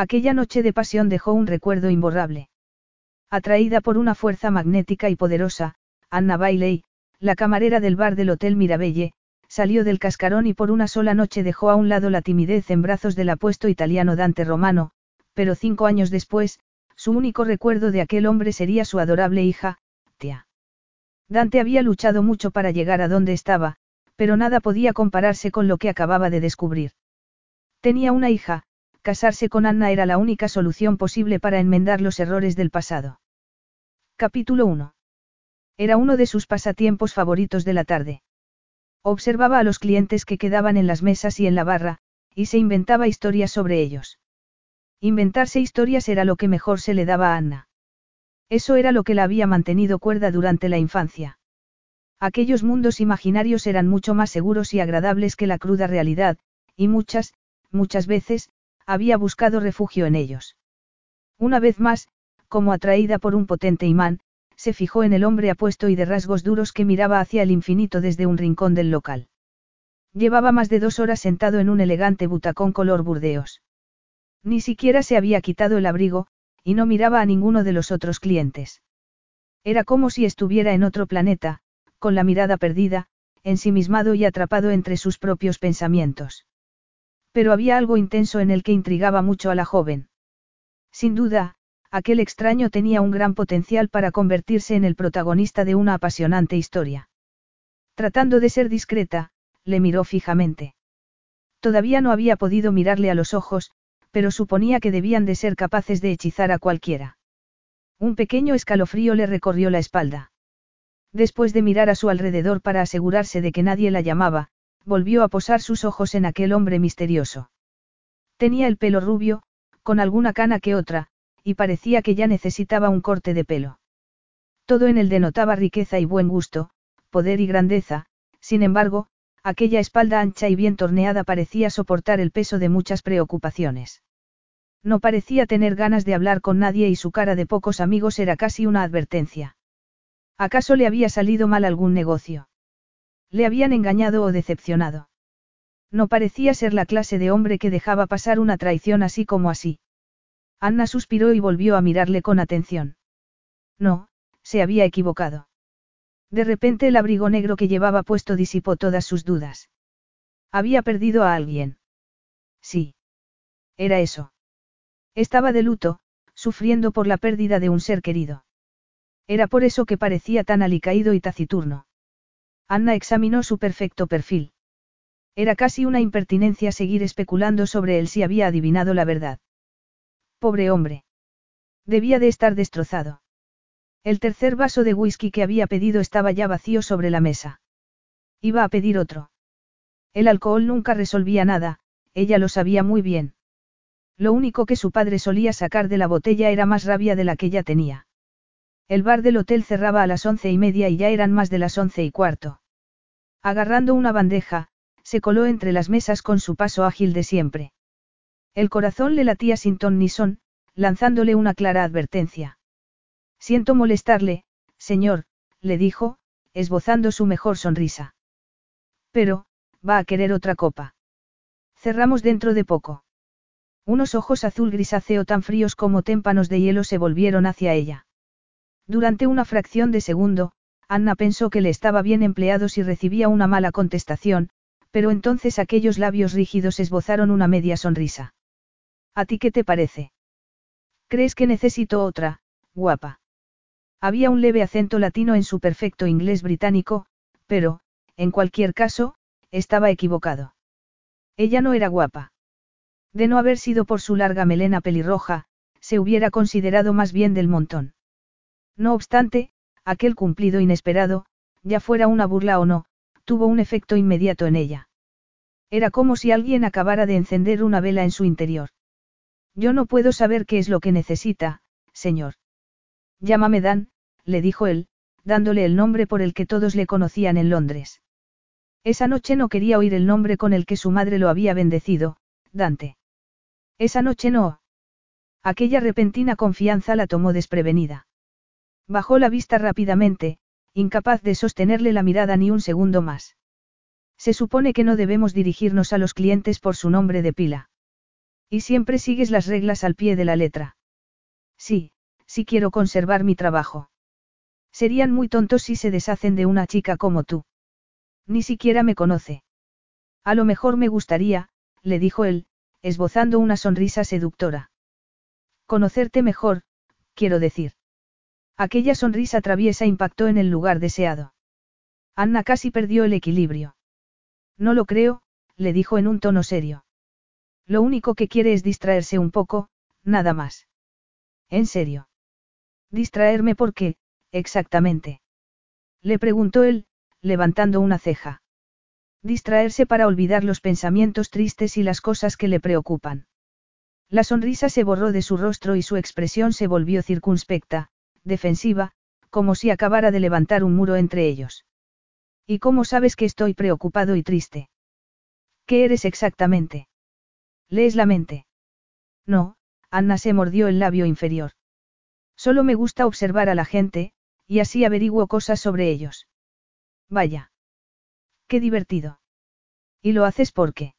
Aquella noche de pasión dejó un recuerdo imborrable. Atraída por una fuerza magnética y poderosa, Anna Bailey, la camarera del bar del Hotel Mirabelle, salió del cascarón y por una sola noche dejó a un lado la timidez en brazos del apuesto italiano Dante Romano, pero cinco años después, su único recuerdo de aquel hombre sería su adorable hija, Tia. Dante había luchado mucho para llegar a donde estaba, pero nada podía compararse con lo que acababa de descubrir. Tenía una hija, casarse con Anna era la única solución posible para enmendar los errores del pasado. Capítulo 1. Era uno de sus pasatiempos favoritos de la tarde. Observaba a los clientes que quedaban en las mesas y en la barra, y se inventaba historias sobre ellos. Inventarse historias era lo que mejor se le daba a Anna. Eso era lo que la había mantenido cuerda durante la infancia. Aquellos mundos imaginarios eran mucho más seguros y agradables que la cruda realidad, y muchas, muchas veces, había buscado refugio en ellos. Una vez más, como atraída por un potente imán, se fijó en el hombre apuesto y de rasgos duros que miraba hacia el infinito desde un rincón del local. Llevaba más de dos horas sentado en un elegante butacón color burdeos. Ni siquiera se había quitado el abrigo, y no miraba a ninguno de los otros clientes. Era como si estuviera en otro planeta, con la mirada perdida, ensimismado y atrapado entre sus propios pensamientos. Pero había algo intenso en el que intrigaba mucho a la joven. Sin duda, aquel extraño tenía un gran potencial para convertirse en el protagonista de una apasionante historia. Tratando de ser discreta, le miró fijamente. Todavía no había podido mirarle a los ojos, pero suponía que debían de ser capaces de hechizar a cualquiera. Un pequeño escalofrío le recorrió la espalda. Después de mirar a su alrededor para asegurarse de que nadie la llamaba, volvió a posar sus ojos en aquel hombre misterioso. Tenía el pelo rubio, con alguna cana que otra, y parecía que ya necesitaba un corte de pelo. Todo en él denotaba riqueza y buen gusto, poder y grandeza, sin embargo, aquella espalda ancha y bien torneada parecía soportar el peso de muchas preocupaciones. No parecía tener ganas de hablar con nadie y su cara de pocos amigos era casi una advertencia. ¿Acaso le había salido mal algún negocio? Le habían engañado o decepcionado. No parecía ser la clase de hombre que dejaba pasar una traición así como así. Anna suspiró y volvió a mirarle con atención. No, se había equivocado. De repente el abrigo negro que llevaba puesto disipó todas sus dudas. Había perdido a alguien. Sí. Era eso. Estaba de luto, sufriendo por la pérdida de un ser querido. Era por eso que parecía tan alicaído y taciturno. Anna examinó su perfecto perfil. Era casi una impertinencia seguir especulando sobre él si había adivinado la verdad. Pobre hombre. Debía de estar destrozado. El tercer vaso de whisky que había pedido estaba ya vacío sobre la mesa. Iba a pedir otro. El alcohol nunca resolvía nada, ella lo sabía muy bien. Lo único que su padre solía sacar de la botella era más rabia de la que ya tenía. El bar del hotel cerraba a las once y media y ya eran más de las once y cuarto. Agarrando una bandeja, se coló entre las mesas con su paso ágil de siempre. El corazón le latía sin ton ni son, lanzándole una clara advertencia. Siento molestarle, señor, le dijo, esbozando su mejor sonrisa. Pero, va a querer otra copa. Cerramos dentro de poco. Unos ojos azul grisáceo tan fríos como témpanos de hielo se volvieron hacia ella. Durante una fracción de segundo, Anna pensó que le estaba bien empleado si recibía una mala contestación, pero entonces aquellos labios rígidos esbozaron una media sonrisa. ¿A ti qué te parece? ¿Crees que necesito otra, guapa? Había un leve acento latino en su perfecto inglés británico, pero, en cualquier caso, estaba equivocado. Ella no era guapa. De no haber sido por su larga melena pelirroja, se hubiera considerado más bien del montón. No obstante, aquel cumplido inesperado, ya fuera una burla o no, tuvo un efecto inmediato en ella. Era como si alguien acabara de encender una vela en su interior. Yo no puedo saber qué es lo que necesita, señor. Llámame Dan, le dijo él, dándole el nombre por el que todos le conocían en Londres. Esa noche no quería oír el nombre con el que su madre lo había bendecido, Dante. Esa noche no. Aquella repentina confianza la tomó desprevenida. Bajó la vista rápidamente, incapaz de sostenerle la mirada ni un segundo más. Se supone que no debemos dirigirnos a los clientes por su nombre de pila. Y siempre sigues las reglas al pie de la letra. Sí, sí quiero conservar mi trabajo. Serían muy tontos si se deshacen de una chica como tú. Ni siquiera me conoce. A lo mejor me gustaría, le dijo él, esbozando una sonrisa seductora. Conocerte mejor, quiero decir. Aquella sonrisa traviesa impactó en el lugar deseado. Anna casi perdió el equilibrio. No lo creo, le dijo en un tono serio. Lo único que quiere es distraerse un poco, nada más. ¿En serio? Distraerme por qué, exactamente. Le preguntó él, levantando una ceja. Distraerse para olvidar los pensamientos tristes y las cosas que le preocupan. La sonrisa se borró de su rostro y su expresión se volvió circunspecta, defensiva, como si acabara de levantar un muro entre ellos. ¿Y cómo sabes que estoy preocupado y triste? ¿Qué eres exactamente? ¿Lees la mente? No, Anna se mordió el labio inferior. Solo me gusta observar a la gente, y así averiguo cosas sobre ellos. Vaya. Qué divertido. ¿Y lo haces porque?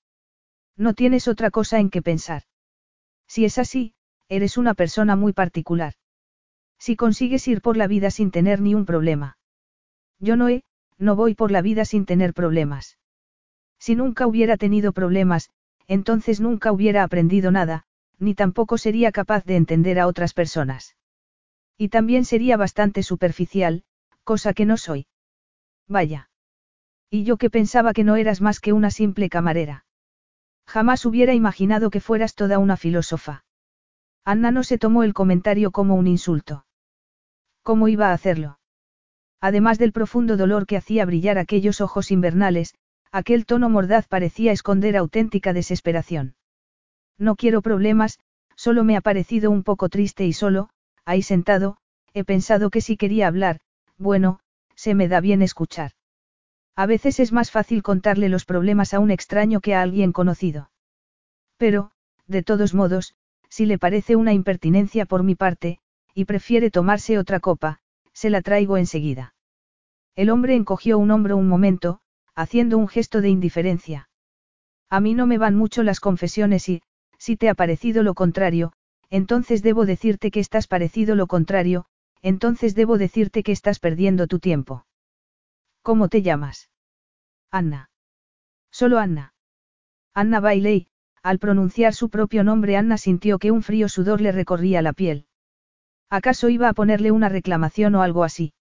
No tienes otra cosa en que pensar. Si es así, eres una persona muy particular. Si consigues ir por la vida sin tener ni un problema. Yo no he, no voy por la vida sin tener problemas. Si nunca hubiera tenido problemas, entonces nunca hubiera aprendido nada, ni tampoco sería capaz de entender a otras personas. Y también sería bastante superficial, cosa que no soy. Vaya. Y yo que pensaba que no eras más que una simple camarera. Jamás hubiera imaginado que fueras toda una filósofa. Anna no se tomó el comentario como un insulto. ¿Cómo iba a hacerlo? Además del profundo dolor que hacía brillar aquellos ojos invernales, aquel tono mordaz parecía esconder auténtica desesperación. No quiero problemas, solo me ha parecido un poco triste y solo, ahí sentado, he pensado que si quería hablar, bueno, se me da bien escuchar. A veces es más fácil contarle los problemas a un extraño que a alguien conocido. Pero, de todos modos, si le parece una impertinencia por mi parte, y prefiere tomarse otra copa, se la traigo enseguida. El hombre encogió un hombro un momento, haciendo un gesto de indiferencia. A mí no me van mucho las confesiones y, si te ha parecido lo contrario, entonces debo decirte que estás parecido lo contrario, entonces debo decirte que estás perdiendo tu tiempo. ¿Cómo te llamas? Anna. Solo Anna. Anna Bailey, al pronunciar su propio nombre Anna sintió que un frío sudor le recorría la piel. ¿Acaso iba a ponerle una reclamación o algo así?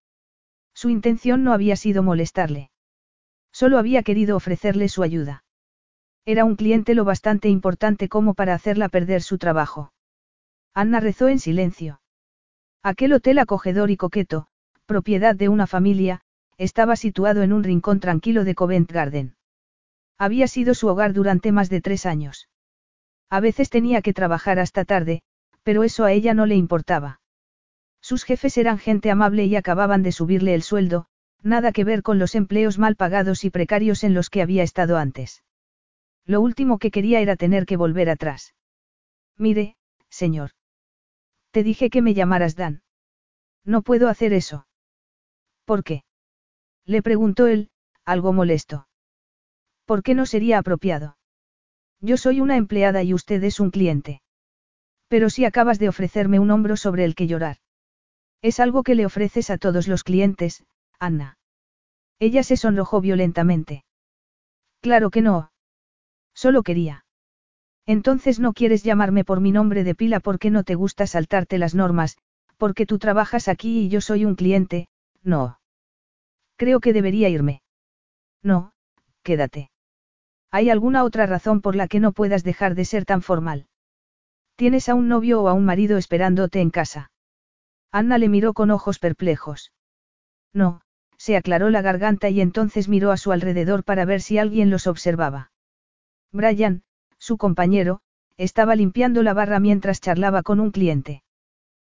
Su intención no había sido molestarle. Solo había querido ofrecerle su ayuda. Era un cliente lo bastante importante como para hacerla perder su trabajo. Anna rezó en silencio. Aquel hotel acogedor y coqueto, propiedad de una familia, estaba situado en un rincón tranquilo de Covent Garden. Había sido su hogar durante más de tres años. A veces tenía que trabajar hasta tarde, pero eso a ella no le importaba. Sus jefes eran gente amable y acababan de subirle el sueldo, nada que ver con los empleos mal pagados y precarios en los que había estado antes. Lo último que quería era tener que volver atrás. Mire, señor. Te dije que me llamaras Dan. No puedo hacer eso. ¿Por qué? Le preguntó él, algo molesto. ¿Por qué no sería apropiado? Yo soy una empleada y usted es un cliente. Pero si acabas de ofrecerme un hombro sobre el que llorar. Es algo que le ofreces a todos los clientes, Anna. Ella se sonrojó violentamente. Claro que no. Solo quería. Entonces no quieres llamarme por mi nombre de pila porque no te gusta saltarte las normas, porque tú trabajas aquí y yo soy un cliente, no. Creo que debería irme. No, quédate. ¿Hay alguna otra razón por la que no puedas dejar de ser tan formal? ¿Tienes a un novio o a un marido esperándote en casa? Anna le miró con ojos perplejos. No, se aclaró la garganta y entonces miró a su alrededor para ver si alguien los observaba. Brian, su compañero, estaba limpiando la barra mientras charlaba con un cliente.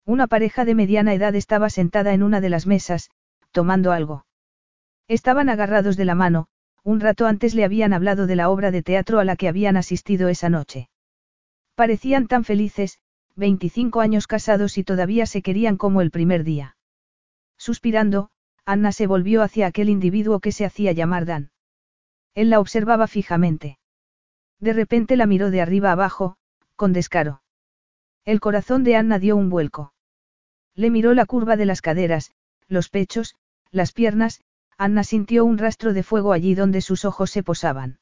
Una pareja de mediana edad estaba sentada en una de las mesas, tomando algo. Estaban agarrados de la mano, un rato antes le habían hablado de la obra de teatro a la que habían asistido esa noche. Parecían tan felices, 25 años casados y todavía se querían como el primer día. Suspirando, Anna se volvió hacia aquel individuo que se hacía llamar Dan. Él la observaba fijamente. De repente la miró de arriba abajo, con descaro. El corazón de Anna dio un vuelco. Le miró la curva de las caderas, los pechos, las piernas, Anna sintió un rastro de fuego allí donde sus ojos se posaban.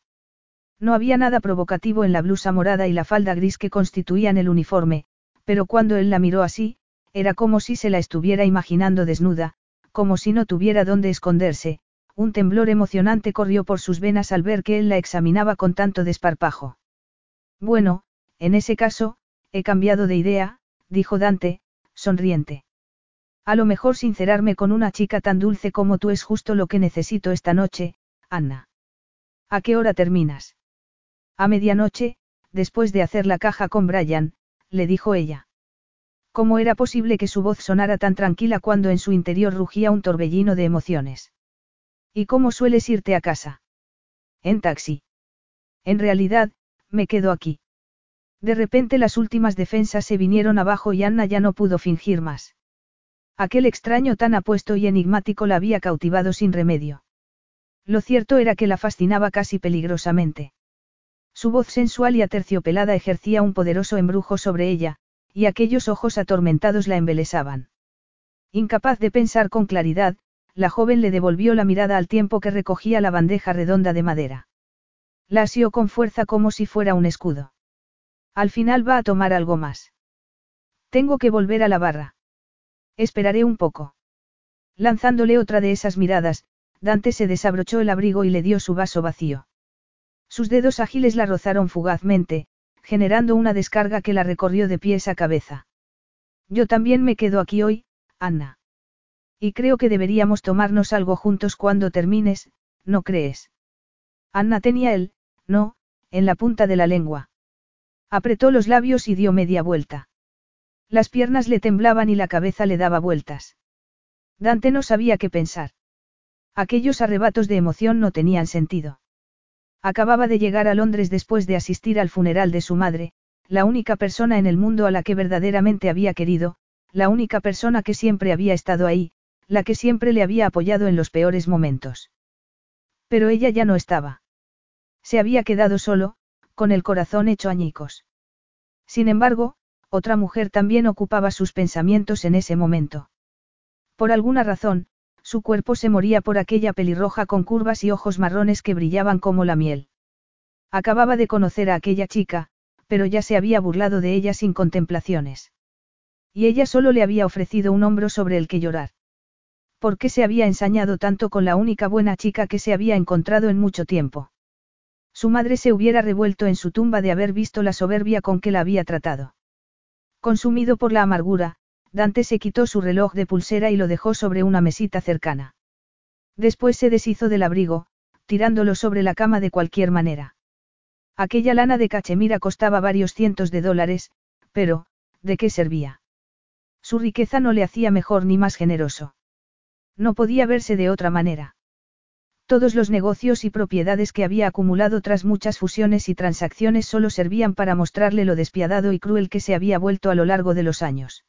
No había nada provocativo en la blusa morada y la falda gris que constituían el uniforme, pero cuando él la miró así, era como si se la estuviera imaginando desnuda, como si no tuviera dónde esconderse, un temblor emocionante corrió por sus venas al ver que él la examinaba con tanto desparpajo. Bueno, en ese caso, he cambiado de idea, dijo Dante, sonriente. A lo mejor sincerarme con una chica tan dulce como tú es justo lo que necesito esta noche, Anna. ¿A qué hora terminas? A medianoche, después de hacer la caja con Brian, le dijo ella. ¿Cómo era posible que su voz sonara tan tranquila cuando en su interior rugía un torbellino de emociones? ¿Y cómo sueles irte a casa? En taxi. En realidad, me quedo aquí. De repente las últimas defensas se vinieron abajo y Anna ya no pudo fingir más. Aquel extraño tan apuesto y enigmático la había cautivado sin remedio. Lo cierto era que la fascinaba casi peligrosamente. Su voz sensual y aterciopelada ejercía un poderoso embrujo sobre ella, y aquellos ojos atormentados la embelesaban. Incapaz de pensar con claridad, la joven le devolvió la mirada al tiempo que recogía la bandeja redonda de madera. La asió con fuerza como si fuera un escudo. Al final va a tomar algo más. Tengo que volver a la barra. Esperaré un poco. Lanzándole otra de esas miradas, Dante se desabrochó el abrigo y le dio su vaso vacío. Sus dedos ágiles la rozaron fugazmente, generando una descarga que la recorrió de pies a cabeza. Yo también me quedo aquí hoy, Anna. Y creo que deberíamos tomarnos algo juntos cuando termines, ¿no crees? Anna tenía el, no, en la punta de la lengua. Apretó los labios y dio media vuelta. Las piernas le temblaban y la cabeza le daba vueltas. Dante no sabía qué pensar. Aquellos arrebatos de emoción no tenían sentido. Acababa de llegar a Londres después de asistir al funeral de su madre, la única persona en el mundo a la que verdaderamente había querido, la única persona que siempre había estado ahí, la que siempre le había apoyado en los peores momentos. Pero ella ya no estaba. Se había quedado solo, con el corazón hecho añicos. Sin embargo, otra mujer también ocupaba sus pensamientos en ese momento. Por alguna razón, su cuerpo se moría por aquella pelirroja con curvas y ojos marrones que brillaban como la miel. Acababa de conocer a aquella chica, pero ya se había burlado de ella sin contemplaciones. Y ella solo le había ofrecido un hombro sobre el que llorar. ¿Por qué se había ensañado tanto con la única buena chica que se había encontrado en mucho tiempo? Su madre se hubiera revuelto en su tumba de haber visto la soberbia con que la había tratado. Consumido por la amargura, Dante se quitó su reloj de pulsera y lo dejó sobre una mesita cercana. Después se deshizo del abrigo, tirándolo sobre la cama de cualquier manera. Aquella lana de cachemira costaba varios cientos de dólares, pero, ¿de qué servía? Su riqueza no le hacía mejor ni más generoso. No podía verse de otra manera. Todos los negocios y propiedades que había acumulado tras muchas fusiones y transacciones solo servían para mostrarle lo despiadado y cruel que se había vuelto a lo largo de los años.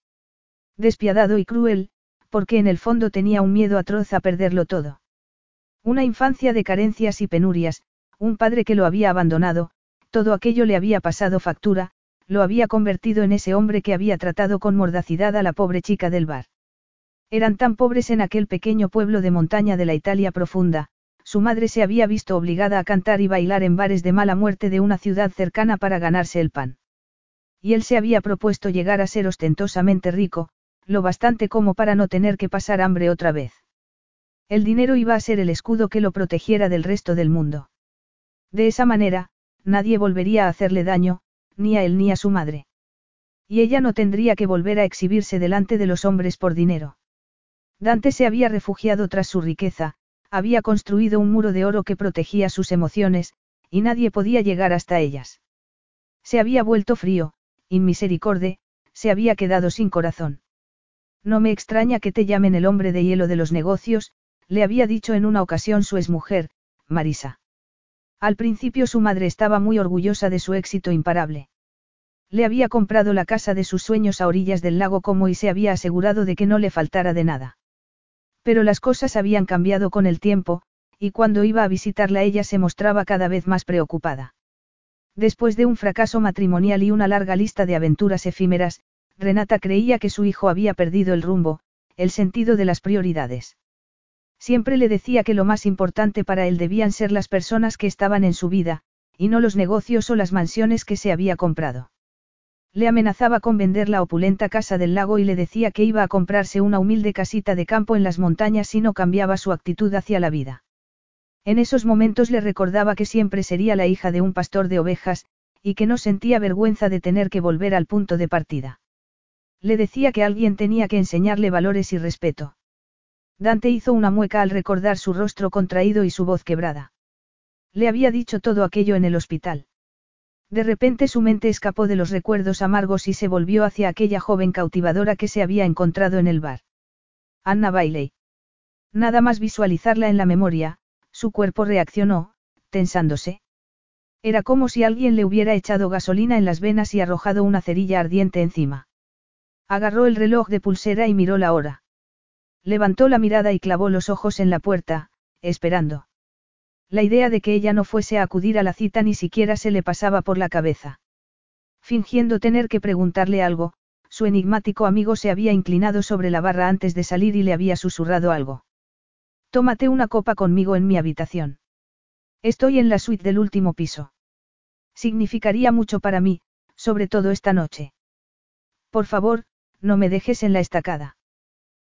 Despiadado y cruel, porque en el fondo tenía un miedo atroz a perderlo todo. Una infancia de carencias y penurias, un padre que lo había abandonado, todo aquello le había pasado factura, lo había convertido en ese hombre que había tratado con mordacidad a la pobre chica del bar. Eran tan pobres en aquel pequeño pueblo de montaña de la Italia profunda, su madre se había visto obligada a cantar y bailar en bares de mala muerte de una ciudad cercana para ganarse el pan. Y él se había propuesto llegar a ser ostentosamente rico, lo bastante como para no tener que pasar hambre otra vez. El dinero iba a ser el escudo que lo protegiera del resto del mundo. De esa manera, nadie volvería a hacerle daño, ni a él ni a su madre. Y ella no tendría que volver a exhibirse delante de los hombres por dinero. Dante se había refugiado tras su riqueza, había construido un muro de oro que protegía sus emociones, y nadie podía llegar hasta ellas. Se había vuelto frío, inmisericorde, se había quedado sin corazón. No me extraña que te llamen el hombre de hielo de los negocios, le había dicho en una ocasión su exmujer, Marisa. Al principio su madre estaba muy orgullosa de su éxito imparable. Le había comprado la casa de sus sueños a orillas del lago como y se había asegurado de que no le faltara de nada. Pero las cosas habían cambiado con el tiempo, y cuando iba a visitarla ella se mostraba cada vez más preocupada. Después de un fracaso matrimonial y una larga lista de aventuras efímeras, Renata creía que su hijo había perdido el rumbo, el sentido de las prioridades. Siempre le decía que lo más importante para él debían ser las personas que estaban en su vida, y no los negocios o las mansiones que se había comprado. Le amenazaba con vender la opulenta casa del lago y le decía que iba a comprarse una humilde casita de campo en las montañas si no cambiaba su actitud hacia la vida. En esos momentos le recordaba que siempre sería la hija de un pastor de ovejas, y que no sentía vergüenza de tener que volver al punto de partida. Le decía que alguien tenía que enseñarle valores y respeto. Dante hizo una mueca al recordar su rostro contraído y su voz quebrada. Le había dicho todo aquello en el hospital. De repente su mente escapó de los recuerdos amargos y se volvió hacia aquella joven cautivadora que se había encontrado en el bar. Anna Bailey. Nada más visualizarla en la memoria, su cuerpo reaccionó, tensándose. Era como si alguien le hubiera echado gasolina en las venas y arrojado una cerilla ardiente encima. Agarró el reloj de pulsera y miró la hora. Levantó la mirada y clavó los ojos en la puerta, esperando. La idea de que ella no fuese a acudir a la cita ni siquiera se le pasaba por la cabeza. Fingiendo tener que preguntarle algo, su enigmático amigo se había inclinado sobre la barra antes de salir y le había susurrado algo. Tómate una copa conmigo en mi habitación. Estoy en la suite del último piso. Significaría mucho para mí, sobre todo esta noche. Por favor, no me dejes en la estacada.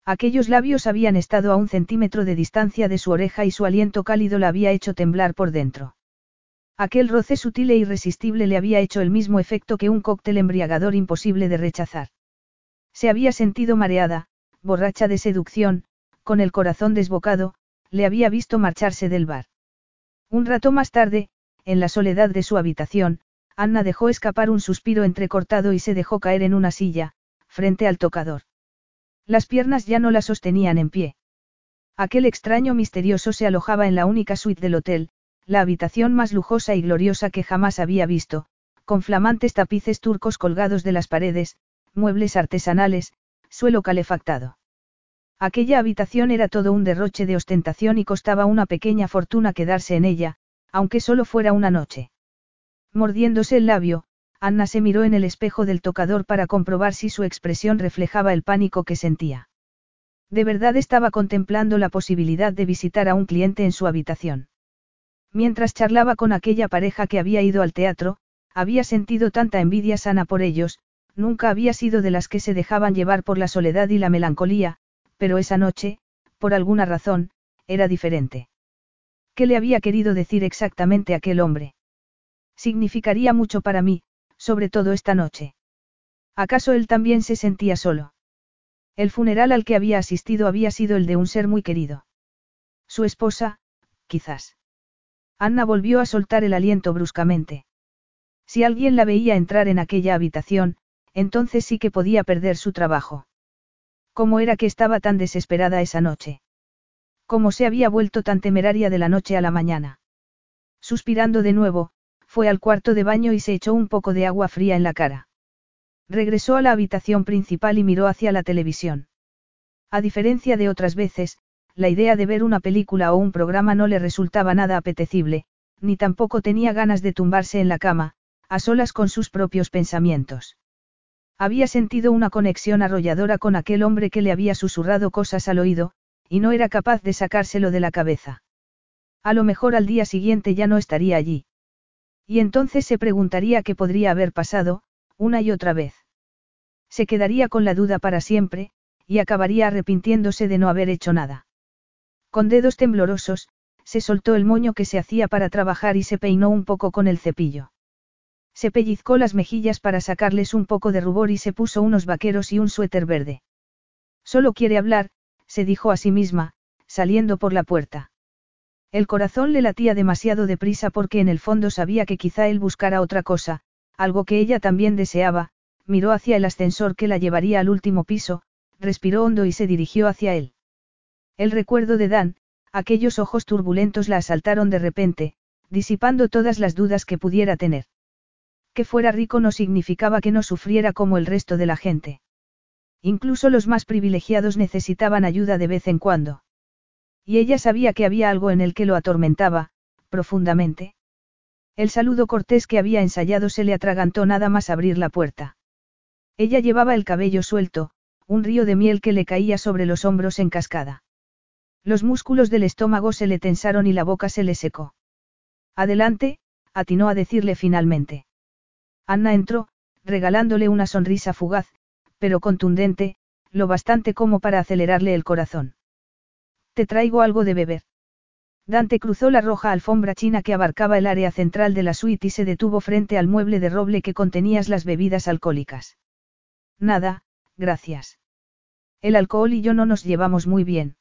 Aquellos labios habían estado a un centímetro de distancia de su oreja y su aliento cálido la había hecho temblar por dentro. Aquel roce sutil e irresistible le había hecho el mismo efecto que un cóctel embriagador imposible de rechazar. Se había sentido mareada, borracha de seducción, con el corazón desbocado, le había visto marcharse del bar. Un rato más tarde, en la soledad de su habitación, Anna dejó escapar un suspiro entrecortado y se dejó caer en una silla, frente al tocador. Las piernas ya no la sostenían en pie. Aquel extraño misterioso se alojaba en la única suite del hotel, la habitación más lujosa y gloriosa que jamás había visto, con flamantes tapices turcos colgados de las paredes, muebles artesanales, suelo calefactado. Aquella habitación era todo un derroche de ostentación y costaba una pequeña fortuna quedarse en ella, aunque solo fuera una noche. Mordiéndose el labio, Anna se miró en el espejo del tocador para comprobar si su expresión reflejaba el pánico que sentía. De verdad estaba contemplando la posibilidad de visitar a un cliente en su habitación. Mientras charlaba con aquella pareja que había ido al teatro, había sentido tanta envidia sana por ellos, nunca había sido de las que se dejaban llevar por la soledad y la melancolía, pero esa noche, por alguna razón, era diferente. ¿Qué le había querido decir exactamente aquel hombre? Significaría mucho para mí, sobre todo esta noche. ¿Acaso él también se sentía solo? El funeral al que había asistido había sido el de un ser muy querido. Su esposa, quizás. Anna volvió a soltar el aliento bruscamente. Si alguien la veía entrar en aquella habitación, entonces sí que podía perder su trabajo. ¿Cómo era que estaba tan desesperada esa noche? ¿Cómo se había vuelto tan temeraria de la noche a la mañana? Suspirando de nuevo, fue al cuarto de baño y se echó un poco de agua fría en la cara. Regresó a la habitación principal y miró hacia la televisión. A diferencia de otras veces, la idea de ver una película o un programa no le resultaba nada apetecible, ni tampoco tenía ganas de tumbarse en la cama, a solas con sus propios pensamientos. Había sentido una conexión arrolladora con aquel hombre que le había susurrado cosas al oído, y no era capaz de sacárselo de la cabeza. A lo mejor al día siguiente ya no estaría allí. Y entonces se preguntaría qué podría haber pasado, una y otra vez. Se quedaría con la duda para siempre, y acabaría arrepintiéndose de no haber hecho nada. Con dedos temblorosos, se soltó el moño que se hacía para trabajar y se peinó un poco con el cepillo. Se pellizcó las mejillas para sacarles un poco de rubor y se puso unos vaqueros y un suéter verde. Solo quiere hablar, se dijo a sí misma, saliendo por la puerta. El corazón le latía demasiado deprisa porque en el fondo sabía que quizá él buscara otra cosa, algo que ella también deseaba, miró hacia el ascensor que la llevaría al último piso, respiró hondo y se dirigió hacia él. El recuerdo de Dan, aquellos ojos turbulentos la asaltaron de repente, disipando todas las dudas que pudiera tener. Que fuera rico no significaba que no sufriera como el resto de la gente. Incluso los más privilegiados necesitaban ayuda de vez en cuando. Y ella sabía que había algo en el que lo atormentaba, profundamente. El saludo cortés que había ensayado se le atragantó nada más abrir la puerta. Ella llevaba el cabello suelto, un río de miel que le caía sobre los hombros en cascada. Los músculos del estómago se le tensaron y la boca se le secó. Adelante, atinó a decirle finalmente. Anna entró, regalándole una sonrisa fugaz, pero contundente, lo bastante como para acelerarle el corazón. Te traigo algo de beber. Dante cruzó la roja alfombra china que abarcaba el área central de la suite y se detuvo frente al mueble de roble que contenía las bebidas alcohólicas. Nada, gracias. El alcohol y yo no nos llevamos muy bien.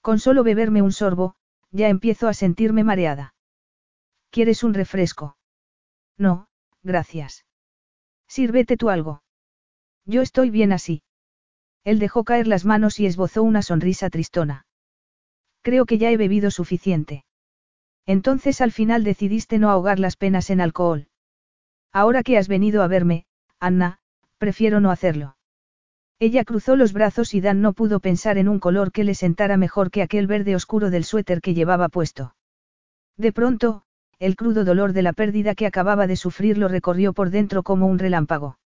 Con solo beberme un sorbo, ya empiezo a sentirme mareada. ¿Quieres un refresco? No, gracias. Sírvete tú algo. Yo estoy bien así. Él dejó caer las manos y esbozó una sonrisa tristona. Creo que ya he bebido suficiente. Entonces al final decidiste no ahogar las penas en alcohol. Ahora que has venido a verme, Anna, prefiero no hacerlo. Ella cruzó los brazos y Dan no pudo pensar en un color que le sentara mejor que aquel verde oscuro del suéter que llevaba puesto. De pronto, el crudo dolor de la pérdida que acababa de sufrir lo recorrió por dentro como un relámpago.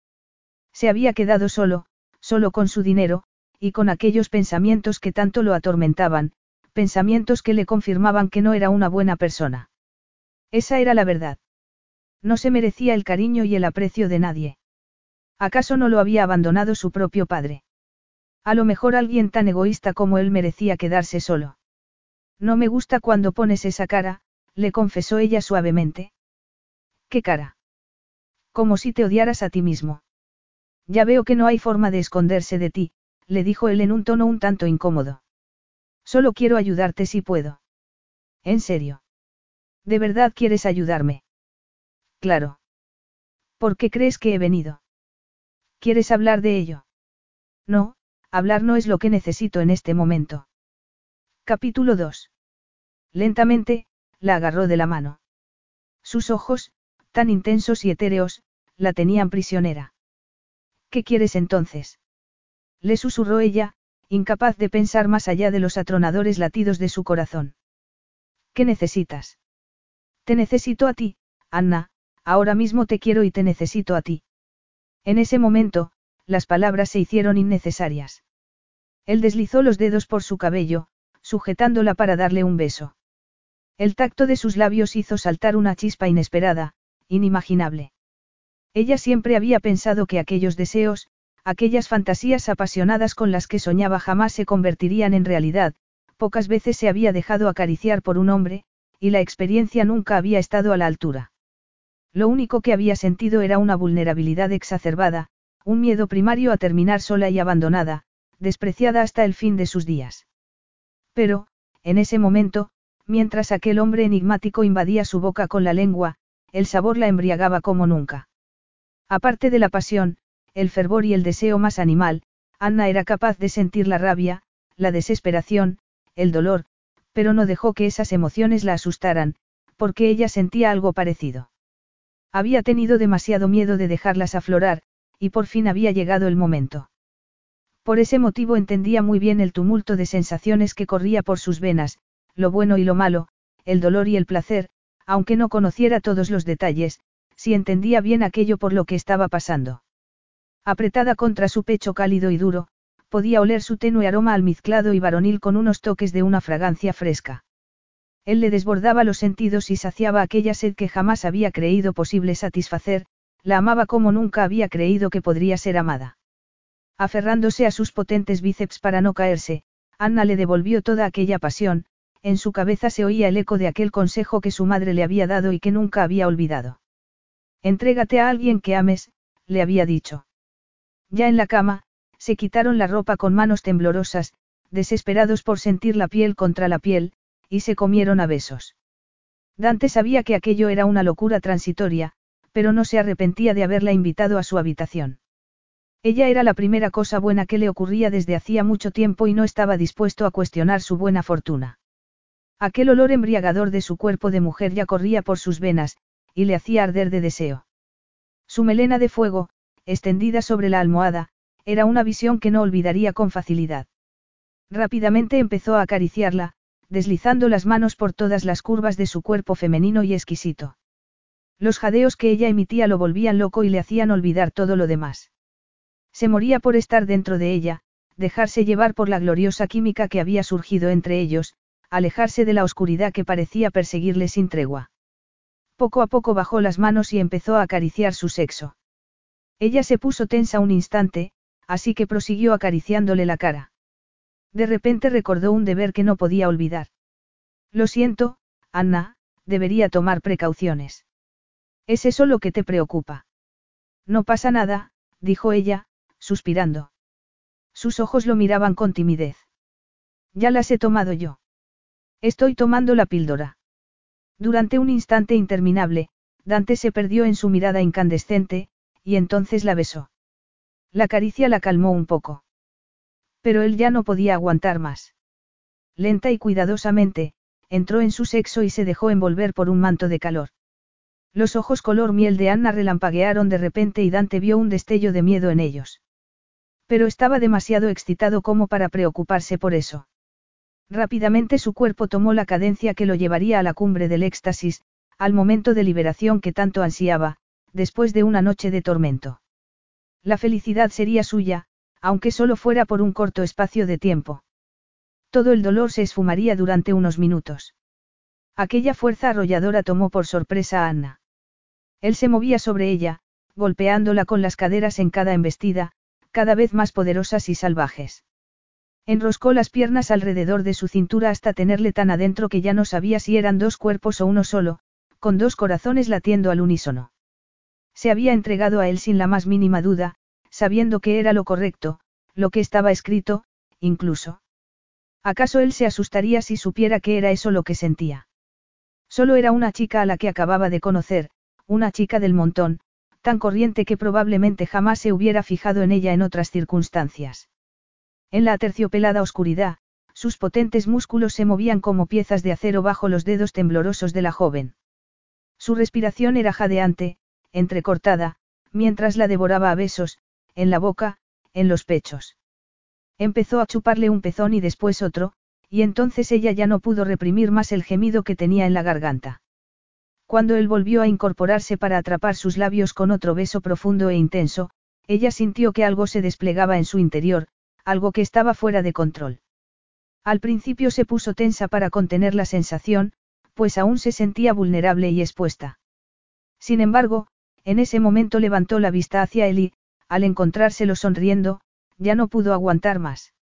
Se había quedado solo, solo con su dinero, y con aquellos pensamientos que tanto lo atormentaban, pensamientos que le confirmaban que no era una buena persona. Esa era la verdad. No se merecía el cariño y el aprecio de nadie. ¿Acaso no lo había abandonado su propio padre? A lo mejor alguien tan egoísta como él merecía quedarse solo. No me gusta cuando pones esa cara, le confesó ella suavemente. ¿Qué cara? Como si te odiaras a ti mismo. Ya veo que no hay forma de esconderse de ti, le dijo él en un tono un tanto incómodo. Solo quiero ayudarte si puedo. ¿En serio? ¿De verdad quieres ayudarme? Claro. ¿Por qué crees que he venido? ¿Quieres hablar de ello? No, hablar no es lo que necesito en este momento. Capítulo 2. Lentamente, la agarró de la mano. Sus ojos, tan intensos y etéreos, la tenían prisionera. ¿Qué quieres entonces? Le susurró ella, incapaz de pensar más allá de los atronadores latidos de su corazón. ¿Qué necesitas? Te necesito a ti, Anna, ahora mismo te quiero y te necesito a ti. En ese momento, las palabras se hicieron innecesarias. Él deslizó los dedos por su cabello, sujetándola para darle un beso. El tacto de sus labios hizo saltar una chispa inesperada, inimaginable. Ella siempre había pensado que aquellos deseos, Aquellas fantasías apasionadas con las que soñaba jamás se convertirían en realidad, pocas veces se había dejado acariciar por un hombre, y la experiencia nunca había estado a la altura. Lo único que había sentido era una vulnerabilidad exacerbada, un miedo primario a terminar sola y abandonada, despreciada hasta el fin de sus días. Pero, en ese momento, mientras aquel hombre enigmático invadía su boca con la lengua, el sabor la embriagaba como nunca. Aparte de la pasión, el fervor y el deseo más animal, Anna era capaz de sentir la rabia, la desesperación, el dolor, pero no dejó que esas emociones la asustaran, porque ella sentía algo parecido. Había tenido demasiado miedo de dejarlas aflorar, y por fin había llegado el momento. Por ese motivo entendía muy bien el tumulto de sensaciones que corría por sus venas, lo bueno y lo malo, el dolor y el placer, aunque no conociera todos los detalles, si entendía bien aquello por lo que estaba pasando. Apretada contra su pecho cálido y duro, podía oler su tenue aroma almizclado y varonil con unos toques de una fragancia fresca. Él le desbordaba los sentidos y saciaba aquella sed que jamás había creído posible satisfacer, la amaba como nunca había creído que podría ser amada. Aferrándose a sus potentes bíceps para no caerse, Anna le devolvió toda aquella pasión, en su cabeza se oía el eco de aquel consejo que su madre le había dado y que nunca había olvidado. Entrégate a alguien que ames, le había dicho. Ya en la cama, se quitaron la ropa con manos temblorosas, desesperados por sentir la piel contra la piel, y se comieron a besos. Dante sabía que aquello era una locura transitoria, pero no se arrepentía de haberla invitado a su habitación. Ella era la primera cosa buena que le ocurría desde hacía mucho tiempo y no estaba dispuesto a cuestionar su buena fortuna. Aquel olor embriagador de su cuerpo de mujer ya corría por sus venas, y le hacía arder de deseo. Su melena de fuego, extendida sobre la almohada, era una visión que no olvidaría con facilidad. Rápidamente empezó a acariciarla, deslizando las manos por todas las curvas de su cuerpo femenino y exquisito. Los jadeos que ella emitía lo volvían loco y le hacían olvidar todo lo demás. Se moría por estar dentro de ella, dejarse llevar por la gloriosa química que había surgido entre ellos, alejarse de la oscuridad que parecía perseguirle sin tregua. Poco a poco bajó las manos y empezó a acariciar su sexo. Ella se puso tensa un instante, así que prosiguió acariciándole la cara. De repente recordó un deber que no podía olvidar. Lo siento, Anna, debería tomar precauciones. ¿Es eso lo que te preocupa? No pasa nada, dijo ella, suspirando. Sus ojos lo miraban con timidez. Ya las he tomado yo. Estoy tomando la píldora. Durante un instante interminable, Dante se perdió en su mirada incandescente, y entonces la besó. La caricia la calmó un poco. Pero él ya no podía aguantar más. Lenta y cuidadosamente, entró en su sexo y se dejó envolver por un manto de calor. Los ojos color miel de Anna relampaguearon de repente y Dante vio un destello de miedo en ellos. Pero estaba demasiado excitado como para preocuparse por eso. Rápidamente su cuerpo tomó la cadencia que lo llevaría a la cumbre del éxtasis, al momento de liberación que tanto ansiaba, después de una noche de tormento. La felicidad sería suya, aunque solo fuera por un corto espacio de tiempo. Todo el dolor se esfumaría durante unos minutos. Aquella fuerza arrolladora tomó por sorpresa a Anna. Él se movía sobre ella, golpeándola con las caderas en cada embestida, cada vez más poderosas y salvajes. Enroscó las piernas alrededor de su cintura hasta tenerle tan adentro que ya no sabía si eran dos cuerpos o uno solo, con dos corazones latiendo al unísono. Se había entregado a él sin la más mínima duda, sabiendo que era lo correcto, lo que estaba escrito, incluso. ¿Acaso él se asustaría si supiera que era eso lo que sentía? Solo era una chica a la que acababa de conocer, una chica del montón, tan corriente que probablemente jamás se hubiera fijado en ella en otras circunstancias. En la aterciopelada oscuridad, sus potentes músculos se movían como piezas de acero bajo los dedos temblorosos de la joven. Su respiración era jadeante, entrecortada, mientras la devoraba a besos, en la boca, en los pechos. Empezó a chuparle un pezón y después otro, y entonces ella ya no pudo reprimir más el gemido que tenía en la garganta. Cuando él volvió a incorporarse para atrapar sus labios con otro beso profundo e intenso, ella sintió que algo se desplegaba en su interior, algo que estaba fuera de control. Al principio se puso tensa para contener la sensación, pues aún se sentía vulnerable y expuesta. Sin embargo, en ese momento levantó la vista hacia él y, al encontrárselo sonriendo, ya no pudo aguantar más.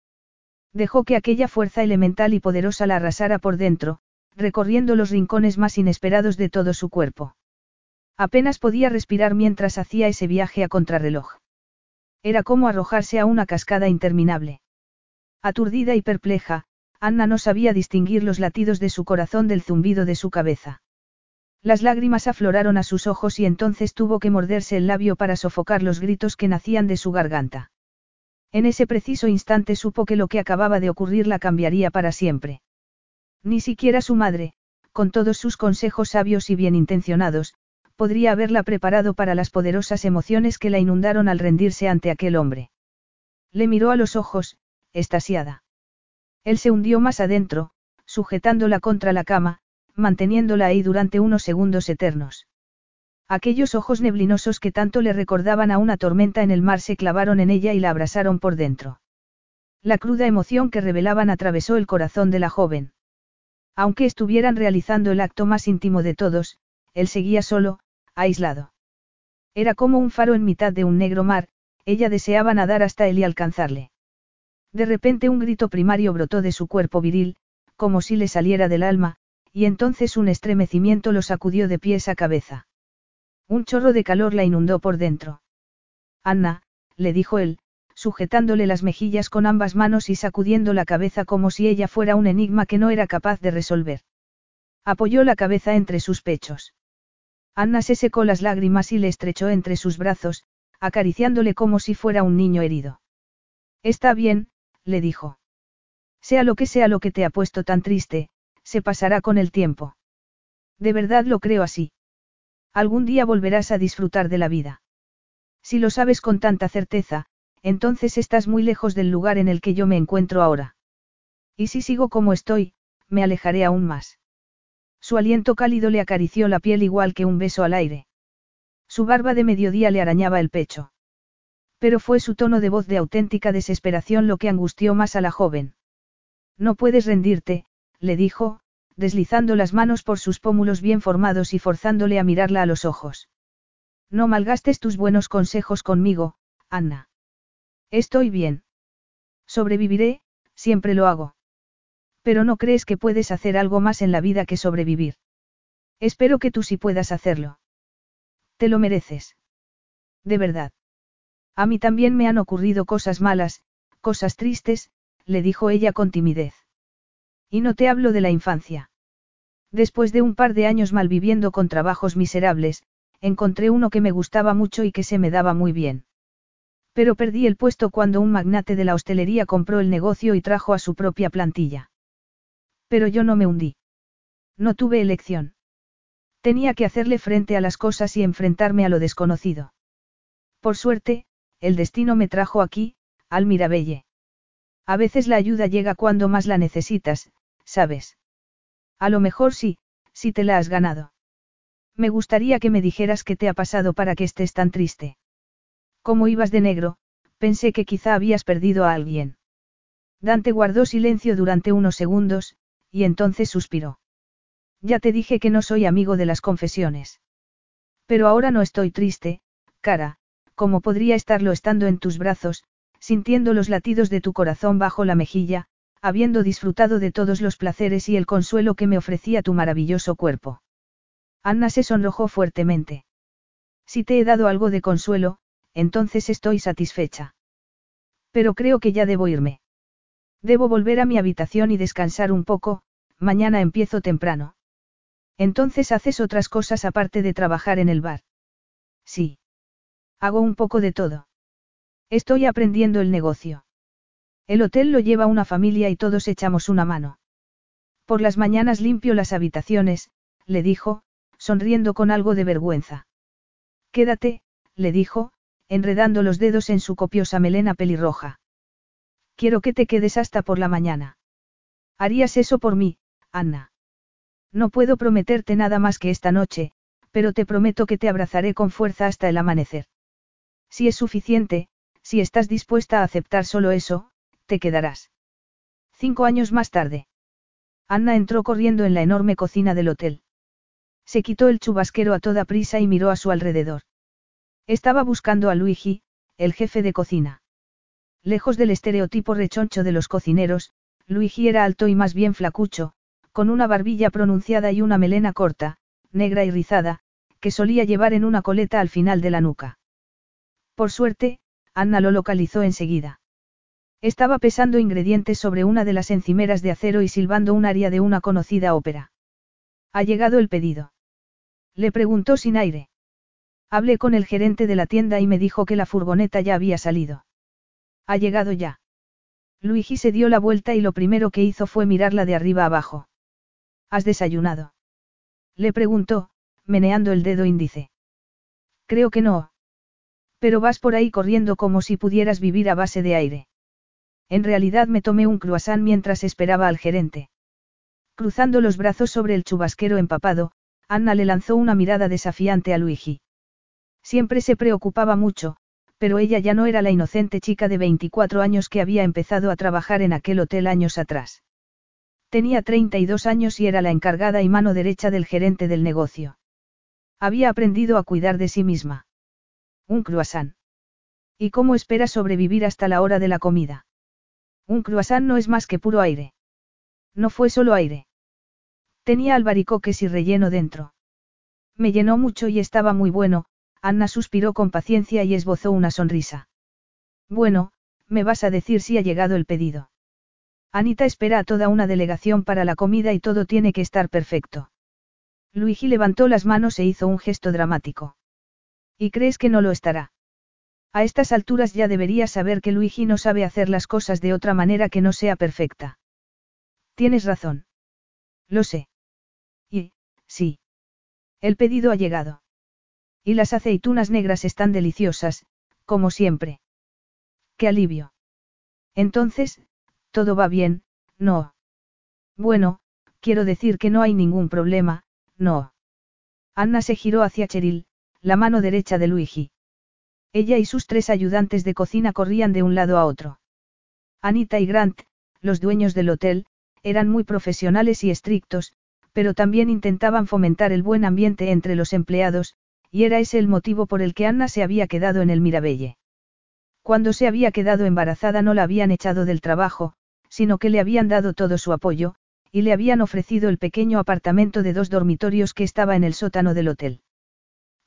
Dejó que aquella fuerza elemental y poderosa la arrasara por dentro, recorriendo los rincones más inesperados de todo su cuerpo. Apenas podía respirar mientras hacía ese viaje a contrarreloj. Era como arrojarse a una cascada interminable. Aturdida y perpleja, Anna no sabía distinguir los latidos de su corazón del zumbido de su cabeza. Las lágrimas afloraron a sus ojos y entonces tuvo que morderse el labio para sofocar los gritos que nacían de su garganta. En ese preciso instante supo que lo que acababa de ocurrir la cambiaría para siempre. Ni siquiera su madre, con todos sus consejos sabios y bien intencionados, podría haberla preparado para las poderosas emociones que la inundaron al rendirse ante aquel hombre. Le miró a los ojos, estasiada. Él se hundió más adentro, sujetándola contra la cama, manteniéndola ahí durante unos segundos eternos. Aquellos ojos neblinosos que tanto le recordaban a una tormenta en el mar se clavaron en ella y la abrasaron por dentro. La cruda emoción que revelaban atravesó el corazón de la joven. Aunque estuvieran realizando el acto más íntimo de todos, él seguía solo, aislado. Era como un faro en mitad de un negro mar, ella deseaba nadar hasta él y alcanzarle. De repente un grito primario brotó de su cuerpo viril, como si le saliera del alma, y entonces un estremecimiento lo sacudió de pies a cabeza. Un chorro de calor la inundó por dentro. Anna, le dijo él, sujetándole las mejillas con ambas manos y sacudiendo la cabeza como si ella fuera un enigma que no era capaz de resolver. Apoyó la cabeza entre sus pechos. Anna se secó las lágrimas y le estrechó entre sus brazos, acariciándole como si fuera un niño herido. Está bien, le dijo. Sea lo que sea lo que te ha puesto tan triste, se pasará con el tiempo. De verdad lo creo así. Algún día volverás a disfrutar de la vida. Si lo sabes con tanta certeza, entonces estás muy lejos del lugar en el que yo me encuentro ahora. Y si sigo como estoy, me alejaré aún más. Su aliento cálido le acarició la piel igual que un beso al aire. Su barba de mediodía le arañaba el pecho. Pero fue su tono de voz de auténtica desesperación lo que angustió más a la joven. No puedes rendirte, le dijo, deslizando las manos por sus pómulos bien formados y forzándole a mirarla a los ojos. No malgastes tus buenos consejos conmigo, Anna. Estoy bien. Sobreviviré, siempre lo hago. Pero no crees que puedes hacer algo más en la vida que sobrevivir. Espero que tú sí puedas hacerlo. Te lo mereces. De verdad. A mí también me han ocurrido cosas malas, cosas tristes, le dijo ella con timidez. Y no te hablo de la infancia. Después de un par de años malviviendo con trabajos miserables, encontré uno que me gustaba mucho y que se me daba muy bien. Pero perdí el puesto cuando un magnate de la hostelería compró el negocio y trajo a su propia plantilla. Pero yo no me hundí. No tuve elección. Tenía que hacerle frente a las cosas y enfrentarme a lo desconocido. Por suerte, el destino me trajo aquí, al Mirabelle. A veces la ayuda llega cuando más la necesitas, ¿sabes? A lo mejor sí, si te la has ganado. Me gustaría que me dijeras qué te ha pasado para que estés tan triste. Como ibas de negro, pensé que quizá habías perdido a alguien. Dante guardó silencio durante unos segundos, y entonces suspiró. Ya te dije que no soy amigo de las confesiones. Pero ahora no estoy triste, cara, como podría estarlo estando en tus brazos, sintiendo los latidos de tu corazón bajo la mejilla, habiendo disfrutado de todos los placeres y el consuelo que me ofrecía tu maravilloso cuerpo. Anna se sonrojó fuertemente. Si te he dado algo de consuelo, entonces estoy satisfecha. Pero creo que ya debo irme. Debo volver a mi habitación y descansar un poco, mañana empiezo temprano. Entonces haces otras cosas aparte de trabajar en el bar. Sí. Hago un poco de todo. Estoy aprendiendo el negocio. El hotel lo lleva una familia y todos echamos una mano. Por las mañanas limpio las habitaciones, le dijo, sonriendo con algo de vergüenza. Quédate, le dijo, enredando los dedos en su copiosa melena pelirroja. Quiero que te quedes hasta por la mañana. Harías eso por mí, Anna. No puedo prometerte nada más que esta noche, pero te prometo que te abrazaré con fuerza hasta el amanecer. Si es suficiente, si estás dispuesta a aceptar solo eso, te quedarás. Cinco años más tarde. Anna entró corriendo en la enorme cocina del hotel. Se quitó el chubasquero a toda prisa y miró a su alrededor. Estaba buscando a Luigi, el jefe de cocina. Lejos del estereotipo rechoncho de los cocineros, Luigi era alto y más bien flacucho, con una barbilla pronunciada y una melena corta, negra y rizada, que solía llevar en una coleta al final de la nuca. Por suerte, Anna lo localizó enseguida. Estaba pesando ingredientes sobre una de las encimeras de acero y silbando un aria de una conocida ópera. ¿Ha llegado el pedido? Le preguntó sin aire. Hablé con el gerente de la tienda y me dijo que la furgoneta ya había salido. Ha llegado ya. Luigi se dio la vuelta y lo primero que hizo fue mirarla de arriba abajo. ¿Has desayunado? Le preguntó, meneando el dedo índice. Creo que no. Pero vas por ahí corriendo como si pudieras vivir a base de aire. En realidad me tomé un croissant mientras esperaba al gerente. Cruzando los brazos sobre el chubasquero empapado, Anna le lanzó una mirada desafiante a Luigi. Siempre se preocupaba mucho, pero ella ya no era la inocente chica de 24 años que había empezado a trabajar en aquel hotel años atrás. Tenía 32 años y era la encargada y mano derecha del gerente del negocio. Había aprendido a cuidar de sí misma. Un croissant. ¿Y cómo espera sobrevivir hasta la hora de la comida? Un croissant no es más que puro aire. No fue solo aire. Tenía albaricoques y relleno dentro. Me llenó mucho y estaba muy bueno, Anna suspiró con paciencia y esbozó una sonrisa. Bueno, me vas a decir si ha llegado el pedido. Anita espera a toda una delegación para la comida y todo tiene que estar perfecto. Luigi levantó las manos e hizo un gesto dramático. ¿Y crees que no lo estará? A estas alturas ya deberías saber que Luigi no sabe hacer las cosas de otra manera que no sea perfecta. Tienes razón. Lo sé. Y, sí. El pedido ha llegado. Y las aceitunas negras están deliciosas, como siempre. ¡Qué alivio! Entonces, todo va bien, no. Bueno, quiero decir que no hay ningún problema, no. Anna se giró hacia Cheryl, la mano derecha de Luigi. Ella y sus tres ayudantes de cocina corrían de un lado a otro. Anita y Grant, los dueños del hotel, eran muy profesionales y estrictos, pero también intentaban fomentar el buen ambiente entre los empleados, y era ese el motivo por el que Anna se había quedado en el Mirabelle. Cuando se había quedado embarazada no la habían echado del trabajo, sino que le habían dado todo su apoyo, y le habían ofrecido el pequeño apartamento de dos dormitorios que estaba en el sótano del hotel.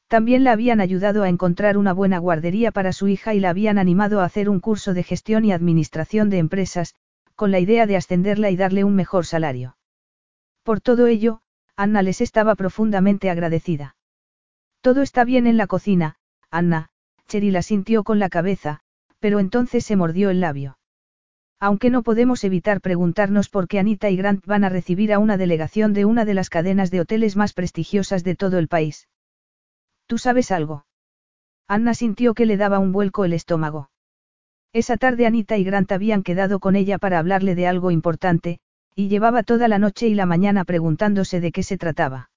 También la habían ayudado a encontrar una buena guardería para su hija y la habían animado a hacer un curso de gestión y administración de empresas, con la idea de ascenderla y darle un mejor salario. Por todo ello, Anna les estaba profundamente agradecida. Todo está bien en la cocina, Anna, Cheryl asintió con la cabeza, pero entonces se mordió el labio. Aunque no podemos evitar preguntarnos por qué Anita y Grant van a recibir a una delegación de una de las cadenas de hoteles más prestigiosas de todo el país. ¿Tú sabes algo? Anna sintió que le daba un vuelco el estómago. Esa tarde Anita y Grant habían quedado con ella para hablarle de algo importante, y llevaba toda la noche y la mañana preguntándose de qué se trataba.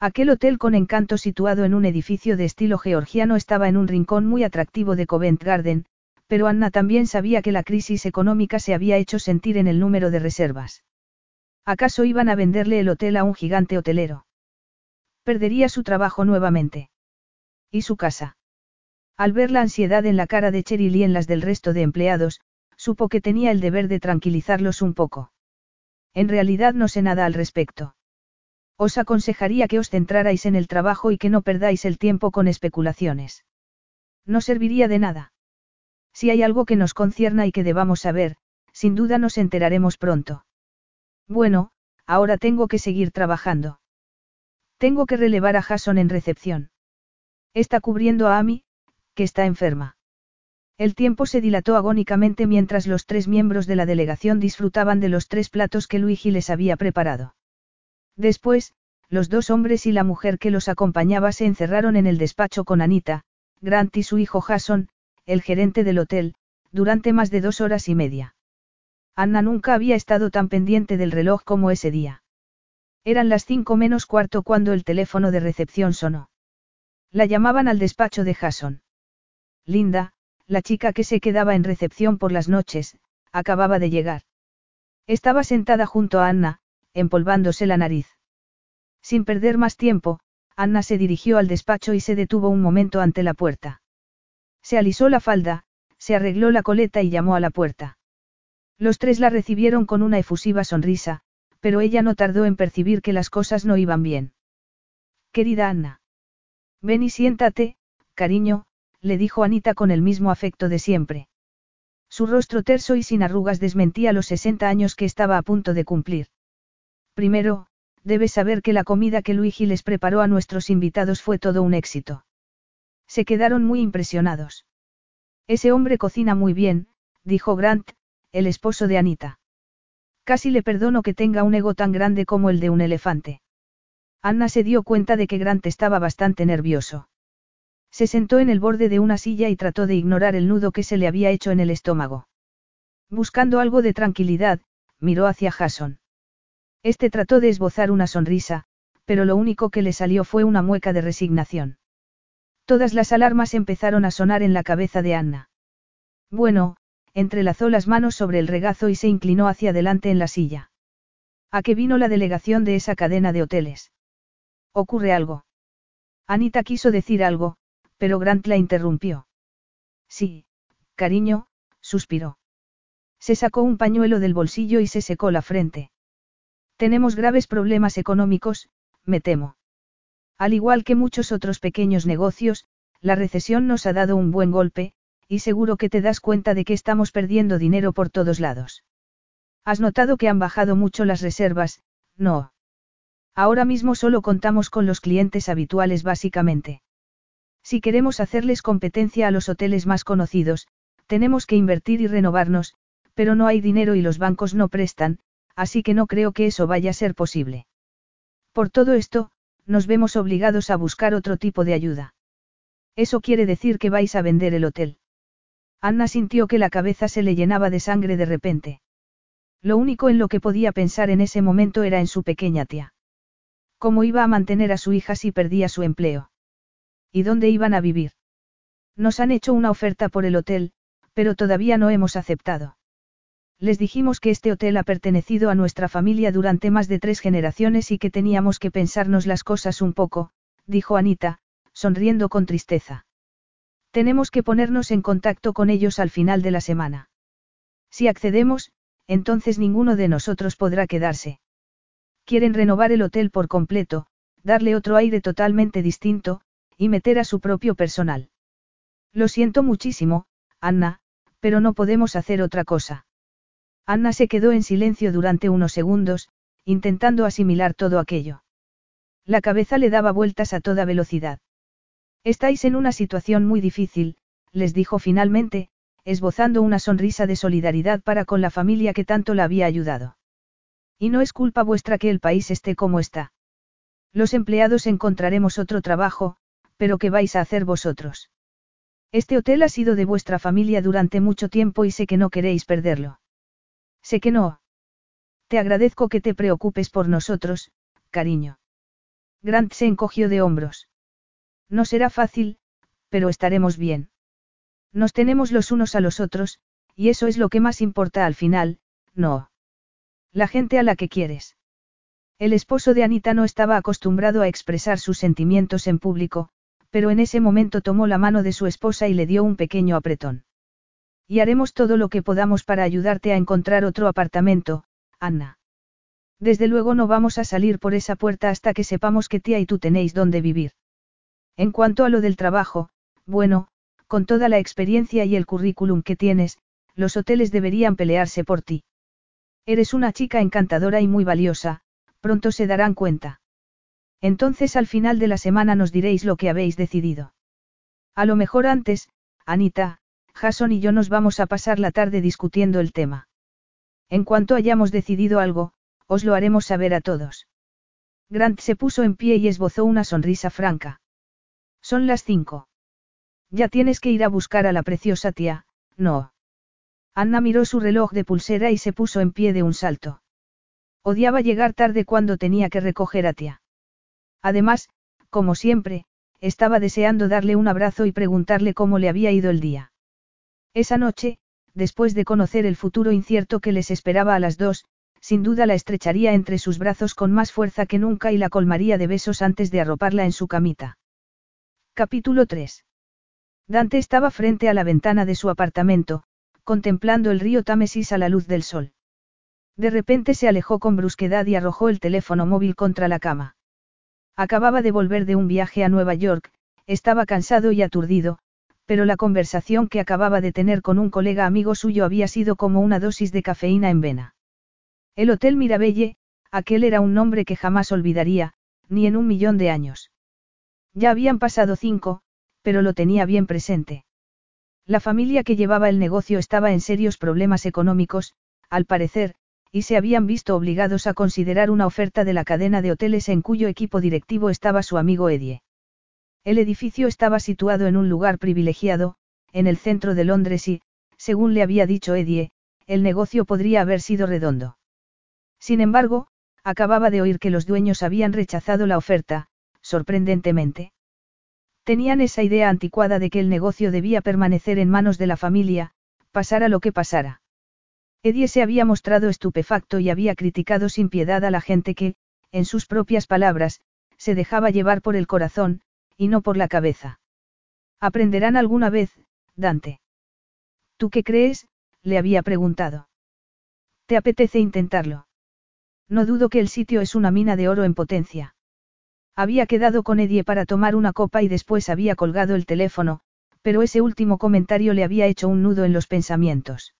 Aquel hotel con encanto situado en un edificio de estilo georgiano estaba en un rincón muy atractivo de Covent Garden, pero Anna también sabía que la crisis económica se había hecho sentir en el número de reservas. ¿Acaso iban a venderle el hotel a un gigante hotelero? Perdería su trabajo nuevamente. ¿Y su casa? Al ver la ansiedad en la cara de Cheryl y en las del resto de empleados, supo que tenía el deber de tranquilizarlos un poco. En realidad no sé nada al respecto. Os aconsejaría que os centrarais en el trabajo y que no perdáis el tiempo con especulaciones. No serviría de nada. Si hay algo que nos concierna y que debamos saber, sin duda nos enteraremos pronto. Bueno, ahora tengo que seguir trabajando. Tengo que relevar a Jason en recepción. Está cubriendo a Amy, que está enferma. El tiempo se dilató agónicamente mientras los tres miembros de la delegación disfrutaban de los tres platos que Luigi les había preparado. Después, los dos hombres y la mujer que los acompañaba se encerraron en el despacho con Anita, Grant y su hijo Jason, el gerente del hotel, durante más de dos horas y media. Anna nunca había estado tan pendiente del reloj como ese día. Eran las cinco menos cuarto cuando el teléfono de recepción sonó. La llamaban al despacho de Jason. Linda, la chica que se quedaba en recepción por las noches, acababa de llegar. Estaba sentada junto a Anna, empolvándose la nariz. Sin perder más tiempo, Anna se dirigió al despacho y se detuvo un momento ante la puerta. Se alisó la falda, se arregló la coleta y llamó a la puerta. Los tres la recibieron con una efusiva sonrisa, pero ella no tardó en percibir que las cosas no iban bien. Querida Anna. Ven y siéntate, cariño, le dijo Anita con el mismo afecto de siempre. Su rostro terso y sin arrugas desmentía los 60 años que estaba a punto de cumplir. Primero, debes saber que la comida que Luigi les preparó a nuestros invitados fue todo un éxito. Se quedaron muy impresionados. Ese hombre cocina muy bien, dijo Grant, el esposo de Anita. Casi le perdono que tenga un ego tan grande como el de un elefante. Anna se dio cuenta de que Grant estaba bastante nervioso. Se sentó en el borde de una silla y trató de ignorar el nudo que se le había hecho en el estómago. Buscando algo de tranquilidad, miró hacia Jason. Este trató de esbozar una sonrisa, pero lo único que le salió fue una mueca de resignación. Todas las alarmas empezaron a sonar en la cabeza de Anna. Bueno, entrelazó las manos sobre el regazo y se inclinó hacia adelante en la silla. ¿A qué vino la delegación de esa cadena de hoteles? ¿Ocurre algo? Anita quiso decir algo, pero Grant la interrumpió. Sí, cariño, suspiró. Se sacó un pañuelo del bolsillo y se secó la frente. Tenemos graves problemas económicos, me temo. Al igual que muchos otros pequeños negocios, la recesión nos ha dado un buen golpe, y seguro que te das cuenta de que estamos perdiendo dinero por todos lados. ¿Has notado que han bajado mucho las reservas? No. Ahora mismo solo contamos con los clientes habituales básicamente. Si queremos hacerles competencia a los hoteles más conocidos, tenemos que invertir y renovarnos, pero no hay dinero y los bancos no prestan, así que no creo que eso vaya a ser posible. Por todo esto, nos vemos obligados a buscar otro tipo de ayuda. Eso quiere decir que vais a vender el hotel. Anna sintió que la cabeza se le llenaba de sangre de repente. Lo único en lo que podía pensar en ese momento era en su pequeña tía. ¿Cómo iba a mantener a su hija si perdía su empleo? ¿Y dónde iban a vivir? Nos han hecho una oferta por el hotel, pero todavía no hemos aceptado. Les dijimos que este hotel ha pertenecido a nuestra familia durante más de tres generaciones y que teníamos que pensarnos las cosas un poco, dijo Anita, sonriendo con tristeza. Tenemos que ponernos en contacto con ellos al final de la semana. Si accedemos, entonces ninguno de nosotros podrá quedarse. Quieren renovar el hotel por completo, darle otro aire totalmente distinto, y meter a su propio personal. Lo siento muchísimo, Anna, pero no podemos hacer otra cosa. Anna se quedó en silencio durante unos segundos, intentando asimilar todo aquello. La cabeza le daba vueltas a toda velocidad. Estáis en una situación muy difícil, les dijo finalmente, esbozando una sonrisa de solidaridad para con la familia que tanto la había ayudado. Y no es culpa vuestra que el país esté como está. Los empleados encontraremos otro trabajo, pero ¿qué vais a hacer vosotros? Este hotel ha sido de vuestra familia durante mucho tiempo y sé que no queréis perderlo. Sé que no. Te agradezco que te preocupes por nosotros, cariño. Grant se encogió de hombros. No será fácil, pero estaremos bien. Nos tenemos los unos a los otros, y eso es lo que más importa al final, no. La gente a la que quieres. El esposo de Anita no estaba acostumbrado a expresar sus sentimientos en público, pero en ese momento tomó la mano de su esposa y le dio un pequeño apretón. Y haremos todo lo que podamos para ayudarte a encontrar otro apartamento, Anna. Desde luego no vamos a salir por esa puerta hasta que sepamos que tía y tú tenéis dónde vivir. En cuanto a lo del trabajo, bueno, con toda la experiencia y el currículum que tienes, los hoteles deberían pelearse por ti. Eres una chica encantadora y muy valiosa, pronto se darán cuenta. Entonces al final de la semana nos diréis lo que habéis decidido. A lo mejor antes, Anita, Jason y yo nos vamos a pasar la tarde discutiendo el tema. En cuanto hayamos decidido algo, os lo haremos saber a todos. Grant se puso en pie y esbozó una sonrisa franca. Son las cinco. Ya tienes que ir a buscar a la preciosa tía, no. Anna miró su reloj de pulsera y se puso en pie de un salto. Odiaba llegar tarde cuando tenía que recoger a tía. Además, como siempre, estaba deseando darle un abrazo y preguntarle cómo le había ido el día. Esa noche, después de conocer el futuro incierto que les esperaba a las dos, sin duda la estrecharía entre sus brazos con más fuerza que nunca y la colmaría de besos antes de arroparla en su camita. Capítulo 3. Dante estaba frente a la ventana de su apartamento, contemplando el río Támesis a la luz del sol. De repente se alejó con brusquedad y arrojó el teléfono móvil contra la cama. Acababa de volver de un viaje a Nueva York, estaba cansado y aturdido, pero la conversación que acababa de tener con un colega amigo suyo había sido como una dosis de cafeína en vena. El Hotel Mirabelle, aquel era un nombre que jamás olvidaría, ni en un millón de años. Ya habían pasado cinco, pero lo tenía bien presente. La familia que llevaba el negocio estaba en serios problemas económicos, al parecer, y se habían visto obligados a considerar una oferta de la cadena de hoteles en cuyo equipo directivo estaba su amigo Edie. El edificio estaba situado en un lugar privilegiado, en el centro de Londres y, según le había dicho Edie, el negocio podría haber sido redondo. Sin embargo, acababa de oír que los dueños habían rechazado la oferta, sorprendentemente. Tenían esa idea anticuada de que el negocio debía permanecer en manos de la familia, pasara lo que pasara. Eddie se había mostrado estupefacto y había criticado sin piedad a la gente que, en sus propias palabras, se dejaba llevar por el corazón, y no por la cabeza. ¿Aprenderán alguna vez, Dante? ¿Tú qué crees? le había preguntado. ¿Te apetece intentarlo? No dudo que el sitio es una mina de oro en potencia. Había quedado con Edie para tomar una copa y después había colgado el teléfono, pero ese último comentario le había hecho un nudo en los pensamientos.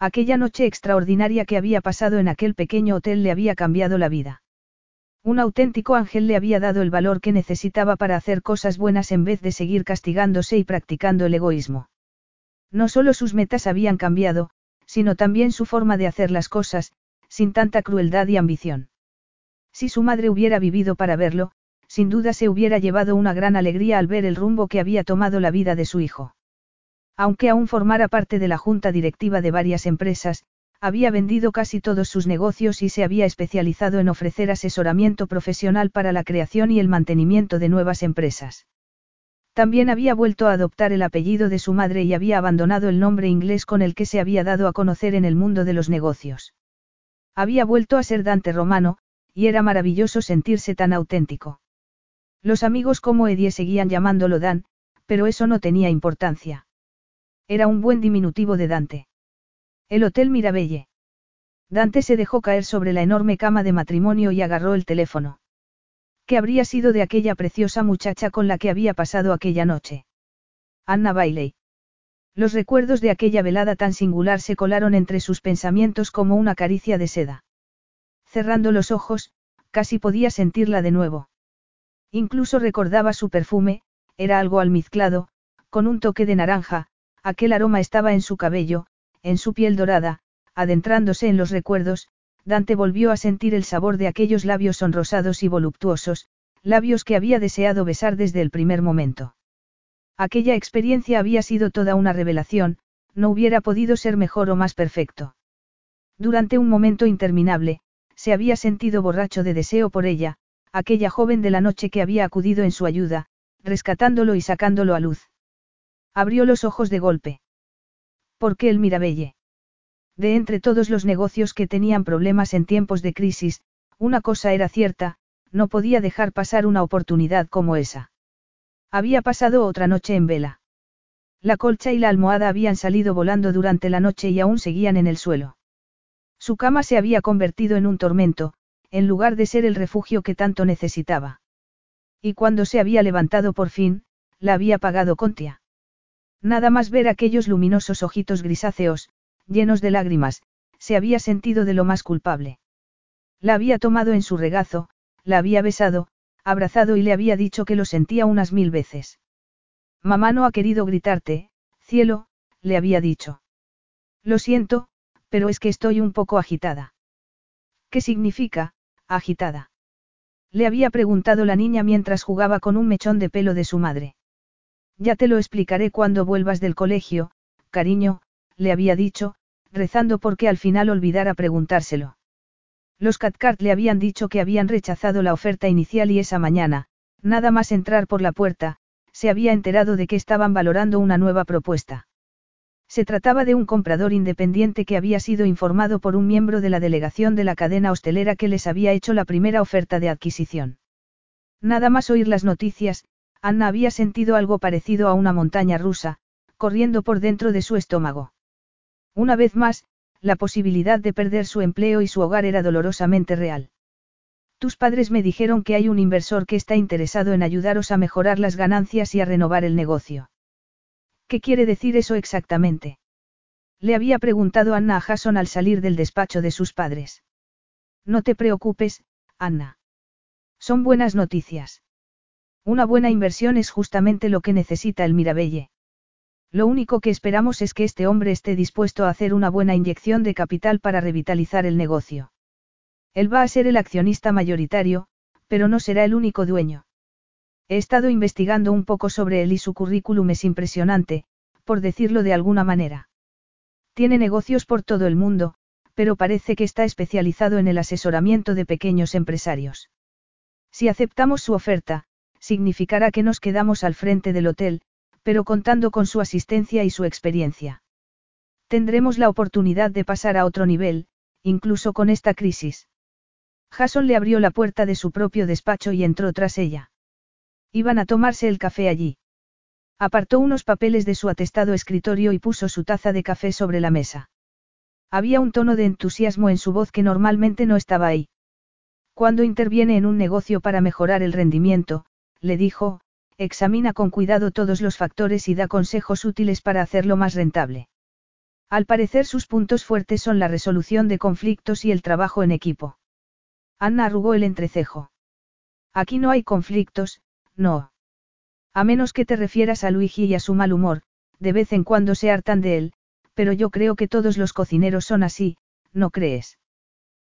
Aquella noche extraordinaria que había pasado en aquel pequeño hotel le había cambiado la vida. Un auténtico ángel le había dado el valor que necesitaba para hacer cosas buenas en vez de seguir castigándose y practicando el egoísmo. No solo sus metas habían cambiado, sino también su forma de hacer las cosas, sin tanta crueldad y ambición. Si su madre hubiera vivido para verlo, sin duda se hubiera llevado una gran alegría al ver el rumbo que había tomado la vida de su hijo. Aunque aún formara parte de la junta directiva de varias empresas, había vendido casi todos sus negocios y se había especializado en ofrecer asesoramiento profesional para la creación y el mantenimiento de nuevas empresas. También había vuelto a adoptar el apellido de su madre y había abandonado el nombre inglés con el que se había dado a conocer en el mundo de los negocios. Había vuelto a ser Dante Romano, y era maravilloso sentirse tan auténtico. Los amigos como Eddie seguían llamándolo Dan, pero eso no tenía importancia. Era un buen diminutivo de Dante. El Hotel Mirabelle. Dante se dejó caer sobre la enorme cama de matrimonio y agarró el teléfono. ¿Qué habría sido de aquella preciosa muchacha con la que había pasado aquella noche? Anna Bailey. Los recuerdos de aquella velada tan singular se colaron entre sus pensamientos como una caricia de seda. Cerrando los ojos, casi podía sentirla de nuevo. Incluso recordaba su perfume, era algo almizclado, con un toque de naranja, aquel aroma estaba en su cabello, en su piel dorada, adentrándose en los recuerdos, Dante volvió a sentir el sabor de aquellos labios sonrosados y voluptuosos, labios que había deseado besar desde el primer momento. Aquella experiencia había sido toda una revelación, no hubiera podido ser mejor o más perfecto. Durante un momento interminable, se había sentido borracho de deseo por ella, aquella joven de la noche que había acudido en su ayuda, rescatándolo y sacándolo a luz. Abrió los ojos de golpe. ¿Por qué el Mirabelle? De entre todos los negocios que tenían problemas en tiempos de crisis, una cosa era cierta, no podía dejar pasar una oportunidad como esa. Había pasado otra noche en vela. La colcha y la almohada habían salido volando durante la noche y aún seguían en el suelo. Su cama se había convertido en un tormento, en lugar de ser el refugio que tanto necesitaba. Y cuando se había levantado por fin, la había pagado Contia. Nada más ver aquellos luminosos ojitos grisáceos, llenos de lágrimas, se había sentido de lo más culpable. La había tomado en su regazo, la había besado, abrazado y le había dicho que lo sentía unas mil veces. Mamá no ha querido gritarte, cielo, le había dicho. Lo siento, pero es que estoy un poco agitada. ¿Qué significa, agitada? Le había preguntado la niña mientras jugaba con un mechón de pelo de su madre. Ya te lo explicaré cuando vuelvas del colegio, cariño, le había dicho, rezando porque al final olvidara preguntárselo. Los Catcart le habían dicho que habían rechazado la oferta inicial y esa mañana, nada más entrar por la puerta, se había enterado de que estaban valorando una nueva propuesta. Se trataba de un comprador independiente que había sido informado por un miembro de la delegación de la cadena hostelera que les había hecho la primera oferta de adquisición. Nada más oír las noticias, Anna había sentido algo parecido a una montaña rusa, corriendo por dentro de su estómago. Una vez más, la posibilidad de perder su empleo y su hogar era dolorosamente real. Tus padres me dijeron que hay un inversor que está interesado en ayudaros a mejorar las ganancias y a renovar el negocio. ¿Qué quiere decir eso exactamente? Le había preguntado Anna a Jason al salir del despacho de sus padres. No te preocupes, Anna. Son buenas noticias. Una buena inversión es justamente lo que necesita el Mirabelle. Lo único que esperamos es que este hombre esté dispuesto a hacer una buena inyección de capital para revitalizar el negocio. Él va a ser el accionista mayoritario, pero no será el único dueño. He estado investigando un poco sobre él y su currículum es impresionante, por decirlo de alguna manera. Tiene negocios por todo el mundo, pero parece que está especializado en el asesoramiento de pequeños empresarios. Si aceptamos su oferta, significará que nos quedamos al frente del hotel, pero contando con su asistencia y su experiencia. Tendremos la oportunidad de pasar a otro nivel, incluso con esta crisis. Jason le abrió la puerta de su propio despacho y entró tras ella. Iban a tomarse el café allí. Apartó unos papeles de su atestado escritorio y puso su taza de café sobre la mesa. Había un tono de entusiasmo en su voz que normalmente no estaba ahí. Cuando interviene en un negocio para mejorar el rendimiento, le dijo, examina con cuidado todos los factores y da consejos útiles para hacerlo más rentable. Al parecer sus puntos fuertes son la resolución de conflictos y el trabajo en equipo. Anna arrugó el entrecejo. Aquí no hay conflictos, no. A menos que te refieras a Luigi y a su mal humor, de vez en cuando se hartan de él, pero yo creo que todos los cocineros son así, ¿no crees?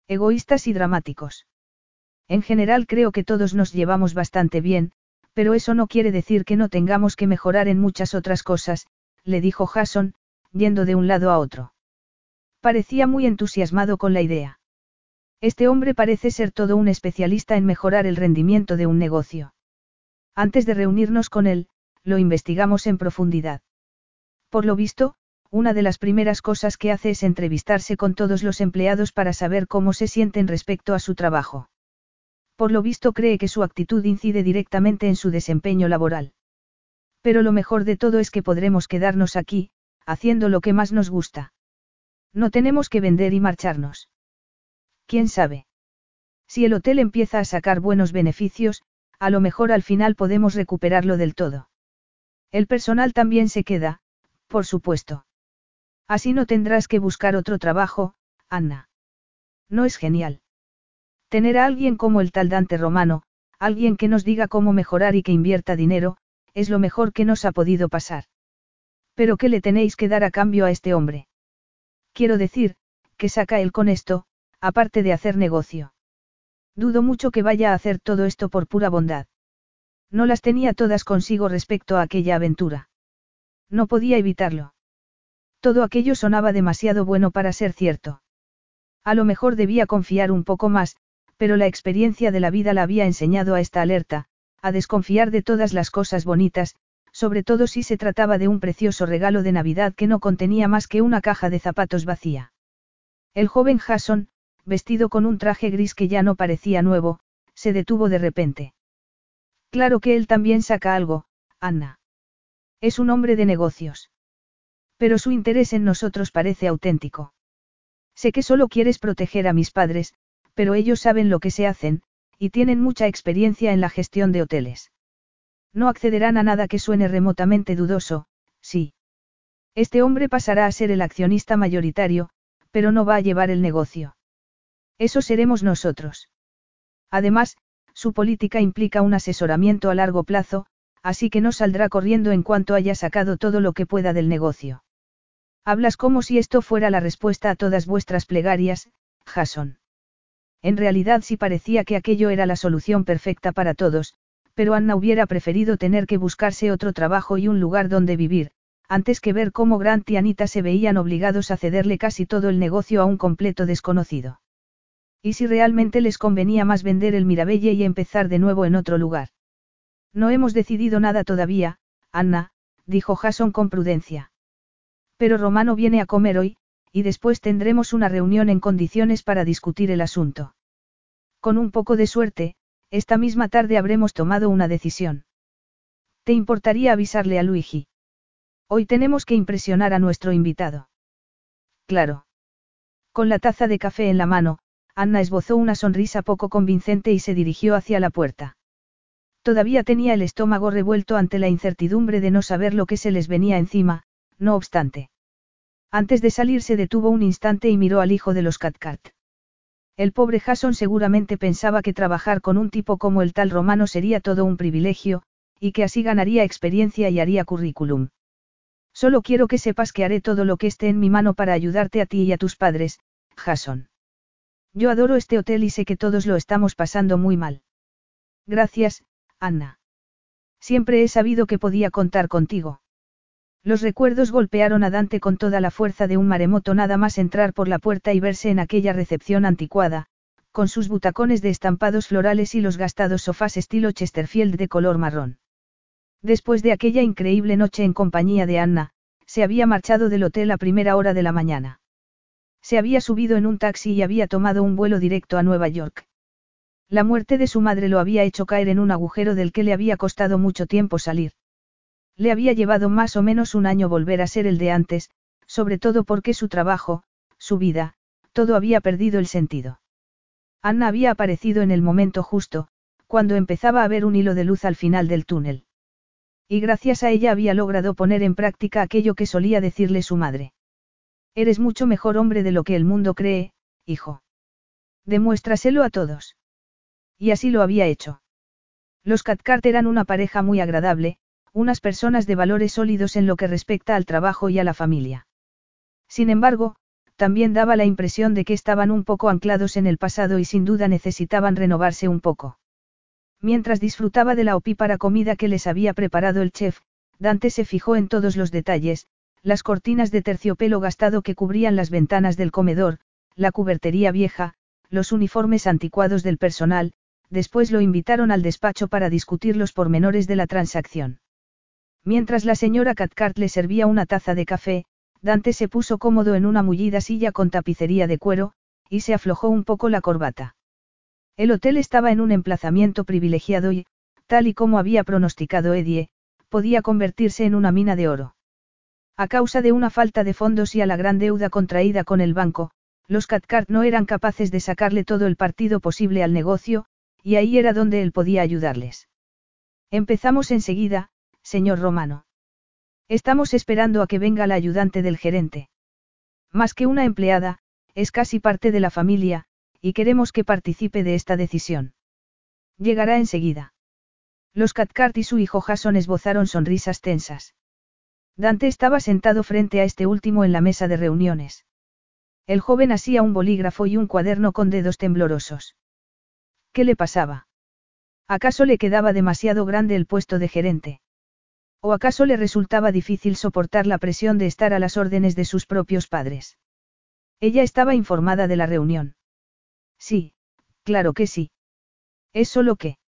Egoístas y dramáticos. En general creo que todos nos llevamos bastante bien, pero eso no quiere decir que no tengamos que mejorar en muchas otras cosas, le dijo Jason, yendo de un lado a otro. Parecía muy entusiasmado con la idea. Este hombre parece ser todo un especialista en mejorar el rendimiento de un negocio. Antes de reunirnos con él, lo investigamos en profundidad. Por lo visto, una de las primeras cosas que hace es entrevistarse con todos los empleados para saber cómo se sienten respecto a su trabajo. Por lo visto cree que su actitud incide directamente en su desempeño laboral. Pero lo mejor de todo es que podremos quedarnos aquí, haciendo lo que más nos gusta. No tenemos que vender y marcharnos. ¿Quién sabe? Si el hotel empieza a sacar buenos beneficios, a lo mejor al final podemos recuperarlo del todo. El personal también se queda, por supuesto. Así no tendrás que buscar otro trabajo, Anna. ¿No es genial? Tener a alguien como el tal Dante Romano, alguien que nos diga cómo mejorar y que invierta dinero, es lo mejor que nos ha podido pasar. Pero ¿qué le tenéis que dar a cambio a este hombre? Quiero decir, ¿qué saca él con esto, aparte de hacer negocio. Dudo mucho que vaya a hacer todo esto por pura bondad. No las tenía todas consigo respecto a aquella aventura. No podía evitarlo. Todo aquello sonaba demasiado bueno para ser cierto. A lo mejor debía confiar un poco más, pero la experiencia de la vida la había enseñado a esta alerta, a desconfiar de todas las cosas bonitas, sobre todo si se trataba de un precioso regalo de Navidad que no contenía más que una caja de zapatos vacía. El joven Jason, vestido con un traje gris que ya no parecía nuevo, se detuvo de repente. Claro que él también saca algo, Anna. Es un hombre de negocios. Pero su interés en nosotros parece auténtico. Sé que solo quieres proteger a mis padres, pero ellos saben lo que se hacen, y tienen mucha experiencia en la gestión de hoteles. No accederán a nada que suene remotamente dudoso, sí. Este hombre pasará a ser el accionista mayoritario, pero no va a llevar el negocio. Eso seremos nosotros. Además, su política implica un asesoramiento a largo plazo, así que no saldrá corriendo en cuanto haya sacado todo lo que pueda del negocio. Hablas como si esto fuera la respuesta a todas vuestras plegarias, Jason. En realidad sí parecía que aquello era la solución perfecta para todos, pero Anna hubiera preferido tener que buscarse otro trabajo y un lugar donde vivir, antes que ver cómo Grant y Anita se veían obligados a cederle casi todo el negocio a un completo desconocido. ¿Y si realmente les convenía más vender el Mirabelle y empezar de nuevo en otro lugar? No hemos decidido nada todavía, Anna, dijo Jason con prudencia. Pero Romano viene a comer hoy, y después tendremos una reunión en condiciones para discutir el asunto. Con un poco de suerte, esta misma tarde habremos tomado una decisión. ¿Te importaría avisarle a Luigi? Hoy tenemos que impresionar a nuestro invitado. Claro. Con la taza de café en la mano, Anna esbozó una sonrisa poco convincente y se dirigió hacia la puerta. Todavía tenía el estómago revuelto ante la incertidumbre de no saber lo que se les venía encima, no obstante. Antes de salir se detuvo un instante y miró al hijo de los Catcat. El pobre Jason seguramente pensaba que trabajar con un tipo como el tal romano sería todo un privilegio, y que así ganaría experiencia y haría currículum. Solo quiero que sepas que haré todo lo que esté en mi mano para ayudarte a ti y a tus padres, Jason. Yo adoro este hotel y sé que todos lo estamos pasando muy mal. Gracias, Anna. Siempre he sabido que podía contar contigo. Los recuerdos golpearon a Dante con toda la fuerza de un maremoto nada más entrar por la puerta y verse en aquella recepción anticuada, con sus butacones de estampados florales y los gastados sofás estilo Chesterfield de color marrón. Después de aquella increíble noche en compañía de Anna, se había marchado del hotel a primera hora de la mañana. Se había subido en un taxi y había tomado un vuelo directo a Nueva York. La muerte de su madre lo había hecho caer en un agujero del que le había costado mucho tiempo salir. Le había llevado más o menos un año volver a ser el de antes, sobre todo porque su trabajo, su vida, todo había perdido el sentido. Anna había aparecido en el momento justo, cuando empezaba a ver un hilo de luz al final del túnel. Y gracias a ella había logrado poner en práctica aquello que solía decirle su madre. Eres mucho mejor hombre de lo que el mundo cree, hijo. Demuéstraselo a todos. Y así lo había hecho. Los Cathcart eran una pareja muy agradable, unas personas de valores sólidos en lo que respecta al trabajo y a la familia. Sin embargo, también daba la impresión de que estaban un poco anclados en el pasado y sin duda necesitaban renovarse un poco. Mientras disfrutaba de la opípara comida que les había preparado el chef, Dante se fijó en todos los detalles, las cortinas de terciopelo gastado que cubrían las ventanas del comedor, la cubertería vieja, los uniformes anticuados del personal, después lo invitaron al despacho para discutir los pormenores de la transacción. Mientras la señora Cathcart le servía una taza de café, Dante se puso cómodo en una mullida silla con tapicería de cuero, y se aflojó un poco la corbata. El hotel estaba en un emplazamiento privilegiado y, tal y como había pronosticado Edie, podía convertirse en una mina de oro. A causa de una falta de fondos y a la gran deuda contraída con el banco, los Cathcart no eran capaces de sacarle todo el partido posible al negocio, y ahí era donde él podía ayudarles. Empezamos enseguida, señor Romano. Estamos esperando a que venga la ayudante del gerente. Más que una empleada, es casi parte de la familia, y queremos que participe de esta decisión. Llegará enseguida. Los Cathcart y su hijo Jason esbozaron sonrisas tensas. Dante estaba sentado frente a este último en la mesa de reuniones. El joven hacía un bolígrafo y un cuaderno con dedos temblorosos. ¿Qué le pasaba? ¿Acaso le quedaba demasiado grande el puesto de gerente? ¿O acaso le resultaba difícil soportar la presión de estar a las órdenes de sus propios padres? Ella estaba informada de la reunión. Sí, claro que sí. Es solo que.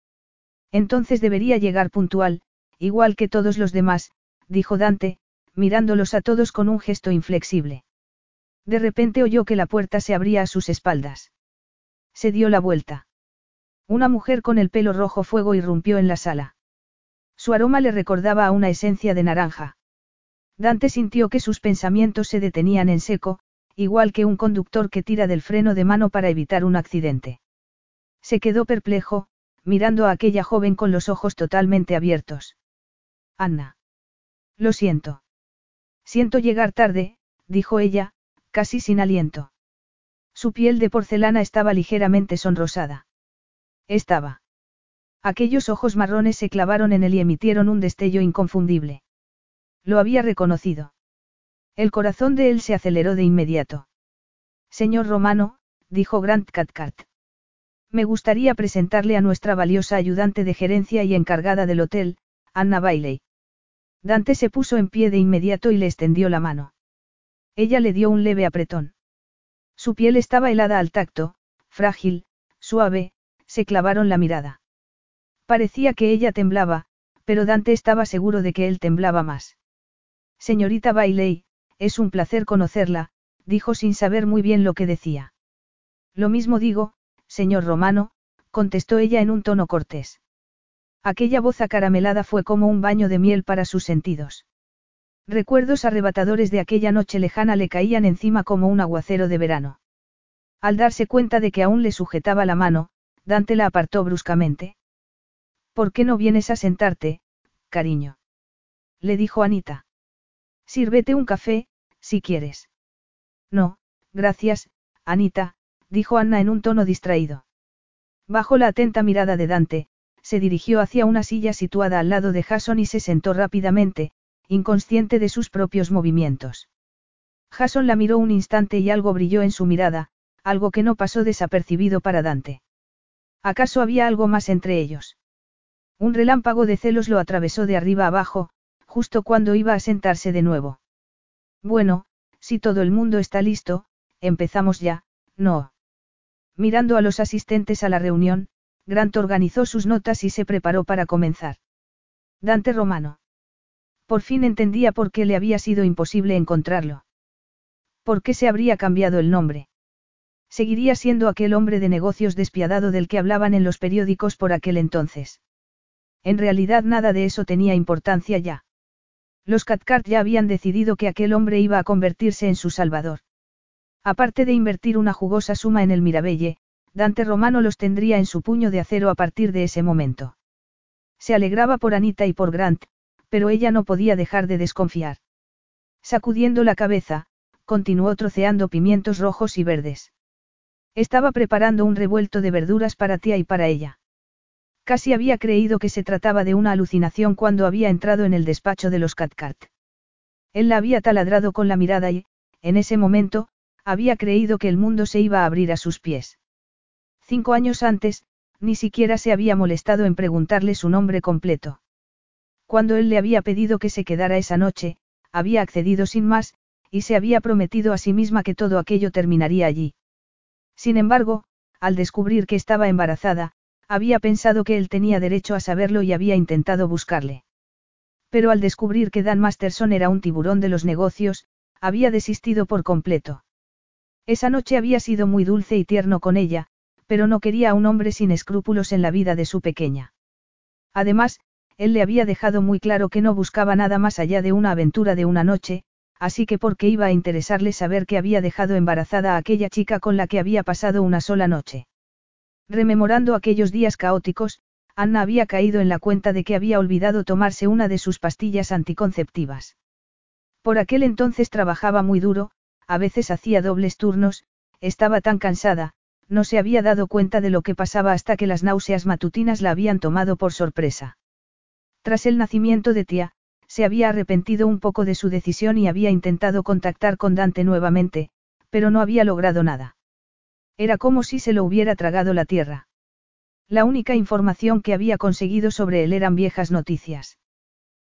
Entonces debería llegar puntual, igual que todos los demás, dijo Dante, mirándolos a todos con un gesto inflexible. De repente oyó que la puerta se abría a sus espaldas. Se dio la vuelta. Una mujer con el pelo rojo fuego irrumpió en la sala. Su aroma le recordaba a una esencia de naranja. Dante sintió que sus pensamientos se detenían en seco, igual que un conductor que tira del freno de mano para evitar un accidente. Se quedó perplejo, mirando a aquella joven con los ojos totalmente abiertos. Anna. Lo siento. Siento llegar tarde, dijo ella, casi sin aliento. Su piel de porcelana estaba ligeramente sonrosada. Estaba. Aquellos ojos marrones se clavaron en él y emitieron un destello inconfundible. Lo había reconocido. El corazón de él se aceleró de inmediato. Señor Romano, dijo Grant Cathcart. Me gustaría presentarle a nuestra valiosa ayudante de gerencia y encargada del hotel, Anna Bailey. Dante se puso en pie de inmediato y le extendió la mano. Ella le dio un leve apretón. Su piel estaba helada al tacto, frágil, suave, se clavaron la mirada. Parecía que ella temblaba, pero Dante estaba seguro de que él temblaba más. Señorita Bailey, es un placer conocerla, dijo sin saber muy bien lo que decía. Lo mismo digo, señor Romano, contestó ella en un tono cortés. Aquella voz acaramelada fue como un baño de miel para sus sentidos. Recuerdos arrebatadores de aquella noche lejana le caían encima como un aguacero de verano. Al darse cuenta de que aún le sujetaba la mano, Dante la apartó bruscamente. ¿Por qué no vienes a sentarte, cariño? Le dijo Anita. Sírvete un café, si quieres. No, gracias, Anita, dijo Anna en un tono distraído. Bajo la atenta mirada de Dante, se dirigió hacia una silla situada al lado de Jason y se sentó rápidamente, inconsciente de sus propios movimientos. Jason la miró un instante y algo brilló en su mirada, algo que no pasó desapercibido para Dante. ¿Acaso había algo más entre ellos? Un relámpago de celos lo atravesó de arriba abajo, justo cuando iba a sentarse de nuevo. Bueno, si todo el mundo está listo, empezamos ya, no. Mirando a los asistentes a la reunión, Grant organizó sus notas y se preparó para comenzar. Dante Romano. Por fin entendía por qué le había sido imposible encontrarlo. ¿Por qué se habría cambiado el nombre? Seguiría siendo aquel hombre de negocios despiadado del que hablaban en los periódicos por aquel entonces. En realidad nada de eso tenía importancia ya. Los Cathcart ya habían decidido que aquel hombre iba a convertirse en su salvador. Aparte de invertir una jugosa suma en el Mirabelle, Dante Romano los tendría en su puño de acero a partir de ese momento. Se alegraba por Anita y por Grant, pero ella no podía dejar de desconfiar. Sacudiendo la cabeza, continuó troceando pimientos rojos y verdes. Estaba preparando un revuelto de verduras para tía y para ella. Casi había creído que se trataba de una alucinación cuando había entrado en el despacho de los Catcart. Él la había taladrado con la mirada y, en ese momento, había creído que el mundo se iba a abrir a sus pies. Cinco años antes, ni siquiera se había molestado en preguntarle su nombre completo. Cuando él le había pedido que se quedara esa noche, había accedido sin más, y se había prometido a sí misma que todo aquello terminaría allí. Sin embargo, al descubrir que estaba embarazada, había pensado que él tenía derecho a saberlo y había intentado buscarle. Pero al descubrir que Dan Masterson era un tiburón de los negocios, había desistido por completo. Esa noche había sido muy dulce y tierno con ella, pero no quería a un hombre sin escrúpulos en la vida de su pequeña. Además, él le había dejado muy claro que no buscaba nada más allá de una aventura de una noche, así que por qué iba a interesarle saber que había dejado embarazada a aquella chica con la que había pasado una sola noche. Rememorando aquellos días caóticos, Anna había caído en la cuenta de que había olvidado tomarse una de sus pastillas anticonceptivas. Por aquel entonces trabajaba muy duro, a veces hacía dobles turnos, estaba tan cansada, no se había dado cuenta de lo que pasaba hasta que las náuseas matutinas la habían tomado por sorpresa. Tras el nacimiento de tía, se había arrepentido un poco de su decisión y había intentado contactar con Dante nuevamente, pero no había logrado nada. Era como si se lo hubiera tragado la tierra. La única información que había conseguido sobre él eran viejas noticias.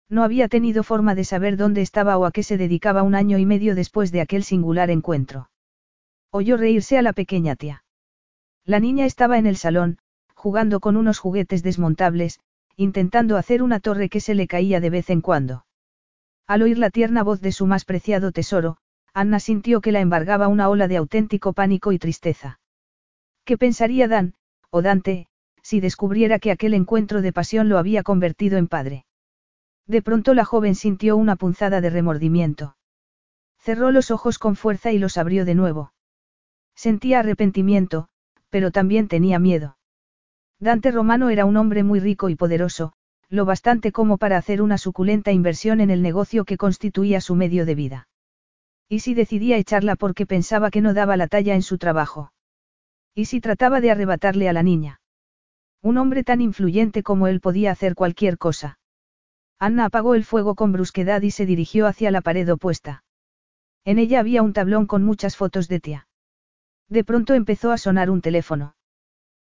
No había tenido forma de saber dónde estaba o a qué se dedicaba un año y medio después de aquel singular encuentro. Oyó reírse a la pequeña tía. La niña estaba en el salón, jugando con unos juguetes desmontables, intentando hacer una torre que se le caía de vez en cuando. Al oír la tierna voz de su más preciado tesoro, Anna sintió que la embargaba una ola de auténtico pánico y tristeza. ¿Qué pensaría Dan, o Dante, si descubriera que aquel encuentro de pasión lo había convertido en padre? De pronto la joven sintió una punzada de remordimiento. Cerró los ojos con fuerza y los abrió de nuevo. Sentía arrepentimiento, pero también tenía miedo. Dante Romano era un hombre muy rico y poderoso, lo bastante como para hacer una suculenta inversión en el negocio que constituía su medio de vida. ¿Y si decidía echarla porque pensaba que no daba la talla en su trabajo? ¿Y si trataba de arrebatarle a la niña? Un hombre tan influyente como él podía hacer cualquier cosa. Anna apagó el fuego con brusquedad y se dirigió hacia la pared opuesta. En ella había un tablón con muchas fotos de tía. De pronto empezó a sonar un teléfono.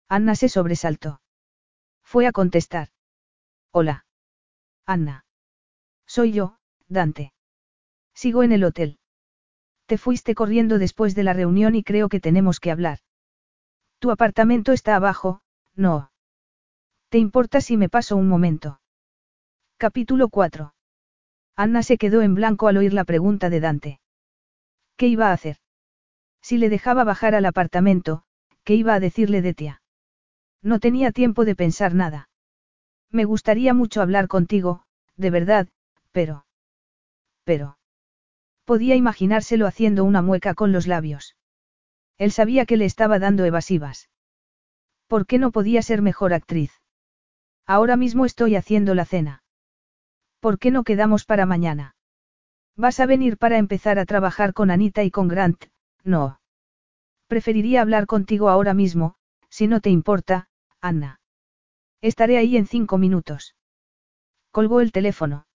Anna se sobresaltó. Fue a contestar. Hola. Anna. Soy yo, Dante. Sigo en el hotel. Te fuiste corriendo después de la reunión y creo que tenemos que hablar. Tu apartamento está abajo, no. ¿Te importa si me paso un momento? Capítulo 4. Anna se quedó en blanco al oír la pregunta de Dante. ¿Qué iba a hacer? Si le dejaba bajar al apartamento, ¿qué iba a decirle de tía? No tenía tiempo de pensar nada. Me gustaría mucho hablar contigo, de verdad, pero... Pero... Podía imaginárselo haciendo una mueca con los labios. Él sabía que le estaba dando evasivas. ¿Por qué no podía ser mejor actriz? Ahora mismo estoy haciendo la cena. ¿Por qué no quedamos para mañana? Vas a venir para empezar a trabajar con Anita y con Grant, no. Preferiría hablar contigo ahora mismo, si no te importa, Anna. Estaré ahí en cinco minutos. Colgó el teléfono.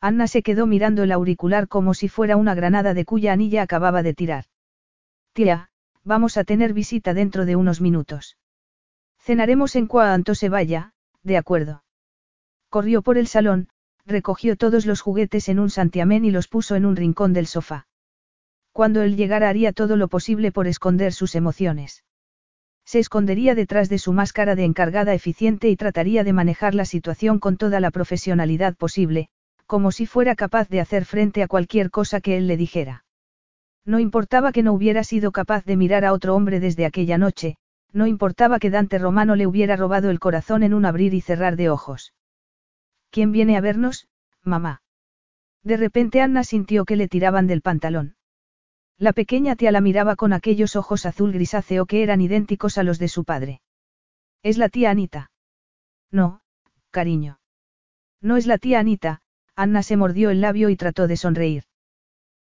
Anna se quedó mirando el auricular como si fuera una granada de cuya anilla acababa de tirar. Tía, vamos a tener visita dentro de unos minutos. Cenaremos en cuanto se vaya, de acuerdo. Corrió por el salón, recogió todos los juguetes en un santiamén y los puso en un rincón del sofá. Cuando él llegara haría todo lo posible por esconder sus emociones. Se escondería detrás de su máscara de encargada eficiente y trataría de manejar la situación con toda la profesionalidad posible, como si fuera capaz de hacer frente a cualquier cosa que él le dijera. No importaba que no hubiera sido capaz de mirar a otro hombre desde aquella noche, no importaba que Dante Romano le hubiera robado el corazón en un abrir y cerrar de ojos. ¿Quién viene a vernos, mamá? De repente Anna sintió que le tiraban del pantalón. La pequeña tía la miraba con aquellos ojos azul grisáceo que eran idénticos a los de su padre. ¿Es la tía Anita? No, cariño. No es la tía Anita, Anna se mordió el labio y trató de sonreír.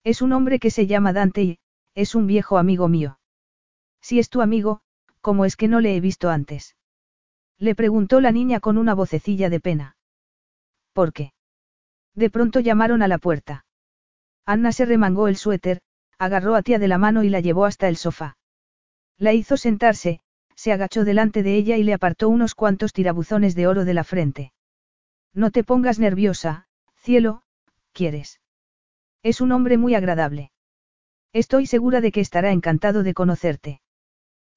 Es un hombre que se llama Dante y, es un viejo amigo mío. Si es tu amigo, ¿cómo es que no le he visto antes? Le preguntó la niña con una vocecilla de pena. ¿Por qué? De pronto llamaron a la puerta. Anna se remangó el suéter, agarró a tía de la mano y la llevó hasta el sofá. La hizo sentarse, se agachó delante de ella y le apartó unos cuantos tirabuzones de oro de la frente. No te pongas nerviosa, cielo, ¿quieres? Es un hombre muy agradable. Estoy segura de que estará encantado de conocerte.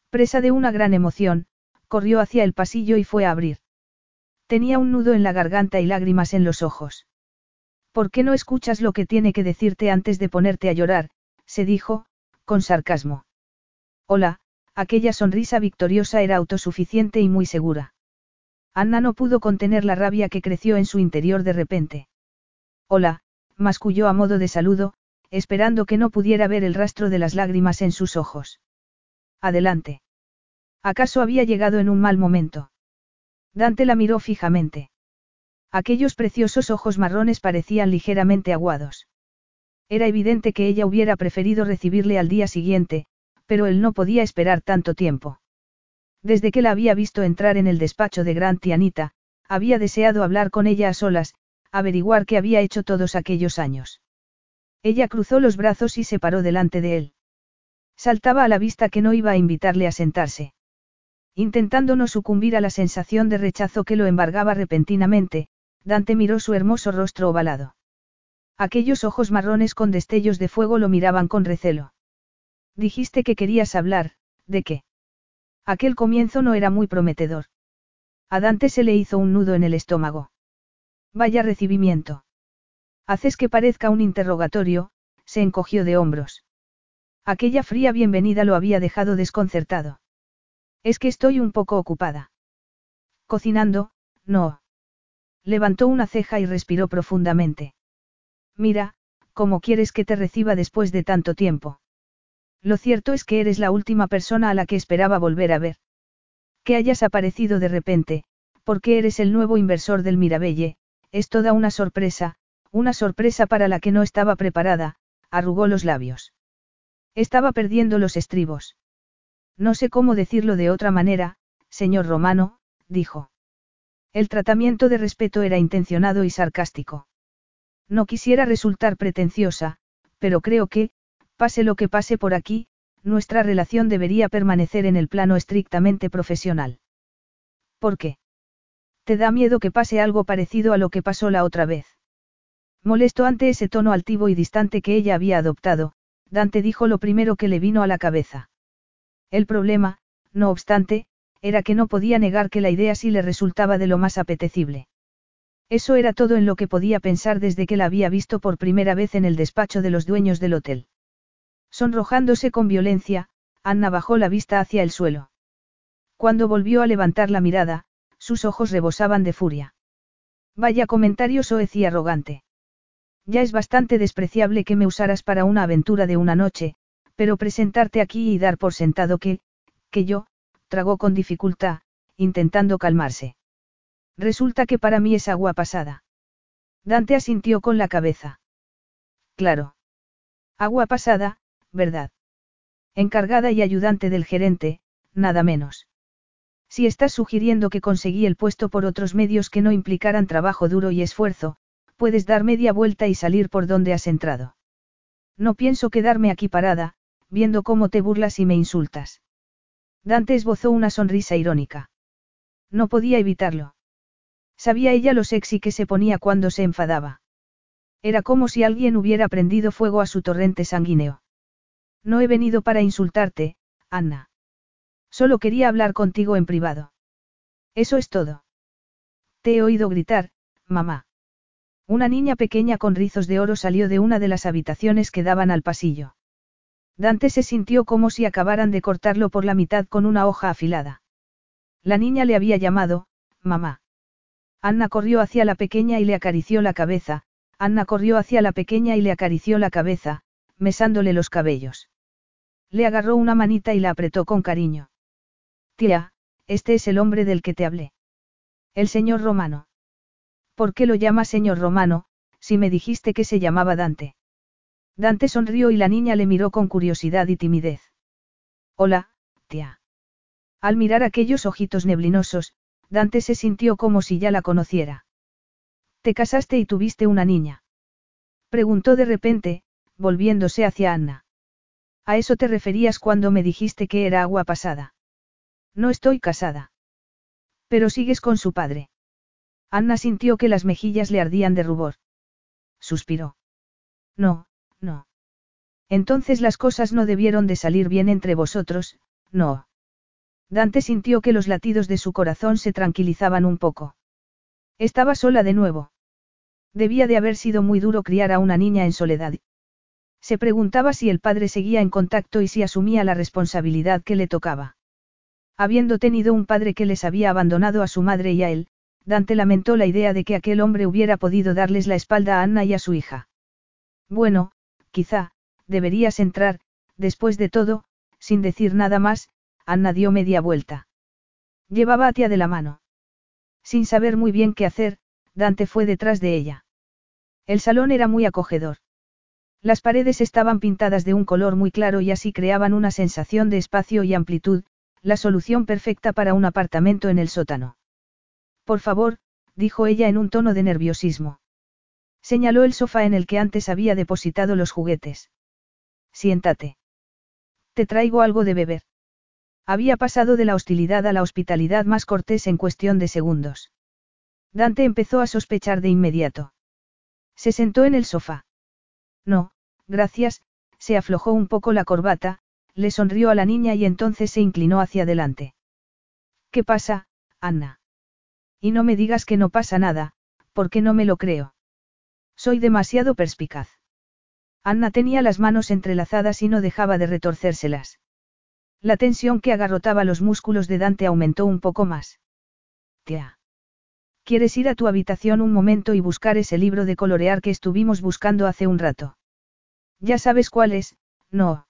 Presa de una gran emoción, corrió hacia el pasillo y fue a abrir. Tenía un nudo en la garganta y lágrimas en los ojos. ¿Por qué no escuchas lo que tiene que decirte antes de ponerte a llorar? Se dijo, con sarcasmo. Hola, aquella sonrisa victoriosa era autosuficiente y muy segura. Anna no pudo contener la rabia que creció en su interior de repente. Hola, masculló a modo de saludo, esperando que no pudiera ver el rastro de las lágrimas en sus ojos. Adelante. ¿Acaso había llegado en un mal momento? Dante la miró fijamente. Aquellos preciosos ojos marrones parecían ligeramente aguados. Era evidente que ella hubiera preferido recibirle al día siguiente, pero él no podía esperar tanto tiempo. Desde que la había visto entrar en el despacho de Grant y Anita, había deseado hablar con ella a solas, averiguar qué había hecho todos aquellos años. Ella cruzó los brazos y se paró delante de él. Saltaba a la vista que no iba a invitarle a sentarse. Intentando no sucumbir a la sensación de rechazo que lo embargaba repentinamente, Dante miró su hermoso rostro ovalado. Aquellos ojos marrones con destellos de fuego lo miraban con recelo. Dijiste que querías hablar, ¿de qué? Aquel comienzo no era muy prometedor. A Dante se le hizo un nudo en el estómago. Vaya recibimiento. Haces que parezca un interrogatorio, se encogió de hombros. Aquella fría bienvenida lo había dejado desconcertado. Es que estoy un poco ocupada. Cocinando, no. Levantó una ceja y respiró profundamente. Mira, ¿cómo quieres que te reciba después de tanto tiempo? Lo cierto es que eres la última persona a la que esperaba volver a ver. Que hayas aparecido de repente, porque eres el nuevo inversor del Mirabelle, es toda una sorpresa, una sorpresa para la que no estaba preparada, arrugó los labios. Estaba perdiendo los estribos. No sé cómo decirlo de otra manera, señor Romano, dijo. El tratamiento de respeto era intencionado y sarcástico. No quisiera resultar pretenciosa, pero creo que, pase lo que pase por aquí, nuestra relación debería permanecer en el plano estrictamente profesional. ¿Por qué? ¿Te da miedo que pase algo parecido a lo que pasó la otra vez? Molesto ante ese tono altivo y distante que ella había adoptado, Dante dijo lo primero que le vino a la cabeza. El problema, no obstante, era que no podía negar que la idea sí le resultaba de lo más apetecible. Eso era todo en lo que podía pensar desde que la había visto por primera vez en el despacho de los dueños del hotel. Sonrojándose con violencia, Anna bajó la vista hacia el suelo. Cuando volvió a levantar la mirada, sus ojos rebosaban de furia. Vaya comentario soez y arrogante. Ya es bastante despreciable que me usaras para una aventura de una noche, pero presentarte aquí y dar por sentado que, que yo, tragó con dificultad, intentando calmarse. Resulta que para mí es agua pasada. Dante asintió con la cabeza. Claro. Agua pasada, ¿verdad? Encargada y ayudante del gerente, nada menos. Si estás sugiriendo que conseguí el puesto por otros medios que no implicaran trabajo duro y esfuerzo, puedes dar media vuelta y salir por donde has entrado. No pienso quedarme aquí parada, viendo cómo te burlas y me insultas. Dante esbozó una sonrisa irónica. No podía evitarlo. Sabía ella lo sexy que se ponía cuando se enfadaba. Era como si alguien hubiera prendido fuego a su torrente sanguíneo. No he venido para insultarte, Anna. Solo quería hablar contigo en privado. Eso es todo. Te he oído gritar, mamá. Una niña pequeña con rizos de oro salió de una de las habitaciones que daban al pasillo. Dante se sintió como si acabaran de cortarlo por la mitad con una hoja afilada. La niña le había llamado, mamá. Anna corrió hacia la pequeña y le acarició la cabeza, Anna corrió hacia la pequeña y le acarició la cabeza, mesándole los cabellos. Le agarró una manita y la apretó con cariño. Tía, este es el hombre del que te hablé. El señor Romano. ¿Por qué lo llama señor Romano, si me dijiste que se llamaba Dante? Dante sonrió y la niña le miró con curiosidad y timidez. Hola, tía. Al mirar aquellos ojitos neblinosos, Dante se sintió como si ya la conociera. ¿Te casaste y tuviste una niña? Preguntó de repente, volviéndose hacia Anna. ¿A eso te referías cuando me dijiste que era agua pasada? No estoy casada. Pero sigues con su padre. Anna sintió que las mejillas le ardían de rubor. Suspiró. No, no. Entonces las cosas no debieron de salir bien entre vosotros, no. Dante sintió que los latidos de su corazón se tranquilizaban un poco. Estaba sola de nuevo. Debía de haber sido muy duro criar a una niña en soledad. Se preguntaba si el padre seguía en contacto y si asumía la responsabilidad que le tocaba. Habiendo tenido un padre que les había abandonado a su madre y a él, Dante lamentó la idea de que aquel hombre hubiera podido darles la espalda a Anna y a su hija. Bueno, quizá, deberías entrar, después de todo, sin decir nada más, Anna dio media vuelta. Llevaba a tía de la mano. Sin saber muy bien qué hacer, Dante fue detrás de ella. El salón era muy acogedor. Las paredes estaban pintadas de un color muy claro y así creaban una sensación de espacio y amplitud, la solución perfecta para un apartamento en el sótano. Por favor, dijo ella en un tono de nerviosismo. Señaló el sofá en el que antes había depositado los juguetes. Siéntate. Te traigo algo de beber. Había pasado de la hostilidad a la hospitalidad más cortés en cuestión de segundos. Dante empezó a sospechar de inmediato. Se sentó en el sofá. No, gracias, se aflojó un poco la corbata, le sonrió a la niña y entonces se inclinó hacia adelante. ¿Qué pasa, Anna? Y no me digas que no pasa nada, porque no me lo creo. Soy demasiado perspicaz. Anna tenía las manos entrelazadas y no dejaba de retorcérselas. La tensión que agarrotaba los músculos de Dante aumentó un poco más. Tía. ¿Quieres ir a tu habitación un momento y buscar ese libro de colorear que estuvimos buscando hace un rato? Ya sabes cuál es, no.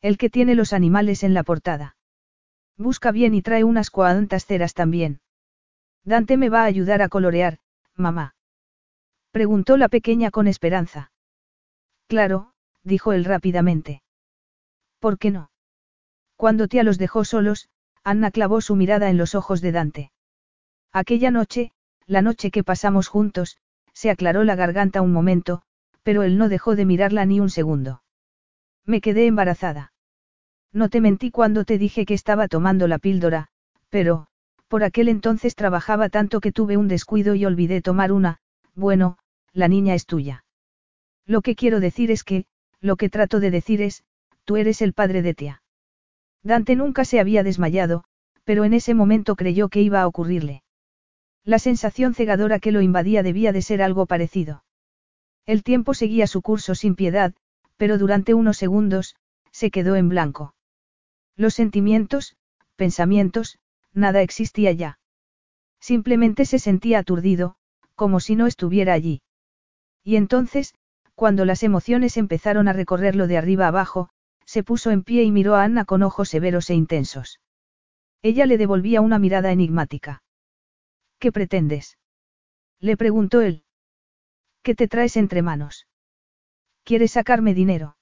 El que tiene los animales en la portada. Busca bien y trae unas cuantas ceras también. Dante me va a ayudar a colorear, mamá. Preguntó la pequeña con esperanza. Claro, dijo él rápidamente. ¿Por qué no? Cuando tía los dejó solos, Anna clavó su mirada en los ojos de Dante. Aquella noche, la noche que pasamos juntos, se aclaró la garganta un momento, pero él no dejó de mirarla ni un segundo. Me quedé embarazada. No te mentí cuando te dije que estaba tomando la píldora, pero, por aquel entonces trabajaba tanto que tuve un descuido y olvidé tomar una, bueno, la niña es tuya. Lo que quiero decir es que, lo que trato de decir es, tú eres el padre de tía. Dante nunca se había desmayado, pero en ese momento creyó que iba a ocurrirle. La sensación cegadora que lo invadía debía de ser algo parecido. El tiempo seguía su curso sin piedad, pero durante unos segundos, se quedó en blanco. Los sentimientos, pensamientos, nada existía ya. Simplemente se sentía aturdido, como si no estuviera allí. Y entonces, cuando las emociones empezaron a recorrerlo de arriba abajo, se puso en pie y miró a Anna con ojos severos e intensos. Ella le devolvía una mirada enigmática. ¿Qué pretendes? Le preguntó él. ¿Qué te traes entre manos? ¿Quieres sacarme dinero?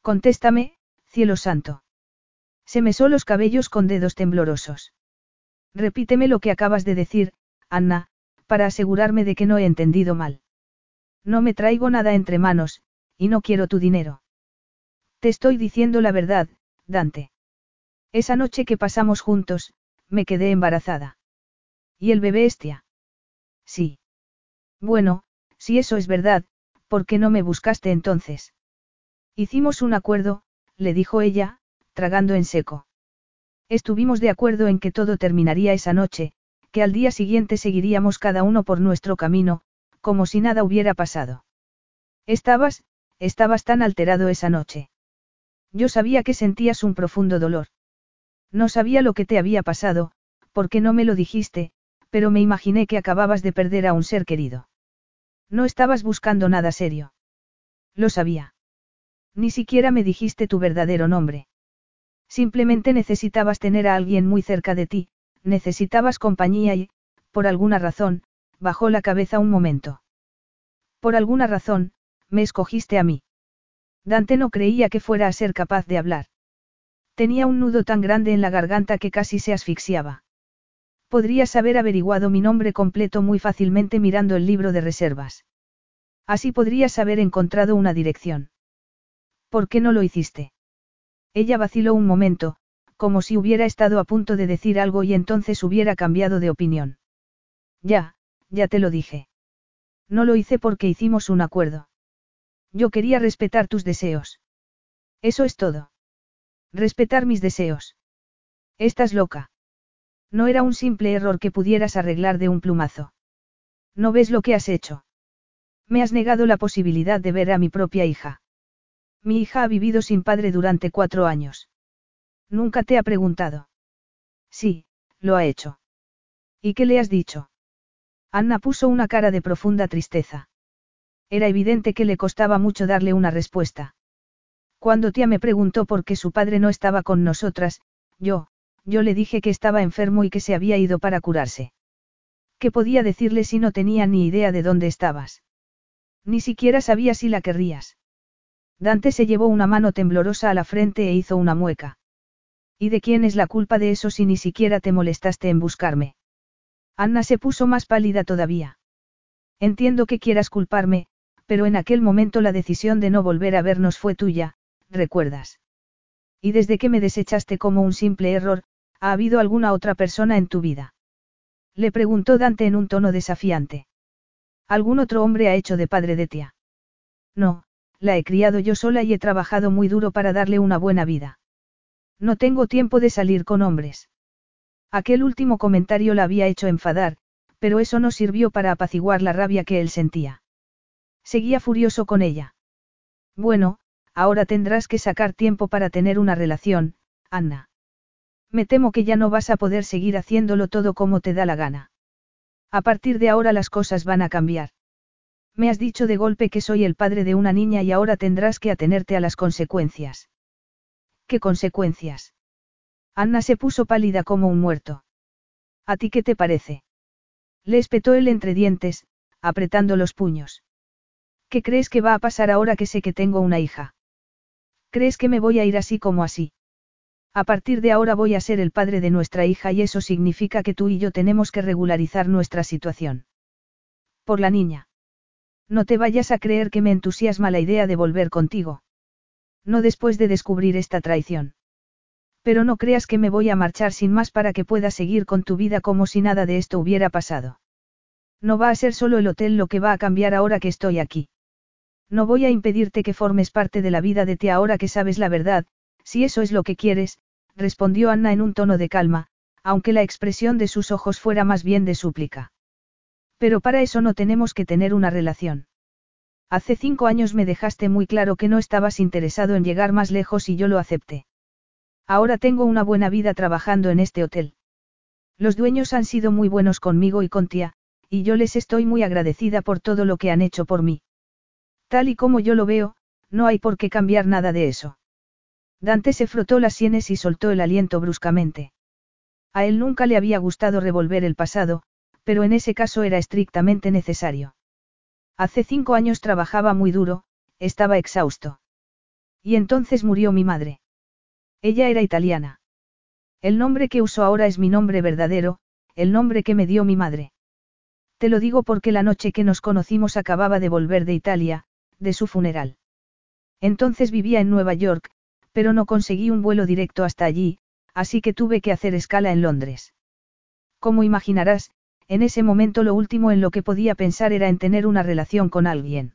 Contéstame, cielo santo. Se mesó los cabellos con dedos temblorosos. Repíteme lo que acabas de decir, Anna, para asegurarme de que no he entendido mal. No me traigo nada entre manos, y no quiero tu dinero. Te estoy diciendo la verdad, Dante. Esa noche que pasamos juntos, me quedé embarazada. ¿Y el bebé estia? Sí. Bueno, si eso es verdad, ¿por qué no me buscaste entonces? Hicimos un acuerdo, le dijo ella, tragando en seco. Estuvimos de acuerdo en que todo terminaría esa noche, que al día siguiente seguiríamos cada uno por nuestro camino, como si nada hubiera pasado. Estabas, estabas tan alterado esa noche. Yo sabía que sentías un profundo dolor. No sabía lo que te había pasado, porque no me lo dijiste, pero me imaginé que acababas de perder a un ser querido. No estabas buscando nada serio. Lo sabía. Ni siquiera me dijiste tu verdadero nombre. Simplemente necesitabas tener a alguien muy cerca de ti, necesitabas compañía y, por alguna razón, bajó la cabeza un momento. Por alguna razón, me escogiste a mí. Dante no creía que fuera a ser capaz de hablar. Tenía un nudo tan grande en la garganta que casi se asfixiaba. Podrías haber averiguado mi nombre completo muy fácilmente mirando el libro de reservas. Así podrías haber encontrado una dirección. ¿Por qué no lo hiciste? Ella vaciló un momento, como si hubiera estado a punto de decir algo y entonces hubiera cambiado de opinión. Ya, ya te lo dije. No lo hice porque hicimos un acuerdo. Yo quería respetar tus deseos. Eso es todo. Respetar mis deseos. Estás loca. No era un simple error que pudieras arreglar de un plumazo. ¿No ves lo que has hecho? Me has negado la posibilidad de ver a mi propia hija. Mi hija ha vivido sin padre durante cuatro años. Nunca te ha preguntado. Sí, lo ha hecho. ¿Y qué le has dicho? Anna puso una cara de profunda tristeza. Era evidente que le costaba mucho darle una respuesta. Cuando tía me preguntó por qué su padre no estaba con nosotras, yo, yo le dije que estaba enfermo y que se había ido para curarse. ¿Qué podía decirle si no tenía ni idea de dónde estabas? Ni siquiera sabía si la querrías. Dante se llevó una mano temblorosa a la frente e hizo una mueca. ¿Y de quién es la culpa de eso si ni siquiera te molestaste en buscarme? Anna se puso más pálida todavía. Entiendo que quieras culparme, pero en aquel momento la decisión de no volver a vernos fue tuya, recuerdas. Y desde que me desechaste como un simple error, ¿ha habido alguna otra persona en tu vida? Le preguntó Dante en un tono desafiante. ¿Algún otro hombre ha hecho de padre de tía? No, la he criado yo sola y he trabajado muy duro para darle una buena vida. No tengo tiempo de salir con hombres. Aquel último comentario la había hecho enfadar, pero eso no sirvió para apaciguar la rabia que él sentía. Seguía furioso con ella. Bueno, ahora tendrás que sacar tiempo para tener una relación, Anna. Me temo que ya no vas a poder seguir haciéndolo todo como te da la gana. A partir de ahora las cosas van a cambiar. Me has dicho de golpe que soy el padre de una niña y ahora tendrás que atenerte a las consecuencias. ¿Qué consecuencias? Anna se puso pálida como un muerto. ¿A ti qué te parece? Le espetó él entre dientes, apretando los puños. ¿Qué crees que va a pasar ahora que sé que tengo una hija? ¿Crees que me voy a ir así como así? A partir de ahora voy a ser el padre de nuestra hija y eso significa que tú y yo tenemos que regularizar nuestra situación. Por la niña. No te vayas a creer que me entusiasma la idea de volver contigo. No después de descubrir esta traición. Pero no creas que me voy a marchar sin más para que puedas seguir con tu vida como si nada de esto hubiera pasado. No va a ser solo el hotel lo que va a cambiar ahora que estoy aquí. No voy a impedirte que formes parte de la vida de ti ahora que sabes la verdad, si eso es lo que quieres, respondió Anna en un tono de calma, aunque la expresión de sus ojos fuera más bien de súplica. Pero para eso no tenemos que tener una relación. Hace cinco años me dejaste muy claro que no estabas interesado en llegar más lejos y yo lo acepté. Ahora tengo una buena vida trabajando en este hotel. Los dueños han sido muy buenos conmigo y con tía, y yo les estoy muy agradecida por todo lo que han hecho por mí. Tal y como yo lo veo, no hay por qué cambiar nada de eso. Dante se frotó las sienes y soltó el aliento bruscamente. A él nunca le había gustado revolver el pasado, pero en ese caso era estrictamente necesario. Hace cinco años trabajaba muy duro, estaba exhausto. Y entonces murió mi madre. Ella era italiana. El nombre que uso ahora es mi nombre verdadero, el nombre que me dio mi madre. Te lo digo porque la noche que nos conocimos acababa de volver de Italia, de su funeral. Entonces vivía en Nueva York, pero no conseguí un vuelo directo hasta allí, así que tuve que hacer escala en Londres. Como imaginarás, en ese momento lo último en lo que podía pensar era en tener una relación con alguien.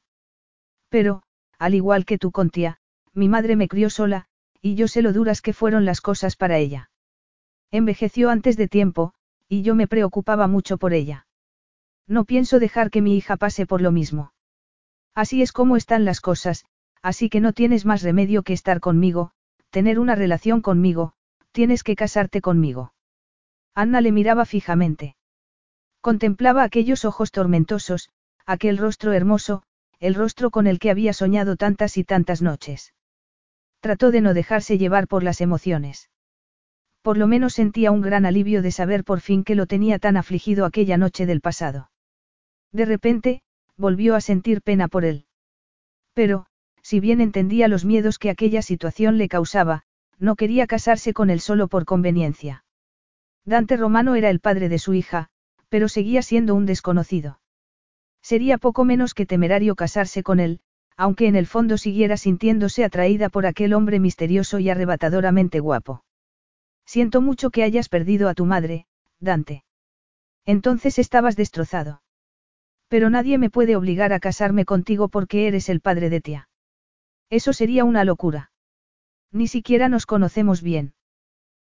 Pero, al igual que tú con tía, mi madre me crió sola, y yo sé lo duras que fueron las cosas para ella. Envejeció antes de tiempo, y yo me preocupaba mucho por ella. No pienso dejar que mi hija pase por lo mismo. Así es como están las cosas, así que no tienes más remedio que estar conmigo, tener una relación conmigo, tienes que casarte conmigo. Anna le miraba fijamente. Contemplaba aquellos ojos tormentosos, aquel rostro hermoso, el rostro con el que había soñado tantas y tantas noches. Trató de no dejarse llevar por las emociones. Por lo menos sentía un gran alivio de saber por fin que lo tenía tan afligido aquella noche del pasado. De repente, volvió a sentir pena por él. Pero, si bien entendía los miedos que aquella situación le causaba, no quería casarse con él solo por conveniencia. Dante Romano era el padre de su hija, pero seguía siendo un desconocido. Sería poco menos que temerario casarse con él, aunque en el fondo siguiera sintiéndose atraída por aquel hombre misterioso y arrebatadoramente guapo. Siento mucho que hayas perdido a tu madre, Dante. Entonces estabas destrozado. Pero nadie me puede obligar a casarme contigo porque eres el padre de tía. Eso sería una locura. Ni siquiera nos conocemos bien.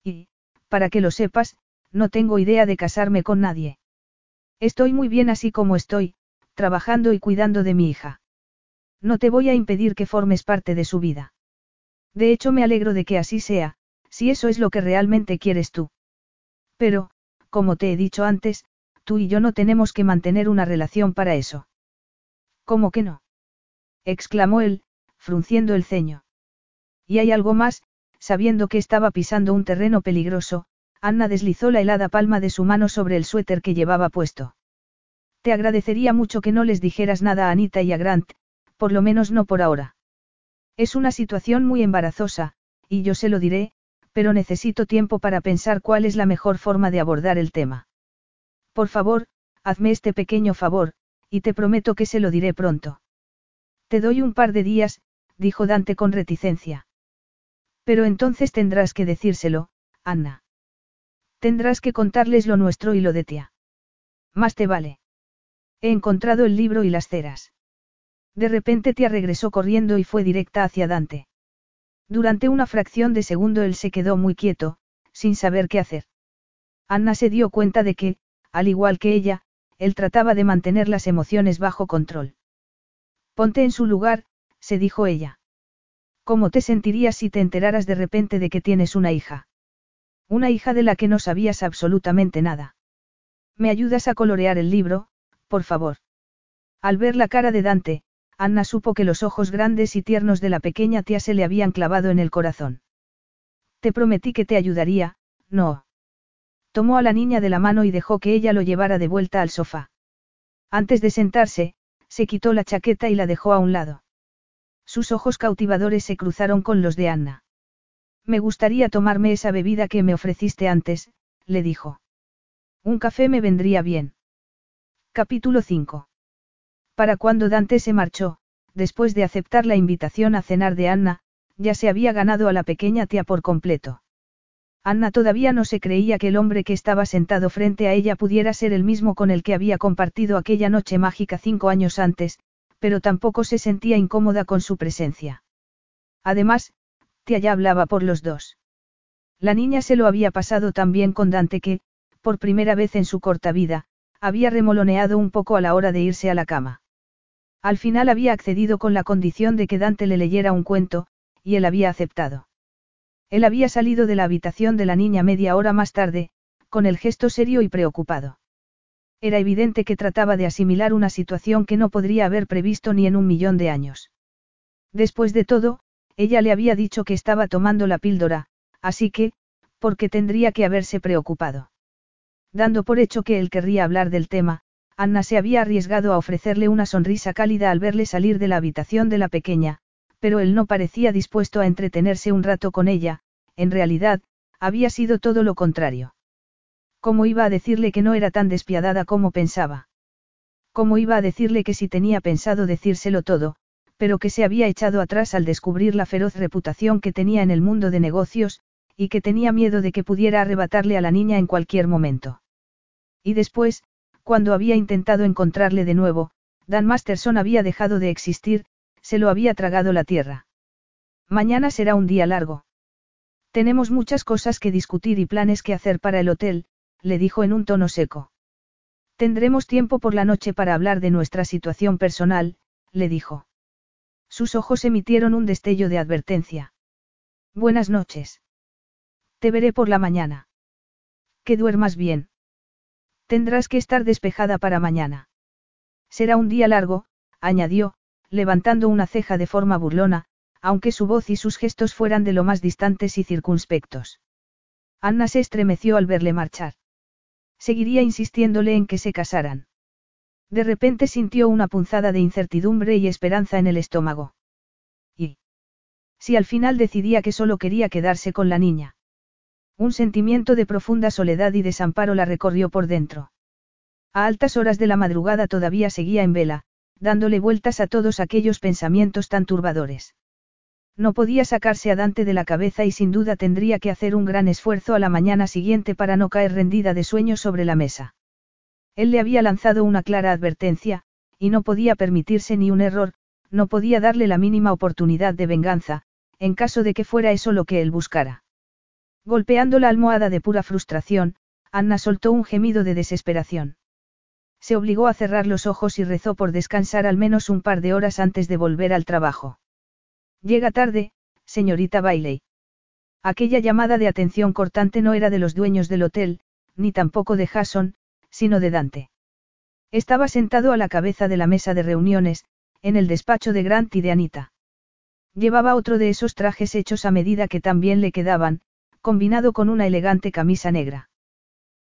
Y, para que lo sepas, no tengo idea de casarme con nadie. Estoy muy bien así como estoy, trabajando y cuidando de mi hija. No te voy a impedir que formes parte de su vida. De hecho, me alegro de que así sea, si eso es lo que realmente quieres tú. Pero, como te he dicho antes, tú y yo no tenemos que mantener una relación para eso. ¿Cómo que no? exclamó él, frunciendo el ceño. Y hay algo más, sabiendo que estaba pisando un terreno peligroso, Anna deslizó la helada palma de su mano sobre el suéter que llevaba puesto. Te agradecería mucho que no les dijeras nada a Anita y a Grant, por lo menos no por ahora. Es una situación muy embarazosa, y yo se lo diré, pero necesito tiempo para pensar cuál es la mejor forma de abordar el tema. Por favor, hazme este pequeño favor, y te prometo que se lo diré pronto. Te doy un par de días, dijo Dante con reticencia. Pero entonces tendrás que decírselo, Anna. Tendrás que contarles lo nuestro y lo de tía. Más te vale. He encontrado el libro y las ceras. De repente tía regresó corriendo y fue directa hacia Dante. Durante una fracción de segundo él se quedó muy quieto, sin saber qué hacer. Anna se dio cuenta de que, al igual que ella, él trataba de mantener las emociones bajo control. Ponte en su lugar, se dijo ella. ¿Cómo te sentirías si te enteraras de repente de que tienes una hija? Una hija de la que no sabías absolutamente nada. ¿Me ayudas a colorear el libro, por favor? Al ver la cara de Dante, Anna supo que los ojos grandes y tiernos de la pequeña tía se le habían clavado en el corazón. Te prometí que te ayudaría, no. Tomó a la niña de la mano y dejó que ella lo llevara de vuelta al sofá. Antes de sentarse, se quitó la chaqueta y la dejó a un lado. Sus ojos cautivadores se cruzaron con los de Anna. Me gustaría tomarme esa bebida que me ofreciste antes, le dijo. Un café me vendría bien. Capítulo 5. Para cuando Dante se marchó, después de aceptar la invitación a cenar de Anna, ya se había ganado a la pequeña tía por completo. Anna todavía no se creía que el hombre que estaba sentado frente a ella pudiera ser el mismo con el que había compartido aquella noche mágica cinco años antes, pero tampoco se sentía incómoda con su presencia. Además, tía ya hablaba por los dos. La niña se lo había pasado tan bien con Dante que, por primera vez en su corta vida, había remoloneado un poco a la hora de irse a la cama. Al final había accedido con la condición de que Dante le leyera un cuento, y él había aceptado. Él había salido de la habitación de la niña media hora más tarde, con el gesto serio y preocupado. Era evidente que trataba de asimilar una situación que no podría haber previsto ni en un millón de años. Después de todo, ella le había dicho que estaba tomando la píldora, así que, ¿por qué tendría que haberse preocupado? Dando por hecho que él querría hablar del tema, Anna se había arriesgado a ofrecerle una sonrisa cálida al verle salir de la habitación de la pequeña, pero él no parecía dispuesto a entretenerse un rato con ella, en realidad, había sido todo lo contrario. ¿Cómo iba a decirle que no era tan despiadada como pensaba? ¿Cómo iba a decirle que si tenía pensado decírselo todo, pero que se había echado atrás al descubrir la feroz reputación que tenía en el mundo de negocios, y que tenía miedo de que pudiera arrebatarle a la niña en cualquier momento? Y después, cuando había intentado encontrarle de nuevo, Dan Masterson había dejado de existir, se lo había tragado la tierra. Mañana será un día largo. Tenemos muchas cosas que discutir y planes que hacer para el hotel, le dijo en un tono seco. Tendremos tiempo por la noche para hablar de nuestra situación personal, le dijo. Sus ojos emitieron un destello de advertencia. Buenas noches. Te veré por la mañana. Que duermas bien. Tendrás que estar despejada para mañana. Será un día largo, añadió, levantando una ceja de forma burlona, aunque su voz y sus gestos fueran de lo más distantes y circunspectos. Anna se estremeció al verle marchar. Seguiría insistiéndole en que se casaran. De repente sintió una punzada de incertidumbre y esperanza en el estómago. ¿Y? Si al final decidía que solo quería quedarse con la niña. Un sentimiento de profunda soledad y desamparo la recorrió por dentro. A altas horas de la madrugada todavía seguía en vela, dándole vueltas a todos aquellos pensamientos tan turbadores. No podía sacarse a Dante de la cabeza y sin duda tendría que hacer un gran esfuerzo a la mañana siguiente para no caer rendida de sueño sobre la mesa. Él le había lanzado una clara advertencia, y no podía permitirse ni un error, no podía darle la mínima oportunidad de venganza, en caso de que fuera eso lo que él buscara. Golpeando la almohada de pura frustración, Anna soltó un gemido de desesperación. Se obligó a cerrar los ojos y rezó por descansar al menos un par de horas antes de volver al trabajo. Llega tarde, señorita Bailey. Aquella llamada de atención cortante no era de los dueños del hotel, ni tampoco de Hasson, sino de Dante. Estaba sentado a la cabeza de la mesa de reuniones, en el despacho de Grant y de Anita. Llevaba otro de esos trajes hechos a medida que también le quedaban, combinado con una elegante camisa negra.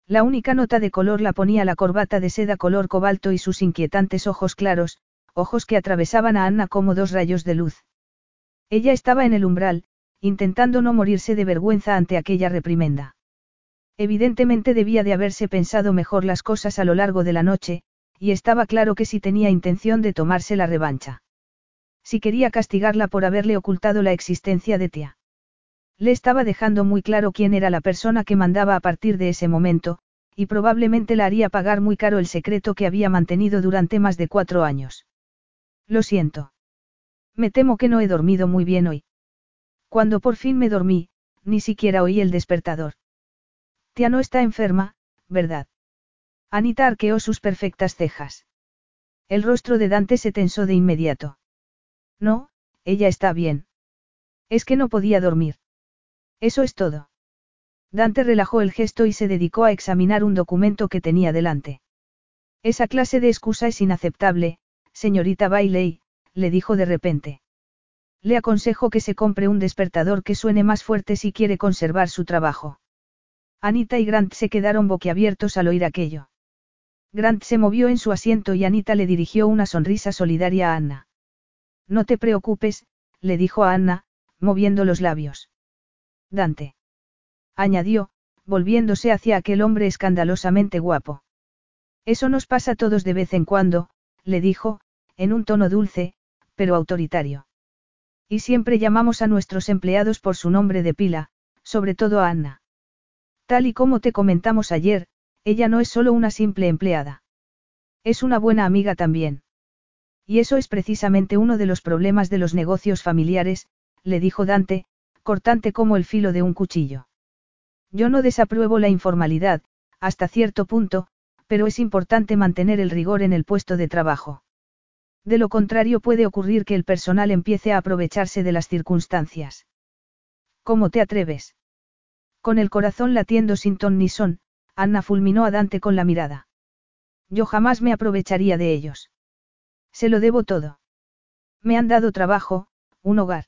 La única nota de color la ponía la corbata de seda color cobalto y sus inquietantes ojos claros, ojos que atravesaban a Anna como dos rayos de luz. Ella estaba en el umbral, intentando no morirse de vergüenza ante aquella reprimenda. Evidentemente debía de haberse pensado mejor las cosas a lo largo de la noche, y estaba claro que si tenía intención de tomarse la revancha. Si quería castigarla por haberle ocultado la existencia de tía. Le estaba dejando muy claro quién era la persona que mandaba a partir de ese momento, y probablemente la haría pagar muy caro el secreto que había mantenido durante más de cuatro años. Lo siento. Me temo que no he dormido muy bien hoy. Cuando por fin me dormí, ni siquiera oí el despertador. Tía no está enferma, ¿verdad? Anita arqueó sus perfectas cejas. El rostro de Dante se tensó de inmediato. No, ella está bien. Es que no podía dormir. Eso es todo. Dante relajó el gesto y se dedicó a examinar un documento que tenía delante. Esa clase de excusa es inaceptable, señorita Bailey, le dijo de repente. Le aconsejo que se compre un despertador que suene más fuerte si quiere conservar su trabajo. Anita y Grant se quedaron boquiabiertos al oír aquello. Grant se movió en su asiento y Anita le dirigió una sonrisa solidaria a Anna. No te preocupes, le dijo a Anna, moviendo los labios. Dante. Añadió, volviéndose hacia aquel hombre escandalosamente guapo. Eso nos pasa a todos de vez en cuando, le dijo, en un tono dulce, pero autoritario. Y siempre llamamos a nuestros empleados por su nombre de pila, sobre todo a Anna. Tal y como te comentamos ayer, ella no es solo una simple empleada. Es una buena amiga también. Y eso es precisamente uno de los problemas de los negocios familiares, le dijo Dante, cortante como el filo de un cuchillo. Yo no desapruebo la informalidad, hasta cierto punto, pero es importante mantener el rigor en el puesto de trabajo. De lo contrario puede ocurrir que el personal empiece a aprovecharse de las circunstancias. ¿Cómo te atreves? Con el corazón latiendo sin ton ni son, Anna fulminó a Dante con la mirada. Yo jamás me aprovecharía de ellos. Se lo debo todo. Me han dado trabajo, un hogar.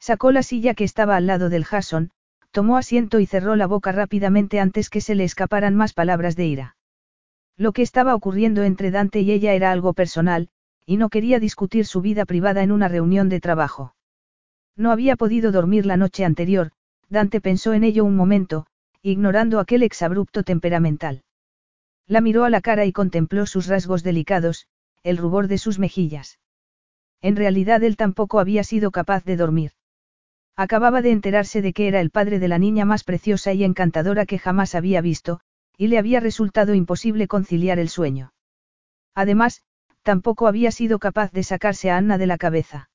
Sacó la silla que estaba al lado del Jason, tomó asiento y cerró la boca rápidamente antes que se le escaparan más palabras de ira. Lo que estaba ocurriendo entre Dante y ella era algo personal, y no quería discutir su vida privada en una reunión de trabajo. No había podido dormir la noche anterior, Dante pensó en ello un momento, ignorando aquel exabrupto temperamental. La miró a la cara y contempló sus rasgos delicados, el rubor de sus mejillas. En realidad él tampoco había sido capaz de dormir. Acababa de enterarse de que era el padre de la niña más preciosa y encantadora que jamás había visto, y le había resultado imposible conciliar el sueño. Además, tampoco había sido capaz de sacarse a Anna de la cabeza.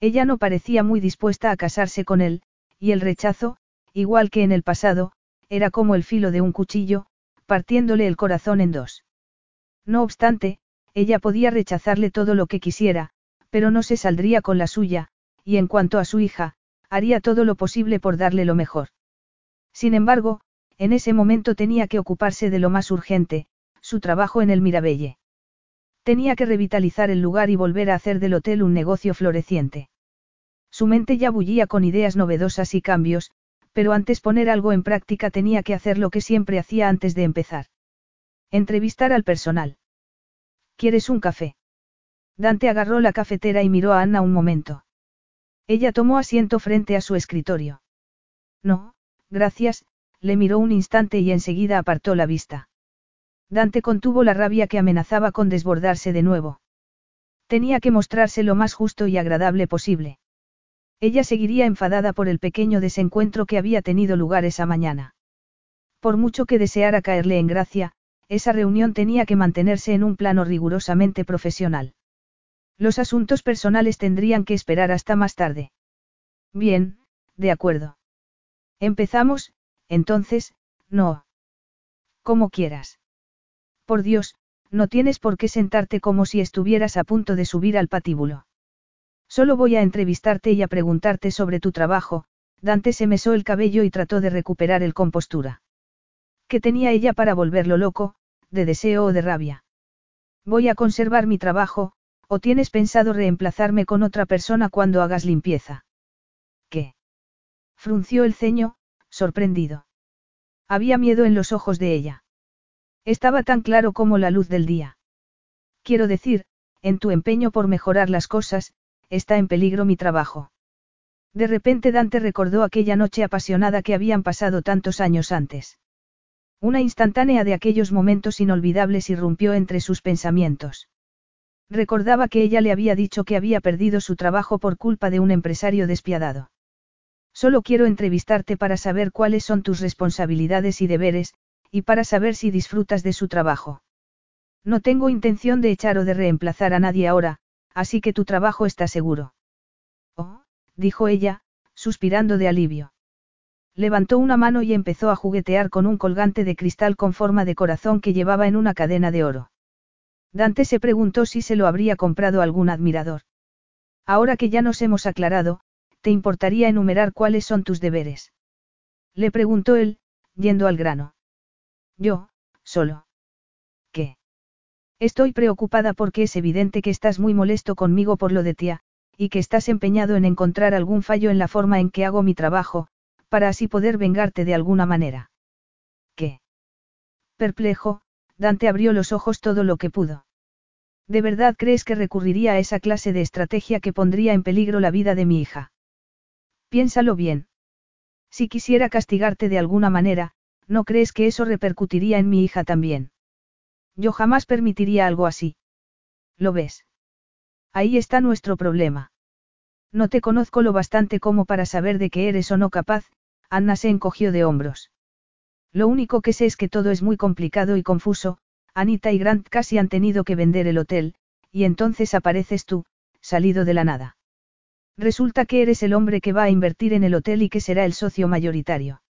Ella no parecía muy dispuesta a casarse con él, y el rechazo, igual que en el pasado, era como el filo de un cuchillo, partiéndole el corazón en dos. No obstante, ella podía rechazarle todo lo que quisiera, pero no se saldría con la suya, y en cuanto a su hija, haría todo lo posible por darle lo mejor. Sin embargo, en ese momento tenía que ocuparse de lo más urgente, su trabajo en el Mirabelle. Tenía que revitalizar el lugar y volver a hacer del hotel un negocio floreciente. Su mente ya bullía con ideas novedosas y cambios, pero antes poner algo en práctica tenía que hacer lo que siempre hacía antes de empezar. Entrevistar al personal. ¿Quieres un café? Dante agarró la cafetera y miró a Anna un momento. Ella tomó asiento frente a su escritorio. No, Gracias, le miró un instante y enseguida apartó la vista. Dante contuvo la rabia que amenazaba con desbordarse de nuevo. Tenía que mostrarse lo más justo y agradable posible. Ella seguiría enfadada por el pequeño desencuentro que había tenido lugar esa mañana. Por mucho que deseara caerle en gracia, esa reunión tenía que mantenerse en un plano rigurosamente profesional. Los asuntos personales tendrían que esperar hasta más tarde. Bien, de acuerdo. Empezamos, entonces, no. Como quieras. Por Dios, no tienes por qué sentarte como si estuvieras a punto de subir al patíbulo. Solo voy a entrevistarte y a preguntarte sobre tu trabajo, Dante se mesó el cabello y trató de recuperar el compostura. ¿Qué tenía ella para volverlo loco, de deseo o de rabia? Voy a conservar mi trabajo, o tienes pensado reemplazarme con otra persona cuando hagas limpieza. ¿Qué? Frunció el ceño, sorprendido. Había miedo en los ojos de ella. Estaba tan claro como la luz del día. Quiero decir, en tu empeño por mejorar las cosas, está en peligro mi trabajo. De repente Dante recordó aquella noche apasionada que habían pasado tantos años antes. Una instantánea de aquellos momentos inolvidables irrumpió entre sus pensamientos. Recordaba que ella le había dicho que había perdido su trabajo por culpa de un empresario despiadado. Solo quiero entrevistarte para saber cuáles son tus responsabilidades y deberes, y para saber si disfrutas de su trabajo. No tengo intención de echar o de reemplazar a nadie ahora, así que tu trabajo está seguro. Oh, dijo ella, suspirando de alivio. Levantó una mano y empezó a juguetear con un colgante de cristal con forma de corazón que llevaba en una cadena de oro. Dante se preguntó si se lo habría comprado algún admirador. Ahora que ya nos hemos aclarado, ¿te importaría enumerar cuáles son tus deberes? Le preguntó él, yendo al grano. Yo, solo. ¿Qué? Estoy preocupada porque es evidente que estás muy molesto conmigo por lo de tía, y que estás empeñado en encontrar algún fallo en la forma en que hago mi trabajo, para así poder vengarte de alguna manera. ¿Qué? Perplejo, Dante abrió los ojos todo lo que pudo. ¿De verdad crees que recurriría a esa clase de estrategia que pondría en peligro la vida de mi hija? Piénsalo bien. Si quisiera castigarte de alguna manera, ¿no crees que eso repercutiría en mi hija también? Yo jamás permitiría algo así. ¿Lo ves? Ahí está nuestro problema. No te conozco lo bastante como para saber de qué eres o no capaz, Anna se encogió de hombros. Lo único que sé es que todo es muy complicado y confuso, Anita y Grant casi han tenido que vender el hotel, y entonces apareces tú, salido de la nada. Resulta que eres el hombre que va a invertir en el hotel y que será el socio mayoritario.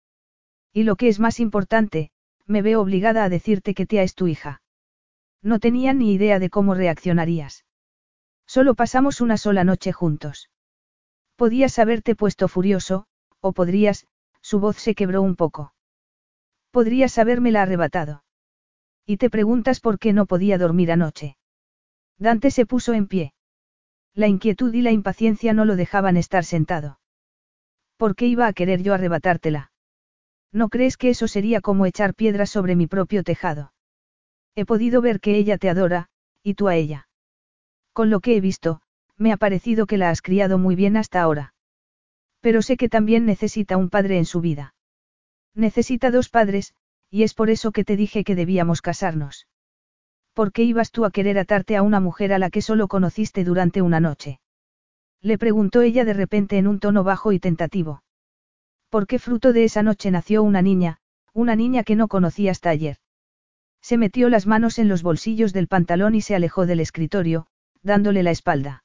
Y lo que es más importante, me veo obligada a decirte que tía es tu hija. No tenía ni idea de cómo reaccionarías. Solo pasamos una sola noche juntos. Podías haberte puesto furioso, o podrías, su voz se quebró un poco. Podrías habérmela arrebatado. Y te preguntas por qué no podía dormir anoche. Dante se puso en pie. La inquietud y la impaciencia no lo dejaban estar sentado. ¿Por qué iba a querer yo arrebatártela? ¿No crees que eso sería como echar piedras sobre mi propio tejado? He podido ver que ella te adora, y tú a ella. Con lo que he visto, me ha parecido que la has criado muy bien hasta ahora. Pero sé que también necesita un padre en su vida. Necesita dos padres, y es por eso que te dije que debíamos casarnos. ¿Por qué ibas tú a querer atarte a una mujer a la que solo conociste durante una noche? Le preguntó ella de repente en un tono bajo y tentativo. Porque fruto de esa noche nació una niña, una niña que no conocí hasta ayer. Se metió las manos en los bolsillos del pantalón y se alejó del escritorio, dándole la espalda.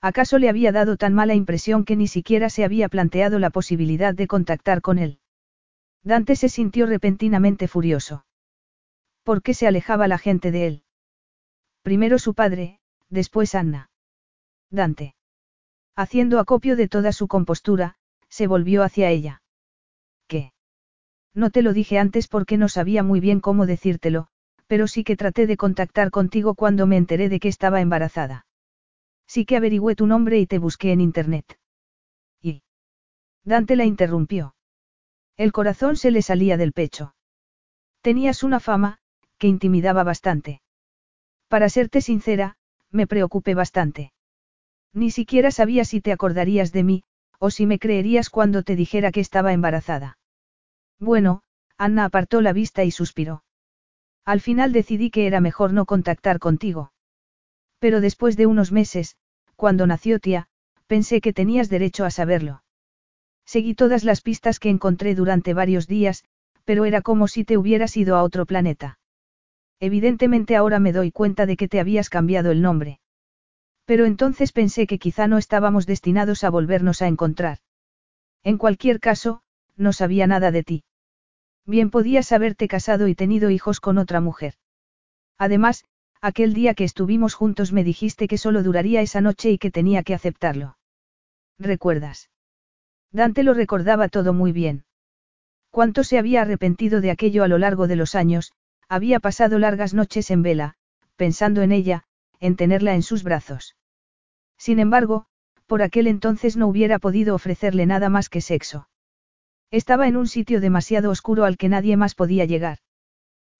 ¿Acaso le había dado tan mala impresión que ni siquiera se había planteado la posibilidad de contactar con él? Dante se sintió repentinamente furioso. ¿Por qué se alejaba la gente de él? Primero su padre, después Anna. Dante. Haciendo acopio de toda su compostura, se volvió hacia ella. ¿Qué? No te lo dije antes porque no sabía muy bien cómo decírtelo, pero sí que traté de contactar contigo cuando me enteré de que estaba embarazada. Sí que averigüé tu nombre y te busqué en internet. Y. Dante la interrumpió. El corazón se le salía del pecho. Tenías una fama, que intimidaba bastante. Para serte sincera, me preocupé bastante. Ni siquiera sabía si te acordarías de mí, o si me creerías cuando te dijera que estaba embarazada. Bueno, Anna apartó la vista y suspiró. Al final decidí que era mejor no contactar contigo. Pero después de unos meses, cuando nació tía, pensé que tenías derecho a saberlo. Seguí todas las pistas que encontré durante varios días, pero era como si te hubieras ido a otro planeta. Evidentemente ahora me doy cuenta de que te habías cambiado el nombre. Pero entonces pensé que quizá no estábamos destinados a volvernos a encontrar. En cualquier caso, no sabía nada de ti. Bien podías haberte casado y tenido hijos con otra mujer. Además, aquel día que estuvimos juntos me dijiste que solo duraría esa noche y que tenía que aceptarlo. ¿Recuerdas? Dante lo recordaba todo muy bien. Cuánto se había arrepentido de aquello a lo largo de los años, había pasado largas noches en vela, pensando en ella, en tenerla en sus brazos. Sin embargo, por aquel entonces no hubiera podido ofrecerle nada más que sexo. Estaba en un sitio demasiado oscuro al que nadie más podía llegar.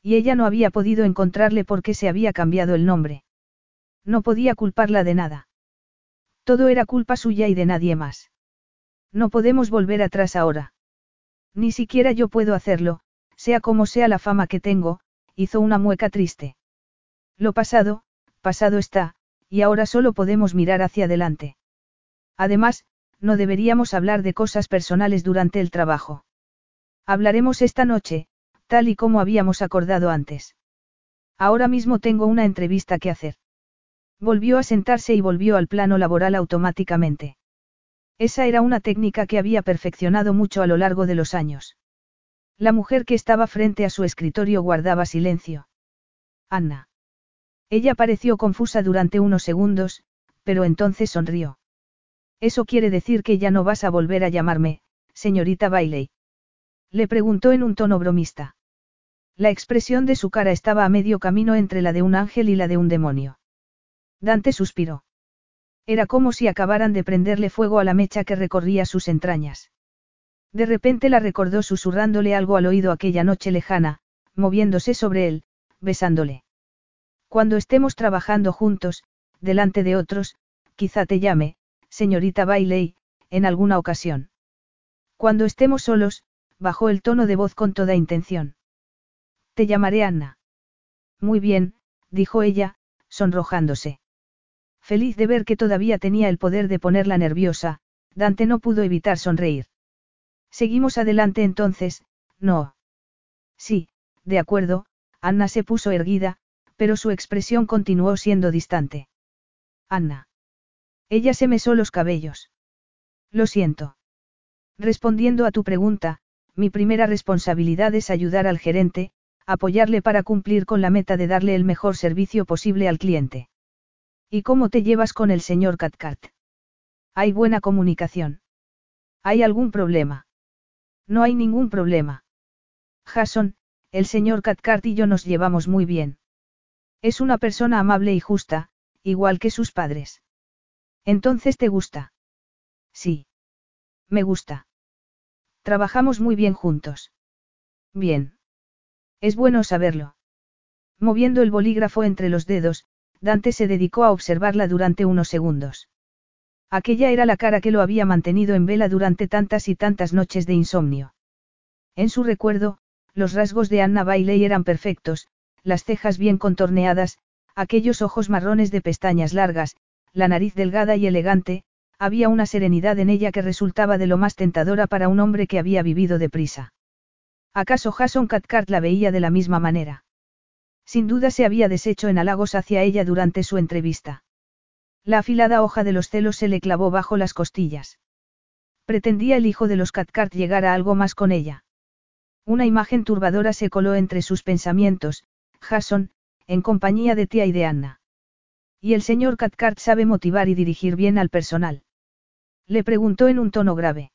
Y ella no había podido encontrarle porque se había cambiado el nombre. No podía culparla de nada. Todo era culpa suya y de nadie más. No podemos volver atrás ahora. Ni siquiera yo puedo hacerlo, sea como sea la fama que tengo, hizo una mueca triste. Lo pasado, pasado está, y ahora solo podemos mirar hacia adelante. Además, no deberíamos hablar de cosas personales durante el trabajo. Hablaremos esta noche, tal y como habíamos acordado antes. Ahora mismo tengo una entrevista que hacer. Volvió a sentarse y volvió al plano laboral automáticamente. Esa era una técnica que había perfeccionado mucho a lo largo de los años. La mujer que estaba frente a su escritorio guardaba silencio. Anna. Ella pareció confusa durante unos segundos, pero entonces sonrió. Eso quiere decir que ya no vas a volver a llamarme, señorita Bailey. Le preguntó en un tono bromista. La expresión de su cara estaba a medio camino entre la de un ángel y la de un demonio. Dante suspiró. Era como si acabaran de prenderle fuego a la mecha que recorría sus entrañas. De repente la recordó susurrándole algo al oído aquella noche lejana, moviéndose sobre él, besándole. Cuando estemos trabajando juntos, delante de otros, quizá te llame, señorita Bailey, en alguna ocasión. Cuando estemos solos, bajó el tono de voz con toda intención. Te llamaré Anna. Muy bien, dijo ella, sonrojándose. Feliz de ver que todavía tenía el poder de ponerla nerviosa, Dante no pudo evitar sonreír. Seguimos adelante entonces, no. Sí, de acuerdo, Anna se puso erguida, pero su expresión continuó siendo distante. Anna. Ella se mesó los cabellos. Lo siento. Respondiendo a tu pregunta, mi primera responsabilidad es ayudar al gerente, apoyarle para cumplir con la meta de darle el mejor servicio posible al cliente. ¿Y cómo te llevas con el señor Cathcart? ¿Hay buena comunicación? ¿Hay algún problema? No hay ningún problema. Jason, el señor Cathcart y yo nos llevamos muy bien. Es una persona amable y justa, igual que sus padres. Entonces te gusta. Sí. Me gusta. Trabajamos muy bien juntos. Bien. Es bueno saberlo. Moviendo el bolígrafo entre los dedos, Dante se dedicó a observarla durante unos segundos. Aquella era la cara que lo había mantenido en vela durante tantas y tantas noches de insomnio. En su recuerdo, los rasgos de Anna Bailey eran perfectos, las cejas bien contorneadas, aquellos ojos marrones de pestañas largas, la nariz delgada y elegante, había una serenidad en ella que resultaba de lo más tentadora para un hombre que había vivido deprisa. ¿Acaso Jason Cathcart la veía de la misma manera? Sin duda se había deshecho en halagos hacia ella durante su entrevista. La afilada hoja de los celos se le clavó bajo las costillas. Pretendía el hijo de los Cathcart llegar a algo más con ella. Una imagen turbadora se coló entre sus pensamientos, Jason, en compañía de tía y de Anna. Y el señor Cathcart sabe motivar y dirigir bien al personal. Le preguntó en un tono grave.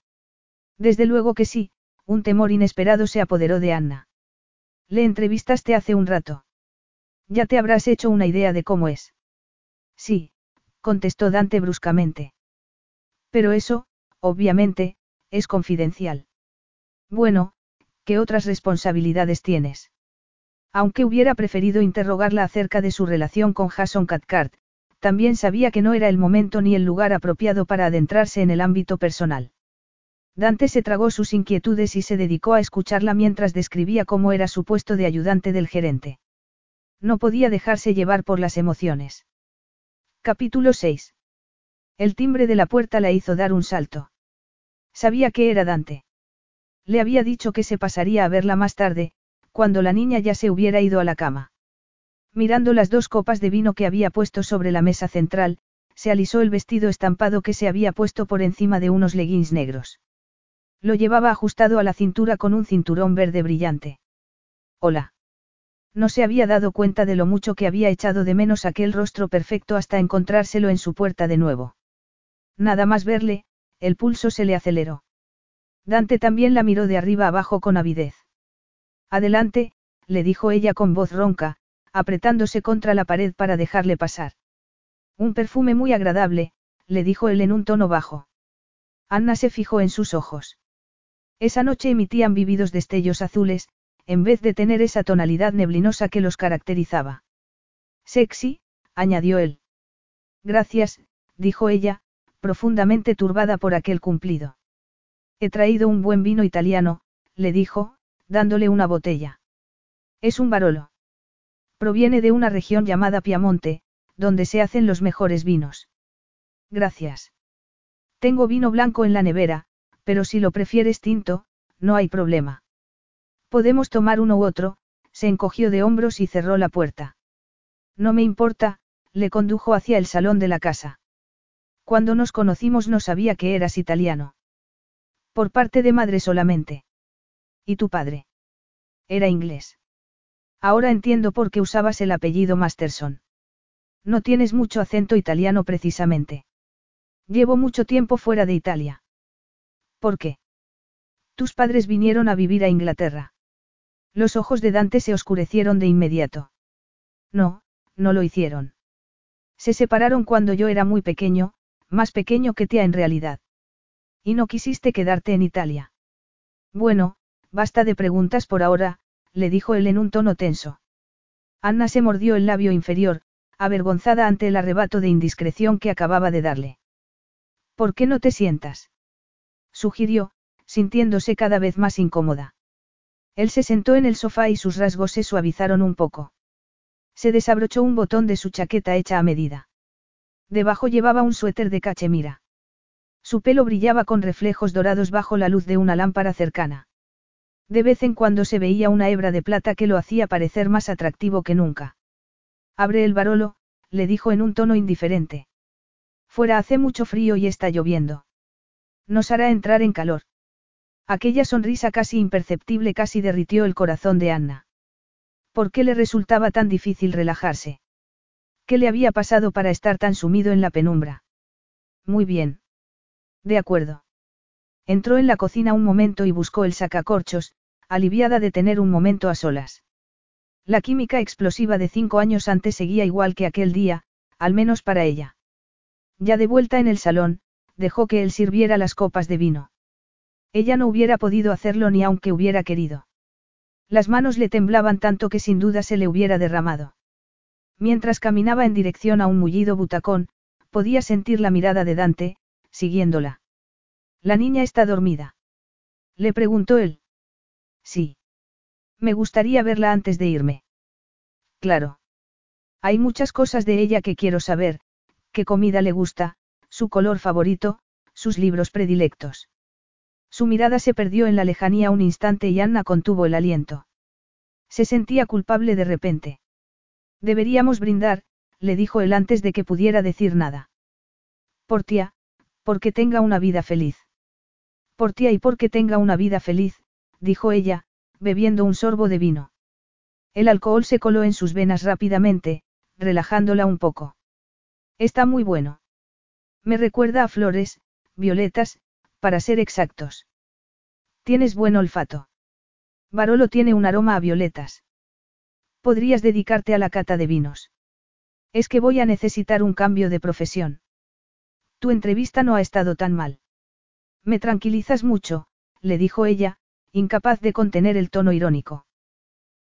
Desde luego que sí, un temor inesperado se apoderó de Anna. Le entrevistaste hace un rato. Ya te habrás hecho una idea de cómo es. Sí, contestó Dante bruscamente. Pero eso, obviamente, es confidencial. Bueno, ¿qué otras responsabilidades tienes? Aunque hubiera preferido interrogarla acerca de su relación con Jason Cathcart, también sabía que no era el momento ni el lugar apropiado para adentrarse en el ámbito personal. Dante se tragó sus inquietudes y se dedicó a escucharla mientras describía cómo era su puesto de ayudante del gerente. No podía dejarse llevar por las emociones. Capítulo 6. El timbre de la puerta la hizo dar un salto. Sabía que era Dante. Le había dicho que se pasaría a verla más tarde, cuando la niña ya se hubiera ido a la cama. Mirando las dos copas de vino que había puesto sobre la mesa central, se alisó el vestido estampado que se había puesto por encima de unos leggings negros. Lo llevaba ajustado a la cintura con un cinturón verde brillante. Hola. No se había dado cuenta de lo mucho que había echado de menos aquel rostro perfecto hasta encontrárselo en su puerta de nuevo. Nada más verle, el pulso se le aceleró. Dante también la miró de arriba abajo con avidez. Adelante, le dijo ella con voz ronca, apretándose contra la pared para dejarle pasar. Un perfume muy agradable, le dijo él en un tono bajo. Anna se fijó en sus ojos. Esa noche emitían vividos destellos azules, en vez de tener esa tonalidad neblinosa que los caracterizaba. Sexy, añadió él. Gracias, dijo ella, profundamente turbada por aquel cumplido. He traído un buen vino italiano, le dijo, dándole una botella. Es un Barolo. Proviene de una región llamada Piamonte, donde se hacen los mejores vinos. Gracias. Tengo vino blanco en la nevera, pero si lo prefieres tinto, no hay problema. Podemos tomar uno u otro, se encogió de hombros y cerró la puerta. No me importa, le condujo hacia el salón de la casa. Cuando nos conocimos no sabía que eras italiano. Por parte de madre solamente. ¿Y tu padre? Era inglés. Ahora entiendo por qué usabas el apellido Masterson. No tienes mucho acento italiano precisamente. Llevo mucho tiempo fuera de Italia. ¿Por qué? Tus padres vinieron a vivir a Inglaterra. Los ojos de Dante se oscurecieron de inmediato. No, no lo hicieron. Se separaron cuando yo era muy pequeño, más pequeño que tía en realidad. Y no quisiste quedarte en Italia. Bueno, basta de preguntas por ahora, le dijo él en un tono tenso. Anna se mordió el labio inferior, avergonzada ante el arrebato de indiscreción que acababa de darle. ¿Por qué no te sientas? sugirió, sintiéndose cada vez más incómoda. Él se sentó en el sofá y sus rasgos se suavizaron un poco. Se desabrochó un botón de su chaqueta hecha a medida. Debajo llevaba un suéter de cachemira. Su pelo brillaba con reflejos dorados bajo la luz de una lámpara cercana. De vez en cuando se veía una hebra de plata que lo hacía parecer más atractivo que nunca. Abre el barolo, le dijo en un tono indiferente. Fuera hace mucho frío y está lloviendo. Nos hará entrar en calor. Aquella sonrisa casi imperceptible casi derritió el corazón de Anna. ¿Por qué le resultaba tan difícil relajarse? ¿Qué le había pasado para estar tan sumido en la penumbra? Muy bien. De acuerdo. Entró en la cocina un momento y buscó el sacacorchos, aliviada de tener un momento a solas. La química explosiva de cinco años antes seguía igual que aquel día, al menos para ella. Ya de vuelta en el salón, dejó que él sirviera las copas de vino. Ella no hubiera podido hacerlo ni aunque hubiera querido. Las manos le temblaban tanto que sin duda se le hubiera derramado. Mientras caminaba en dirección a un mullido butacón, podía sentir la mirada de Dante, siguiéndola. La niña está dormida. Le preguntó él. Sí. Me gustaría verla antes de irme. Claro. Hay muchas cosas de ella que quiero saber, qué comida le gusta, su color favorito, sus libros predilectos. Su mirada se perdió en la lejanía un instante y Anna contuvo el aliento. Se sentía culpable de repente. Deberíamos brindar, le dijo él antes de que pudiera decir nada. Por tía, porque tenga una vida feliz. Por tía y porque tenga una vida feliz, dijo ella, bebiendo un sorbo de vino. El alcohol se coló en sus venas rápidamente, relajándola un poco. Está muy bueno. Me recuerda a flores, violetas, para ser exactos. Tienes buen olfato. Barolo tiene un aroma a violetas. Podrías dedicarte a la cata de vinos. Es que voy a necesitar un cambio de profesión. Tu entrevista no ha estado tan mal. Me tranquilizas mucho, le dijo ella, incapaz de contener el tono irónico.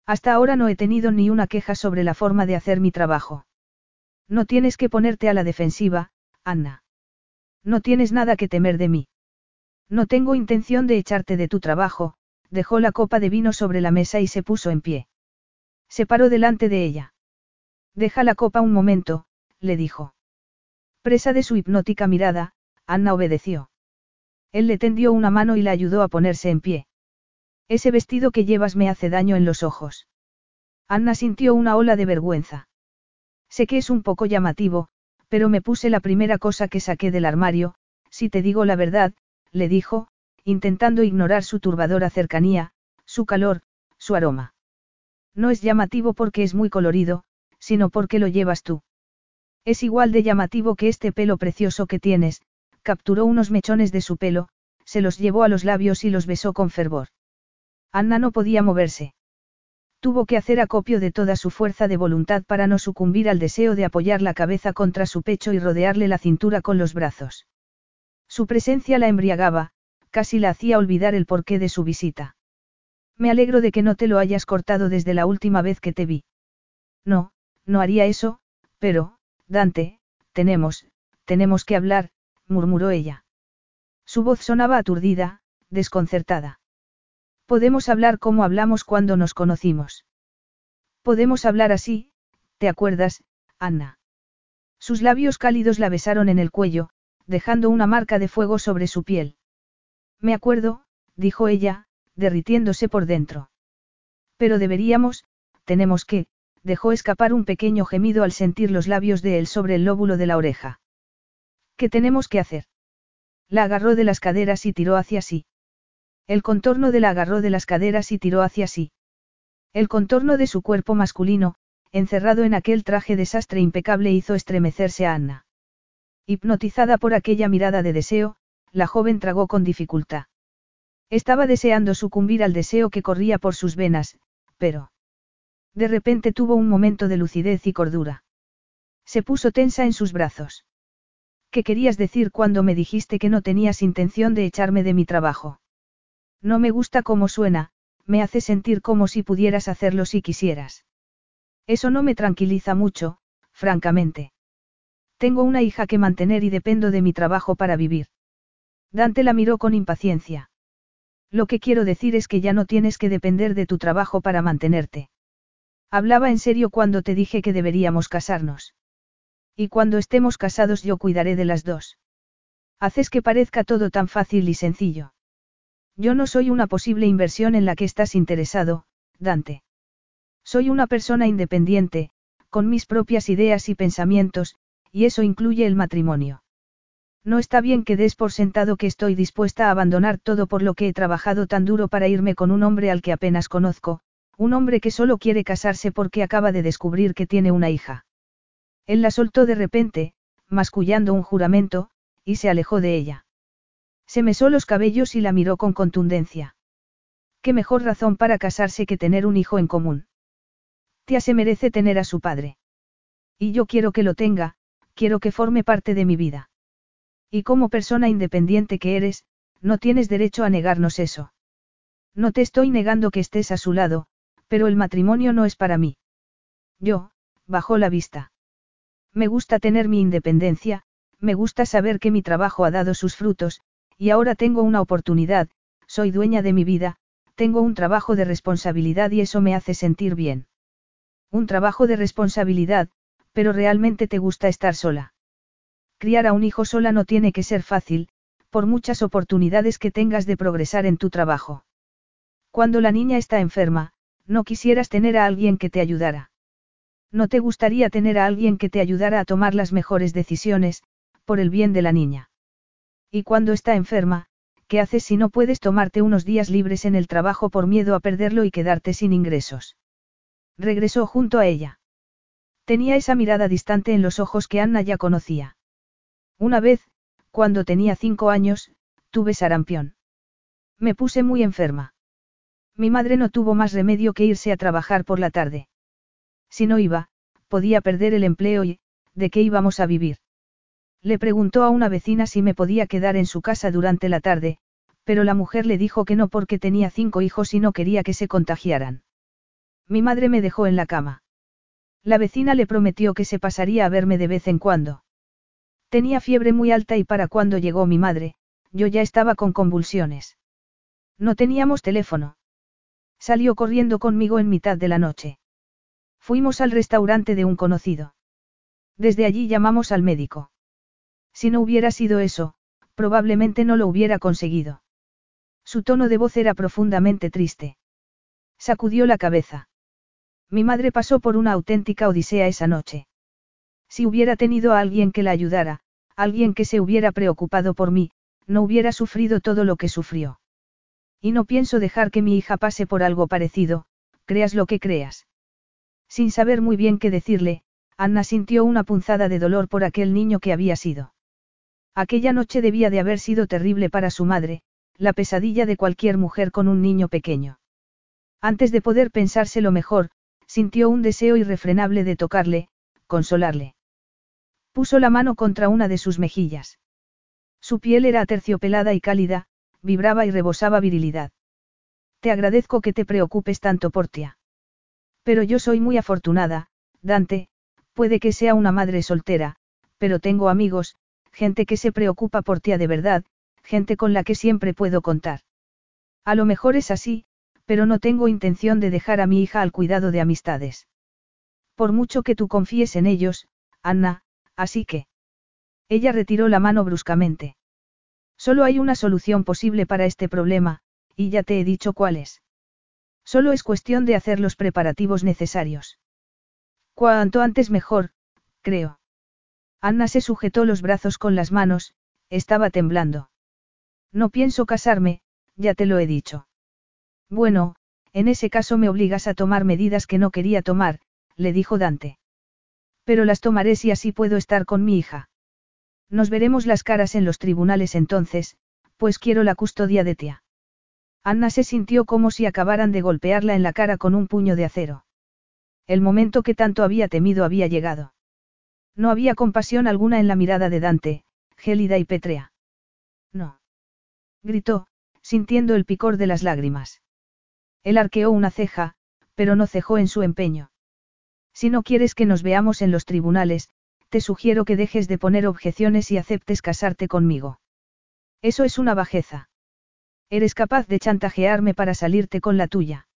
Hasta ahora no he tenido ni una queja sobre la forma de hacer mi trabajo. No tienes que ponerte a la defensiva, Anna. No tienes nada que temer de mí. No tengo intención de echarte de tu trabajo, dejó la copa de vino sobre la mesa y se puso en pie. Se paró delante de ella. Deja la copa un momento, le dijo. Presa de su hipnótica mirada, Anna obedeció. Él le tendió una mano y la ayudó a ponerse en pie. Ese vestido que llevas me hace daño en los ojos. Anna sintió una ola de vergüenza. Sé que es un poco llamativo, pero me puse la primera cosa que saqué del armario, si te digo la verdad, le dijo, intentando ignorar su turbadora cercanía, su calor, su aroma. No es llamativo porque es muy colorido, sino porque lo llevas tú. Es igual de llamativo que este pelo precioso que tienes, capturó unos mechones de su pelo, se los llevó a los labios y los besó con fervor. Anna no podía moverse. Tuvo que hacer acopio de toda su fuerza de voluntad para no sucumbir al deseo de apoyar la cabeza contra su pecho y rodearle la cintura con los brazos. Su presencia la embriagaba, casi la hacía olvidar el porqué de su visita. Me alegro de que no te lo hayas cortado desde la última vez que te vi. No, no haría eso, pero, Dante, tenemos, tenemos que hablar, murmuró ella. Su voz sonaba aturdida, desconcertada. Podemos hablar como hablamos cuando nos conocimos. Podemos hablar así, ¿te acuerdas, Anna? Sus labios cálidos la besaron en el cuello, dejando una marca de fuego sobre su piel. Me acuerdo, dijo ella, derritiéndose por dentro. Pero deberíamos, tenemos que, dejó escapar un pequeño gemido al sentir los labios de él sobre el lóbulo de la oreja. ¿Qué tenemos que hacer? La agarró de las caderas y tiró hacia sí. El contorno de la agarró de las caderas y tiró hacia sí. El contorno de su cuerpo masculino, encerrado en aquel traje desastre impecable, hizo estremecerse a Anna. Hipnotizada por aquella mirada de deseo, la joven tragó con dificultad. Estaba deseando sucumbir al deseo que corría por sus venas, pero... De repente tuvo un momento de lucidez y cordura. Se puso tensa en sus brazos. ¿Qué querías decir cuando me dijiste que no tenías intención de echarme de mi trabajo? No me gusta cómo suena, me hace sentir como si pudieras hacerlo si quisieras. Eso no me tranquiliza mucho, francamente. Tengo una hija que mantener y dependo de mi trabajo para vivir. Dante la miró con impaciencia. Lo que quiero decir es que ya no tienes que depender de tu trabajo para mantenerte. Hablaba en serio cuando te dije que deberíamos casarnos. Y cuando estemos casados yo cuidaré de las dos. Haces que parezca todo tan fácil y sencillo. Yo no soy una posible inversión en la que estás interesado, Dante. Soy una persona independiente, con mis propias ideas y pensamientos, y eso incluye el matrimonio. No está bien que des por sentado que estoy dispuesta a abandonar todo por lo que he trabajado tan duro para irme con un hombre al que apenas conozco, un hombre que solo quiere casarse porque acaba de descubrir que tiene una hija. Él la soltó de repente, mascullando un juramento, y se alejó de ella. Se mesó los cabellos y la miró con contundencia. ¿Qué mejor razón para casarse que tener un hijo en común? Tia se merece tener a su padre. Y yo quiero que lo tenga, quiero que forme parte de mi vida. Y como persona independiente que eres, no tienes derecho a negarnos eso. No te estoy negando que estés a su lado, pero el matrimonio no es para mí. Yo, bajó la vista. Me gusta tener mi independencia, me gusta saber que mi trabajo ha dado sus frutos, y ahora tengo una oportunidad, soy dueña de mi vida, tengo un trabajo de responsabilidad y eso me hace sentir bien. Un trabajo de responsabilidad, pero realmente te gusta estar sola. Criar a un hijo sola no tiene que ser fácil, por muchas oportunidades que tengas de progresar en tu trabajo. Cuando la niña está enferma, no quisieras tener a alguien que te ayudara. No te gustaría tener a alguien que te ayudara a tomar las mejores decisiones, por el bien de la niña. Y cuando está enferma, ¿qué haces si no puedes tomarte unos días libres en el trabajo por miedo a perderlo y quedarte sin ingresos? Regresó junto a ella. Tenía esa mirada distante en los ojos que Anna ya conocía. Una vez, cuando tenía cinco años, tuve sarampión. Me puse muy enferma. Mi madre no tuvo más remedio que irse a trabajar por la tarde. Si no iba, podía perder el empleo y, ¿de qué íbamos a vivir? Le preguntó a una vecina si me podía quedar en su casa durante la tarde, pero la mujer le dijo que no porque tenía cinco hijos y no quería que se contagiaran. Mi madre me dejó en la cama. La vecina le prometió que se pasaría a verme de vez en cuando. Tenía fiebre muy alta y para cuando llegó mi madre, yo ya estaba con convulsiones. No teníamos teléfono. Salió corriendo conmigo en mitad de la noche. Fuimos al restaurante de un conocido. Desde allí llamamos al médico. Si no hubiera sido eso, probablemente no lo hubiera conseguido. Su tono de voz era profundamente triste. Sacudió la cabeza. Mi madre pasó por una auténtica odisea esa noche. Si hubiera tenido a alguien que la ayudara, alguien que se hubiera preocupado por mí, no hubiera sufrido todo lo que sufrió. Y no pienso dejar que mi hija pase por algo parecido, creas lo que creas. Sin saber muy bien qué decirle, Anna sintió una punzada de dolor por aquel niño que había sido. Aquella noche debía de haber sido terrible para su madre, la pesadilla de cualquier mujer con un niño pequeño. Antes de poder pensárselo mejor, sintió un deseo irrefrenable de tocarle, consolarle. Puso la mano contra una de sus mejillas. Su piel era aterciopelada y cálida, vibraba y rebosaba virilidad. Te agradezco que te preocupes tanto por tía. Pero yo soy muy afortunada, Dante, puede que sea una madre soltera, pero tengo amigos, gente que se preocupa por tía de verdad, gente con la que siempre puedo contar. A lo mejor es así, pero no tengo intención de dejar a mi hija al cuidado de amistades. Por mucho que tú confíes en ellos, Anna, así que... Ella retiró la mano bruscamente. Solo hay una solución posible para este problema, y ya te he dicho cuál es. Solo es cuestión de hacer los preparativos necesarios. Cuanto antes mejor, creo. Anna se sujetó los brazos con las manos, estaba temblando. No pienso casarme, ya te lo he dicho. Bueno, en ese caso me obligas a tomar medidas que no quería tomar, le dijo Dante. Pero las tomaré si así puedo estar con mi hija. Nos veremos las caras en los tribunales entonces, pues quiero la custodia de tía. Anna se sintió como si acabaran de golpearla en la cara con un puño de acero. El momento que tanto había temido había llegado. No había compasión alguna en la mirada de Dante, gélida y pétrea. No. Gritó, sintiendo el picor de las lágrimas. Él arqueó una ceja, pero no cejó en su empeño. Si no quieres que nos veamos en los tribunales, te sugiero que dejes de poner objeciones y aceptes casarte conmigo. Eso es una bajeza. Eres capaz de chantajearme para salirte con la tuya.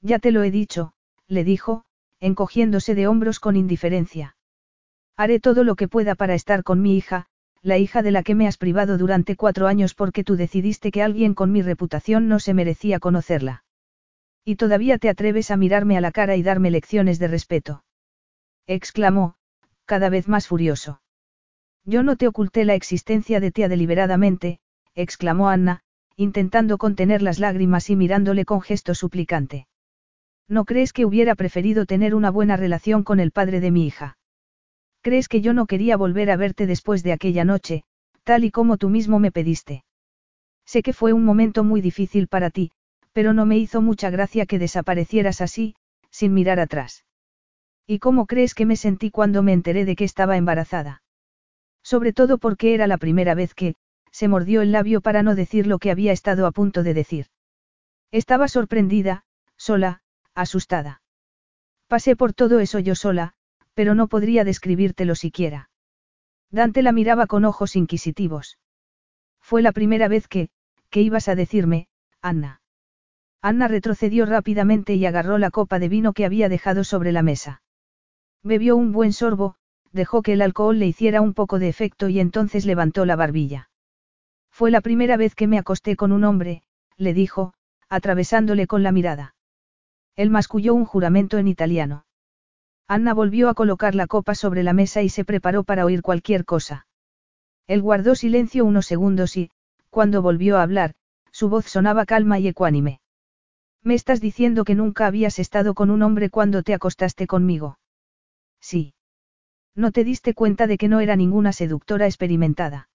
Ya te lo he dicho, le dijo, encogiéndose de hombros con indiferencia. Haré todo lo que pueda para estar con mi hija, la hija de la que me has privado durante cuatro años porque tú decidiste que alguien con mi reputación no se merecía conocerla. Y todavía te atreves a mirarme a la cara y darme lecciones de respeto. Exclamó, cada vez más furioso. Yo no te oculté la existencia de tía deliberadamente, exclamó Anna, intentando contener las lágrimas y mirándole con gesto suplicante. ¿No crees que hubiera preferido tener una buena relación con el padre de mi hija? ¿Crees que yo no quería volver a verte después de aquella noche, tal y como tú mismo me pediste? Sé que fue un momento muy difícil para ti, pero no me hizo mucha gracia que desaparecieras así, sin mirar atrás. ¿Y cómo crees que me sentí cuando me enteré de que estaba embarazada? Sobre todo porque era la primera vez que, se mordió el labio para no decir lo que había estado a punto de decir. Estaba sorprendida, sola, asustada. Pasé por todo eso yo sola, pero no podría describírtelo siquiera. Dante la miraba con ojos inquisitivos. Fue la primera vez que, que ibas a decirme, Anna. Anna retrocedió rápidamente y agarró la copa de vino que había dejado sobre la mesa. Bebió un buen sorbo, dejó que el alcohol le hiciera un poco de efecto y entonces levantó la barbilla. Fue la primera vez que me acosté con un hombre, le dijo, atravesándole con la mirada. Él masculló un juramento en italiano. Anna volvió a colocar la copa sobre la mesa y se preparó para oír cualquier cosa. Él guardó silencio unos segundos y, cuando volvió a hablar, su voz sonaba calma y ecuánime. Me estás diciendo que nunca habías estado con un hombre cuando te acostaste conmigo. Sí. No te diste cuenta de que no era ninguna seductora experimentada.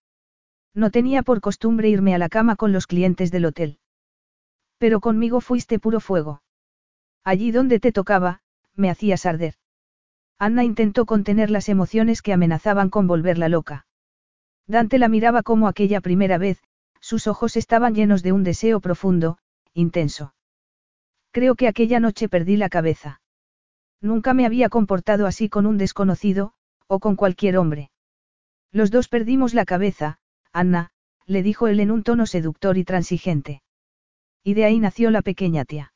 No tenía por costumbre irme a la cama con los clientes del hotel. Pero conmigo fuiste puro fuego. Allí donde te tocaba, me hacías arder. Anna intentó contener las emociones que amenazaban con volverla loca. Dante la miraba como aquella primera vez, sus ojos estaban llenos de un deseo profundo, intenso. Creo que aquella noche perdí la cabeza. Nunca me había comportado así con un desconocido, o con cualquier hombre. Los dos perdimos la cabeza, Anna, le dijo él en un tono seductor y transigente. Y de ahí nació la pequeña tía.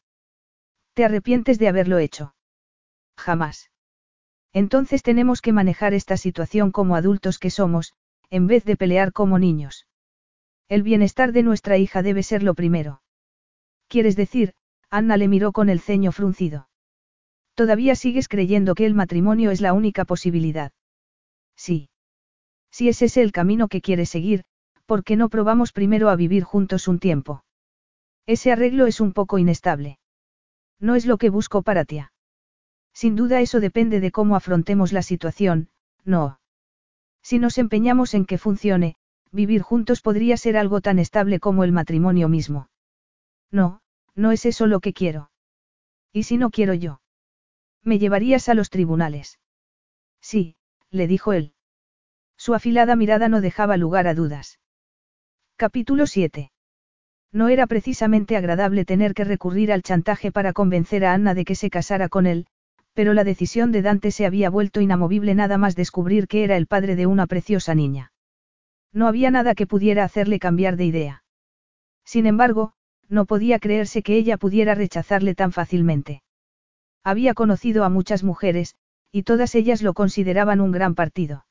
¿Te arrepientes de haberlo hecho? Jamás. Entonces tenemos que manejar esta situación como adultos que somos, en vez de pelear como niños. El bienestar de nuestra hija debe ser lo primero. ¿Quieres decir? Anna le miró con el ceño fruncido. Todavía sigues creyendo que el matrimonio es la única posibilidad. Sí. Si ese es el camino que quieres seguir, ¿por qué no probamos primero a vivir juntos un tiempo? Ese arreglo es un poco inestable. No es lo que busco para ti. Sin duda eso depende de cómo afrontemos la situación, no. Si nos empeñamos en que funcione, vivir juntos podría ser algo tan estable como el matrimonio mismo. No, no es eso lo que quiero. ¿Y si no quiero yo? Me llevarías a los tribunales. Sí, le dijo él. Su afilada mirada no dejaba lugar a dudas. Capítulo 7. No era precisamente agradable tener que recurrir al chantaje para convencer a Anna de que se casara con él, pero la decisión de Dante se había vuelto inamovible nada más descubrir que era el padre de una preciosa niña. No había nada que pudiera hacerle cambiar de idea. Sin embargo, no podía creerse que ella pudiera rechazarle tan fácilmente. Había conocido a muchas mujeres, y todas ellas lo consideraban un gran partido.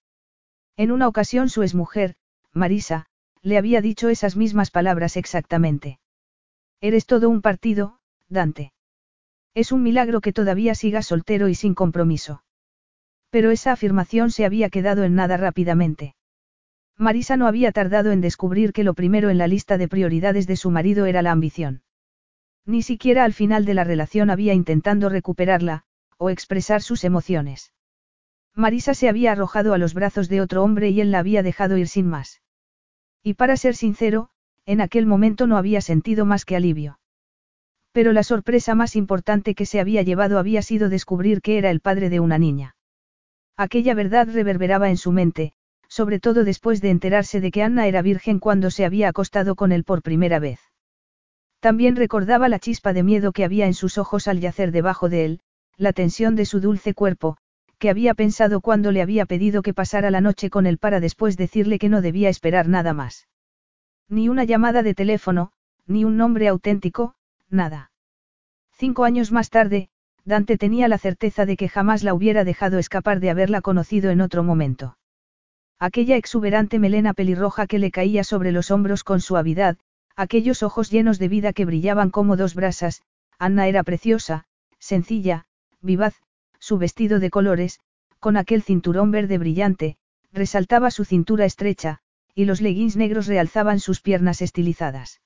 En una ocasión su exmujer, Marisa, le había dicho esas mismas palabras exactamente. Eres todo un partido, Dante. Es un milagro que todavía sigas soltero y sin compromiso. Pero esa afirmación se había quedado en nada rápidamente. Marisa no había tardado en descubrir que lo primero en la lista de prioridades de su marido era la ambición. Ni siquiera al final de la relación había intentando recuperarla, o expresar sus emociones. Marisa se había arrojado a los brazos de otro hombre y él la había dejado ir sin más. Y para ser sincero, en aquel momento no había sentido más que alivio. Pero la sorpresa más importante que se había llevado había sido descubrir que era el padre de una niña. Aquella verdad reverberaba en su mente, sobre todo después de enterarse de que Anna era virgen cuando se había acostado con él por primera vez. También recordaba la chispa de miedo que había en sus ojos al yacer debajo de él, la tensión de su dulce cuerpo, que había pensado cuando le había pedido que pasara la noche con él para después decirle que no debía esperar nada más. Ni una llamada de teléfono, ni un nombre auténtico, nada. Cinco años más tarde, Dante tenía la certeza de que jamás la hubiera dejado escapar de haberla conocido en otro momento. Aquella exuberante melena pelirroja que le caía sobre los hombros con suavidad, aquellos ojos llenos de vida que brillaban como dos brasas, Anna era preciosa, sencilla, vivaz, su vestido de colores, con aquel cinturón verde brillante, resaltaba su cintura estrecha, y los leggings negros realzaban sus piernas estilizadas.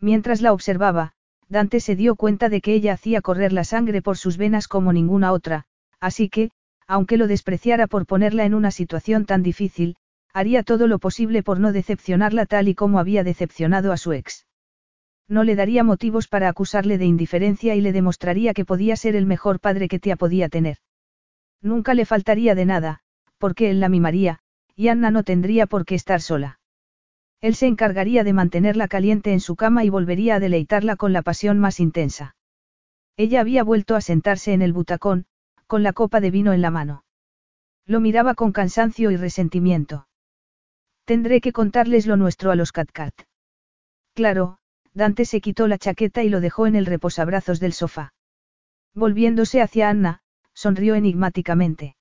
Mientras la observaba, Dante se dio cuenta de que ella hacía correr la sangre por sus venas como ninguna otra, así que, aunque lo despreciara por ponerla en una situación tan difícil, haría todo lo posible por no decepcionarla tal y como había decepcionado a su ex. No le daría motivos para acusarle de indiferencia y le demostraría que podía ser el mejor padre que tía podía tener. Nunca le faltaría de nada, porque él la mimaría, y Anna no tendría por qué estar sola. Él se encargaría de mantenerla caliente en su cama y volvería a deleitarla con la pasión más intensa. Ella había vuelto a sentarse en el butacón, con la copa de vino en la mano. Lo miraba con cansancio y resentimiento. Tendré que contarles lo nuestro a los Catcat. Claro, Dante se quitó la chaqueta y lo dejó en el reposabrazos del sofá. Volviéndose hacia Anna, sonrió enigmáticamente.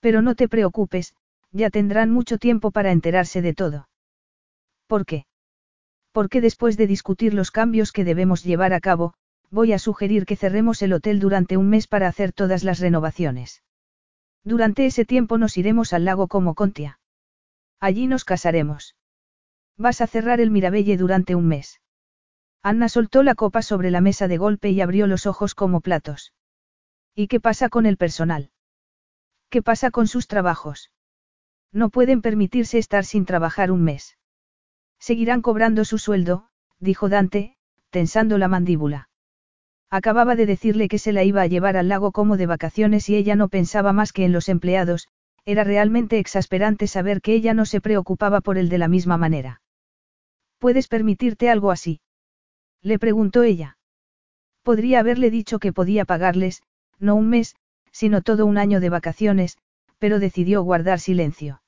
Pero no te preocupes, ya tendrán mucho tiempo para enterarse de todo. ¿Por qué? Porque después de discutir los cambios que debemos llevar a cabo, voy a sugerir que cerremos el hotel durante un mes para hacer todas las renovaciones. Durante ese tiempo nos iremos al lago como Contia. Allí nos casaremos. Vas a cerrar el Mirabelle durante un mes. Anna soltó la copa sobre la mesa de golpe y abrió los ojos como platos. ¿Y qué pasa con el personal? ¿Qué pasa con sus trabajos? No pueden permitirse estar sin trabajar un mes. Seguirán cobrando su sueldo, dijo Dante, tensando la mandíbula. Acababa de decirle que se la iba a llevar al lago como de vacaciones y ella no pensaba más que en los empleados, era realmente exasperante saber que ella no se preocupaba por él de la misma manera. ¿Puedes permitirte algo así? Le preguntó ella. Podría haberle dicho que podía pagarles, no un mes, sino todo un año de vacaciones, pero decidió guardar silencio.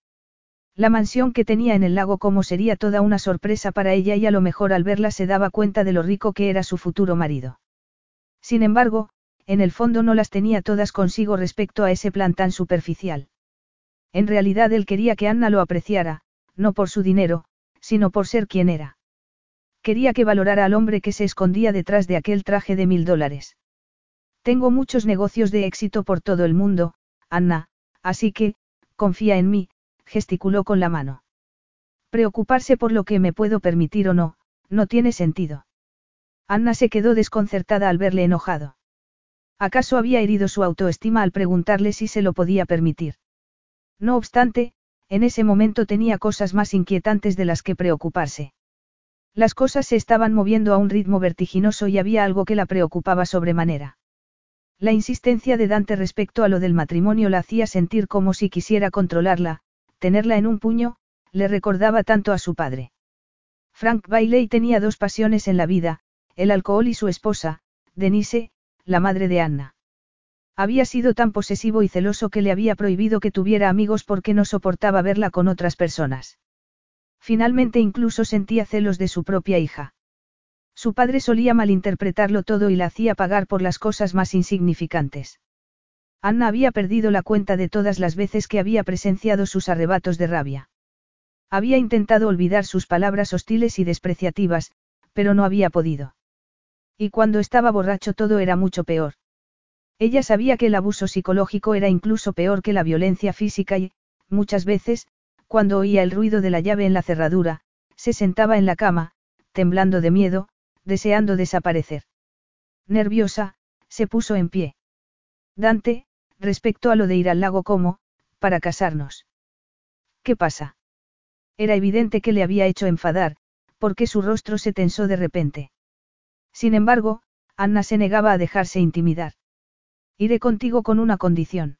La mansión que tenía en el lago como sería toda una sorpresa para ella y a lo mejor al verla se daba cuenta de lo rico que era su futuro marido. Sin embargo, en el fondo no las tenía todas consigo respecto a ese plan tan superficial. En realidad él quería que Anna lo apreciara, no por su dinero, sino por ser quien era. Quería que valorara al hombre que se escondía detrás de aquel traje de mil dólares. Tengo muchos negocios de éxito por todo el mundo, Anna, así que, confía en mí, gesticuló con la mano. Preocuparse por lo que me puedo permitir o no, no tiene sentido. Anna se quedó desconcertada al verle enojado. ¿Acaso había herido su autoestima al preguntarle si se lo podía permitir? No obstante, en ese momento tenía cosas más inquietantes de las que preocuparse. Las cosas se estaban moviendo a un ritmo vertiginoso y había algo que la preocupaba sobremanera. La insistencia de Dante respecto a lo del matrimonio la hacía sentir como si quisiera controlarla, tenerla en un puño, le recordaba tanto a su padre. Frank Bailey tenía dos pasiones en la vida, el alcohol y su esposa, Denise, la madre de Anna. Había sido tan posesivo y celoso que le había prohibido que tuviera amigos porque no soportaba verla con otras personas. Finalmente incluso sentía celos de su propia hija. Su padre solía malinterpretarlo todo y la hacía pagar por las cosas más insignificantes. Anna había perdido la cuenta de todas las veces que había presenciado sus arrebatos de rabia. Había intentado olvidar sus palabras hostiles y despreciativas, pero no había podido. Y cuando estaba borracho todo era mucho peor. Ella sabía que el abuso psicológico era incluso peor que la violencia física y, muchas veces, cuando oía el ruido de la llave en la cerradura, se sentaba en la cama, temblando de miedo, deseando desaparecer. Nerviosa, se puso en pie. Dante, respecto a lo de ir al lago como, para casarnos. ¿Qué pasa? Era evidente que le había hecho enfadar, porque su rostro se tensó de repente. Sin embargo, Anna se negaba a dejarse intimidar. Iré contigo con una condición.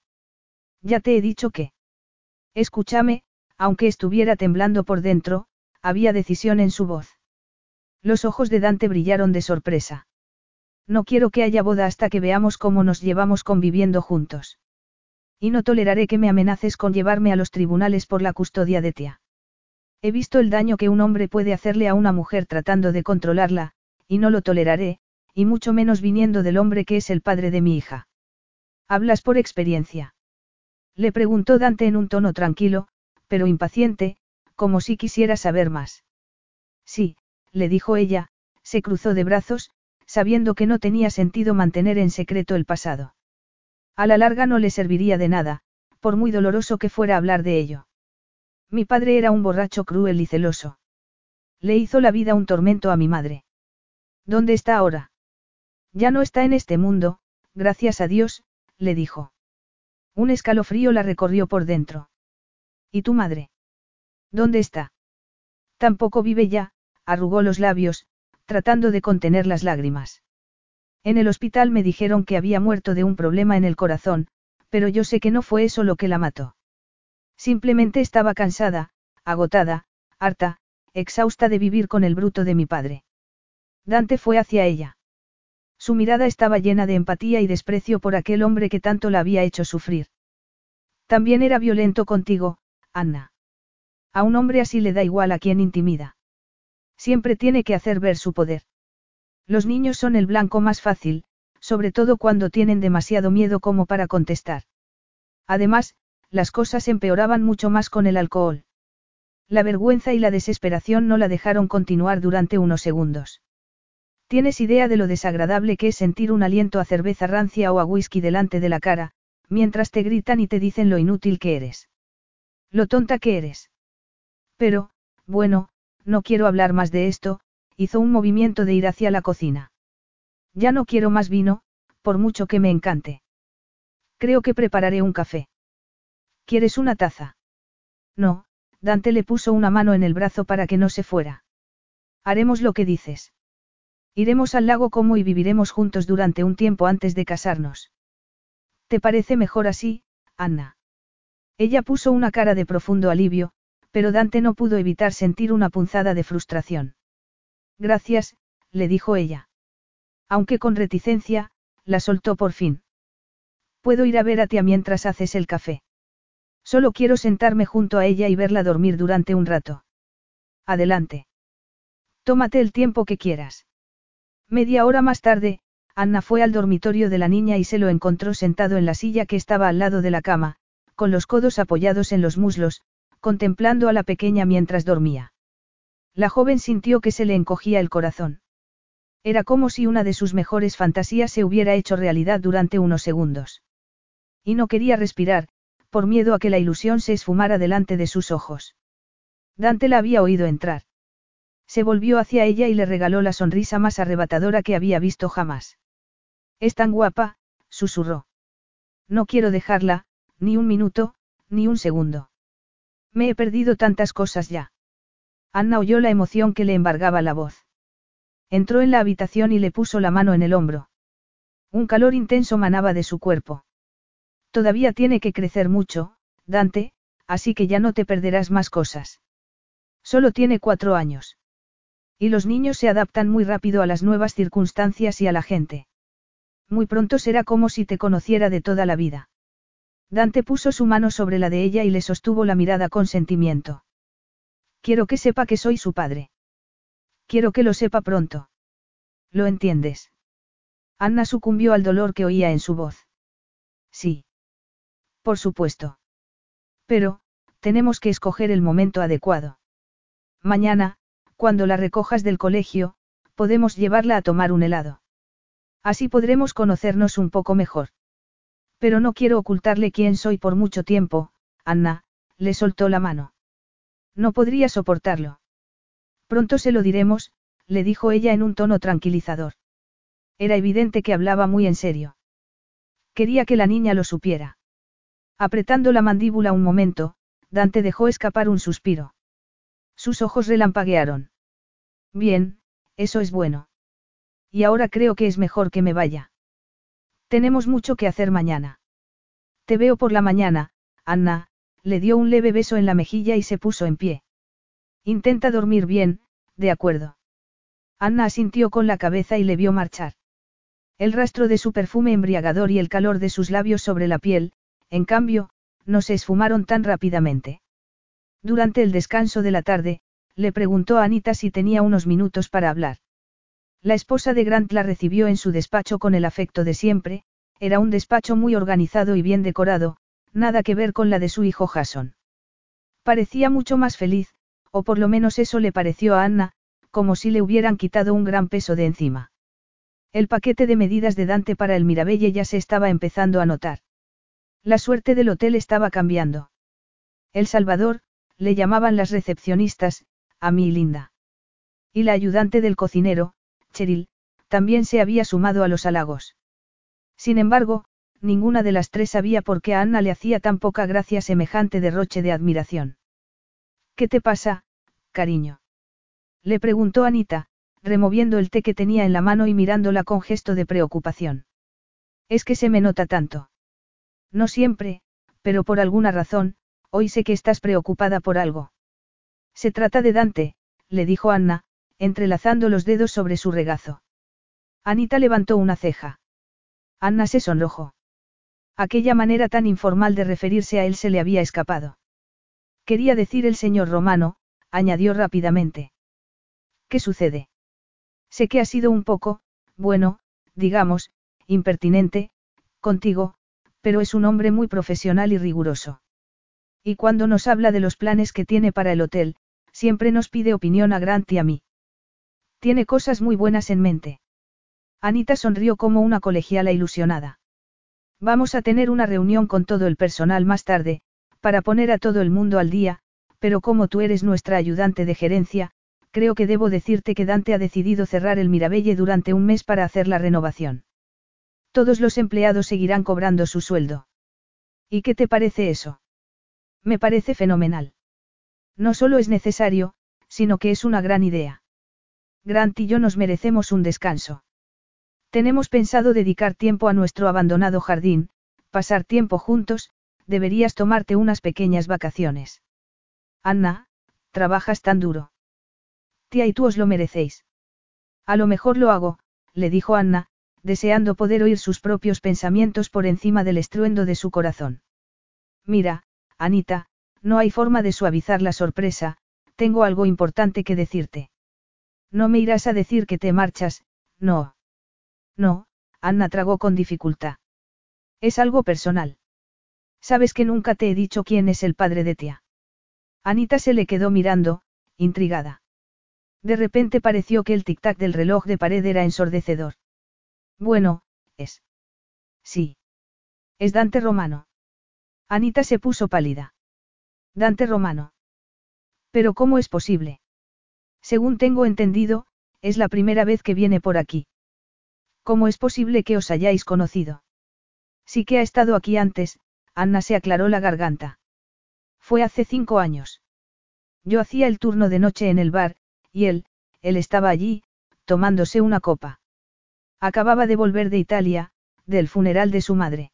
Ya te he dicho que. Escúchame, aunque estuviera temblando por dentro, había decisión en su voz. Los ojos de Dante brillaron de sorpresa. No quiero que haya boda hasta que veamos cómo nos llevamos conviviendo juntos. Y no toleraré que me amenaces con llevarme a los tribunales por la custodia de tía. He visto el daño que un hombre puede hacerle a una mujer tratando de controlarla, y no lo toleraré, y mucho menos viniendo del hombre que es el padre de mi hija. ¿Hablas por experiencia? Le preguntó Dante en un tono tranquilo, pero impaciente, como si quisiera saber más. Sí, le dijo ella, se cruzó de brazos, sabiendo que no tenía sentido mantener en secreto el pasado. A la larga no le serviría de nada, por muy doloroso que fuera hablar de ello. Mi padre era un borracho cruel y celoso. Le hizo la vida un tormento a mi madre. ¿Dónde está ahora? Ya no está en este mundo, gracias a Dios, le dijo. Un escalofrío la recorrió por dentro. ¿Y tu madre? ¿Dónde está? Tampoco vive ya, arrugó los labios, tratando de contener las lágrimas. En el hospital me dijeron que había muerto de un problema en el corazón, pero yo sé que no fue eso lo que la mató. Simplemente estaba cansada, agotada, harta, exhausta de vivir con el bruto de mi padre. Dante fue hacia ella. Su mirada estaba llena de empatía y desprecio por aquel hombre que tanto la había hecho sufrir. También era violento contigo, Anna. A un hombre así le da igual a quien intimida. Siempre tiene que hacer ver su poder. Los niños son el blanco más fácil, sobre todo cuando tienen demasiado miedo como para contestar. Además, las cosas empeoraban mucho más con el alcohol. La vergüenza y la desesperación no la dejaron continuar durante unos segundos. Tienes idea de lo desagradable que es sentir un aliento a cerveza rancia o a whisky delante de la cara, mientras te gritan y te dicen lo inútil que eres. Lo tonta que eres. Pero, bueno, no quiero hablar más de esto, hizo un movimiento de ir hacia la cocina. Ya no quiero más vino, por mucho que me encante. Creo que prepararé un café. ¿Quieres una taza? No, Dante le puso una mano en el brazo para que no se fuera. Haremos lo que dices. Iremos al lago como y viviremos juntos durante un tiempo antes de casarnos. ¿Te parece mejor así, Anna? Ella puso una cara de profundo alivio, pero Dante no pudo evitar sentir una punzada de frustración. Gracias, le dijo ella. Aunque con reticencia, la soltó por fin. Puedo ir a ver a tía mientras haces el café. Solo quiero sentarme junto a ella y verla dormir durante un rato. Adelante. Tómate el tiempo que quieras. Media hora más tarde, Anna fue al dormitorio de la niña y se lo encontró sentado en la silla que estaba al lado de la cama, con los codos apoyados en los muslos, contemplando a la pequeña mientras dormía. La joven sintió que se le encogía el corazón. Era como si una de sus mejores fantasías se hubiera hecho realidad durante unos segundos. Y no quería respirar, por miedo a que la ilusión se esfumara delante de sus ojos. Dante la había oído entrar. Se volvió hacia ella y le regaló la sonrisa más arrebatadora que había visto jamás. Es tan guapa, susurró. No quiero dejarla, ni un minuto, ni un segundo. Me he perdido tantas cosas ya. Anna oyó la emoción que le embargaba la voz. Entró en la habitación y le puso la mano en el hombro. Un calor intenso manaba de su cuerpo. Todavía tiene que crecer mucho, Dante, así que ya no te perderás más cosas. Solo tiene cuatro años. Y los niños se adaptan muy rápido a las nuevas circunstancias y a la gente. Muy pronto será como si te conociera de toda la vida. Dante puso su mano sobre la de ella y le sostuvo la mirada con sentimiento. Quiero que sepa que soy su padre. Quiero que lo sepa pronto. ¿Lo entiendes? Anna sucumbió al dolor que oía en su voz. Sí. Por supuesto. Pero, tenemos que escoger el momento adecuado. Mañana, cuando la recojas del colegio, podemos llevarla a tomar un helado. Así podremos conocernos un poco mejor. Pero no quiero ocultarle quién soy por mucho tiempo, Anna, le soltó la mano. No podría soportarlo. Pronto se lo diremos, le dijo ella en un tono tranquilizador. Era evidente que hablaba muy en serio. Quería que la niña lo supiera. Apretando la mandíbula un momento, Dante dejó escapar un suspiro. Sus ojos relampaguearon. Bien, eso es bueno. Y ahora creo que es mejor que me vaya. Tenemos mucho que hacer mañana. Te veo por la mañana, Anna, le dio un leve beso en la mejilla y se puso en pie. Intenta dormir bien, de acuerdo. Anna asintió con la cabeza y le vio marchar. El rastro de su perfume embriagador y el calor de sus labios sobre la piel, en cambio, no se esfumaron tan rápidamente. Durante el descanso de la tarde, le preguntó a Anita si tenía unos minutos para hablar. La esposa de Grant la recibió en su despacho con el afecto de siempre, era un despacho muy organizado y bien decorado, nada que ver con la de su hijo Jason. Parecía mucho más feliz, o por lo menos eso le pareció a Anna, como si le hubieran quitado un gran peso de encima. El paquete de medidas de Dante para el Mirabelle ya se estaba empezando a notar. La suerte del hotel estaba cambiando. El Salvador, le llamaban las recepcionistas, a mí Linda. Y la ayudante del cocinero, Cheryl, también se había sumado a los halagos. Sin embargo, ninguna de las tres sabía por qué a Anna le hacía tan poca gracia semejante derroche de admiración. ¿Qué te pasa, cariño? Le preguntó Anita, removiendo el té que tenía en la mano y mirándola con gesto de preocupación. Es que se me nota tanto. No siempre, pero por alguna razón, Hoy sé que estás preocupada por algo. Se trata de Dante, le dijo Anna, entrelazando los dedos sobre su regazo. Anita levantó una ceja. Anna se sonrojó. Aquella manera tan informal de referirse a él se le había escapado. Quería decir el señor Romano, añadió rápidamente. ¿Qué sucede? Sé que ha sido un poco, bueno, digamos, impertinente, contigo, pero es un hombre muy profesional y riguroso. Y cuando nos habla de los planes que tiene para el hotel, siempre nos pide opinión a Grant y a mí. Tiene cosas muy buenas en mente. Anita sonrió como una colegiala ilusionada. Vamos a tener una reunión con todo el personal más tarde, para poner a todo el mundo al día, pero como tú eres nuestra ayudante de gerencia, creo que debo decirte que Dante ha decidido cerrar el Mirabelle durante un mes para hacer la renovación. Todos los empleados seguirán cobrando su sueldo. ¿Y qué te parece eso? Me parece fenomenal. No solo es necesario, sino que es una gran idea. Grant y yo nos merecemos un descanso. Tenemos pensado dedicar tiempo a nuestro abandonado jardín, pasar tiempo juntos, deberías tomarte unas pequeñas vacaciones. Anna, trabajas tan duro. Tía y tú os lo merecéis. A lo mejor lo hago, le dijo Anna, deseando poder oír sus propios pensamientos por encima del estruendo de su corazón. Mira, Anita, no hay forma de suavizar la sorpresa, tengo algo importante que decirte. No me irás a decir que te marchas, no. No, Anna tragó con dificultad. Es algo personal. Sabes que nunca te he dicho quién es el padre de tía. Anita se le quedó mirando, intrigada. De repente pareció que el tic-tac del reloj de pared era ensordecedor. Bueno, es. Sí. Es Dante Romano. Anita se puso pálida. Dante Romano. Pero ¿cómo es posible? Según tengo entendido, es la primera vez que viene por aquí. ¿Cómo es posible que os hayáis conocido? Sí que ha estado aquí antes, Anna se aclaró la garganta. Fue hace cinco años. Yo hacía el turno de noche en el bar, y él, él estaba allí, tomándose una copa. Acababa de volver de Italia, del funeral de su madre.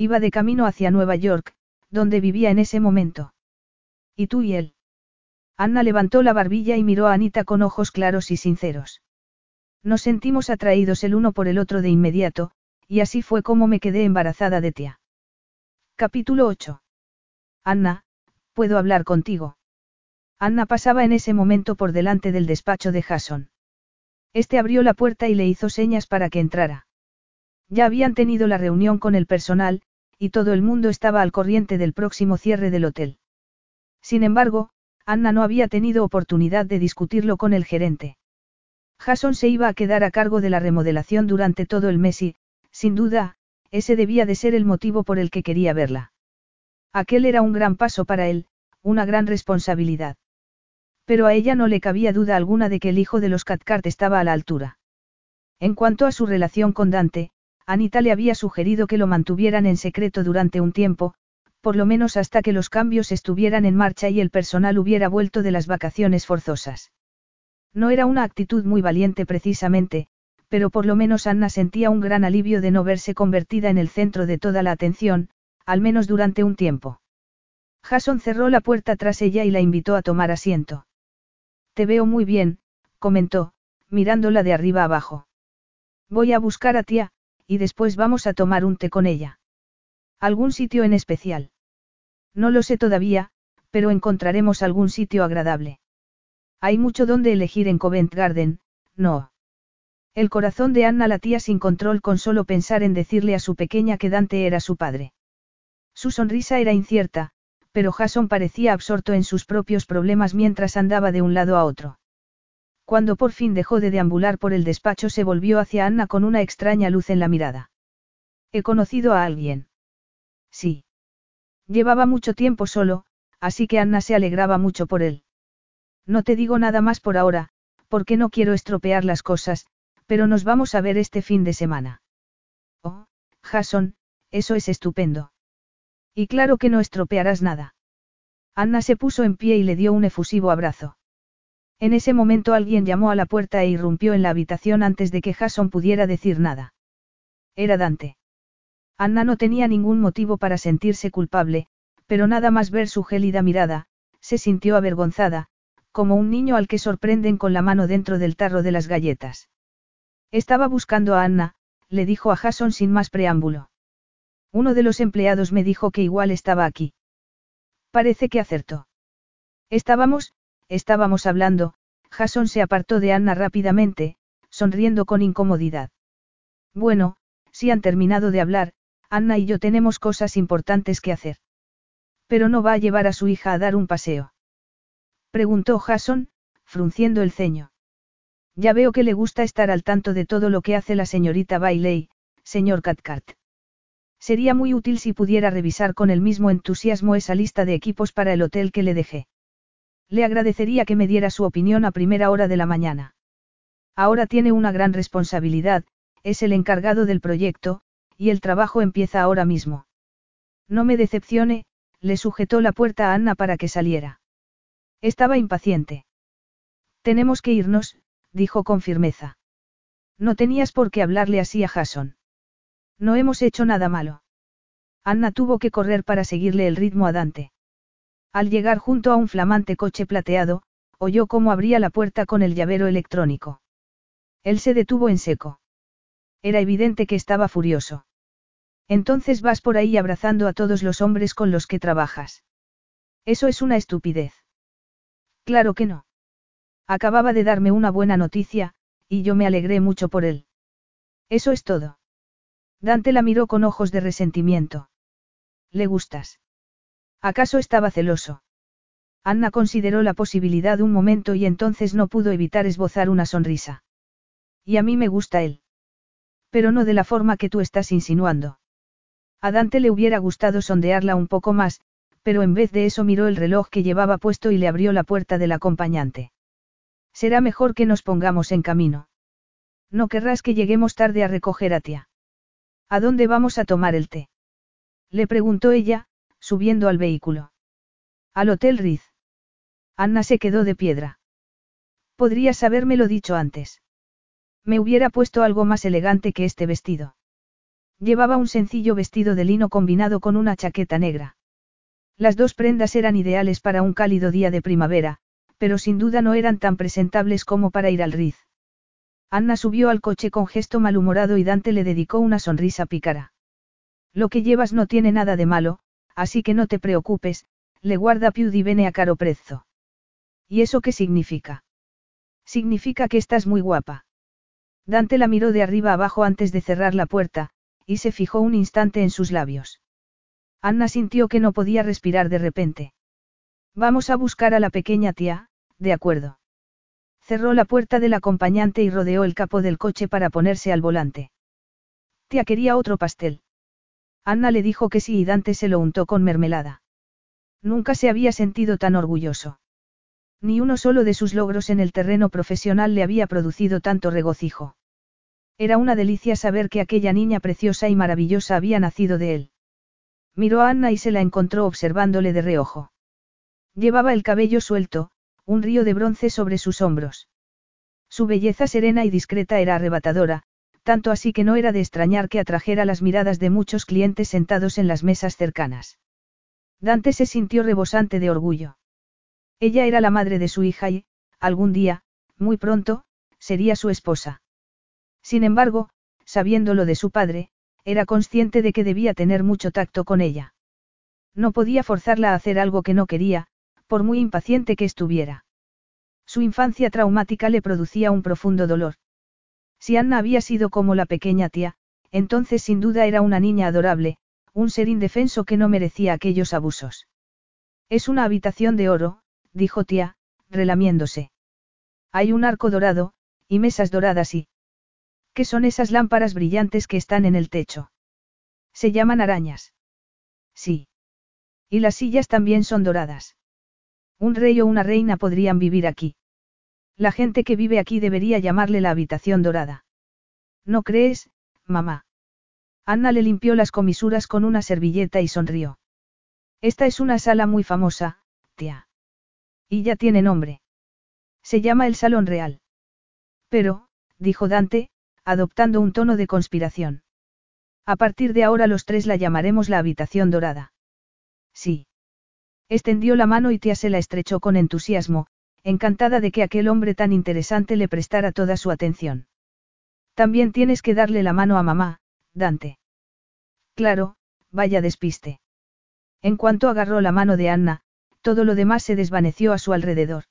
Iba de camino hacia Nueva York, donde vivía en ese momento. ¿Y tú y él? Anna levantó la barbilla y miró a Anita con ojos claros y sinceros. Nos sentimos atraídos el uno por el otro de inmediato, y así fue como me quedé embarazada de tía. Capítulo 8. Anna, ¿puedo hablar contigo? Anna pasaba en ese momento por delante del despacho de Jason. Este abrió la puerta y le hizo señas para que entrara. Ya habían tenido la reunión con el personal, y todo el mundo estaba al corriente del próximo cierre del hotel. Sin embargo, Anna no había tenido oportunidad de discutirlo con el gerente. Jason se iba a quedar a cargo de la remodelación durante todo el mes y, sin duda, ese debía de ser el motivo por el que quería verla. Aquel era un gran paso para él, una gran responsabilidad. Pero a ella no le cabía duda alguna de que el hijo de los Cathcart estaba a la altura. En cuanto a su relación con Dante, Anita le había sugerido que lo mantuvieran en secreto durante un tiempo, por lo menos hasta que los cambios estuvieran en marcha y el personal hubiera vuelto de las vacaciones forzosas. No era una actitud muy valiente precisamente, pero por lo menos Anna sentía un gran alivio de no verse convertida en el centro de toda la atención, al menos durante un tiempo. Jason cerró la puerta tras ella y la invitó a tomar asiento. Te veo muy bien, comentó, mirándola de arriba abajo. Voy a buscar a tía, y después vamos a tomar un té con ella. ¿Algún sitio en especial? No lo sé todavía, pero encontraremos algún sitio agradable. Hay mucho donde elegir en Covent Garden, no. El corazón de Anna latía sin control con solo pensar en decirle a su pequeña que Dante era su padre. Su sonrisa era incierta, pero Jason parecía absorto en sus propios problemas mientras andaba de un lado a otro. Cuando por fin dejó de deambular por el despacho se volvió hacia Anna con una extraña luz en la mirada. ¿He conocido a alguien? Sí. Llevaba mucho tiempo solo, así que Anna se alegraba mucho por él. No te digo nada más por ahora, porque no quiero estropear las cosas, pero nos vamos a ver este fin de semana. Oh, Jason, eso es estupendo. Y claro que no estropearás nada. Anna se puso en pie y le dio un efusivo abrazo. En ese momento alguien llamó a la puerta e irrumpió en la habitación antes de que Jason pudiera decir nada. Era Dante. Anna no tenía ningún motivo para sentirse culpable, pero nada más ver su gélida mirada, se sintió avergonzada, como un niño al que sorprenden con la mano dentro del tarro de las galletas. Estaba buscando a Anna, le dijo a Jason sin más preámbulo. Uno de los empleados me dijo que igual estaba aquí. Parece que acertó. Estábamos, estábamos hablando, Jason se apartó de Anna rápidamente, sonriendo con incomodidad. Bueno, si han terminado de hablar, Anna y yo tenemos cosas importantes que hacer. Pero no va a llevar a su hija a dar un paseo. Preguntó Jason, frunciendo el ceño. Ya veo que le gusta estar al tanto de todo lo que hace la señorita Bailey, señor Cathcart. Sería muy útil si pudiera revisar con el mismo entusiasmo esa lista de equipos para el hotel que le dejé. Le agradecería que me diera su opinión a primera hora de la mañana. Ahora tiene una gran responsabilidad, es el encargado del proyecto, y el trabajo empieza ahora mismo. No me decepcione, le sujetó la puerta a Anna para que saliera. Estaba impaciente. Tenemos que irnos, dijo con firmeza. No tenías por qué hablarle así a Jason. No hemos hecho nada malo. Anna tuvo que correr para seguirle el ritmo a Dante. Al llegar junto a un flamante coche plateado, oyó cómo abría la puerta con el llavero electrónico. Él se detuvo en seco. Era evidente que estaba furioso. Entonces vas por ahí abrazando a todos los hombres con los que trabajas. Eso es una estupidez. Claro que no. Acababa de darme una buena noticia, y yo me alegré mucho por él. Eso es todo. Dante la miró con ojos de resentimiento. ¿Le gustas? ¿Acaso estaba celoso? Anna consideró la posibilidad un momento y entonces no pudo evitar esbozar una sonrisa. Y a mí me gusta él. Pero no de la forma que tú estás insinuando. A Dante le hubiera gustado sondearla un poco más, pero en vez de eso miró el reloj que llevaba puesto y le abrió la puerta del acompañante. Será mejor que nos pongamos en camino. No querrás que lleguemos tarde a recoger a tía. ¿A dónde vamos a tomar el té? Le preguntó ella, subiendo al vehículo. Al Hotel Riz. Anna se quedó de piedra. Podrías habérmelo dicho antes. Me hubiera puesto algo más elegante que este vestido. Llevaba un sencillo vestido de lino combinado con una chaqueta negra. Las dos prendas eran ideales para un cálido día de primavera, pero sin duda no eran tan presentables como para ir al Riz. Anna subió al coche con gesto malhumorado y Dante le dedicó una sonrisa pícara. Lo que llevas no tiene nada de malo, así que no te preocupes, le guarda più di bene a caro prezzo. ¿Y eso qué significa? Significa que estás muy guapa. Dante la miró de arriba abajo antes de cerrar la puerta, y se fijó un instante en sus labios. Anna sintió que no podía respirar de repente. Vamos a buscar a la pequeña tía, de acuerdo. Cerró la puerta del acompañante y rodeó el capó del coche para ponerse al volante. Tía quería otro pastel. Anna le dijo que sí y Dante se lo untó con mermelada. Nunca se había sentido tan orgulloso. Ni uno solo de sus logros en el terreno profesional le había producido tanto regocijo. Era una delicia saber que aquella niña preciosa y maravillosa había nacido de él. Miró a Anna y se la encontró observándole de reojo. Llevaba el cabello suelto, un río de bronce sobre sus hombros. Su belleza serena y discreta era arrebatadora, tanto así que no era de extrañar que atrajera las miradas de muchos clientes sentados en las mesas cercanas. Dante se sintió rebosante de orgullo. Ella era la madre de su hija y, algún día, muy pronto, sería su esposa. Sin embargo, sabiendo de su padre, era consciente de que debía tener mucho tacto con ella. No podía forzarla a hacer algo que no quería, por muy impaciente que estuviera. Su infancia traumática le producía un profundo dolor. Si Anna había sido como la pequeña tía, entonces sin duda era una niña adorable, un ser indefenso que no merecía aquellos abusos. Es una habitación de oro, dijo tía, relamiéndose. Hay un arco dorado, y mesas doradas y... ¿Qué son esas lámparas brillantes que están en el techo? Se llaman arañas. Sí. Y las sillas también son doradas. Un rey o una reina podrían vivir aquí. La gente que vive aquí debería llamarle la habitación dorada. ¿No crees, mamá? Anna le limpió las comisuras con una servilleta y sonrió. Esta es una sala muy famosa, tía. Y ya tiene nombre. Se llama el Salón Real. Pero, dijo Dante, adoptando un tono de conspiración. A partir de ahora los tres la llamaremos la habitación dorada. Sí. Extendió la mano y Tia se la estrechó con entusiasmo, encantada de que aquel hombre tan interesante le prestara toda su atención. También tienes que darle la mano a mamá, Dante. Claro, vaya despiste. En cuanto agarró la mano de Anna, todo lo demás se desvaneció a su alrededor.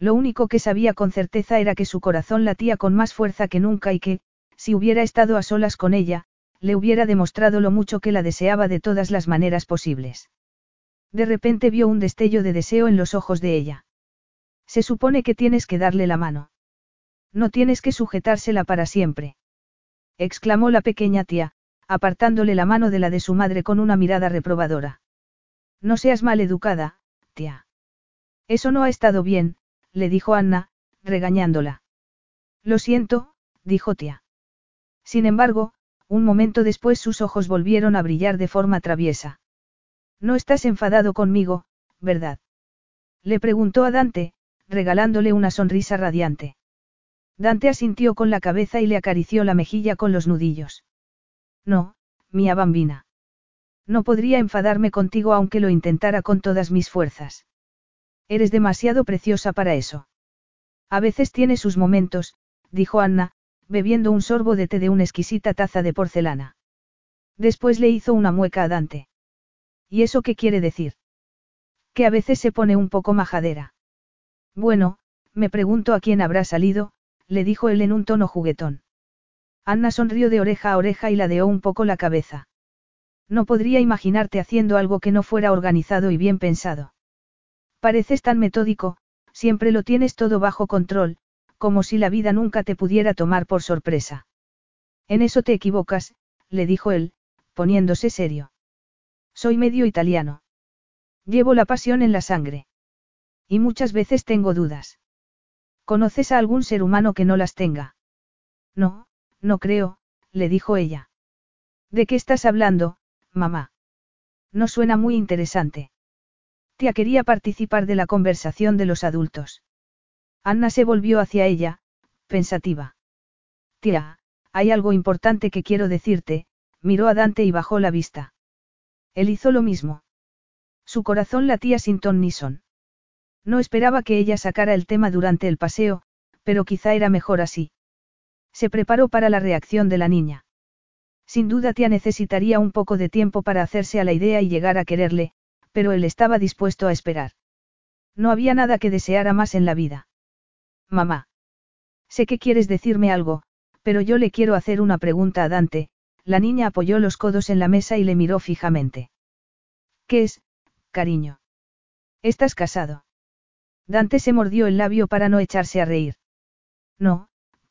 Lo único que sabía con certeza era que su corazón latía con más fuerza que nunca y que, si hubiera estado a solas con ella, le hubiera demostrado lo mucho que la deseaba de todas las maneras posibles. De repente vio un destello de deseo en los ojos de ella. Se supone que tienes que darle la mano. No tienes que sujetársela para siempre. exclamó la pequeña tía, apartándole la mano de la de su madre con una mirada reprobadora. No seas mal educada, tía. Eso no ha estado bien, le dijo Anna, regañándola. Lo siento, dijo tía. Sin embargo, un momento después sus ojos volvieron a brillar de forma traviesa. No estás enfadado conmigo, ¿verdad? Le preguntó a Dante, regalándole una sonrisa radiante. Dante asintió con la cabeza y le acarició la mejilla con los nudillos. No, mía bambina. No podría enfadarme contigo aunque lo intentara con todas mis fuerzas. Eres demasiado preciosa para eso. A veces tiene sus momentos, dijo Anna, bebiendo un sorbo de té de una exquisita taza de porcelana. Después le hizo una mueca a Dante. ¿Y eso qué quiere decir? Que a veces se pone un poco majadera. Bueno, me pregunto a quién habrá salido, le dijo él en un tono juguetón. Anna sonrió de oreja a oreja y ladeó un poco la cabeza. No podría imaginarte haciendo algo que no fuera organizado y bien pensado. Pareces tan metódico, siempre lo tienes todo bajo control, como si la vida nunca te pudiera tomar por sorpresa. En eso te equivocas, le dijo él, poniéndose serio. Soy medio italiano. Llevo la pasión en la sangre. Y muchas veces tengo dudas. ¿Conoces a algún ser humano que no las tenga? No, no creo, le dijo ella. ¿De qué estás hablando, mamá? No suena muy interesante. Tía quería participar de la conversación de los adultos. Anna se volvió hacia ella, pensativa. Tía, hay algo importante que quiero decirte, miró a Dante y bajó la vista. Él hizo lo mismo. Su corazón latía sin ton ni son. No esperaba que ella sacara el tema durante el paseo, pero quizá era mejor así. Se preparó para la reacción de la niña. Sin duda tía necesitaría un poco de tiempo para hacerse a la idea y llegar a quererle, pero él estaba dispuesto a esperar. No había nada que deseara más en la vida. Mamá. Sé que quieres decirme algo, pero yo le quiero hacer una pregunta a Dante, la niña apoyó los codos en la mesa y le miró fijamente. ¿Qué es, cariño? ¿Estás casado? Dante se mordió el labio para no echarse a reír. No,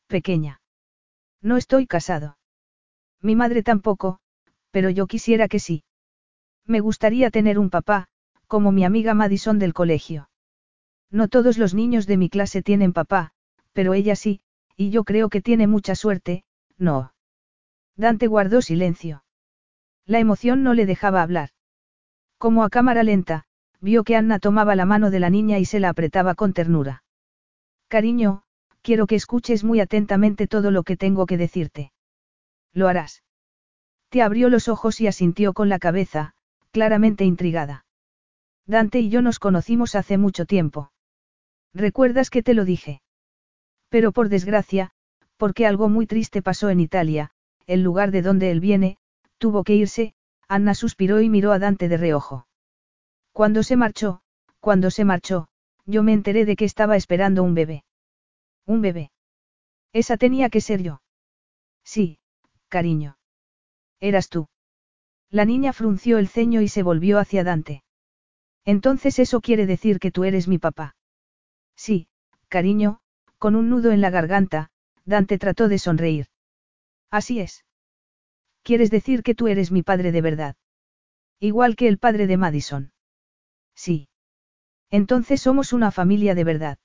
pequeña. No estoy casado. Mi madre tampoco, pero yo quisiera que sí. Me gustaría tener un papá, como mi amiga Madison del colegio. No todos los niños de mi clase tienen papá, pero ella sí, y yo creo que tiene mucha suerte, no. Dante guardó silencio. La emoción no le dejaba hablar. Como a cámara lenta, vio que Anna tomaba la mano de la niña y se la apretaba con ternura. Cariño, quiero que escuches muy atentamente todo lo que tengo que decirte. Lo harás. Te abrió los ojos y asintió con la cabeza, claramente intrigada. Dante y yo nos conocimos hace mucho tiempo. ¿Recuerdas que te lo dije? Pero por desgracia, porque algo muy triste pasó en Italia, el lugar de donde él viene, tuvo que irse, Anna suspiró y miró a Dante de reojo. Cuando se marchó, cuando se marchó, yo me enteré de que estaba esperando un bebé. ¿Un bebé? Esa tenía que ser yo. Sí, cariño. Eras tú. La niña frunció el ceño y se volvió hacia Dante. Entonces eso quiere decir que tú eres mi papá. Sí, cariño, con un nudo en la garganta, Dante trató de sonreír. Así es. ¿Quieres decir que tú eres mi padre de verdad? Igual que el padre de Madison. Sí. Entonces somos una familia de verdad.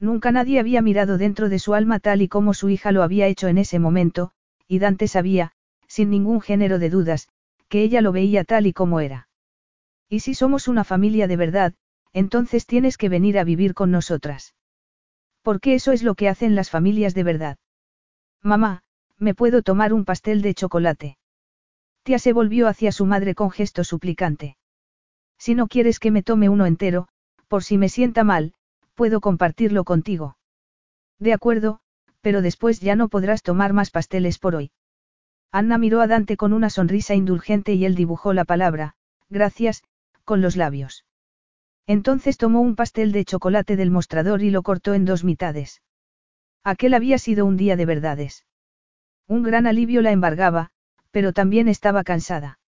Nunca nadie había mirado dentro de su alma tal y como su hija lo había hecho en ese momento, y Dante sabía, sin ningún género de dudas, que ella lo veía tal y como era. Y si somos una familia de verdad, entonces tienes que venir a vivir con nosotras. Porque eso es lo que hacen las familias de verdad. Mamá, ¿me puedo tomar un pastel de chocolate? Tía se volvió hacia su madre con gesto suplicante. Si no quieres que me tome uno entero, por si me sienta mal, puedo compartirlo contigo. De acuerdo, pero después ya no podrás tomar más pasteles por hoy. Anna miró a Dante con una sonrisa indulgente y él dibujó la palabra, gracias, con los labios. Entonces tomó un pastel de chocolate del mostrador y lo cortó en dos mitades. Aquel había sido un día de verdades. Un gran alivio la embargaba, pero también estaba cansada.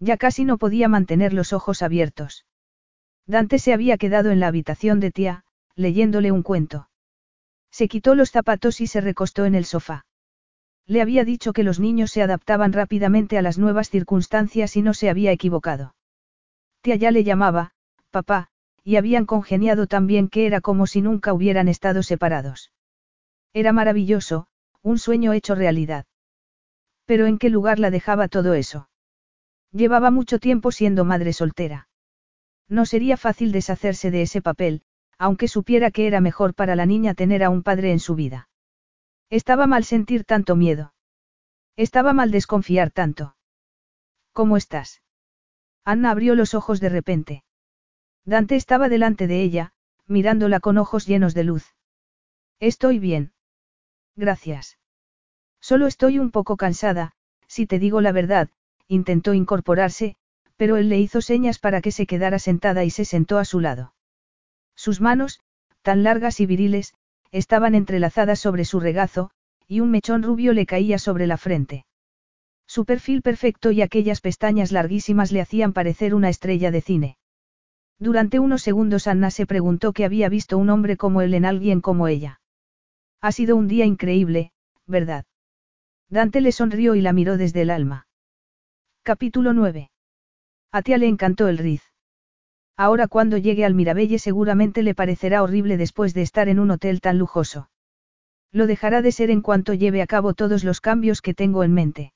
Ya casi no podía mantener los ojos abiertos. Dante se había quedado en la habitación de tía, leyéndole un cuento. Se quitó los zapatos y se recostó en el sofá. Le había dicho que los niños se adaptaban rápidamente a las nuevas circunstancias y no se había equivocado. Tía ya le llamaba, papá, y habían congeniado tan bien que era como si nunca hubieran estado separados. Era maravilloso, un sueño hecho realidad. Pero ¿en qué lugar la dejaba todo eso? Llevaba mucho tiempo siendo madre soltera. No sería fácil deshacerse de ese papel, aunque supiera que era mejor para la niña tener a un padre en su vida. Estaba mal sentir tanto miedo. Estaba mal desconfiar tanto. ¿Cómo estás? Anna abrió los ojos de repente. Dante estaba delante de ella, mirándola con ojos llenos de luz. Estoy bien. Gracias. Solo estoy un poco cansada, si te digo la verdad, intentó incorporarse, pero él le hizo señas para que se quedara sentada y se sentó a su lado. Sus manos, tan largas y viriles, estaban entrelazadas sobre su regazo, y un mechón rubio le caía sobre la frente. Su perfil perfecto y aquellas pestañas larguísimas le hacían parecer una estrella de cine. Durante unos segundos Anna se preguntó que había visto un hombre como él en alguien como ella. Ha sido un día increíble, ¿verdad? Dante le sonrió y la miró desde el alma. Capítulo 9. A Tia le encantó el riz. Ahora cuando llegue al Mirabelle seguramente le parecerá horrible después de estar en un hotel tan lujoso. Lo dejará de ser en cuanto lleve a cabo todos los cambios que tengo en mente.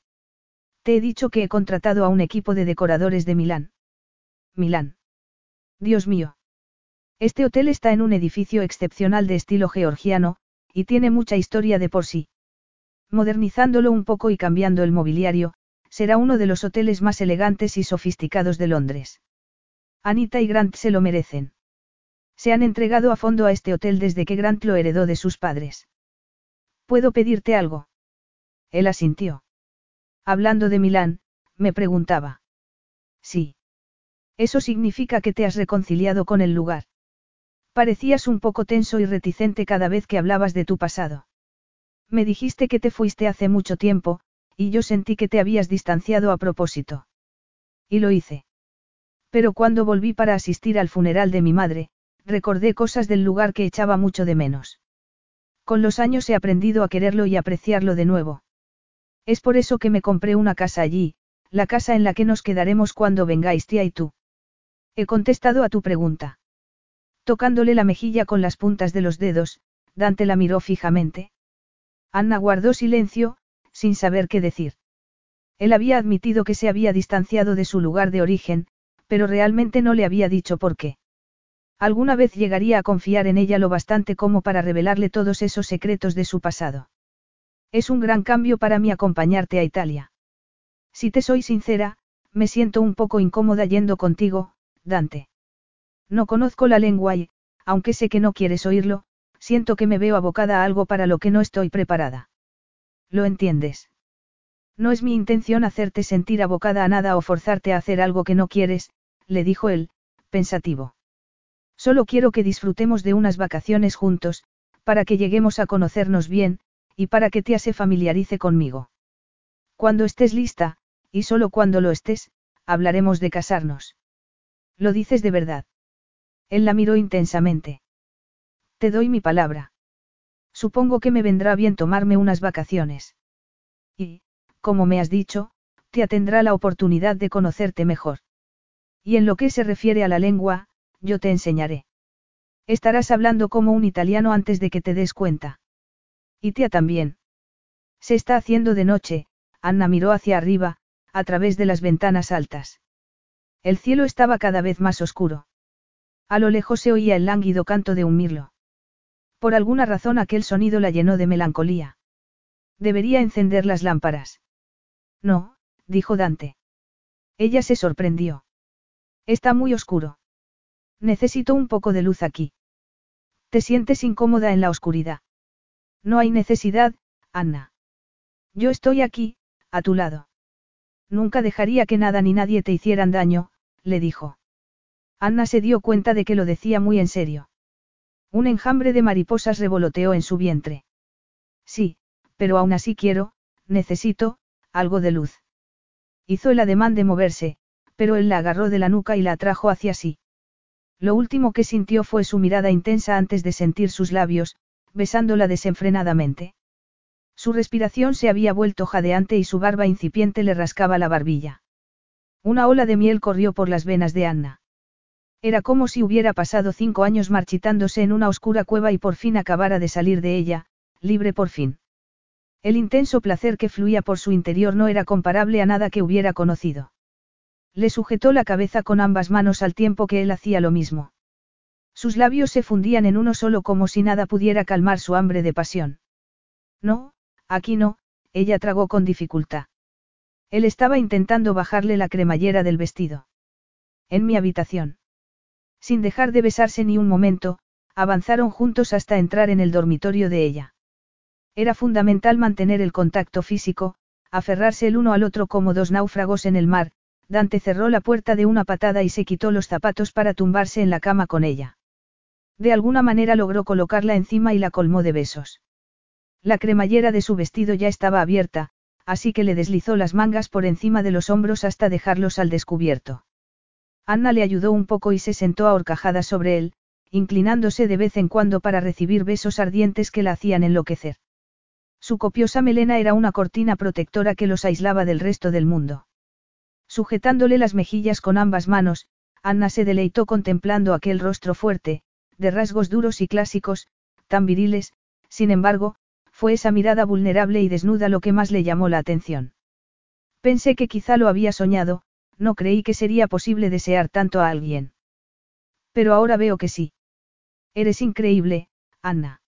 Te he dicho que he contratado a un equipo de decoradores de Milán. Milán. Dios mío. Este hotel está en un edificio excepcional de estilo georgiano, y tiene mucha historia de por sí. Modernizándolo un poco y cambiando el mobiliario, será uno de los hoteles más elegantes y sofisticados de Londres. Anita y Grant se lo merecen. Se han entregado a fondo a este hotel desde que Grant lo heredó de sus padres. ¿Puedo pedirte algo? Él asintió. Hablando de Milán, me preguntaba. Sí. Eso significa que te has reconciliado con el lugar. Parecías un poco tenso y reticente cada vez que hablabas de tu pasado. Me dijiste que te fuiste hace mucho tiempo, y yo sentí que te habías distanciado a propósito. Y lo hice. Pero cuando volví para asistir al funeral de mi madre, recordé cosas del lugar que echaba mucho de menos. Con los años he aprendido a quererlo y apreciarlo de nuevo. Es por eso que me compré una casa allí, la casa en la que nos quedaremos cuando vengáis tía y tú. He contestado a tu pregunta. Tocándole la mejilla con las puntas de los dedos, Dante la miró fijamente. Anna guardó silencio, sin saber qué decir. Él había admitido que se había distanciado de su lugar de origen, pero realmente no le había dicho por qué. Alguna vez llegaría a confiar en ella lo bastante como para revelarle todos esos secretos de su pasado. Es un gran cambio para mí acompañarte a Italia. Si te soy sincera, me siento un poco incómoda yendo contigo, Dante. No conozco la lengua y, aunque sé que no quieres oírlo, siento que me veo abocada a algo para lo que no estoy preparada. ¿Lo entiendes? No es mi intención hacerte sentir abocada a nada o forzarte a hacer algo que no quieres, le dijo él, pensativo. Solo quiero que disfrutemos de unas vacaciones juntos, para que lleguemos a conocernos bien, y para que Tia se familiarice conmigo. Cuando estés lista, y solo cuando lo estés, hablaremos de casarnos. ¿Lo dices de verdad? Él la miró intensamente. Te doy mi palabra. Supongo que me vendrá bien tomarme unas vacaciones. Y, como me has dicho, Tia tendrá la oportunidad de conocerte mejor. Y en lo que se refiere a la lengua, yo te enseñaré. Estarás hablando como un italiano antes de que te des cuenta. Y tía también. Se está haciendo de noche, Anna miró hacia arriba, a través de las ventanas altas. El cielo estaba cada vez más oscuro. A lo lejos se oía el lánguido canto de un mirlo. Por alguna razón aquel sonido la llenó de melancolía. Debería encender las lámparas. No, dijo Dante. Ella se sorprendió. Está muy oscuro. Necesito un poco de luz aquí. ¿Te sientes incómoda en la oscuridad? No hay necesidad, Anna. Yo estoy aquí, a tu lado. Nunca dejaría que nada ni nadie te hicieran daño, le dijo. Anna se dio cuenta de que lo decía muy en serio. Un enjambre de mariposas revoloteó en su vientre. Sí, pero aún así quiero, necesito, algo de luz. Hizo el ademán de moverse, pero él la agarró de la nuca y la atrajo hacia sí. Lo último que sintió fue su mirada intensa antes de sentir sus labios, besándola desenfrenadamente. Su respiración se había vuelto jadeante y su barba incipiente le rascaba la barbilla. Una ola de miel corrió por las venas de Anna. Era como si hubiera pasado cinco años marchitándose en una oscura cueva y por fin acabara de salir de ella, libre por fin. El intenso placer que fluía por su interior no era comparable a nada que hubiera conocido. Le sujetó la cabeza con ambas manos al tiempo que él hacía lo mismo. Sus labios se fundían en uno solo como si nada pudiera calmar su hambre de pasión. No, aquí no, ella tragó con dificultad. Él estaba intentando bajarle la cremallera del vestido. En mi habitación. Sin dejar de besarse ni un momento, avanzaron juntos hasta entrar en el dormitorio de ella. Era fundamental mantener el contacto físico, aferrarse el uno al otro como dos náufragos en el mar, Dante cerró la puerta de una patada y se quitó los zapatos para tumbarse en la cama con ella. De alguna manera logró colocarla encima y la colmó de besos. La cremallera de su vestido ya estaba abierta, así que le deslizó las mangas por encima de los hombros hasta dejarlos al descubierto. Anna le ayudó un poco y se sentó a horcajadas sobre él, inclinándose de vez en cuando para recibir besos ardientes que la hacían enloquecer. Su copiosa melena era una cortina protectora que los aislaba del resto del mundo. Sujetándole las mejillas con ambas manos, Anna se deleitó contemplando aquel rostro fuerte, de rasgos duros y clásicos, tan viriles, sin embargo, fue esa mirada vulnerable y desnuda lo que más le llamó la atención. Pensé que quizá lo había soñado, no creí que sería posible desear tanto a alguien. Pero ahora veo que sí. Eres increíble, Anna.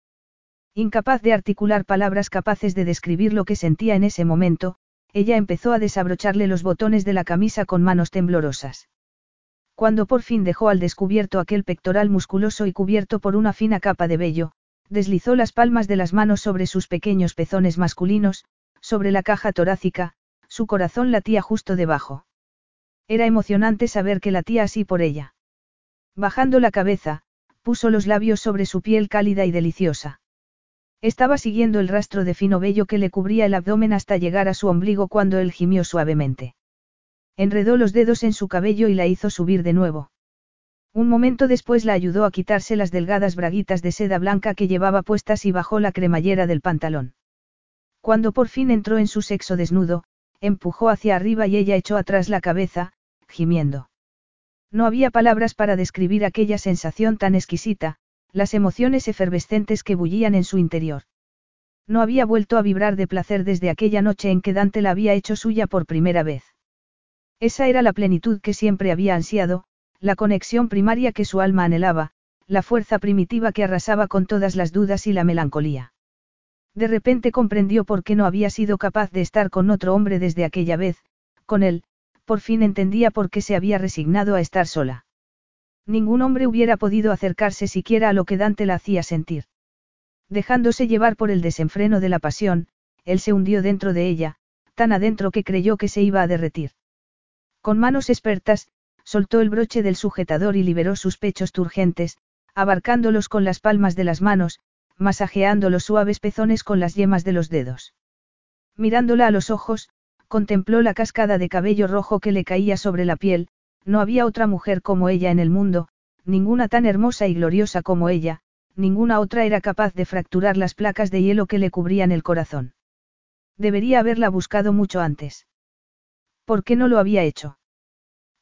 Incapaz de articular palabras capaces de describir lo que sentía en ese momento, ella empezó a desabrocharle los botones de la camisa con manos temblorosas. Cuando por fin dejó al descubierto aquel pectoral musculoso y cubierto por una fina capa de vello, deslizó las palmas de las manos sobre sus pequeños pezones masculinos, sobre la caja torácica, su corazón latía justo debajo. Era emocionante saber que latía así por ella. Bajando la cabeza, puso los labios sobre su piel cálida y deliciosa. Estaba siguiendo el rastro de fino vello que le cubría el abdomen hasta llegar a su ombligo cuando él gimió suavemente. Enredó los dedos en su cabello y la hizo subir de nuevo. Un momento después la ayudó a quitarse las delgadas braguitas de seda blanca que llevaba puestas y bajó la cremallera del pantalón. Cuando por fin entró en su sexo desnudo, empujó hacia arriba y ella echó atrás la cabeza, gimiendo. No había palabras para describir aquella sensación tan exquisita, las emociones efervescentes que bullían en su interior. No había vuelto a vibrar de placer desde aquella noche en que Dante la había hecho suya por primera vez. Esa era la plenitud que siempre había ansiado, la conexión primaria que su alma anhelaba, la fuerza primitiva que arrasaba con todas las dudas y la melancolía. De repente comprendió por qué no había sido capaz de estar con otro hombre desde aquella vez, con él, por fin entendía por qué se había resignado a estar sola. Ningún hombre hubiera podido acercarse siquiera a lo que Dante la hacía sentir. Dejándose llevar por el desenfreno de la pasión, él se hundió dentro de ella, tan adentro que creyó que se iba a derretir. Con manos expertas, soltó el broche del sujetador y liberó sus pechos turgentes, abarcándolos con las palmas de las manos, masajeando los suaves pezones con las yemas de los dedos. Mirándola a los ojos, contempló la cascada de cabello rojo que le caía sobre la piel, no había otra mujer como ella en el mundo, ninguna tan hermosa y gloriosa como ella, ninguna otra era capaz de fracturar las placas de hielo que le cubrían el corazón. Debería haberla buscado mucho antes. ¿Por qué no lo había hecho?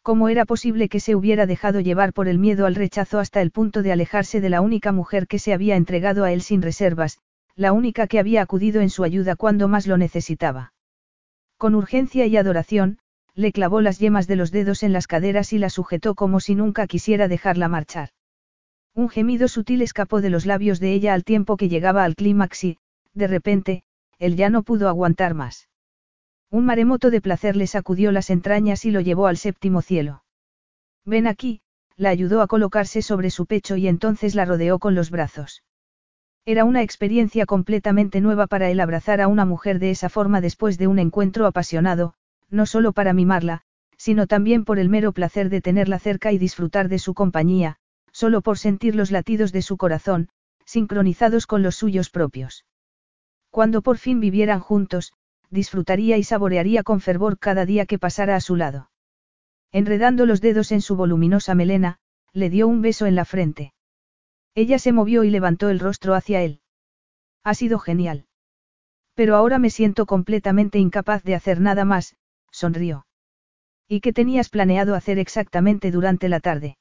¿Cómo era posible que se hubiera dejado llevar por el miedo al rechazo hasta el punto de alejarse de la única mujer que se había entregado a él sin reservas, la única que había acudido en su ayuda cuando más lo necesitaba? Con urgencia y adoración, le clavó las yemas de los dedos en las caderas y la sujetó como si nunca quisiera dejarla marchar. Un gemido sutil escapó de los labios de ella al tiempo que llegaba al clímax y, de repente, él ya no pudo aguantar más. Un maremoto de placer le sacudió las entrañas y lo llevó al séptimo cielo. Ven aquí, la ayudó a colocarse sobre su pecho y entonces la rodeó con los brazos. Era una experiencia completamente nueva para él abrazar a una mujer de esa forma después de un encuentro apasionado, no solo para mimarla, sino también por el mero placer de tenerla cerca y disfrutar de su compañía, solo por sentir los latidos de su corazón, sincronizados con los suyos propios. Cuando por fin vivieran juntos, disfrutaría y saborearía con fervor cada día que pasara a su lado. Enredando los dedos en su voluminosa melena, le dio un beso en la frente. Ella se movió y levantó el rostro hacia él. Ha sido genial. Pero ahora me siento completamente incapaz de hacer nada más, sonrió. ¿Y qué tenías planeado hacer exactamente durante la tarde?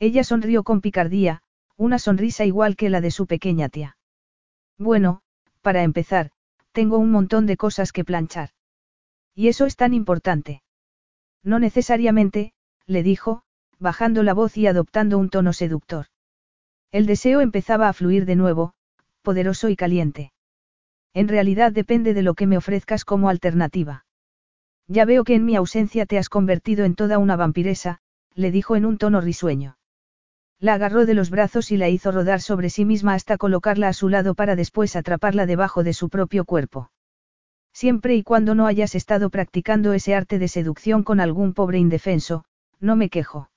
Ella sonrió con picardía, una sonrisa igual que la de su pequeña tía. Bueno, para empezar, tengo un montón de cosas que planchar. ¿Y eso es tan importante? No necesariamente, le dijo, bajando la voz y adoptando un tono seductor. El deseo empezaba a fluir de nuevo, poderoso y caliente. En realidad depende de lo que me ofrezcas como alternativa. Ya veo que en mi ausencia te has convertido en toda una vampiresa, le dijo en un tono risueño. La agarró de los brazos y la hizo rodar sobre sí misma hasta colocarla a su lado para después atraparla debajo de su propio cuerpo. Siempre y cuando no hayas estado practicando ese arte de seducción con algún pobre indefenso, no me quejo.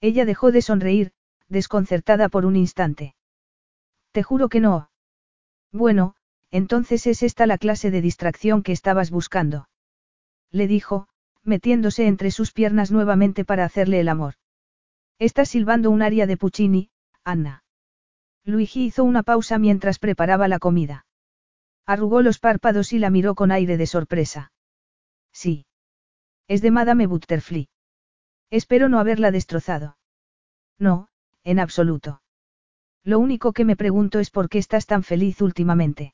Ella dejó de sonreír, desconcertada por un instante. Te juro que no. Bueno, entonces es esta la clase de distracción que estabas buscando. Le dijo, metiéndose entre sus piernas nuevamente para hacerle el amor. Estás silbando un aria de Puccini, Anna. Luigi hizo una pausa mientras preparaba la comida. Arrugó los párpados y la miró con aire de sorpresa. Sí. Es de Madame Butterfly. Espero no haberla destrozado. No, en absoluto. Lo único que me pregunto es por qué estás tan feliz últimamente.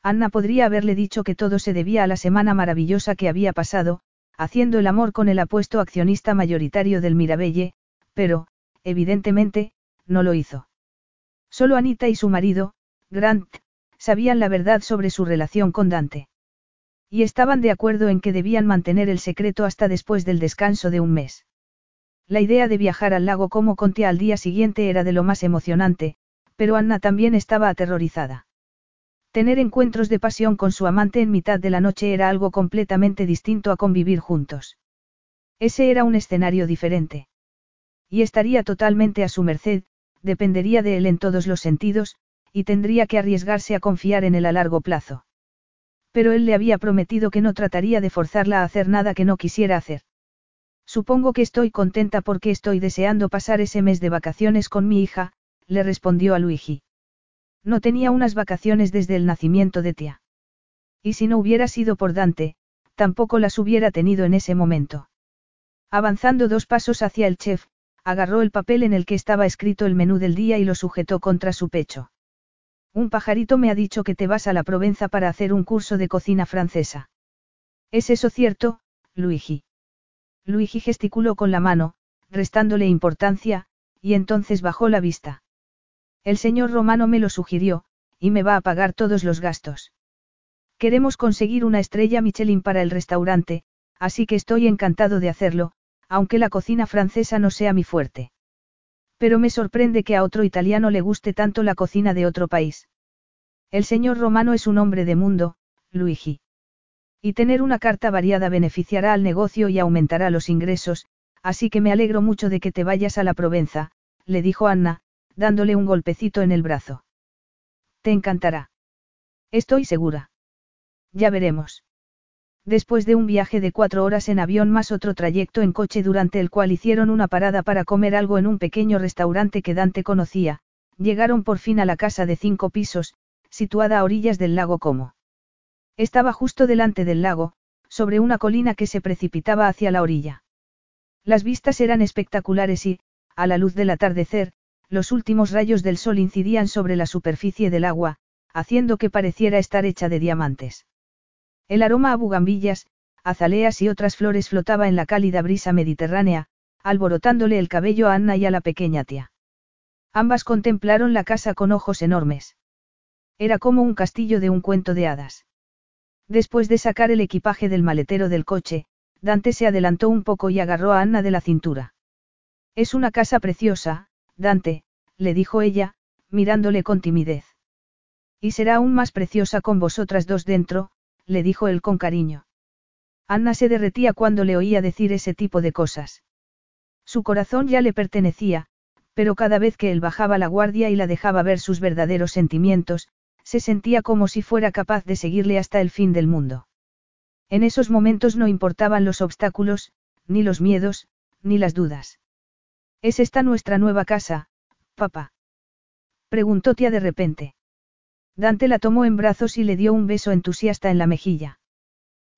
Anna podría haberle dicho que todo se debía a la semana maravillosa que había pasado, haciendo el amor con el apuesto accionista mayoritario del Mirabelle, pero, evidentemente, no lo hizo. Solo Anita y su marido, Grant, sabían la verdad sobre su relación con Dante. Y estaban de acuerdo en que debían mantener el secreto hasta después del descanso de un mes. La idea de viajar al lago como conté al día siguiente era de lo más emocionante, pero Anna también estaba aterrorizada. Tener encuentros de pasión con su amante en mitad de la noche era algo completamente distinto a convivir juntos. Ese era un escenario diferente. Y estaría totalmente a su merced, dependería de él en todos los sentidos, y tendría que arriesgarse a confiar en él a largo plazo. Pero él le había prometido que no trataría de forzarla a hacer nada que no quisiera hacer. Supongo que estoy contenta porque estoy deseando pasar ese mes de vacaciones con mi hija, le respondió a Luigi. No tenía unas vacaciones desde el nacimiento de tía. Y si no hubiera sido por Dante, tampoco las hubiera tenido en ese momento. Avanzando dos pasos hacia el chef, agarró el papel en el que estaba escrito el menú del día y lo sujetó contra su pecho. Un pajarito me ha dicho que te vas a la Provenza para hacer un curso de cocina francesa. ¿Es eso cierto, Luigi? Luigi gesticuló con la mano, restándole importancia, y entonces bajó la vista. El señor Romano me lo sugirió, y me va a pagar todos los gastos. Queremos conseguir una estrella Michelin para el restaurante, así que estoy encantado de hacerlo, aunque la cocina francesa no sea mi fuerte. Pero me sorprende que a otro italiano le guste tanto la cocina de otro país. El señor Romano es un hombre de mundo, Luigi. Y tener una carta variada beneficiará al negocio y aumentará los ingresos, así que me alegro mucho de que te vayas a la Provenza, le dijo Anna, dándole un golpecito en el brazo. Te encantará. Estoy segura. Ya veremos. Después de un viaje de cuatro horas en avión más otro trayecto en coche durante el cual hicieron una parada para comer algo en un pequeño restaurante que Dante conocía, llegaron por fin a la casa de cinco pisos, situada a orillas del lago Como. Estaba justo delante del lago, sobre una colina que se precipitaba hacia la orilla. Las vistas eran espectaculares y, a la luz del atardecer, los últimos rayos del sol incidían sobre la superficie del agua, haciendo que pareciera estar hecha de diamantes. El aroma a bugambillas, azaleas y otras flores flotaba en la cálida brisa mediterránea, alborotándole el cabello a Anna y a la pequeña tía. Ambas contemplaron la casa con ojos enormes. Era como un castillo de un cuento de hadas. Después de sacar el equipaje del maletero del coche, Dante se adelantó un poco y agarró a Anna de la cintura. Es una casa preciosa, Dante, le dijo ella, mirándole con timidez. Y será aún más preciosa con vosotras dos dentro, le dijo él con cariño. Anna se derretía cuando le oía decir ese tipo de cosas. Su corazón ya le pertenecía, pero cada vez que él bajaba la guardia y la dejaba ver sus verdaderos sentimientos, se sentía como si fuera capaz de seguirle hasta el fin del mundo. En esos momentos no importaban los obstáculos, ni los miedos, ni las dudas. ¿Es esta nuestra nueva casa, papá? Preguntó tía de repente. Dante la tomó en brazos y le dio un beso entusiasta en la mejilla.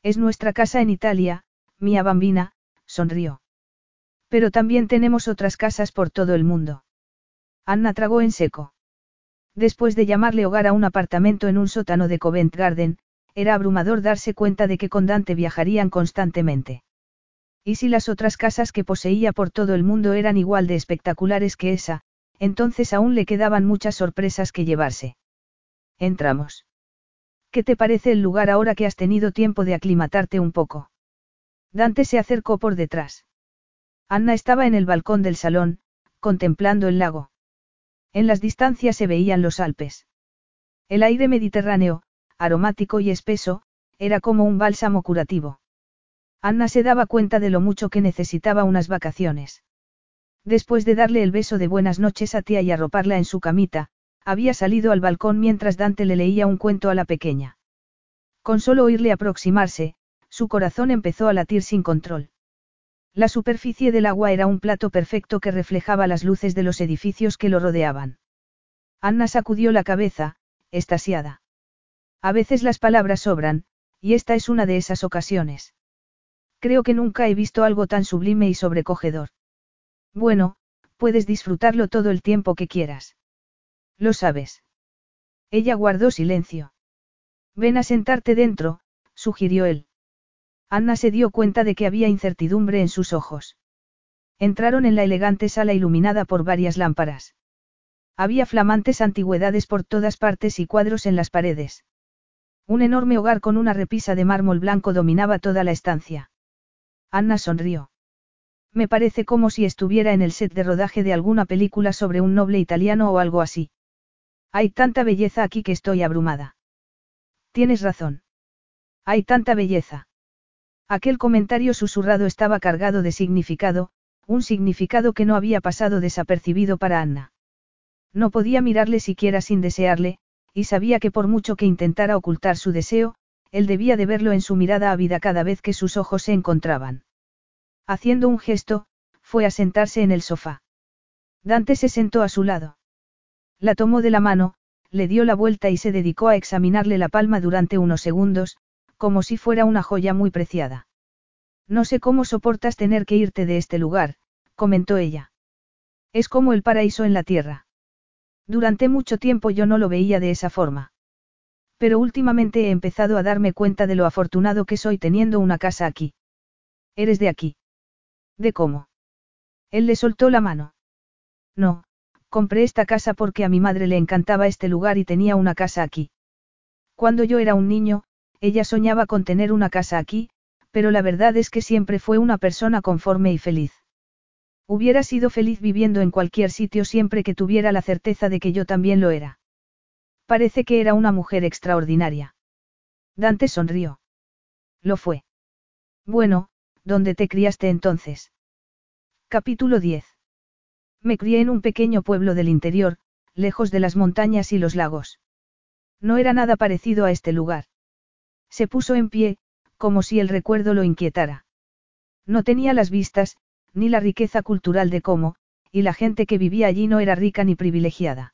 Es nuestra casa en Italia, mía bambina, sonrió. Pero también tenemos otras casas por todo el mundo. Anna tragó en seco. Después de llamarle hogar a un apartamento en un sótano de Covent Garden, era abrumador darse cuenta de que con Dante viajarían constantemente. Y si las otras casas que poseía por todo el mundo eran igual de espectaculares que esa, entonces aún le quedaban muchas sorpresas que llevarse. Entramos. ¿Qué te parece el lugar ahora que has tenido tiempo de aclimatarte un poco? Dante se acercó por detrás. Anna estaba en el balcón del salón, contemplando el lago. En las distancias se veían los Alpes. El aire mediterráneo, aromático y espeso, era como un bálsamo curativo. Anna se daba cuenta de lo mucho que necesitaba unas vacaciones. Después de darle el beso de buenas noches a tía y arroparla en su camita, había salido al balcón mientras Dante le leía un cuento a la pequeña. Con solo oírle aproximarse, su corazón empezó a latir sin control. La superficie del agua era un plato perfecto que reflejaba las luces de los edificios que lo rodeaban. Anna sacudió la cabeza, estasiada. A veces las palabras sobran, y esta es una de esas ocasiones. Creo que nunca he visto algo tan sublime y sobrecogedor. Bueno, puedes disfrutarlo todo el tiempo que quieras. Lo sabes. Ella guardó silencio. Ven a sentarte dentro, sugirió él. Anna se dio cuenta de que había incertidumbre en sus ojos. Entraron en la elegante sala iluminada por varias lámparas. Había flamantes antigüedades por todas partes y cuadros en las paredes. Un enorme hogar con una repisa de mármol blanco dominaba toda la estancia. Anna sonrió. Me parece como si estuviera en el set de rodaje de alguna película sobre un noble italiano o algo así. Hay tanta belleza aquí que estoy abrumada. Tienes razón. Hay tanta belleza. Aquel comentario susurrado estaba cargado de significado, un significado que no había pasado desapercibido para Anna. No podía mirarle siquiera sin desearle, y sabía que por mucho que intentara ocultar su deseo, él debía de verlo en su mirada ávida cada vez que sus ojos se encontraban. Haciendo un gesto, fue a sentarse en el sofá. Dante se sentó a su lado. La tomó de la mano, le dio la vuelta y se dedicó a examinarle la palma durante unos segundos, como si fuera una joya muy preciada. No sé cómo soportas tener que irte de este lugar, comentó ella. Es como el paraíso en la tierra. Durante mucho tiempo yo no lo veía de esa forma. Pero últimamente he empezado a darme cuenta de lo afortunado que soy teniendo una casa aquí. ¿Eres de aquí? ¿De cómo? Él le soltó la mano. No, compré esta casa porque a mi madre le encantaba este lugar y tenía una casa aquí. Cuando yo era un niño, ella soñaba con tener una casa aquí, pero la verdad es que siempre fue una persona conforme y feliz. Hubiera sido feliz viviendo en cualquier sitio siempre que tuviera la certeza de que yo también lo era. Parece que era una mujer extraordinaria. Dante sonrió. Lo fue. Bueno, ¿dónde te criaste entonces? Capítulo 10. Me crié en un pequeño pueblo del interior, lejos de las montañas y los lagos. No era nada parecido a este lugar. Se puso en pie, como si el recuerdo lo inquietara. No tenía las vistas, ni la riqueza cultural de cómo, y la gente que vivía allí no era rica ni privilegiada.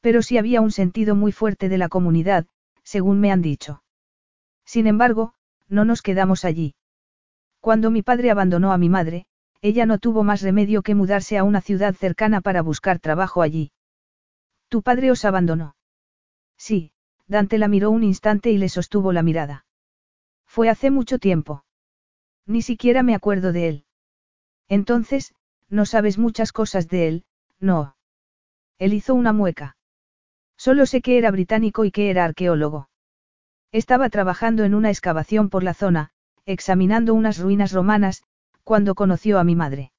Pero sí había un sentido muy fuerte de la comunidad, según me han dicho. Sin embargo, no nos quedamos allí. Cuando mi padre abandonó a mi madre, ella no tuvo más remedio que mudarse a una ciudad cercana para buscar trabajo allí. ¿Tu padre os abandonó? Sí, Dante la miró un instante y le sostuvo la mirada. Fue hace mucho tiempo. Ni siquiera me acuerdo de él. Entonces, no sabes muchas cosas de él, no. Él hizo una mueca. Solo sé que era británico y que era arqueólogo. Estaba trabajando en una excavación por la zona, examinando unas ruinas romanas, cuando conoció a mi madre.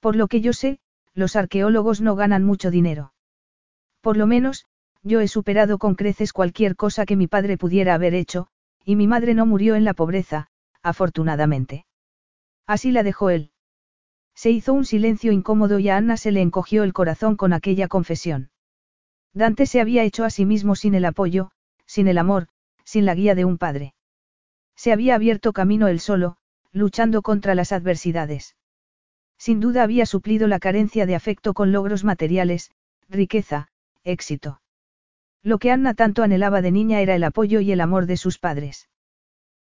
Por lo que yo sé, los arqueólogos no ganan mucho dinero. Por lo menos, yo he superado con creces cualquier cosa que mi padre pudiera haber hecho, y mi madre no murió en la pobreza, afortunadamente. Así la dejó él. Se hizo un silencio incómodo y a Anna se le encogió el corazón con aquella confesión. Dante se había hecho a sí mismo sin el apoyo, sin el amor, sin la guía de un padre. Se había abierto camino él solo, luchando contra las adversidades. Sin duda había suplido la carencia de afecto con logros materiales, riqueza, éxito. Lo que Anna tanto anhelaba de niña era el apoyo y el amor de sus padres.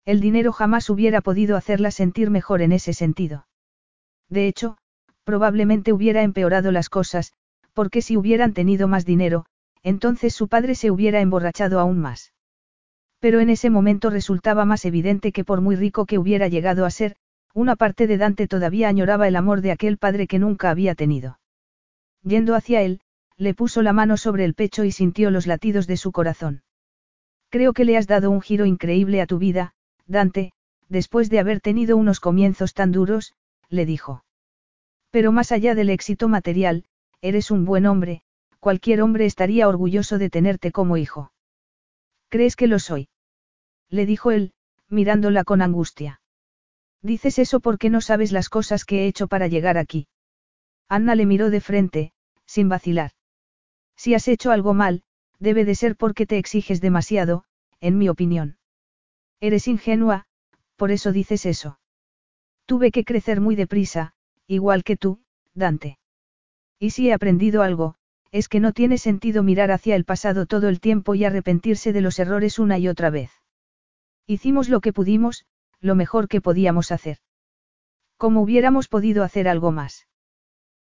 El dinero jamás hubiera podido hacerla sentir mejor en ese sentido. De hecho, probablemente hubiera empeorado las cosas, porque si hubieran tenido más dinero, entonces su padre se hubiera emborrachado aún más. Pero en ese momento resultaba más evidente que por muy rico que hubiera llegado a ser, una parte de Dante todavía añoraba el amor de aquel padre que nunca había tenido. Yendo hacia él, le puso la mano sobre el pecho y sintió los latidos de su corazón. Creo que le has dado un giro increíble a tu vida, Dante, después de haber tenido unos comienzos tan duros, le dijo. Pero más allá del éxito material, eres un buen hombre, cualquier hombre estaría orgulloso de tenerte como hijo. ¿Crees que lo soy? le dijo él, mirándola con angustia. Dices eso porque no sabes las cosas que he hecho para llegar aquí. Anna le miró de frente, sin vacilar. Si has hecho algo mal, debe de ser porque te exiges demasiado, en mi opinión. Eres ingenua, por eso dices eso. Tuve que crecer muy deprisa, igual que tú, Dante. Y si he aprendido algo, es que no tiene sentido mirar hacia el pasado todo el tiempo y arrepentirse de los errores una y otra vez. Hicimos lo que pudimos, lo mejor que podíamos hacer. Como hubiéramos podido hacer algo más.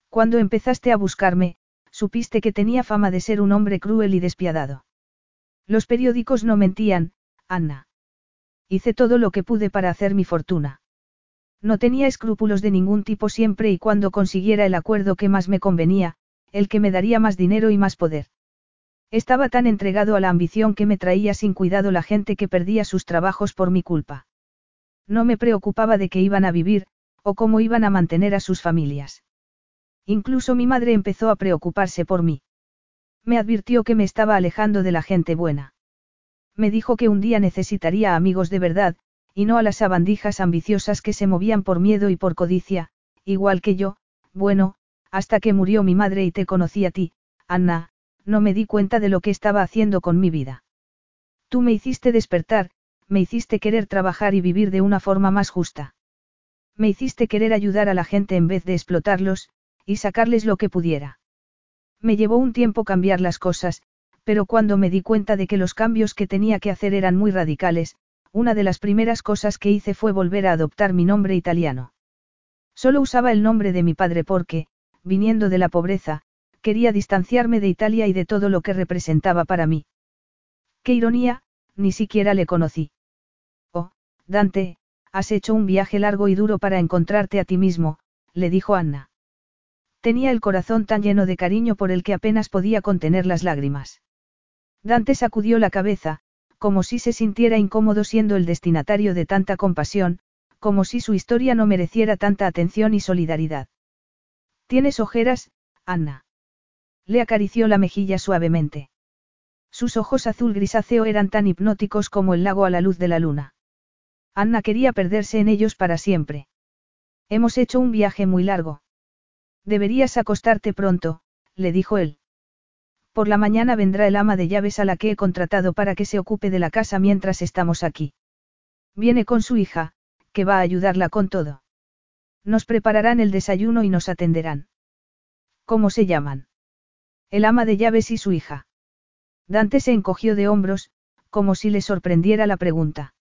Cuando empezaste a buscarme, supiste que tenía fama de ser un hombre cruel y despiadado. Los periódicos no mentían, Anna. Hice todo lo que pude para hacer mi fortuna. No tenía escrúpulos de ningún tipo siempre y cuando consiguiera el acuerdo que más me convenía, el que me daría más dinero y más poder. Estaba tan entregado a la ambición que me traía sin cuidado la gente que perdía sus trabajos por mi culpa. No me preocupaba de qué iban a vivir, o cómo iban a mantener a sus familias. Incluso mi madre empezó a preocuparse por mí. Me advirtió que me estaba alejando de la gente buena. Me dijo que un día necesitaría amigos de verdad, y no a las sabandijas ambiciosas que se movían por miedo y por codicia, igual que yo, bueno, hasta que murió mi madre y te conocí a ti, Anna, no me di cuenta de lo que estaba haciendo con mi vida. Tú me hiciste despertar, me hiciste querer trabajar y vivir de una forma más justa. Me hiciste querer ayudar a la gente en vez de explotarlos, y sacarles lo que pudiera. Me llevó un tiempo cambiar las cosas, pero cuando me di cuenta de que los cambios que tenía que hacer eran muy radicales, una de las primeras cosas que hice fue volver a adoptar mi nombre italiano. Solo usaba el nombre de mi padre porque, viniendo de la pobreza, quería distanciarme de Italia y de todo lo que representaba para mí. Qué ironía, ni siquiera le conocí. Dante, has hecho un viaje largo y duro para encontrarte a ti mismo, le dijo Anna. Tenía el corazón tan lleno de cariño por el que apenas podía contener las lágrimas. Dante sacudió la cabeza, como si se sintiera incómodo siendo el destinatario de tanta compasión, como si su historia no mereciera tanta atención y solidaridad. Tienes ojeras, Anna. Le acarició la mejilla suavemente. Sus ojos azul grisáceo eran tan hipnóticos como el lago a la luz de la luna. Anna quería perderse en ellos para siempre. Hemos hecho un viaje muy largo. Deberías acostarte pronto, le dijo él. Por la mañana vendrá el ama de llaves a la que he contratado para que se ocupe de la casa mientras estamos aquí. Viene con su hija, que va a ayudarla con todo. Nos prepararán el desayuno y nos atenderán. ¿Cómo se llaman? El ama de llaves y su hija. Dante se encogió de hombros, como si le sorprendiera la pregunta.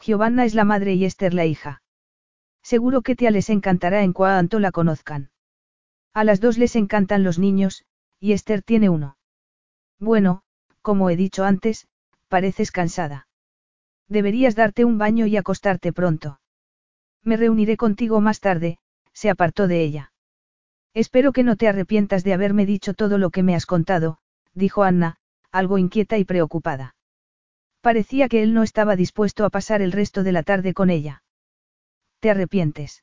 Giovanna es la madre y Esther la hija. Seguro que tía les encantará en cuanto la conozcan. A las dos les encantan los niños, y Esther tiene uno. Bueno, como he dicho antes, pareces cansada. Deberías darte un baño y acostarte pronto. Me reuniré contigo más tarde, se apartó de ella. Espero que no te arrepientas de haberme dicho todo lo que me has contado, dijo Anna, algo inquieta y preocupada. Parecía que él no estaba dispuesto a pasar el resto de la tarde con ella. ¿Te arrepientes?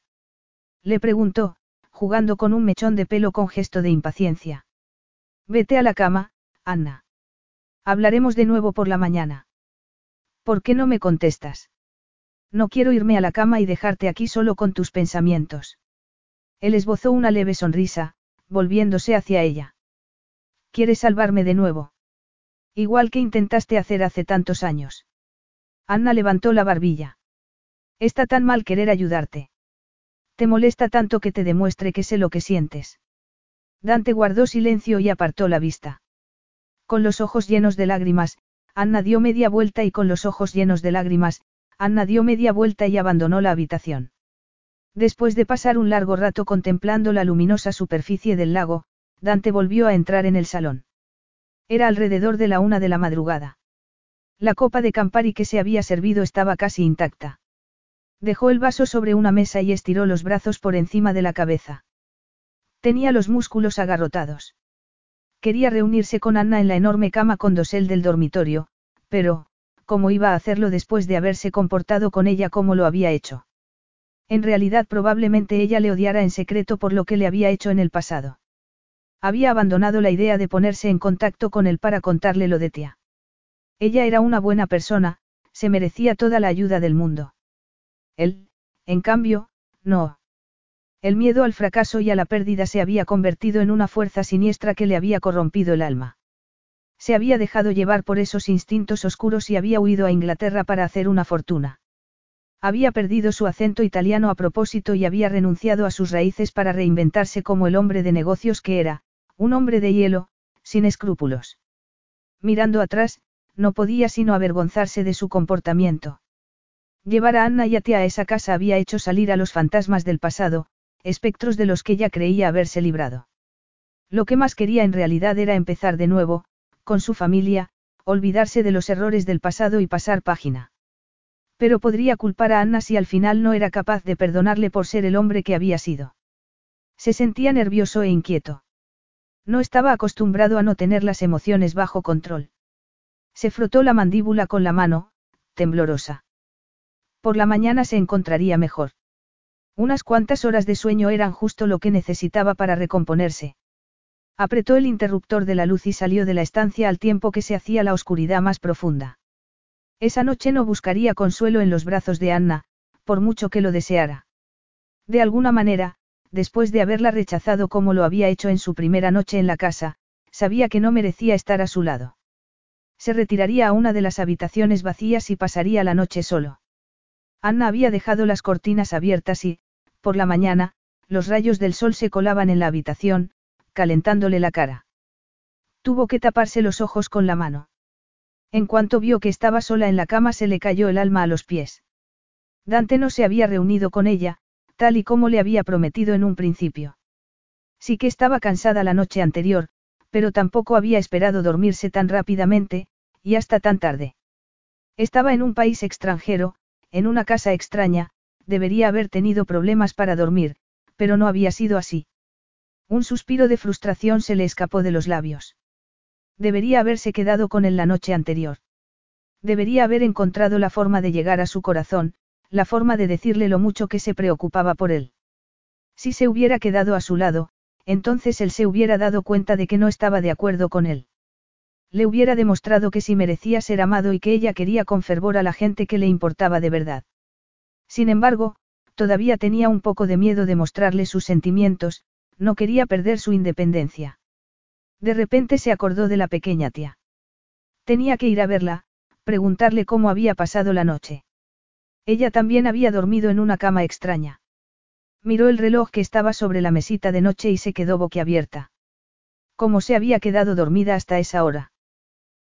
Le preguntó, jugando con un mechón de pelo con gesto de impaciencia. Vete a la cama, Anna. Hablaremos de nuevo por la mañana. ¿Por qué no me contestas? No quiero irme a la cama y dejarte aquí solo con tus pensamientos. Él esbozó una leve sonrisa, volviéndose hacia ella. ¿Quieres salvarme de nuevo? Igual que intentaste hacer hace tantos años. Anna levantó la barbilla. Está tan mal querer ayudarte. Te molesta tanto que te demuestre que sé lo que sientes. Dante guardó silencio y apartó la vista. Con los ojos llenos de lágrimas, Anna dio media vuelta y con los ojos llenos de lágrimas, Anna dio media vuelta y abandonó la habitación. Después de pasar un largo rato contemplando la luminosa superficie del lago, Dante volvió a entrar en el salón. Era alrededor de la una de la madrugada. La copa de Campari que se había servido estaba casi intacta. Dejó el vaso sobre una mesa y estiró los brazos por encima de la cabeza. Tenía los músculos agarrotados. Quería reunirse con Anna en la enorme cama con dosel del dormitorio, pero, ¿cómo iba a hacerlo después de haberse comportado con ella como lo había hecho? En realidad probablemente ella le odiara en secreto por lo que le había hecho en el pasado. Había abandonado la idea de ponerse en contacto con él para contarle lo de tía. Ella era una buena persona, se merecía toda la ayuda del mundo. Él, en cambio, no. El miedo al fracaso y a la pérdida se había convertido en una fuerza siniestra que le había corrompido el alma. Se había dejado llevar por esos instintos oscuros y había huido a Inglaterra para hacer una fortuna. Había perdido su acento italiano a propósito y había renunciado a sus raíces para reinventarse como el hombre de negocios que era, un hombre de hielo, sin escrúpulos. Mirando atrás, no podía sino avergonzarse de su comportamiento. Llevar a Anna y a Tia a esa casa había hecho salir a los fantasmas del pasado, espectros de los que ya creía haberse librado. Lo que más quería en realidad era empezar de nuevo, con su familia, olvidarse de los errores del pasado y pasar página. Pero podría culpar a Anna si al final no era capaz de perdonarle por ser el hombre que había sido. Se sentía nervioso e inquieto. No estaba acostumbrado a no tener las emociones bajo control. Se frotó la mandíbula con la mano, temblorosa. Por la mañana se encontraría mejor. Unas cuantas horas de sueño eran justo lo que necesitaba para recomponerse. Apretó el interruptor de la luz y salió de la estancia al tiempo que se hacía la oscuridad más profunda. Esa noche no buscaría consuelo en los brazos de Anna, por mucho que lo deseara. De alguna manera, después de haberla rechazado como lo había hecho en su primera noche en la casa, sabía que no merecía estar a su lado. Se retiraría a una de las habitaciones vacías y pasaría la noche solo. Anna había dejado las cortinas abiertas y, por la mañana, los rayos del sol se colaban en la habitación, calentándole la cara. Tuvo que taparse los ojos con la mano. En cuanto vio que estaba sola en la cama se le cayó el alma a los pies. Dante no se había reunido con ella, tal y como le había prometido en un principio. Sí que estaba cansada la noche anterior, pero tampoco había esperado dormirse tan rápidamente, y hasta tan tarde. Estaba en un país extranjero, en una casa extraña, debería haber tenido problemas para dormir, pero no había sido así. Un suspiro de frustración se le escapó de los labios. Debería haberse quedado con él la noche anterior. Debería haber encontrado la forma de llegar a su corazón, la forma de decirle lo mucho que se preocupaba por él. Si se hubiera quedado a su lado, entonces él se hubiera dado cuenta de que no estaba de acuerdo con él. Le hubiera demostrado que sí merecía ser amado y que ella quería con fervor a la gente que le importaba de verdad. Sin embargo, todavía tenía un poco de miedo de mostrarle sus sentimientos, no quería perder su independencia. De repente se acordó de la pequeña tía. Tenía que ir a verla, preguntarle cómo había pasado la noche. Ella también había dormido en una cama extraña. Miró el reloj que estaba sobre la mesita de noche y se quedó boquiabierta. ¿Cómo se había quedado dormida hasta esa hora?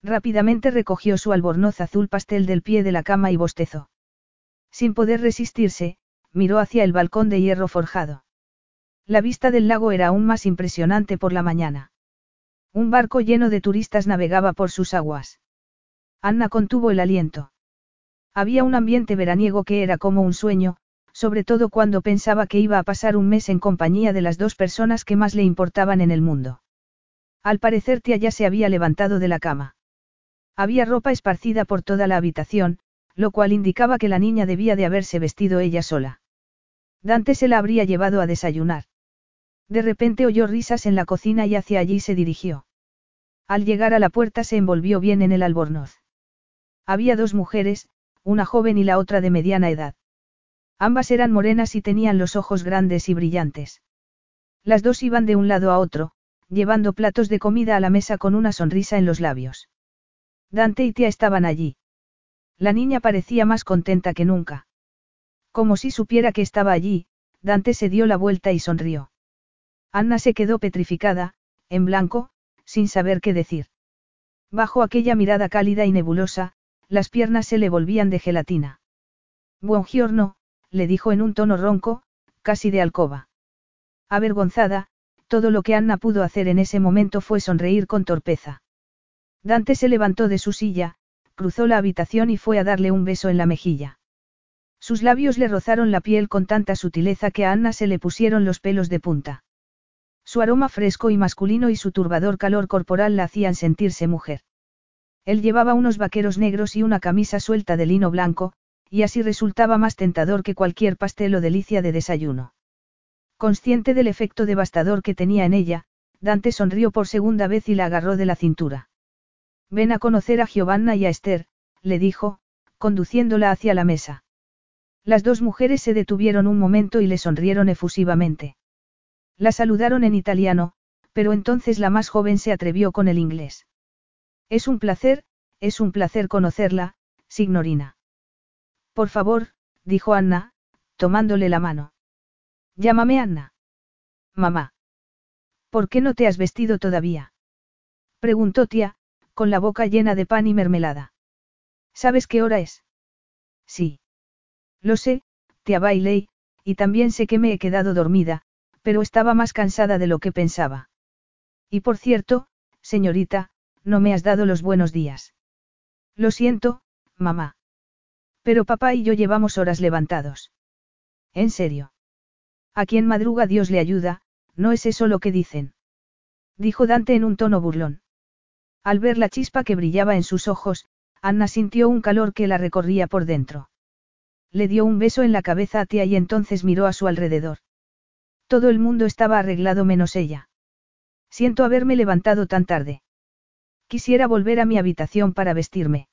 Rápidamente recogió su albornoz azul pastel del pie de la cama y bostezó. Sin poder resistirse, miró hacia el balcón de hierro forjado. La vista del lago era aún más impresionante por la mañana. Un barco lleno de turistas navegaba por sus aguas. Anna contuvo el aliento. Había un ambiente veraniego que era como un sueño, sobre todo cuando pensaba que iba a pasar un mes en compañía de las dos personas que más le importaban en el mundo. Al parecer tía ya se había levantado de la cama. Había ropa esparcida por toda la habitación, lo cual indicaba que la niña debía de haberse vestido ella sola. Dante se la habría llevado a desayunar. De repente oyó risas en la cocina y hacia allí se dirigió. Al llegar a la puerta se envolvió bien en el albornoz. Había dos mujeres, una joven y la otra de mediana edad. Ambas eran morenas y tenían los ojos grandes y brillantes. Las dos iban de un lado a otro, llevando platos de comida a la mesa con una sonrisa en los labios. Dante y Tia estaban allí. La niña parecía más contenta que nunca. Como si supiera que estaba allí, Dante se dio la vuelta y sonrió. Anna se quedó petrificada, en blanco, sin saber qué decir. Bajo aquella mirada cálida y nebulosa, las piernas se le volvían de gelatina. Buongiorno, le dijo en un tono ronco, casi de alcoba. Avergonzada, todo lo que Anna pudo hacer en ese momento fue sonreír con torpeza. Dante se levantó de su silla, cruzó la habitación y fue a darle un beso en la mejilla. Sus labios le rozaron la piel con tanta sutileza que a Anna se le pusieron los pelos de punta. Su aroma fresco y masculino y su turbador calor corporal la hacían sentirse mujer. Él llevaba unos vaqueros negros y una camisa suelta de lino blanco, y así resultaba más tentador que cualquier pastel o delicia de desayuno. Consciente del efecto devastador que tenía en ella, Dante sonrió por segunda vez y la agarró de la cintura. Ven a conocer a Giovanna y a Esther, le dijo, conduciéndola hacia la mesa. Las dos mujeres se detuvieron un momento y le sonrieron efusivamente. La saludaron en italiano, pero entonces la más joven se atrevió con el inglés. Es un placer, es un placer conocerla, signorina. Por favor, dijo Anna, tomándole la mano. Llámame Anna. Mamá. ¿Por qué no te has vestido todavía? Preguntó tía, con la boca llena de pan y mermelada. ¿Sabes qué hora es? Sí. Lo sé, tía Bailey, y también sé que me he quedado dormida, pero estaba más cansada de lo que pensaba. Y por cierto, señorita, no me has dado los buenos días. Lo siento, mamá. Pero papá y yo llevamos horas levantados. ¿En serio? A quien madruga Dios le ayuda, ¿no es eso lo que dicen? Dijo Dante en un tono burlón. Al ver la chispa que brillaba en sus ojos, Anna sintió un calor que la recorría por dentro. Le dio un beso en la cabeza a tía y entonces miró a su alrededor. Todo el mundo estaba arreglado menos ella. Siento haberme levantado tan tarde. Quisiera volver a mi habitación para vestirme.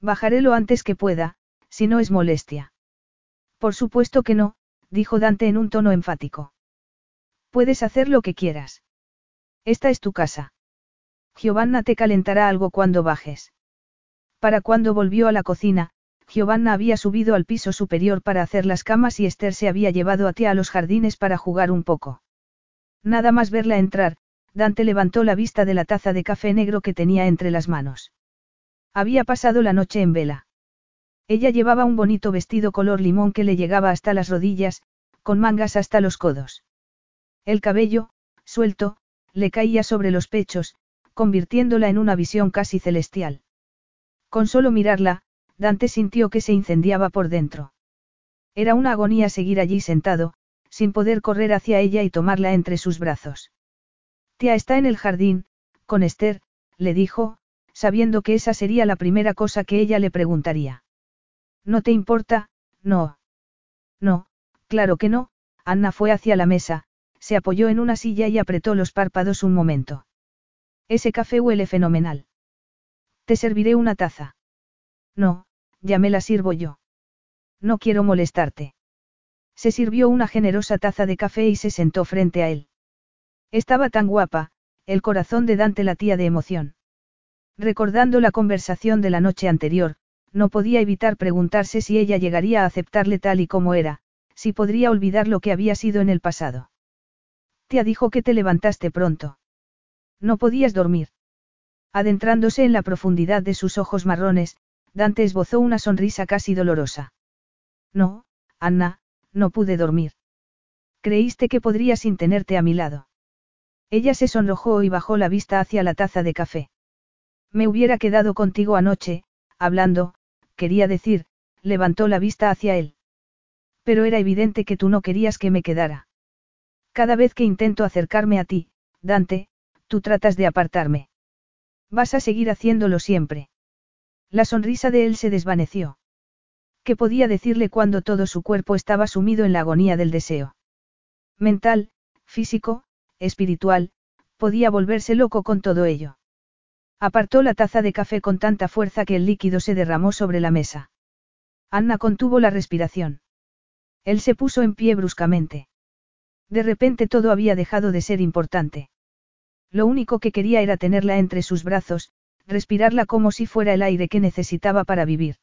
Bajaré lo antes que pueda, si no es molestia. Por supuesto que no, dijo Dante en un tono enfático. Puedes hacer lo que quieras. Esta es tu casa. Giovanna te calentará algo cuando bajes. Para cuando volvió a la cocina, Giovanna había subido al piso superior para hacer las camas y Esther se había llevado a tía a los jardines para jugar un poco. Nada más verla entrar, Dante levantó la vista de la taza de café negro que tenía entre las manos. Había pasado la noche en vela. Ella llevaba un bonito vestido color limón que le llegaba hasta las rodillas, con mangas hasta los codos. El cabello, suelto, le caía sobre los pechos, convirtiéndola en una visión casi celestial. Con solo mirarla, Dante sintió que se incendiaba por dentro. Era una agonía seguir allí sentado, sin poder correr hacia ella y tomarla entre sus brazos. Tía está en el jardín, con Esther, le dijo, sabiendo que esa sería la primera cosa que ella le preguntaría. ¿No te importa? No. No, claro que no, Anna fue hacia la mesa, se apoyó en una silla y apretó los párpados un momento. Ese café huele fenomenal. Te serviré una taza. No, ya me la sirvo yo. No quiero molestarte. Se sirvió una generosa taza de café y se sentó frente a él. Estaba tan guapa, el corazón de Dante latía de emoción. Recordando la conversación de la noche anterior, no podía evitar preguntarse si ella llegaría a aceptarle tal y como era, si podría olvidar lo que había sido en el pasado. Tía dijo que te levantaste pronto. No podías dormir. Adentrándose en la profundidad de sus ojos marrones, Dante esbozó una sonrisa casi dolorosa. No, Anna, no pude dormir. Creíste que podría sin tenerte a mi lado. Ella se sonrojó y bajó la vista hacia la taza de café. Me hubiera quedado contigo anoche, hablando, quería decir, levantó la vista hacia él. Pero era evidente que tú no querías que me quedara. Cada vez que intento acercarme a ti, Dante, tú tratas de apartarme. Vas a seguir haciéndolo siempre. La sonrisa de él se desvaneció. ¿Qué podía decirle cuando todo su cuerpo estaba sumido en la agonía del deseo? Mental, físico, espiritual, podía volverse loco con todo ello. Apartó la taza de café con tanta fuerza que el líquido se derramó sobre la mesa. Anna contuvo la respiración. Él se puso en pie bruscamente. De repente todo había dejado de ser importante. Lo único que quería era tenerla entre sus brazos, respirarla como si fuera el aire que necesitaba para vivir.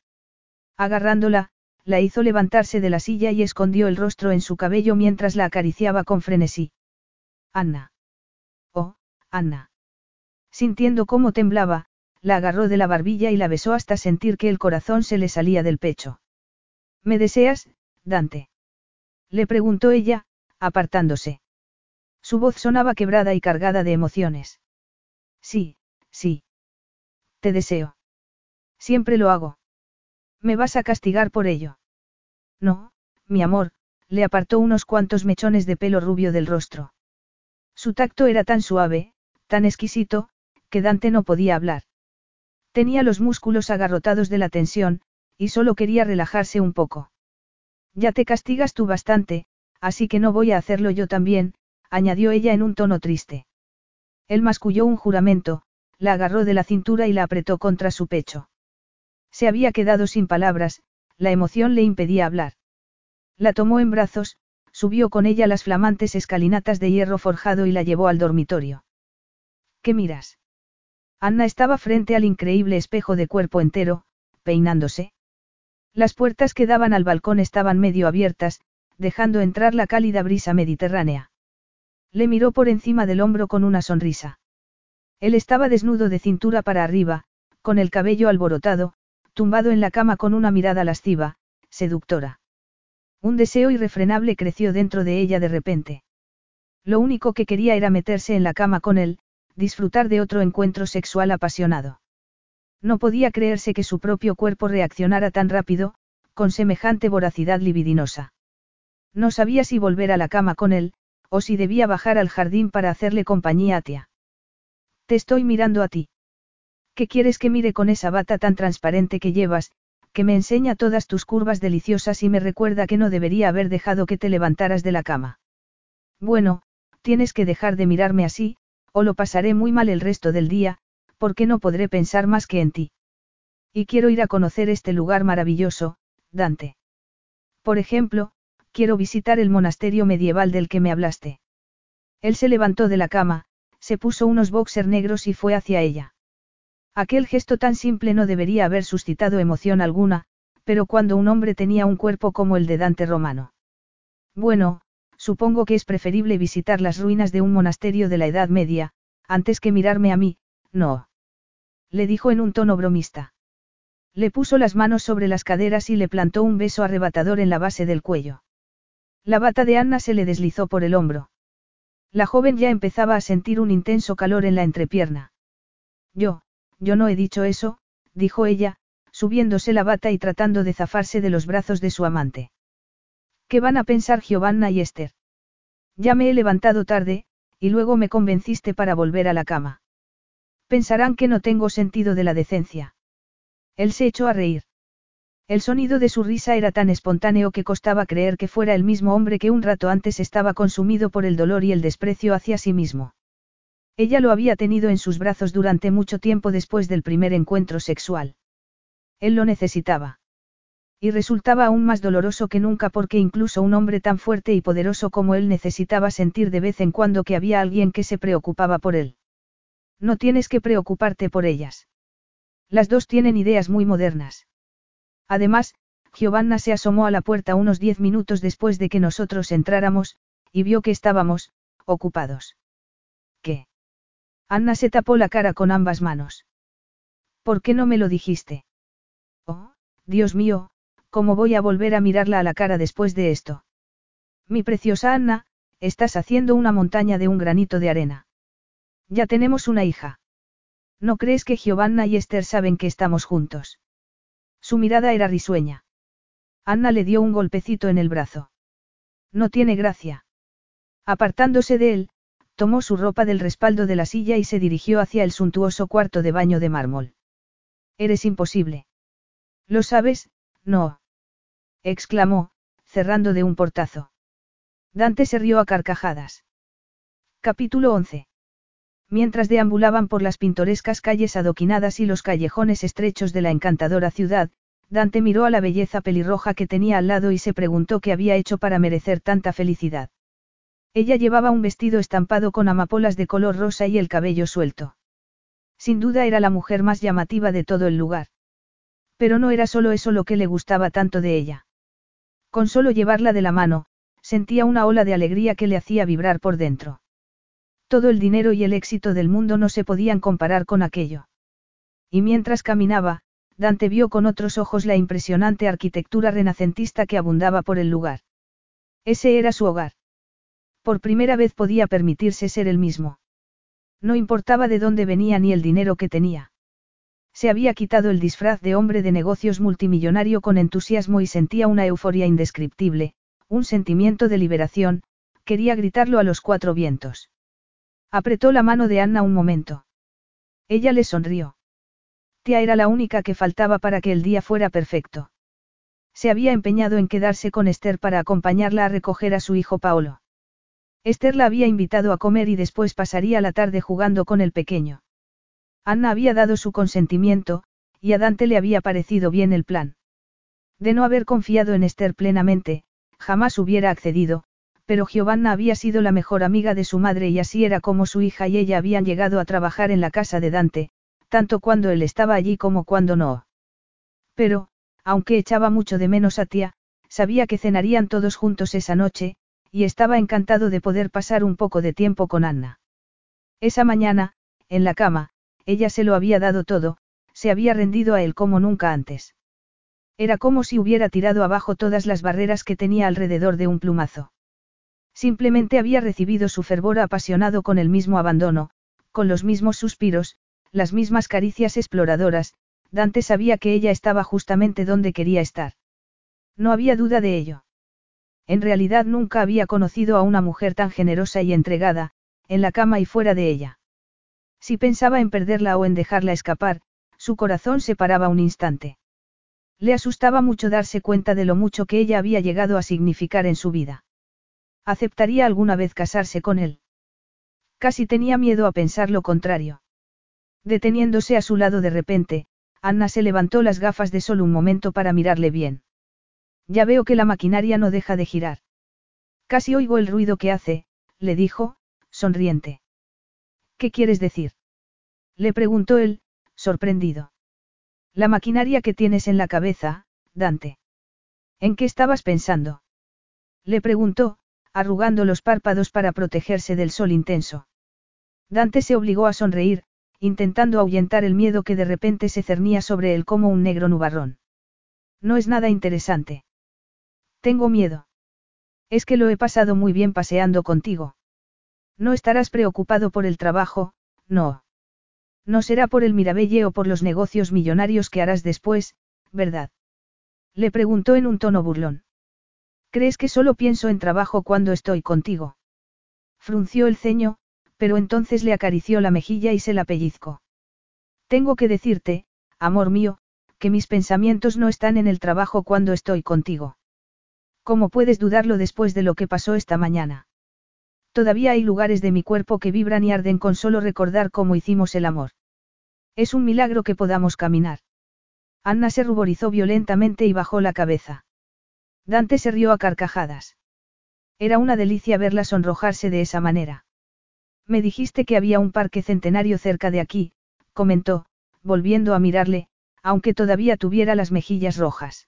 Agarrándola, la hizo levantarse de la silla y escondió el rostro en su cabello mientras la acariciaba con frenesí. Anna. Oh, Anna. Sintiendo cómo temblaba, la agarró de la barbilla y la besó hasta sentir que el corazón se le salía del pecho. ¿Me deseas, Dante? Le preguntó ella, apartándose. Su voz sonaba quebrada y cargada de emociones. Sí, sí. Te deseo. Siempre lo hago. ¿Me vas a castigar por ello? No, mi amor, le apartó unos cuantos mechones de pelo rubio del rostro. Su tacto era tan suave, tan exquisito, que Dante no podía hablar. Tenía los músculos agarrotados de la tensión, y solo quería relajarse un poco. Ya te castigas tú bastante, así que no voy a hacerlo yo también, añadió ella en un tono triste. Él masculló un juramento, la agarró de la cintura y la apretó contra su pecho. Se había quedado sin palabras, la emoción le impedía hablar. La tomó en brazos, subió con ella las flamantes escalinatas de hierro forjado y la llevó al dormitorio. ¿Qué miras? Anna estaba frente al increíble espejo de cuerpo entero, peinándose. Las puertas que daban al balcón estaban medio abiertas, dejando entrar la cálida brisa mediterránea. Le miró por encima del hombro con una sonrisa. Él estaba desnudo de cintura para arriba, con el cabello alborotado, tumbado en la cama con una mirada lasciva, seductora. Un deseo irrefrenable creció dentro de ella de repente. Lo único que quería era meterse en la cama con él, disfrutar de otro encuentro sexual apasionado. No podía creerse que su propio cuerpo reaccionara tan rápido, con semejante voracidad libidinosa. No sabía si volver a la cama con él, o si debía bajar al jardín para hacerle compañía a tía. Te estoy mirando a ti. ¿Qué quieres que mire con esa bata tan transparente que llevas, que me enseña todas tus curvas deliciosas y me recuerda que no debería haber dejado que te levantaras de la cama? Bueno, tienes que dejar de mirarme así, o lo pasaré muy mal el resto del día, porque no podré pensar más que en ti. Y quiero ir a conocer este lugar maravilloso, Dante. Por ejemplo, quiero visitar el monasterio medieval del que me hablaste. Él se levantó de la cama, se puso unos boxer negros y fue hacia ella. Aquel gesto tan simple no debería haber suscitado emoción alguna, pero cuando un hombre tenía un cuerpo como el de Dante Romano. Bueno, supongo que es preferible visitar las ruinas de un monasterio de la Edad Media, antes que mirarme a mí, no. Le dijo en un tono bromista. Le puso las manos sobre las caderas y le plantó un beso arrebatador en la base del cuello. La bata de Anna se le deslizó por el hombro. La joven ya empezaba a sentir un intenso calor en la entrepierna. Yo, yo no he dicho eso, dijo ella, subiéndose la bata y tratando de zafarse de los brazos de su amante. ¿Qué van a pensar Giovanna y Esther? Ya me he levantado tarde, y luego me convenciste para volver a la cama. Pensarán que no tengo sentido de la decencia. Él se echó a reír. El sonido de su risa era tan espontáneo que costaba creer que fuera el mismo hombre que un rato antes estaba consumido por el dolor y el desprecio hacia sí mismo. Ella lo había tenido en sus brazos durante mucho tiempo después del primer encuentro sexual. Él lo necesitaba. Y resultaba aún más doloroso que nunca porque incluso un hombre tan fuerte y poderoso como él necesitaba sentir de vez en cuando que había alguien que se preocupaba por él. No tienes que preocuparte por ellas. Las dos tienen ideas muy modernas. Además, Giovanna se asomó a la puerta unos diez minutos después de que nosotros entráramos, y vio que estábamos, ocupados. ¿Qué? Anna se tapó la cara con ambas manos. ¿Por qué no me lo dijiste? Oh, Dios mío, ¿cómo voy a volver a mirarla a la cara después de esto? Mi preciosa Anna, estás haciendo una montaña de un granito de arena. Ya tenemos una hija. ¿No crees que Giovanna y Esther saben que estamos juntos? Su mirada era risueña. Anna le dio un golpecito en el brazo. No tiene gracia. Apartándose de él, tomó su ropa del respaldo de la silla y se dirigió hacia el suntuoso cuarto de baño de mármol. Eres imposible. ¿Lo sabes? No. exclamó, cerrando de un portazo. Dante se rió a carcajadas. Capítulo 11. Mientras deambulaban por las pintorescas calles adoquinadas y los callejones estrechos de la encantadora ciudad, Dante miró a la belleza pelirroja que tenía al lado y se preguntó qué había hecho para merecer tanta felicidad. Ella llevaba un vestido estampado con amapolas de color rosa y el cabello suelto. Sin duda era la mujer más llamativa de todo el lugar. Pero no era solo eso lo que le gustaba tanto de ella. Con solo llevarla de la mano, sentía una ola de alegría que le hacía vibrar por dentro. Todo el dinero y el éxito del mundo no se podían comparar con aquello. Y mientras caminaba, Dante vio con otros ojos la impresionante arquitectura renacentista que abundaba por el lugar. Ese era su hogar. Por primera vez podía permitirse ser el mismo. No importaba de dónde venía ni el dinero que tenía. Se había quitado el disfraz de hombre de negocios multimillonario con entusiasmo y sentía una euforia indescriptible, un sentimiento de liberación, quería gritarlo a los cuatro vientos. Apretó la mano de Anna un momento. Ella le sonrió. Tía era la única que faltaba para que el día fuera perfecto. Se había empeñado en quedarse con Esther para acompañarla a recoger a su hijo Paolo. Esther la había invitado a comer y después pasaría la tarde jugando con el pequeño. Anna había dado su consentimiento, y a Dante le había parecido bien el plan. De no haber confiado en Esther plenamente, jamás hubiera accedido, pero Giovanna había sido la mejor amiga de su madre y así era como su hija y ella habían llegado a trabajar en la casa de Dante, tanto cuando él estaba allí como cuando no. Pero, aunque echaba mucho de menos a tía, sabía que cenarían todos juntos esa noche, y estaba encantado de poder pasar un poco de tiempo con Anna. Esa mañana, en la cama, ella se lo había dado todo, se había rendido a él como nunca antes. Era como si hubiera tirado abajo todas las barreras que tenía alrededor de un plumazo. Simplemente había recibido su fervor apasionado con el mismo abandono, con los mismos suspiros, las mismas caricias exploradoras, Dante sabía que ella estaba justamente donde quería estar. No había duda de ello. En realidad nunca había conocido a una mujer tan generosa y entregada, en la cama y fuera de ella. Si pensaba en perderla o en dejarla escapar, su corazón se paraba un instante. Le asustaba mucho darse cuenta de lo mucho que ella había llegado a significar en su vida. ¿Aceptaría alguna vez casarse con él? Casi tenía miedo a pensar lo contrario. Deteniéndose a su lado de repente, Anna se levantó las gafas de sol un momento para mirarle bien. Ya veo que la maquinaria no deja de girar. Casi oigo el ruido que hace, le dijo, sonriente. ¿Qué quieres decir? Le preguntó él, sorprendido. La maquinaria que tienes en la cabeza, Dante. ¿En qué estabas pensando? Le preguntó, arrugando los párpados para protegerse del sol intenso. Dante se obligó a sonreír, intentando ahuyentar el miedo que de repente se cernía sobre él como un negro nubarrón. No es nada interesante. Tengo miedo. Es que lo he pasado muy bien paseando contigo. No estarás preocupado por el trabajo, no. No será por el Mirabelle o por los negocios millonarios que harás después, ¿verdad? Le preguntó en un tono burlón. ¿Crees que solo pienso en trabajo cuando estoy contigo? Frunció el ceño, pero entonces le acarició la mejilla y se la pellizcó. Tengo que decirte, amor mío, que mis pensamientos no están en el trabajo cuando estoy contigo. ¿Cómo puedes dudarlo después de lo que pasó esta mañana? Todavía hay lugares de mi cuerpo que vibran y arden con solo recordar cómo hicimos el amor. Es un milagro que podamos caminar. Anna se ruborizó violentamente y bajó la cabeza. Dante se rió a carcajadas. Era una delicia verla sonrojarse de esa manera. Me dijiste que había un parque centenario cerca de aquí, comentó, volviendo a mirarle, aunque todavía tuviera las mejillas rojas.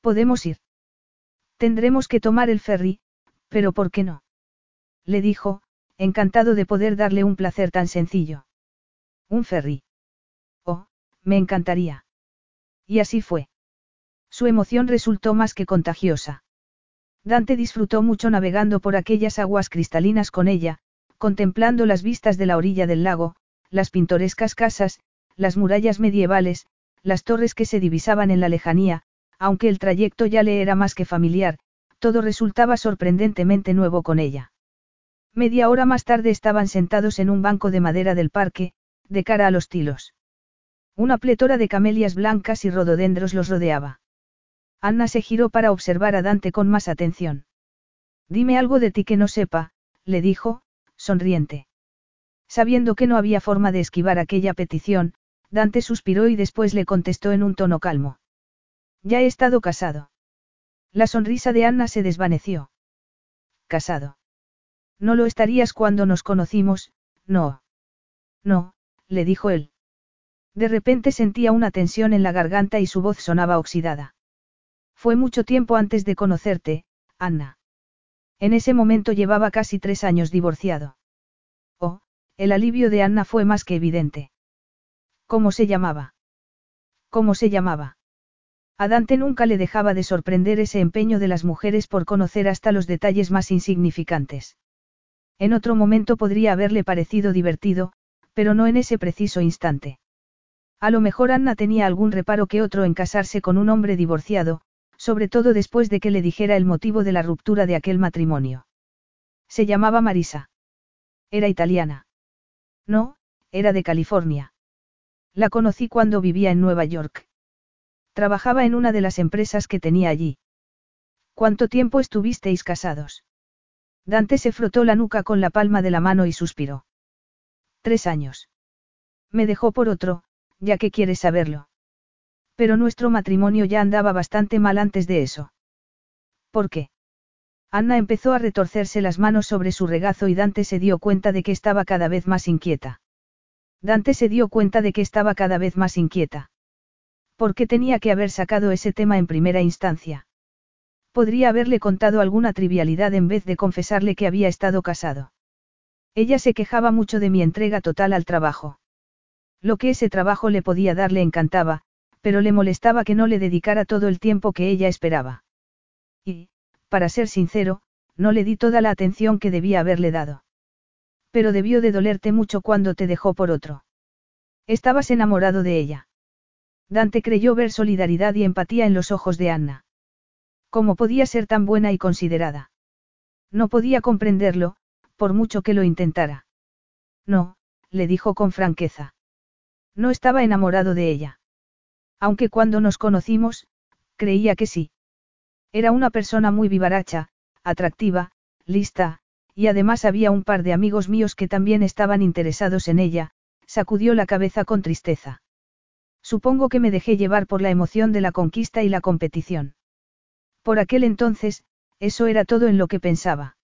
Podemos ir. Tendremos que tomar el ferry, pero ¿por qué no? Le dijo, encantado de poder darle un placer tan sencillo. Un ferry. Oh, me encantaría. Y así fue. Su emoción resultó más que contagiosa. Dante disfrutó mucho navegando por aquellas aguas cristalinas con ella, contemplando las vistas de la orilla del lago, las pintorescas casas, las murallas medievales, las torres que se divisaban en la lejanía, aunque el trayecto ya le era más que familiar, todo resultaba sorprendentemente nuevo con ella. Media hora más tarde estaban sentados en un banco de madera del parque, de cara a los tilos. Una pletora de camelias blancas y rododendros los rodeaba. Anna se giró para observar a Dante con más atención. Dime algo de ti que no sepa, le dijo, sonriente. Sabiendo que no había forma de esquivar aquella petición, Dante suspiró y después le contestó en un tono calmo. Ya he estado casado. La sonrisa de Anna se desvaneció. Casado. No lo estarías cuando nos conocimos, no. No, le dijo él. De repente sentía una tensión en la garganta y su voz sonaba oxidada. Fue mucho tiempo antes de conocerte, Anna. En ese momento llevaba casi tres años divorciado. Oh, el alivio de Anna fue más que evidente. ¿Cómo se llamaba? ¿Cómo se llamaba? A Dante nunca le dejaba de sorprender ese empeño de las mujeres por conocer hasta los detalles más insignificantes. En otro momento podría haberle parecido divertido, pero no en ese preciso instante. A lo mejor Anna tenía algún reparo que otro en casarse con un hombre divorciado, sobre todo después de que le dijera el motivo de la ruptura de aquel matrimonio. Se llamaba Marisa. Era italiana. No, era de California. La conocí cuando vivía en Nueva York. Trabajaba en una de las empresas que tenía allí. ¿Cuánto tiempo estuvisteis casados? Dante se frotó la nuca con la palma de la mano y suspiró. Tres años. Me dejó por otro, ya que quieres saberlo. Pero nuestro matrimonio ya andaba bastante mal antes de eso. ¿Por qué? Anna empezó a retorcerse las manos sobre su regazo y Dante se dio cuenta de que estaba cada vez más inquieta. Dante se dio cuenta de que estaba cada vez más inquieta. ¿Por qué tenía que haber sacado ese tema en primera instancia? Podría haberle contado alguna trivialidad en vez de confesarle que había estado casado. Ella se quejaba mucho de mi entrega total al trabajo. Lo que ese trabajo le podía dar le encantaba, pero le molestaba que no le dedicara todo el tiempo que ella esperaba. Y, para ser sincero, no le di toda la atención que debía haberle dado. Pero debió de dolerte mucho cuando te dejó por otro. Estabas enamorado de ella. Dante creyó ver solidaridad y empatía en los ojos de Anna. ¿Cómo podía ser tan buena y considerada? No podía comprenderlo, por mucho que lo intentara. No, le dijo con franqueza. No estaba enamorado de ella. Aunque cuando nos conocimos, creía que sí. Era una persona muy vivaracha, atractiva, lista, y además había un par de amigos míos que también estaban interesados en ella, sacudió la cabeza con tristeza. Supongo que me dejé llevar por la emoción de la conquista y la competición. Por aquel entonces, eso era todo en lo que pensaba.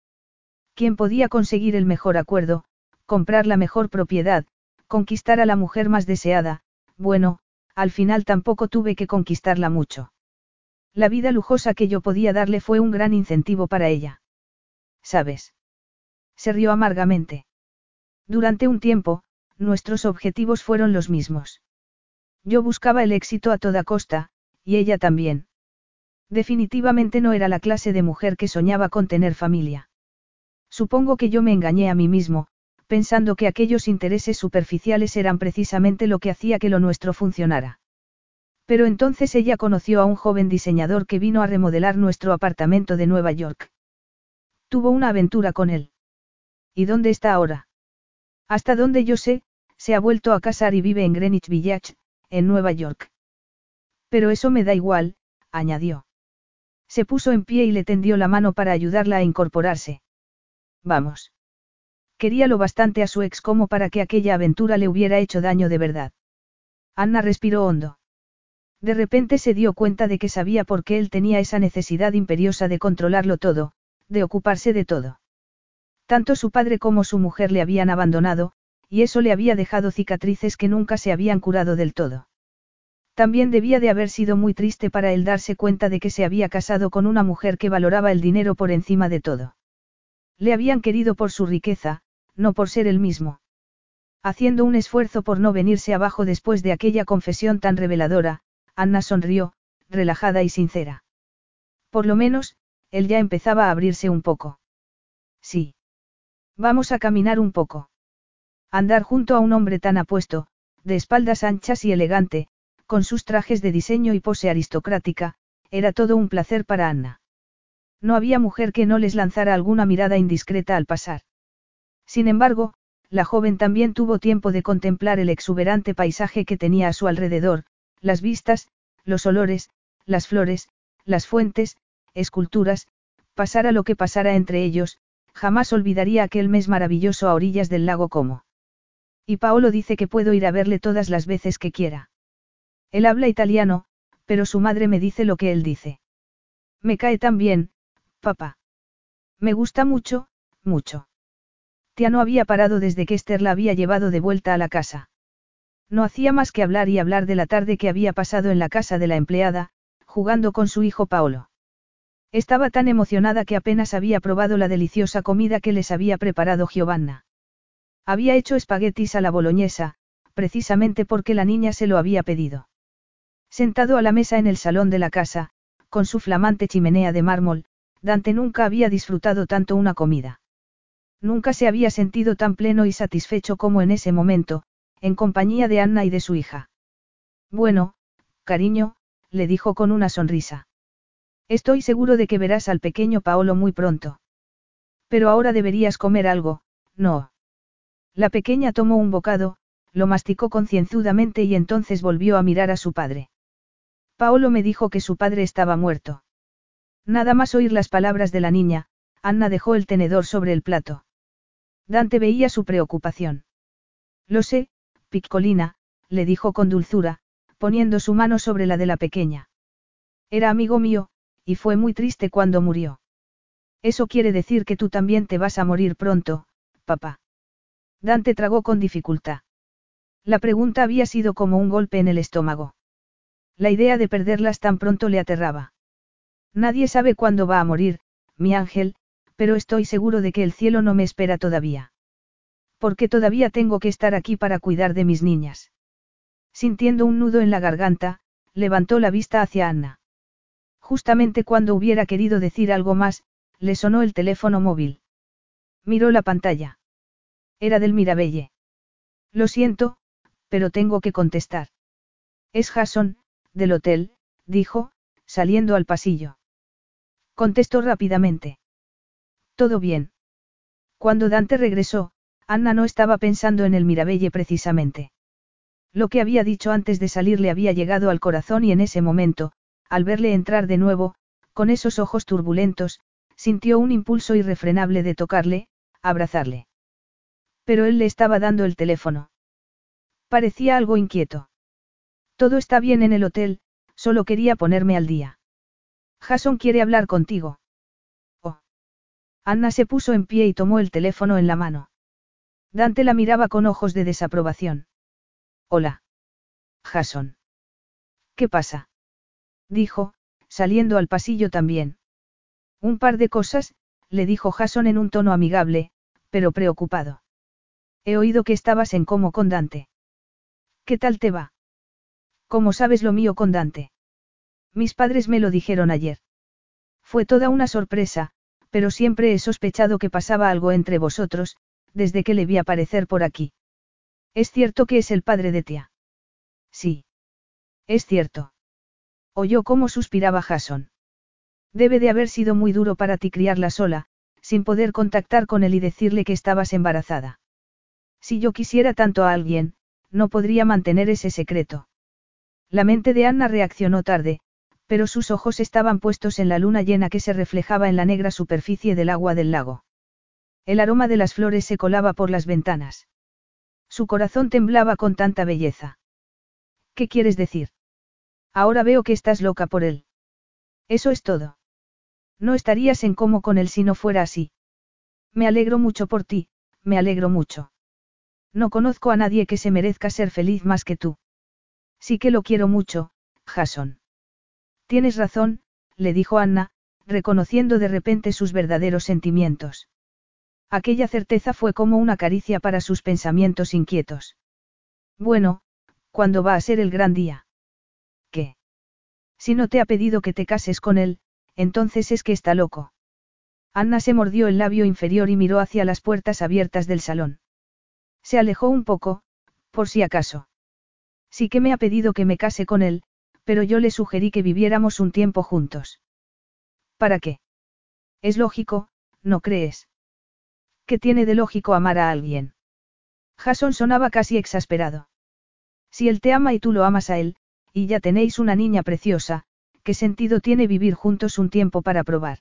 ¿Quién podía conseguir el mejor acuerdo, comprar la mejor propiedad, conquistar a la mujer más deseada? Bueno, al final tampoco tuve que conquistarla mucho. La vida lujosa que yo podía darle fue un gran incentivo para ella. ¿Sabes? Se rió amargamente. Durante un tiempo, nuestros objetivos fueron los mismos. Yo buscaba el éxito a toda costa, y ella también. Definitivamente no era la clase de mujer que soñaba con tener familia. Supongo que yo me engañé a mí mismo, pensando que aquellos intereses superficiales eran precisamente lo que hacía que lo nuestro funcionara. Pero entonces ella conoció a un joven diseñador que vino a remodelar nuestro apartamento de Nueva York. Tuvo una aventura con él. ¿Y dónde está ahora? Hasta donde yo sé, se ha vuelto a casar y vive en Greenwich Village, en Nueva York. Pero eso me da igual, añadió. Se puso en pie y le tendió la mano para ayudarla a incorporarse. Vamos. Quería lo bastante a su ex como para que aquella aventura le hubiera hecho daño de verdad. Anna respiró hondo. De repente se dio cuenta de que sabía por qué él tenía esa necesidad imperiosa de controlarlo todo, de ocuparse de todo. Tanto su padre como su mujer le habían abandonado, y eso le había dejado cicatrices que nunca se habían curado del todo. También debía de haber sido muy triste para él darse cuenta de que se había casado con una mujer que valoraba el dinero por encima de todo. Le habían querido por su riqueza, no por ser el mismo. Haciendo un esfuerzo por no venirse abajo después de aquella confesión tan reveladora, Anna sonrió, relajada y sincera. Por lo menos, él ya empezaba a abrirse un poco. Sí. Vamos a caminar un poco. Andar junto a un hombre tan apuesto, de espaldas anchas y elegante, con sus trajes de diseño y pose aristocrática, era todo un placer para Anna. No había mujer que no les lanzara alguna mirada indiscreta al pasar. Sin embargo, la joven también tuvo tiempo de contemplar el exuberante paisaje que tenía a su alrededor, las vistas, los olores, las flores, las fuentes, esculturas, pasara lo que pasara entre ellos, jamás olvidaría aquel mes maravilloso a orillas del lago Como. Y Paolo dice que puedo ir a verle todas las veces que quiera. Él habla italiano, pero su madre me dice lo que él dice. Me cae tan bien, papá. Me gusta mucho, mucho. Tía no había parado desde que Esther la había llevado de vuelta a la casa. No hacía más que hablar y hablar de la tarde que había pasado en la casa de la empleada, jugando con su hijo Paolo. Estaba tan emocionada que apenas había probado la deliciosa comida que les había preparado Giovanna. Había hecho espaguetis a la boloñesa, precisamente porque la niña se lo había pedido. Sentado a la mesa en el salón de la casa, con su flamante chimenea de mármol, Dante nunca había disfrutado tanto una comida. Nunca se había sentido tan pleno y satisfecho como en ese momento, en compañía de Anna y de su hija. Bueno, cariño, le dijo con una sonrisa. Estoy seguro de que verás al pequeño Paolo muy pronto. Pero ahora deberías comer algo, no. La pequeña tomó un bocado, lo masticó concienzudamente y entonces volvió a mirar a su padre. Paolo me dijo que su padre estaba muerto. Nada más oír las palabras de la niña, Anna dejó el tenedor sobre el plato. Dante veía su preocupación. Lo sé, Piccolina, le dijo con dulzura, poniendo su mano sobre la de la pequeña. Era amigo mío, y fue muy triste cuando murió. Eso quiere decir que tú también te vas a morir pronto, papá. Dante tragó con dificultad. La pregunta había sido como un golpe en el estómago. La idea de perderlas tan pronto le aterraba. Nadie sabe cuándo va a morir, mi ángel, pero estoy seguro de que el cielo no me espera todavía. Porque todavía tengo que estar aquí para cuidar de mis niñas. Sintiendo un nudo en la garganta, levantó la vista hacia Anna. Justamente cuando hubiera querido decir algo más, le sonó el teléfono móvil. Miró la pantalla. Era del Mirabelle. Lo siento, pero tengo que contestar. Es Jason, del hotel, dijo, saliendo al pasillo. Contestó rápidamente. Todo bien. Cuando Dante regresó, Anna no estaba pensando en el Mirabelle precisamente. Lo que había dicho antes de salir le había llegado al corazón y en ese momento, al verle entrar de nuevo, con esos ojos turbulentos, sintió un impulso irrefrenable de tocarle, abrazarle. Pero él le estaba dando el teléfono. Parecía algo inquieto. Todo está bien en el hotel, solo quería ponerme al día. Jason quiere hablar contigo. Anna se puso en pie y tomó el teléfono en la mano. Dante la miraba con ojos de desaprobación. Hola. Jason. ¿Qué pasa? Dijo, saliendo al pasillo también. Un par de cosas, le dijo Jason en un tono amigable, pero preocupado. He oído que estabas en como con Dante. ¿Qué tal te va? ¿Cómo sabes lo mío con Dante? Mis padres me lo dijeron ayer. Fue toda una sorpresa, pero siempre he sospechado que pasaba algo entre vosotros, desde que le vi aparecer por aquí. ¿Es cierto que es el padre de tía? Sí. Es cierto. Oyó cómo suspiraba Jason. Debe de haber sido muy duro para ti criarla sola, sin poder contactar con él y decirle que estabas embarazada. Si yo quisiera tanto a alguien, no podría mantener ese secreto. La mente de Anna reaccionó tarde, pero sus ojos estaban puestos en la luna llena que se reflejaba en la negra superficie del agua del lago. El aroma de las flores se colaba por las ventanas. Su corazón temblaba con tanta belleza. ¿Qué quieres decir? Ahora veo que estás loca por él. Eso es todo. No estarías en como con él si no fuera así. Me alegro mucho por ti, me alegro mucho. No conozco a nadie que se merezca ser feliz más que tú. Sí que lo quiero mucho, Jason. Tienes razón, le dijo Anna, reconociendo de repente sus verdaderos sentimientos. Aquella certeza fue como una caricia para sus pensamientos inquietos. Bueno, ¿cuándo va a ser el gran día? ¿Qué? Si no te ha pedido que te cases con él, entonces es que está loco. Anna se mordió el labio inferior y miró hacia las puertas abiertas del salón. Se alejó un poco, por si acaso. Sí que me ha pedido que me case con él, pero yo le sugerí que viviéramos un tiempo juntos. ¿Para qué? Es lógico, ¿no crees? ¿Qué tiene de lógico amar a alguien? Jason sonaba casi exasperado. Si él te ama y tú lo amas a él, y ya tenéis una niña preciosa, ¿qué sentido tiene vivir juntos un tiempo para probar?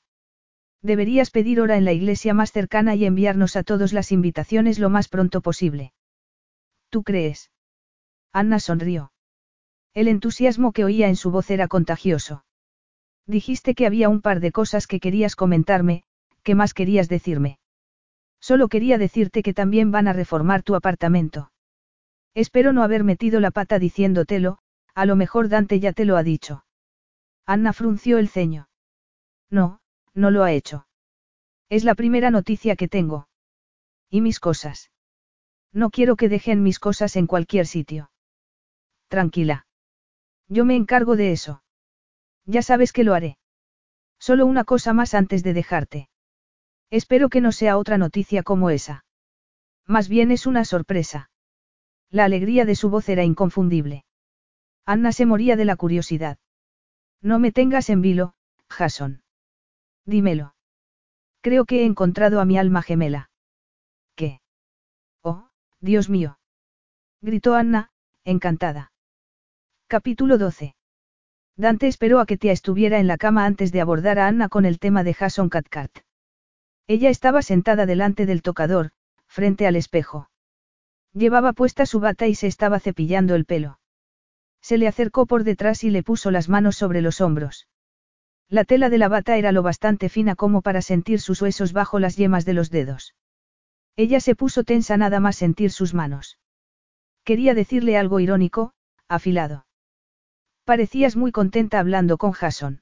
Deberías pedir hora en la iglesia más cercana y enviarnos a todos las invitaciones lo más pronto posible. ¿Tú crees? Anna sonrió. El entusiasmo que oía en su voz era contagioso. Dijiste que había un par de cosas que querías comentarme, ¿qué más querías decirme? Solo quería decirte que también van a reformar tu apartamento. Espero no haber metido la pata diciéndotelo, a lo mejor Dante ya te lo ha dicho. Anna frunció el ceño. No, no lo ha hecho. Es la primera noticia que tengo. ¿Y mis cosas? No quiero que dejen mis cosas en cualquier sitio. Tranquila. Yo me encargo de eso. Ya sabes que lo haré. Solo una cosa más antes de dejarte. Espero que no sea otra noticia como esa. Más bien es una sorpresa. La alegría de su voz era inconfundible. Anna se moría de la curiosidad. No me tengas en vilo, Jason. Dímelo. Creo que he encontrado a mi alma gemela. ¿Qué? Oh, Dios mío. Gritó Anna, encantada. Capítulo 12. Dante esperó a que Tia estuviera en la cama antes de abordar a Anna con el tema de Jason Cathcart. Ella estaba sentada delante del tocador, frente al espejo. Llevaba puesta su bata y se estaba cepillando el pelo. Se le acercó por detrás y le puso las manos sobre los hombros. La tela de la bata era lo bastante fina como para sentir sus huesos bajo las yemas de los dedos. Ella se puso tensa nada más sentir sus manos. Quería decirle algo irónico, afilado. Parecías muy contenta hablando con Jason.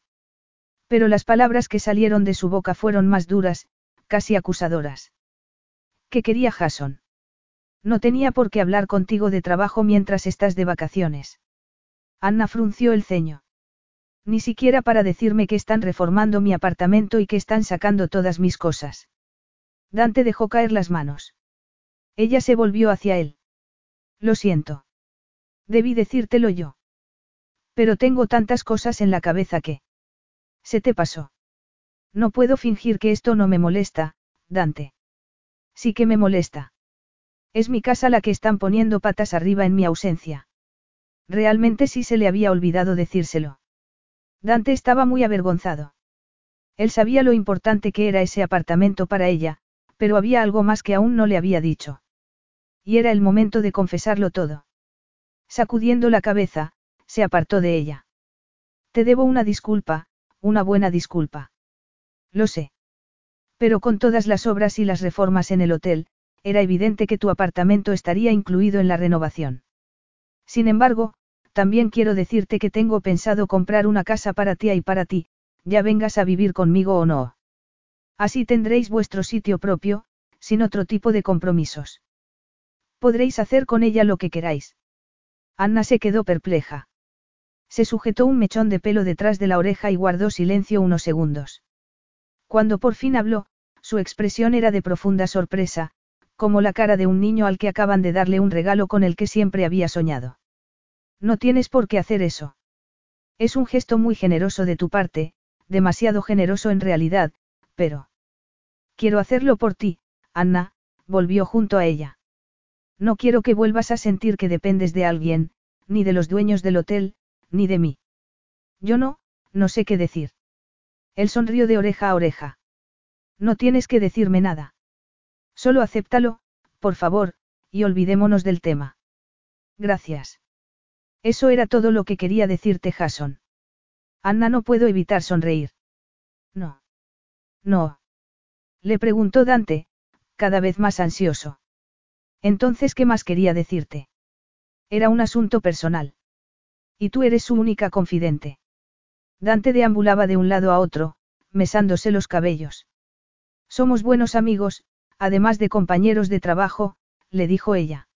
Pero las palabras que salieron de su boca fueron más duras, casi acusadoras. ¿Qué quería Jason? No tenía por qué hablar contigo de trabajo mientras estás de vacaciones. Anna frunció el ceño. Ni siquiera para decirme que están reformando mi apartamento y que están sacando todas mis cosas. Dante dejó caer las manos. Ella se volvió hacia él. Lo siento. Debí decírtelo yo. Pero tengo tantas cosas en la cabeza que... Se te pasó. No puedo fingir que esto no me molesta, Dante. Sí que me molesta. Es mi casa la que están poniendo patas arriba en mi ausencia. Realmente sí se le había olvidado decírselo. Dante estaba muy avergonzado. Él sabía lo importante que era ese apartamento para ella, pero había algo más que aún no le había dicho. Y era el momento de confesarlo todo. Sacudiendo la cabeza, se apartó de ella. Te debo una disculpa, una buena disculpa. Lo sé. Pero con todas las obras y las reformas en el hotel, era evidente que tu apartamento estaría incluido en la renovación. Sin embargo, también quiero decirte que tengo pensado comprar una casa para ti y para ti, ya vengas a vivir conmigo o no. Así tendréis vuestro sitio propio, sin otro tipo de compromisos. Podréis hacer con ella lo que queráis. Anna se quedó perpleja. Se sujetó un mechón de pelo detrás de la oreja y guardó silencio unos segundos. Cuando por fin habló, su expresión era de profunda sorpresa, como la cara de un niño al que acaban de darle un regalo con el que siempre había soñado. No tienes por qué hacer eso. Es un gesto muy generoso de tu parte, demasiado generoso en realidad, pero... Quiero hacerlo por ti, Anna, volvió junto a ella. No quiero que vuelvas a sentir que dependes de alguien, ni de los dueños del hotel, ni de mí. Yo no, no sé qué decir. Él sonrió de oreja a oreja. No tienes que decirme nada. Solo acéptalo, por favor, y olvidémonos del tema. Gracias. Eso era todo lo que quería decirte Jason. Anna no puedo evitar sonreír. No. No. Le preguntó Dante, cada vez más ansioso. Entonces, ¿qué más quería decirte? Era un asunto personal. Y tú eres su única confidente. Dante deambulaba de un lado a otro, mesándose los cabellos. Somos buenos amigos, además de compañeros de trabajo, le dijo ella.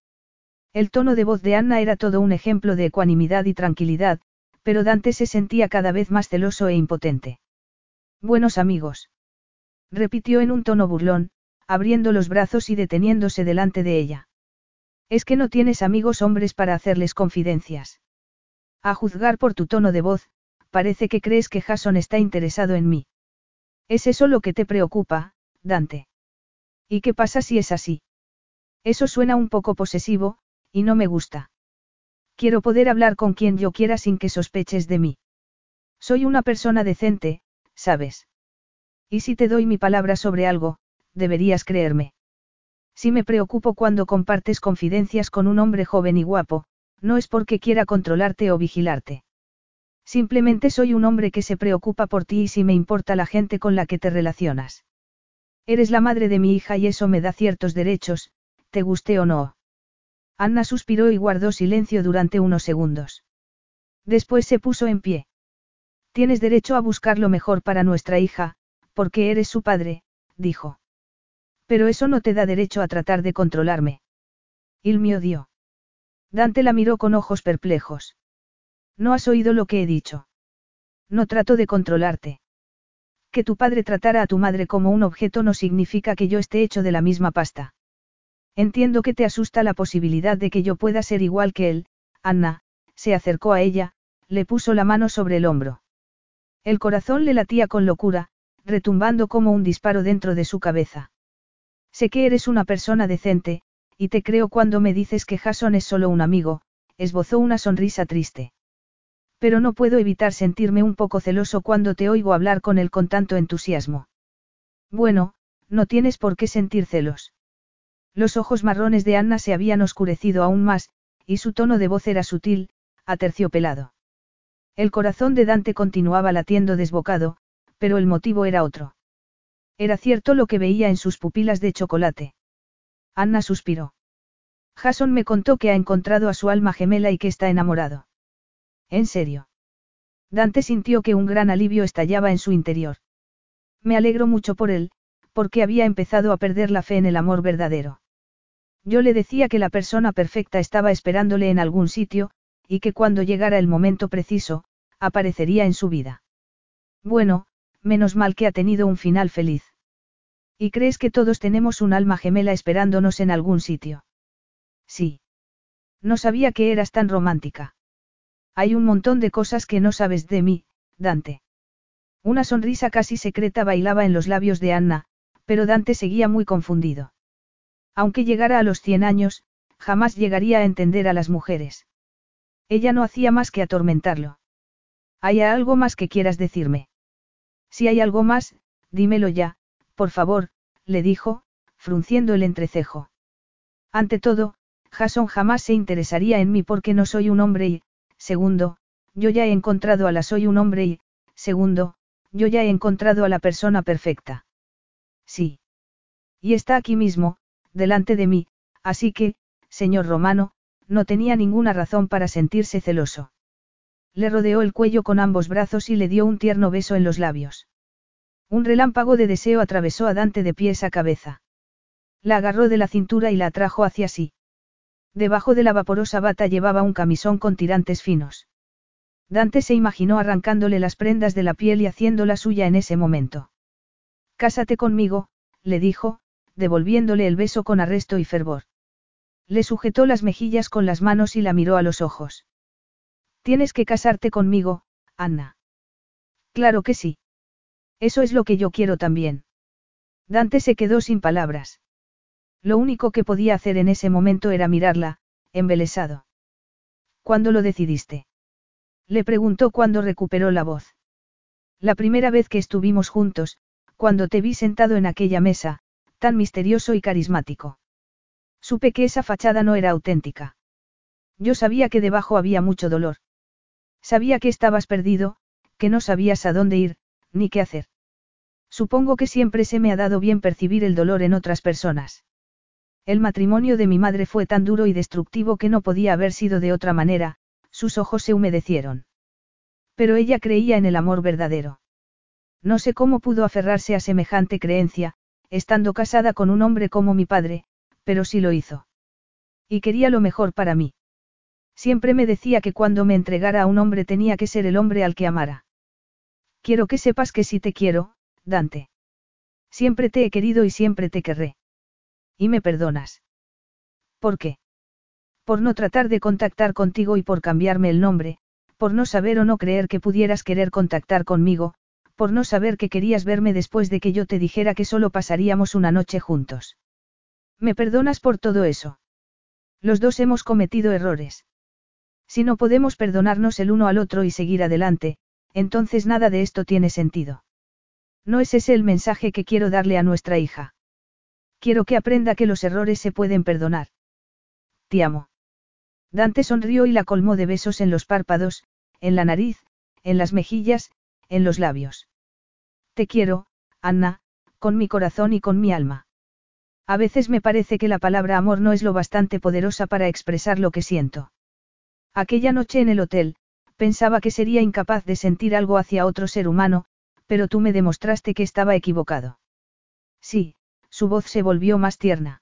El tono de voz de Anna era todo un ejemplo de ecuanimidad y tranquilidad, pero Dante se sentía cada vez más celoso e impotente. Buenos amigos. Repitió en un tono burlón, abriendo los brazos y deteniéndose delante de ella. Es que no tienes amigos hombres para hacerles confidencias. A juzgar por tu tono de voz, parece que crees que Jason está interesado en mí. ¿Es eso lo que te preocupa, Dante? ¿Y qué pasa si es así? Eso suena un poco posesivo, y no me gusta. Quiero poder hablar con quien yo quiera sin que sospeches de mí. Soy una persona decente, ¿sabes? Y si te doy mi palabra sobre algo, deberías creerme. Si me preocupo cuando compartes confidencias con un hombre joven y guapo, no es porque quiera controlarte o vigilarte. Simplemente soy un hombre que se preocupa por ti y si me importa la gente con la que te relacionas. Eres la madre de mi hija y eso me da ciertos derechos, te guste o no. Anna suspiró y guardó silencio durante unos segundos. Después se puso en pie. Tienes derecho a buscar lo mejor para nuestra hija, porque eres su padre, dijo. Pero eso no te da derecho a tratar de controlarme. Il me odió. Dante la miró con ojos perplejos. No has oído lo que he dicho. No trato de controlarte. Que tu padre tratara a tu madre como un objeto no significa que yo esté hecho de la misma pasta. Entiendo que te asusta la posibilidad de que yo pueda ser igual que él, Anna, se acercó a ella, le puso la mano sobre el hombro. El corazón le latía con locura, retumbando como un disparo dentro de su cabeza. Sé que eres una persona decente, y te creo cuando me dices que Jason es solo un amigo, esbozó una sonrisa triste. Pero no puedo evitar sentirme un poco celoso cuando te oigo hablar con él con tanto entusiasmo. Bueno, no tienes por qué sentir celos. Los ojos marrones de Anna se habían oscurecido aún más, y su tono de voz era sutil, aterciopelado. El corazón de Dante continuaba latiendo desbocado, pero el motivo era otro. Era cierto lo que veía en sus pupilas de chocolate. Anna suspiró. Jason me contó que ha encontrado a su alma gemela y que está enamorado. ¿En serio? Dante sintió que un gran alivio estallaba en su interior. Me alegro mucho por él, porque había empezado a perder la fe en el amor verdadero. Yo le decía que la persona perfecta estaba esperándole en algún sitio, y que cuando llegara el momento preciso, aparecería en su vida. Bueno, menos mal que ha tenido un final feliz. ¿Y crees que todos tenemos un alma gemela esperándonos en algún sitio? Sí. No sabía que eras tan romántica. Hay un montón de cosas que no sabes de mí, Dante. Una sonrisa casi secreta bailaba en los labios de Anna, pero Dante seguía muy confundido. Aunque llegara a los cien años, jamás llegaría a entender a las mujeres. Ella no hacía más que atormentarlo. ¿Hay algo más que quieras decirme? Si hay algo más, dímelo ya, por favor, le dijo, frunciendo el entrecejo. Ante todo, Jason jamás se interesaría en mí porque no soy un hombre y, segundo, yo ya he encontrado a la soy un hombre y, segundo, yo ya he encontrado a la persona perfecta. Sí. Y está aquí mismo, delante de mí, así que, señor Romano, no tenía ninguna razón para sentirse celoso. Le rodeó el cuello con ambos brazos y le dio un tierno beso en los labios. Un relámpago de deseo atravesó a Dante de pies a cabeza. La agarró de la cintura y la atrajo hacia sí. Debajo de la vaporosa bata llevaba un camisón con tirantes finos. Dante se imaginó arrancándole las prendas de la piel y haciéndola suya en ese momento. Cásate conmigo, le dijo, devolviéndole el beso con arresto y fervor. Le sujetó las mejillas con las manos y la miró a los ojos. Tienes que casarte conmigo, Anna. Claro que sí. Eso es lo que yo quiero también. Dante se quedó sin palabras. Lo único que podía hacer en ese momento era mirarla, embelesado. ¿Cuándo lo decidiste? Le preguntó cuando recuperó la voz. La primera vez que estuvimos juntos, cuando te vi sentado en aquella mesa, tan misterioso y carismático. Supe que esa fachada no era auténtica. Yo sabía que debajo había mucho dolor. Sabía que estabas perdido, que no sabías a dónde ir, ni qué hacer. Supongo que siempre se me ha dado bien percibir el dolor en otras personas. El matrimonio de mi madre fue tan duro y destructivo que no podía haber sido de otra manera, sus ojos se humedecieron. Pero ella creía en el amor verdadero. No sé cómo pudo aferrarse a semejante creencia, estando casada con un hombre como mi padre, pero sí lo hizo. Y quería lo mejor para mí. Siempre me decía que cuando me entregara a un hombre tenía que ser el hombre al que amara. Quiero que sepas que sí te quiero, Dante. Siempre te he querido y siempre te querré. Y me perdonas. ¿Por qué? Por no tratar de contactar contigo y por cambiarme el nombre, por no saber o no creer que pudieras querer contactar conmigo, por no saber que querías verme después de que yo te dijera que solo pasaríamos una noche juntos. ¿Me perdonas por todo eso? Los dos hemos cometido errores. Si no podemos perdonarnos el uno al otro y seguir adelante, entonces nada de esto tiene sentido. No es ese el mensaje que quiero darle a nuestra hija. Quiero que aprenda que los errores se pueden perdonar. Te amo. Dante sonrió y la colmó de besos en los párpados, en la nariz, en las mejillas, en los labios. Te quiero, Anna, con mi corazón y con mi alma. A veces me parece que la palabra amor no es lo bastante poderosa para expresar lo que siento. Aquella noche en el hotel, pensaba que sería incapaz de sentir algo hacia otro ser humano, pero tú me demostraste que estaba equivocado. Sí, su voz se volvió más tierna.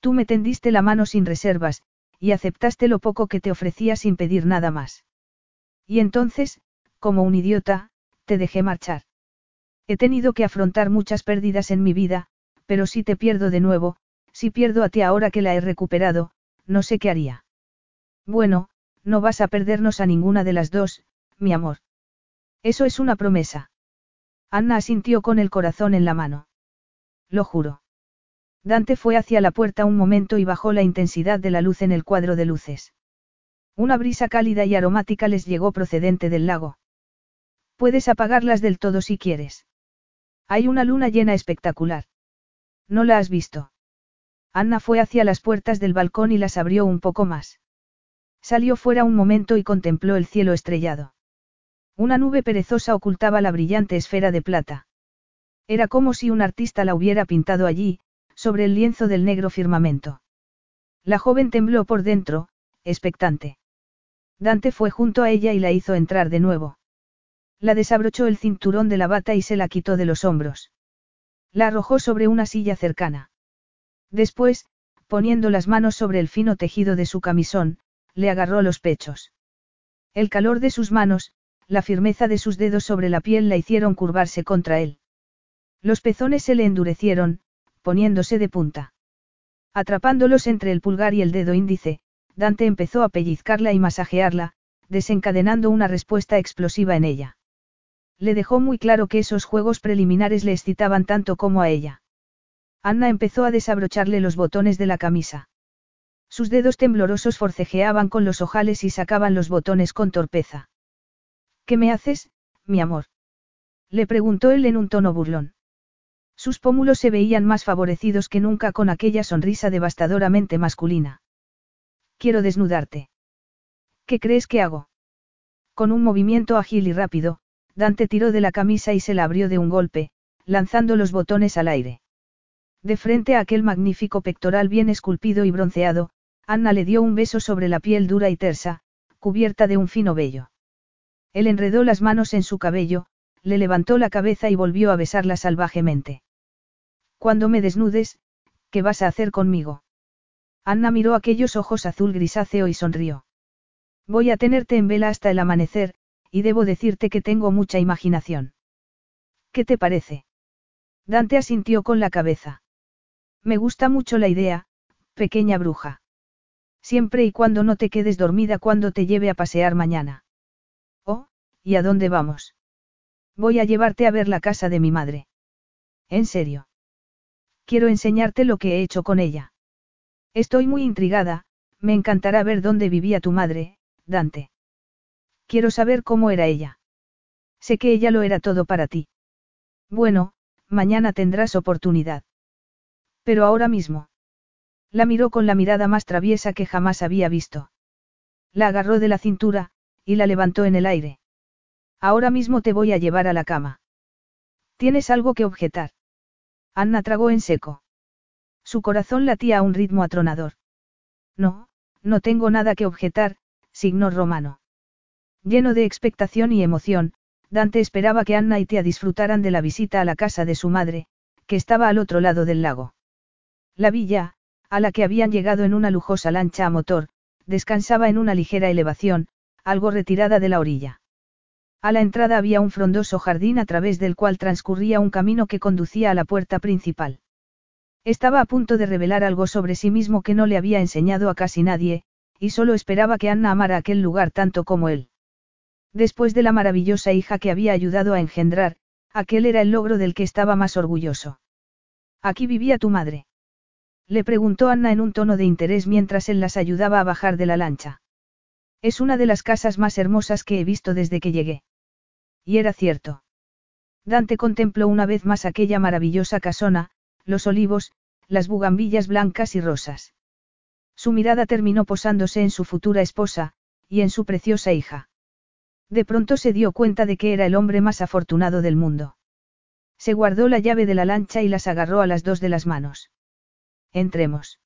Tú me tendiste la mano sin reservas, y aceptaste lo poco que te ofrecía sin pedir nada más. Y entonces, como un idiota, te dejé marchar. He tenido que afrontar muchas pérdidas en mi vida, pero si te pierdo de nuevo, si pierdo a ti ahora que la he recuperado, no sé qué haría. Bueno, no vas a perdernos a ninguna de las dos, mi amor. Eso es una promesa. Anna asintió con el corazón en la mano. Lo juro. Dante fue hacia la puerta un momento y bajó la intensidad de la luz en el cuadro de luces. Una brisa cálida y aromática les llegó procedente del lago. Puedes apagarlas del todo si quieres. Hay una luna llena espectacular. ¿No la has visto? Anna fue hacia las puertas del balcón y las abrió un poco más. Salió fuera un momento y contempló el cielo estrellado. Una nube perezosa ocultaba la brillante esfera de plata. Era como si un artista la hubiera pintado allí, sobre el lienzo del negro firmamento. La joven tembló por dentro, expectante. Dante fue junto a ella y la hizo entrar de nuevo. La desabrochó el cinturón de la bata y se la quitó de los hombros. La arrojó sobre una silla cercana. Después, poniendo las manos sobre el fino tejido de su camisón, le agarró los pechos. El calor de sus manos, la firmeza de sus dedos sobre la piel la hicieron curvarse contra él. Los pezones se le endurecieron, poniéndose de punta. Atrapándolos entre el pulgar y el dedo índice, Dante empezó a pellizcarla y masajearla, desencadenando una respuesta explosiva en ella. Le dejó muy claro que esos juegos preliminares le excitaban tanto como a ella. Anna empezó a desabrocharle los botones de la camisa. Sus dedos temblorosos forcejeaban con los ojales y sacaban los botones con torpeza. ¿Qué me haces, mi amor? Le preguntó él en un tono burlón. Sus pómulos se veían más favorecidos que nunca con aquella sonrisa devastadoramente masculina. Quiero desnudarte. ¿Qué crees que hago? Con un movimiento ágil y rápido, Dante tiró de la camisa y se la abrió de un golpe, lanzando los botones al aire. De frente a aquel magnífico pectoral bien esculpido y bronceado, Anna le dio un beso sobre la piel dura y tersa, cubierta de un fino vello. Él enredó las manos en su cabello, le levantó la cabeza y volvió a besarla salvajemente. Cuando me desnudes, ¿qué vas a hacer conmigo? Anna miró aquellos ojos azul grisáceo y sonrió. Voy a tenerte en vela hasta el amanecer, y debo decirte que tengo mucha imaginación. ¿Qué te parece? Dante asintió con la cabeza. Me gusta mucho la idea, pequeña bruja. Siempre y cuando no te quedes dormida cuando te lleve a pasear mañana. ¿Y a dónde vamos? Voy a llevarte a ver la casa de mi madre. ¿En serio? Quiero enseñarte lo que he hecho con ella. Estoy muy intrigada, me encantará ver dónde vivía tu madre, Dante. Quiero saber cómo era ella. Sé que ella lo era todo para ti. Bueno, mañana tendrás oportunidad. Pero ahora mismo. La miró con la mirada más traviesa que jamás había visto. La agarró de la cintura, y la levantó en el aire. Ahora mismo te voy a llevar a la cama. ¿Tienes algo que objetar? Anna tragó en seco. Su corazón latía a un ritmo atronador. No, no tengo nada que objetar, signo romano. Lleno de expectación y emoción, Dante esperaba que Anna y Tia disfrutaran de la visita a la casa de su madre, que estaba al otro lado del lago. La villa, a la que habían llegado en una lujosa lancha a motor, descansaba en una ligera elevación, algo retirada de la orilla. A la entrada había un frondoso jardín a través del cual transcurría un camino que conducía a la puerta principal. Estaba a punto de revelar algo sobre sí mismo que no le había enseñado a casi nadie, y solo esperaba que Anna amara aquel lugar tanto como él. Después de la maravillosa hija que había ayudado a engendrar, aquel era el logro del que estaba más orgulloso. Aquí vivía tu madre. Le preguntó Anna en un tono de interés mientras él las ayudaba a bajar de la lancha. Es una de las casas más hermosas que he visto desde que llegué. Y era cierto. Dante contempló una vez más aquella maravillosa casona, los olivos, las bugambillas blancas y rosas. Su mirada terminó posándose en su futura esposa, y en su preciosa hija. De pronto se dio cuenta de que era el hombre más afortunado del mundo. Se guardó la llave de la lancha y las agarró a las dos de las manos. Entremos.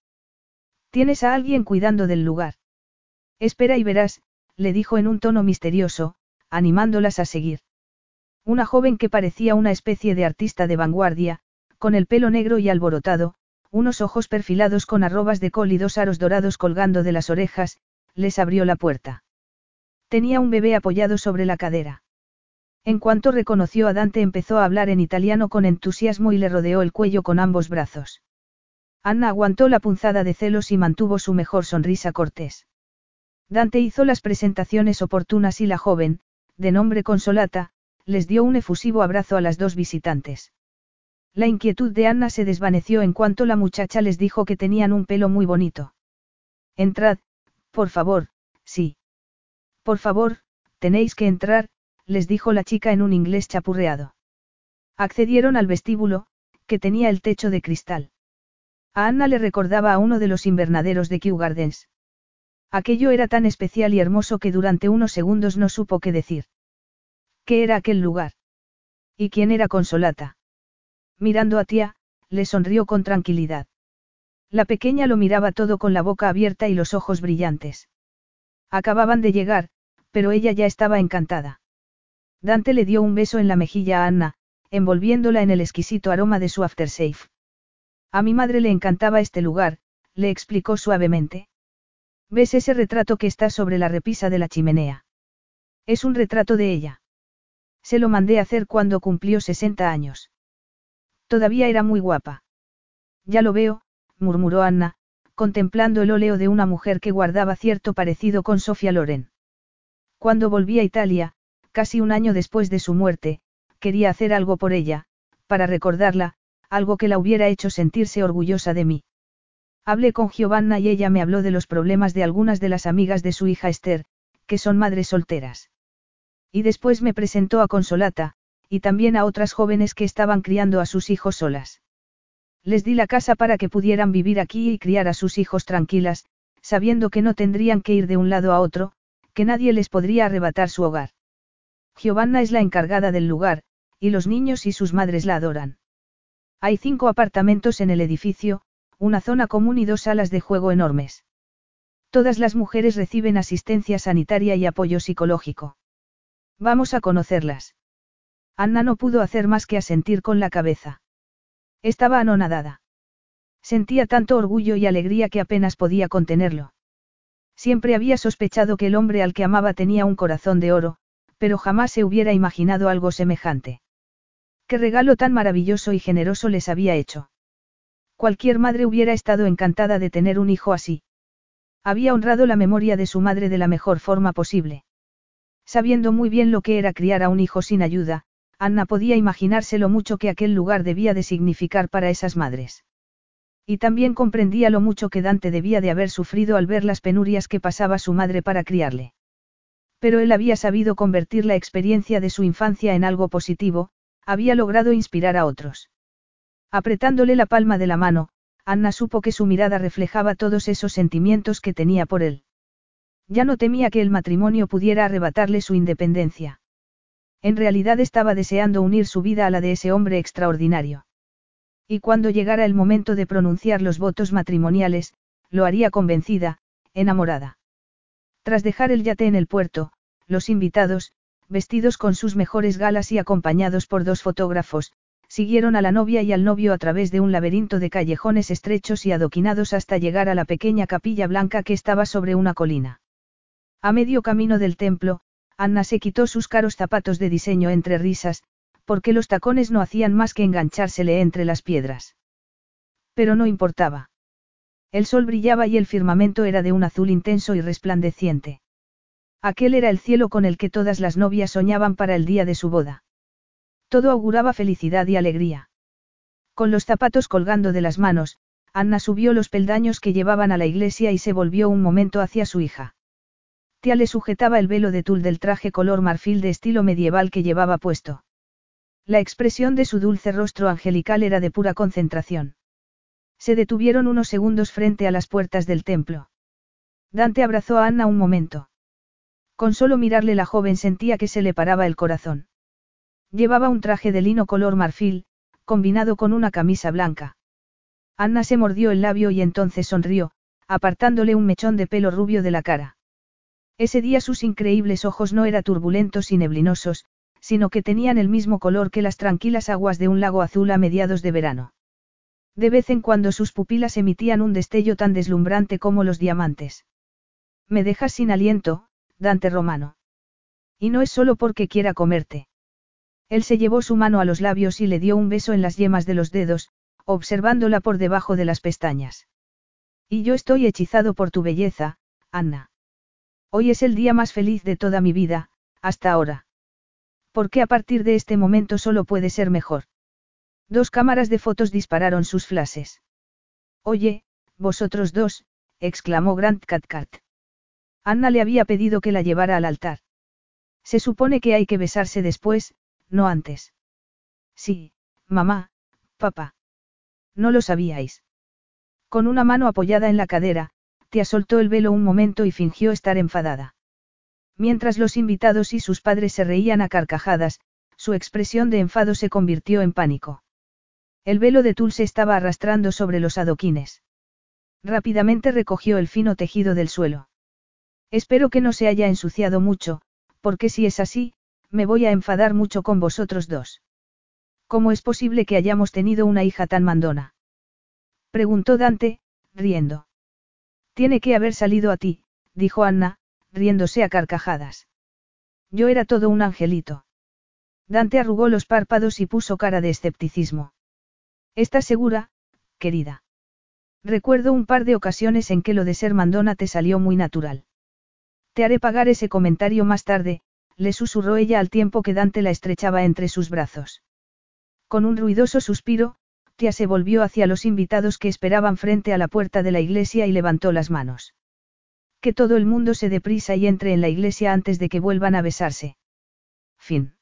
¿Tienes a alguien cuidando del lugar? Espera y verás, le dijo en un tono misterioso, animándolas a seguir. Una joven que parecía una especie de artista de vanguardia, con el pelo negro y alborotado, unos ojos perfilados con arrobas de col y dos aros dorados colgando de las orejas, les abrió la puerta. Tenía un bebé apoyado sobre la cadera. En cuanto reconoció a Dante empezó a hablar en italiano con entusiasmo y le rodeó el cuello con ambos brazos. Anna aguantó la punzada de celos y mantuvo su mejor sonrisa cortés. Dante hizo las presentaciones oportunas y la joven, de nombre Consolata, les dio un efusivo abrazo a las dos visitantes. La inquietud de Anna se desvaneció en cuanto la muchacha les dijo que tenían un pelo muy bonito. Entrad, por favor, sí. Por favor, tenéis que entrar, les dijo la chica en un inglés chapurreado. Accedieron al vestíbulo, que tenía el techo de cristal. A Anna le recordaba a uno de los invernaderos de Kew Gardens. Aquello era tan especial y hermoso que durante unos segundos no supo qué decir. ¿Qué era aquel lugar? ¿Y quién era Consolata? Mirando a tía, le sonrió con tranquilidad. La pequeña lo miraba todo con la boca abierta y los ojos brillantes. Acababan de llegar, pero ella ya estaba encantada. Dante le dio un beso en la mejilla a Anna, envolviéndola en el exquisito aroma de su aftershave. A mi madre le encantaba este lugar, le explicó suavemente. ¿Ves ese retrato que está sobre la repisa de la chimenea? Es un retrato de ella. Se lo mandé hacer cuando cumplió 60 años. Todavía era muy guapa. Ya lo veo, murmuró Anna, contemplando el óleo de una mujer que guardaba cierto parecido con Sofía Loren. Cuando volví a Italia, casi un año después de su muerte, quería hacer algo por ella, para recordarla, algo que la hubiera hecho sentirse orgullosa de mí. Hablé con Giovanna y ella me habló de los problemas de algunas de las amigas de su hija Esther, que son madres solteras. Y después me presentó a Consolata, y también a otras jóvenes que estaban criando a sus hijos solas. Les di la casa para que pudieran vivir aquí y criar a sus hijos tranquilas, sabiendo que no tendrían que ir de un lado a otro, que nadie les podría arrebatar su hogar. Giovanna es la encargada del lugar, y los niños y sus madres la adoran. Hay cinco apartamentos en el edificio, una zona común y dos salas de juego enormes. Todas las mujeres reciben asistencia sanitaria y apoyo psicológico. Vamos a conocerlas. Anna no pudo hacer más que asentir con la cabeza. Estaba anonadada. Sentía tanto orgullo y alegría que apenas podía contenerlo. Siempre había sospechado que el hombre al que amaba tenía un corazón de oro, pero jamás se hubiera imaginado algo semejante. Qué regalo tan maravilloso y generoso les había hecho. Cualquier madre hubiera estado encantada de tener un hijo así. Había honrado la memoria de su madre de la mejor forma posible. Sabiendo muy bien lo que era criar a un hijo sin ayuda, Anna podía imaginarse lo mucho que aquel lugar debía de significar para esas madres. Y también comprendía lo mucho que Dante debía de haber sufrido al ver las penurias que pasaba su madre para criarle. Pero él había sabido convertir la experiencia de su infancia en algo positivo, había logrado inspirar a otros. Apretándole la palma de la mano, Anna supo que su mirada reflejaba todos esos sentimientos que tenía por él. Ya no temía que el matrimonio pudiera arrebatarle su independencia. En realidad estaba deseando unir su vida a la de ese hombre extraordinario. Y cuando llegara el momento de pronunciar los votos matrimoniales, lo haría convencida, enamorada. Tras dejar el yate en el puerto, los invitados, vestidos con sus mejores galas y acompañados por dos fotógrafos, siguieron a la novia y al novio a través de un laberinto de callejones estrechos y adoquinados hasta llegar a la pequeña capilla blanca que estaba sobre una colina. A medio camino del templo, Anna se quitó sus caros zapatos de diseño entre risas, porque los tacones no hacían más que enganchársele entre las piedras. Pero no importaba. El sol brillaba y el firmamento era de un azul intenso y resplandeciente. Aquel era el cielo con el que todas las novias soñaban para el día de su boda. Todo auguraba felicidad y alegría. Con los zapatos colgando de las manos, Anna subió los peldaños que llevaban a la iglesia y se volvió un momento hacia su hija. Le sujetaba el velo de tul del traje color marfil de estilo medieval que llevaba puesto. La expresión de su dulce rostro angelical era de pura concentración. Se detuvieron unos segundos frente a las puertas del templo. Dante abrazó a Anna un momento. Con solo mirarle la joven sentía que se le paraba el corazón. Llevaba un traje de lino color marfil, combinado con una camisa blanca. Anna se mordió el labio y entonces sonrió, apartándole un mechón de pelo rubio de la cara. Ese día sus increíbles ojos no eran turbulentos y neblinosos, sino que tenían el mismo color que las tranquilas aguas de un lago azul a mediados de verano. De vez en cuando sus pupilas emitían un destello tan deslumbrante como los diamantes. Me dejas sin aliento, Dante Romano. Y no es solo porque quiera comerte. Él se llevó su mano a los labios y le dio un beso en las yemas de los dedos, observándola por debajo de las pestañas. Y yo estoy hechizado por tu belleza, Anna. Hoy es el día más feliz de toda mi vida, hasta ahora. Porque a partir de este momento solo puede ser mejor. Dos cámaras de fotos dispararon sus flashes. Oye, vosotros dos, exclamó Grant Catcat. Anna le había pedido que la llevara al altar. Se supone que hay que besarse después, no antes. Sí, mamá, papá. No lo sabíais. Con una mano apoyada en la cadera, Tia soltó el velo un momento y fingió estar enfadada. Mientras los invitados y sus padres se reían a carcajadas, su expresión de enfado se convirtió en pánico. El velo de tul se estaba arrastrando sobre los adoquines. Rápidamente recogió el fino tejido del suelo. Espero que no se haya ensuciado mucho, porque si es así, me voy a enfadar mucho con vosotros dos. ¿Cómo es posible que hayamos tenido una hija tan mandona? Preguntó Dante, riendo. Tiene que haber salido a ti, dijo Anna, riéndose a carcajadas. Yo era todo un angelito. Dante arrugó los párpados y puso cara de escepticismo. ¿Estás segura, querida? Recuerdo un par de ocasiones en que lo de ser mandona te salió muy natural. Te haré pagar ese comentario más tarde, le susurró ella al tiempo que Dante la estrechaba entre sus brazos. Con un ruidoso suspiro, Tia se volvió hacia los invitados que esperaban frente a la puerta de la iglesia y levantó las manos. Que todo el mundo se deprisa y entre en la iglesia antes de que vuelvan a besarse. Fin.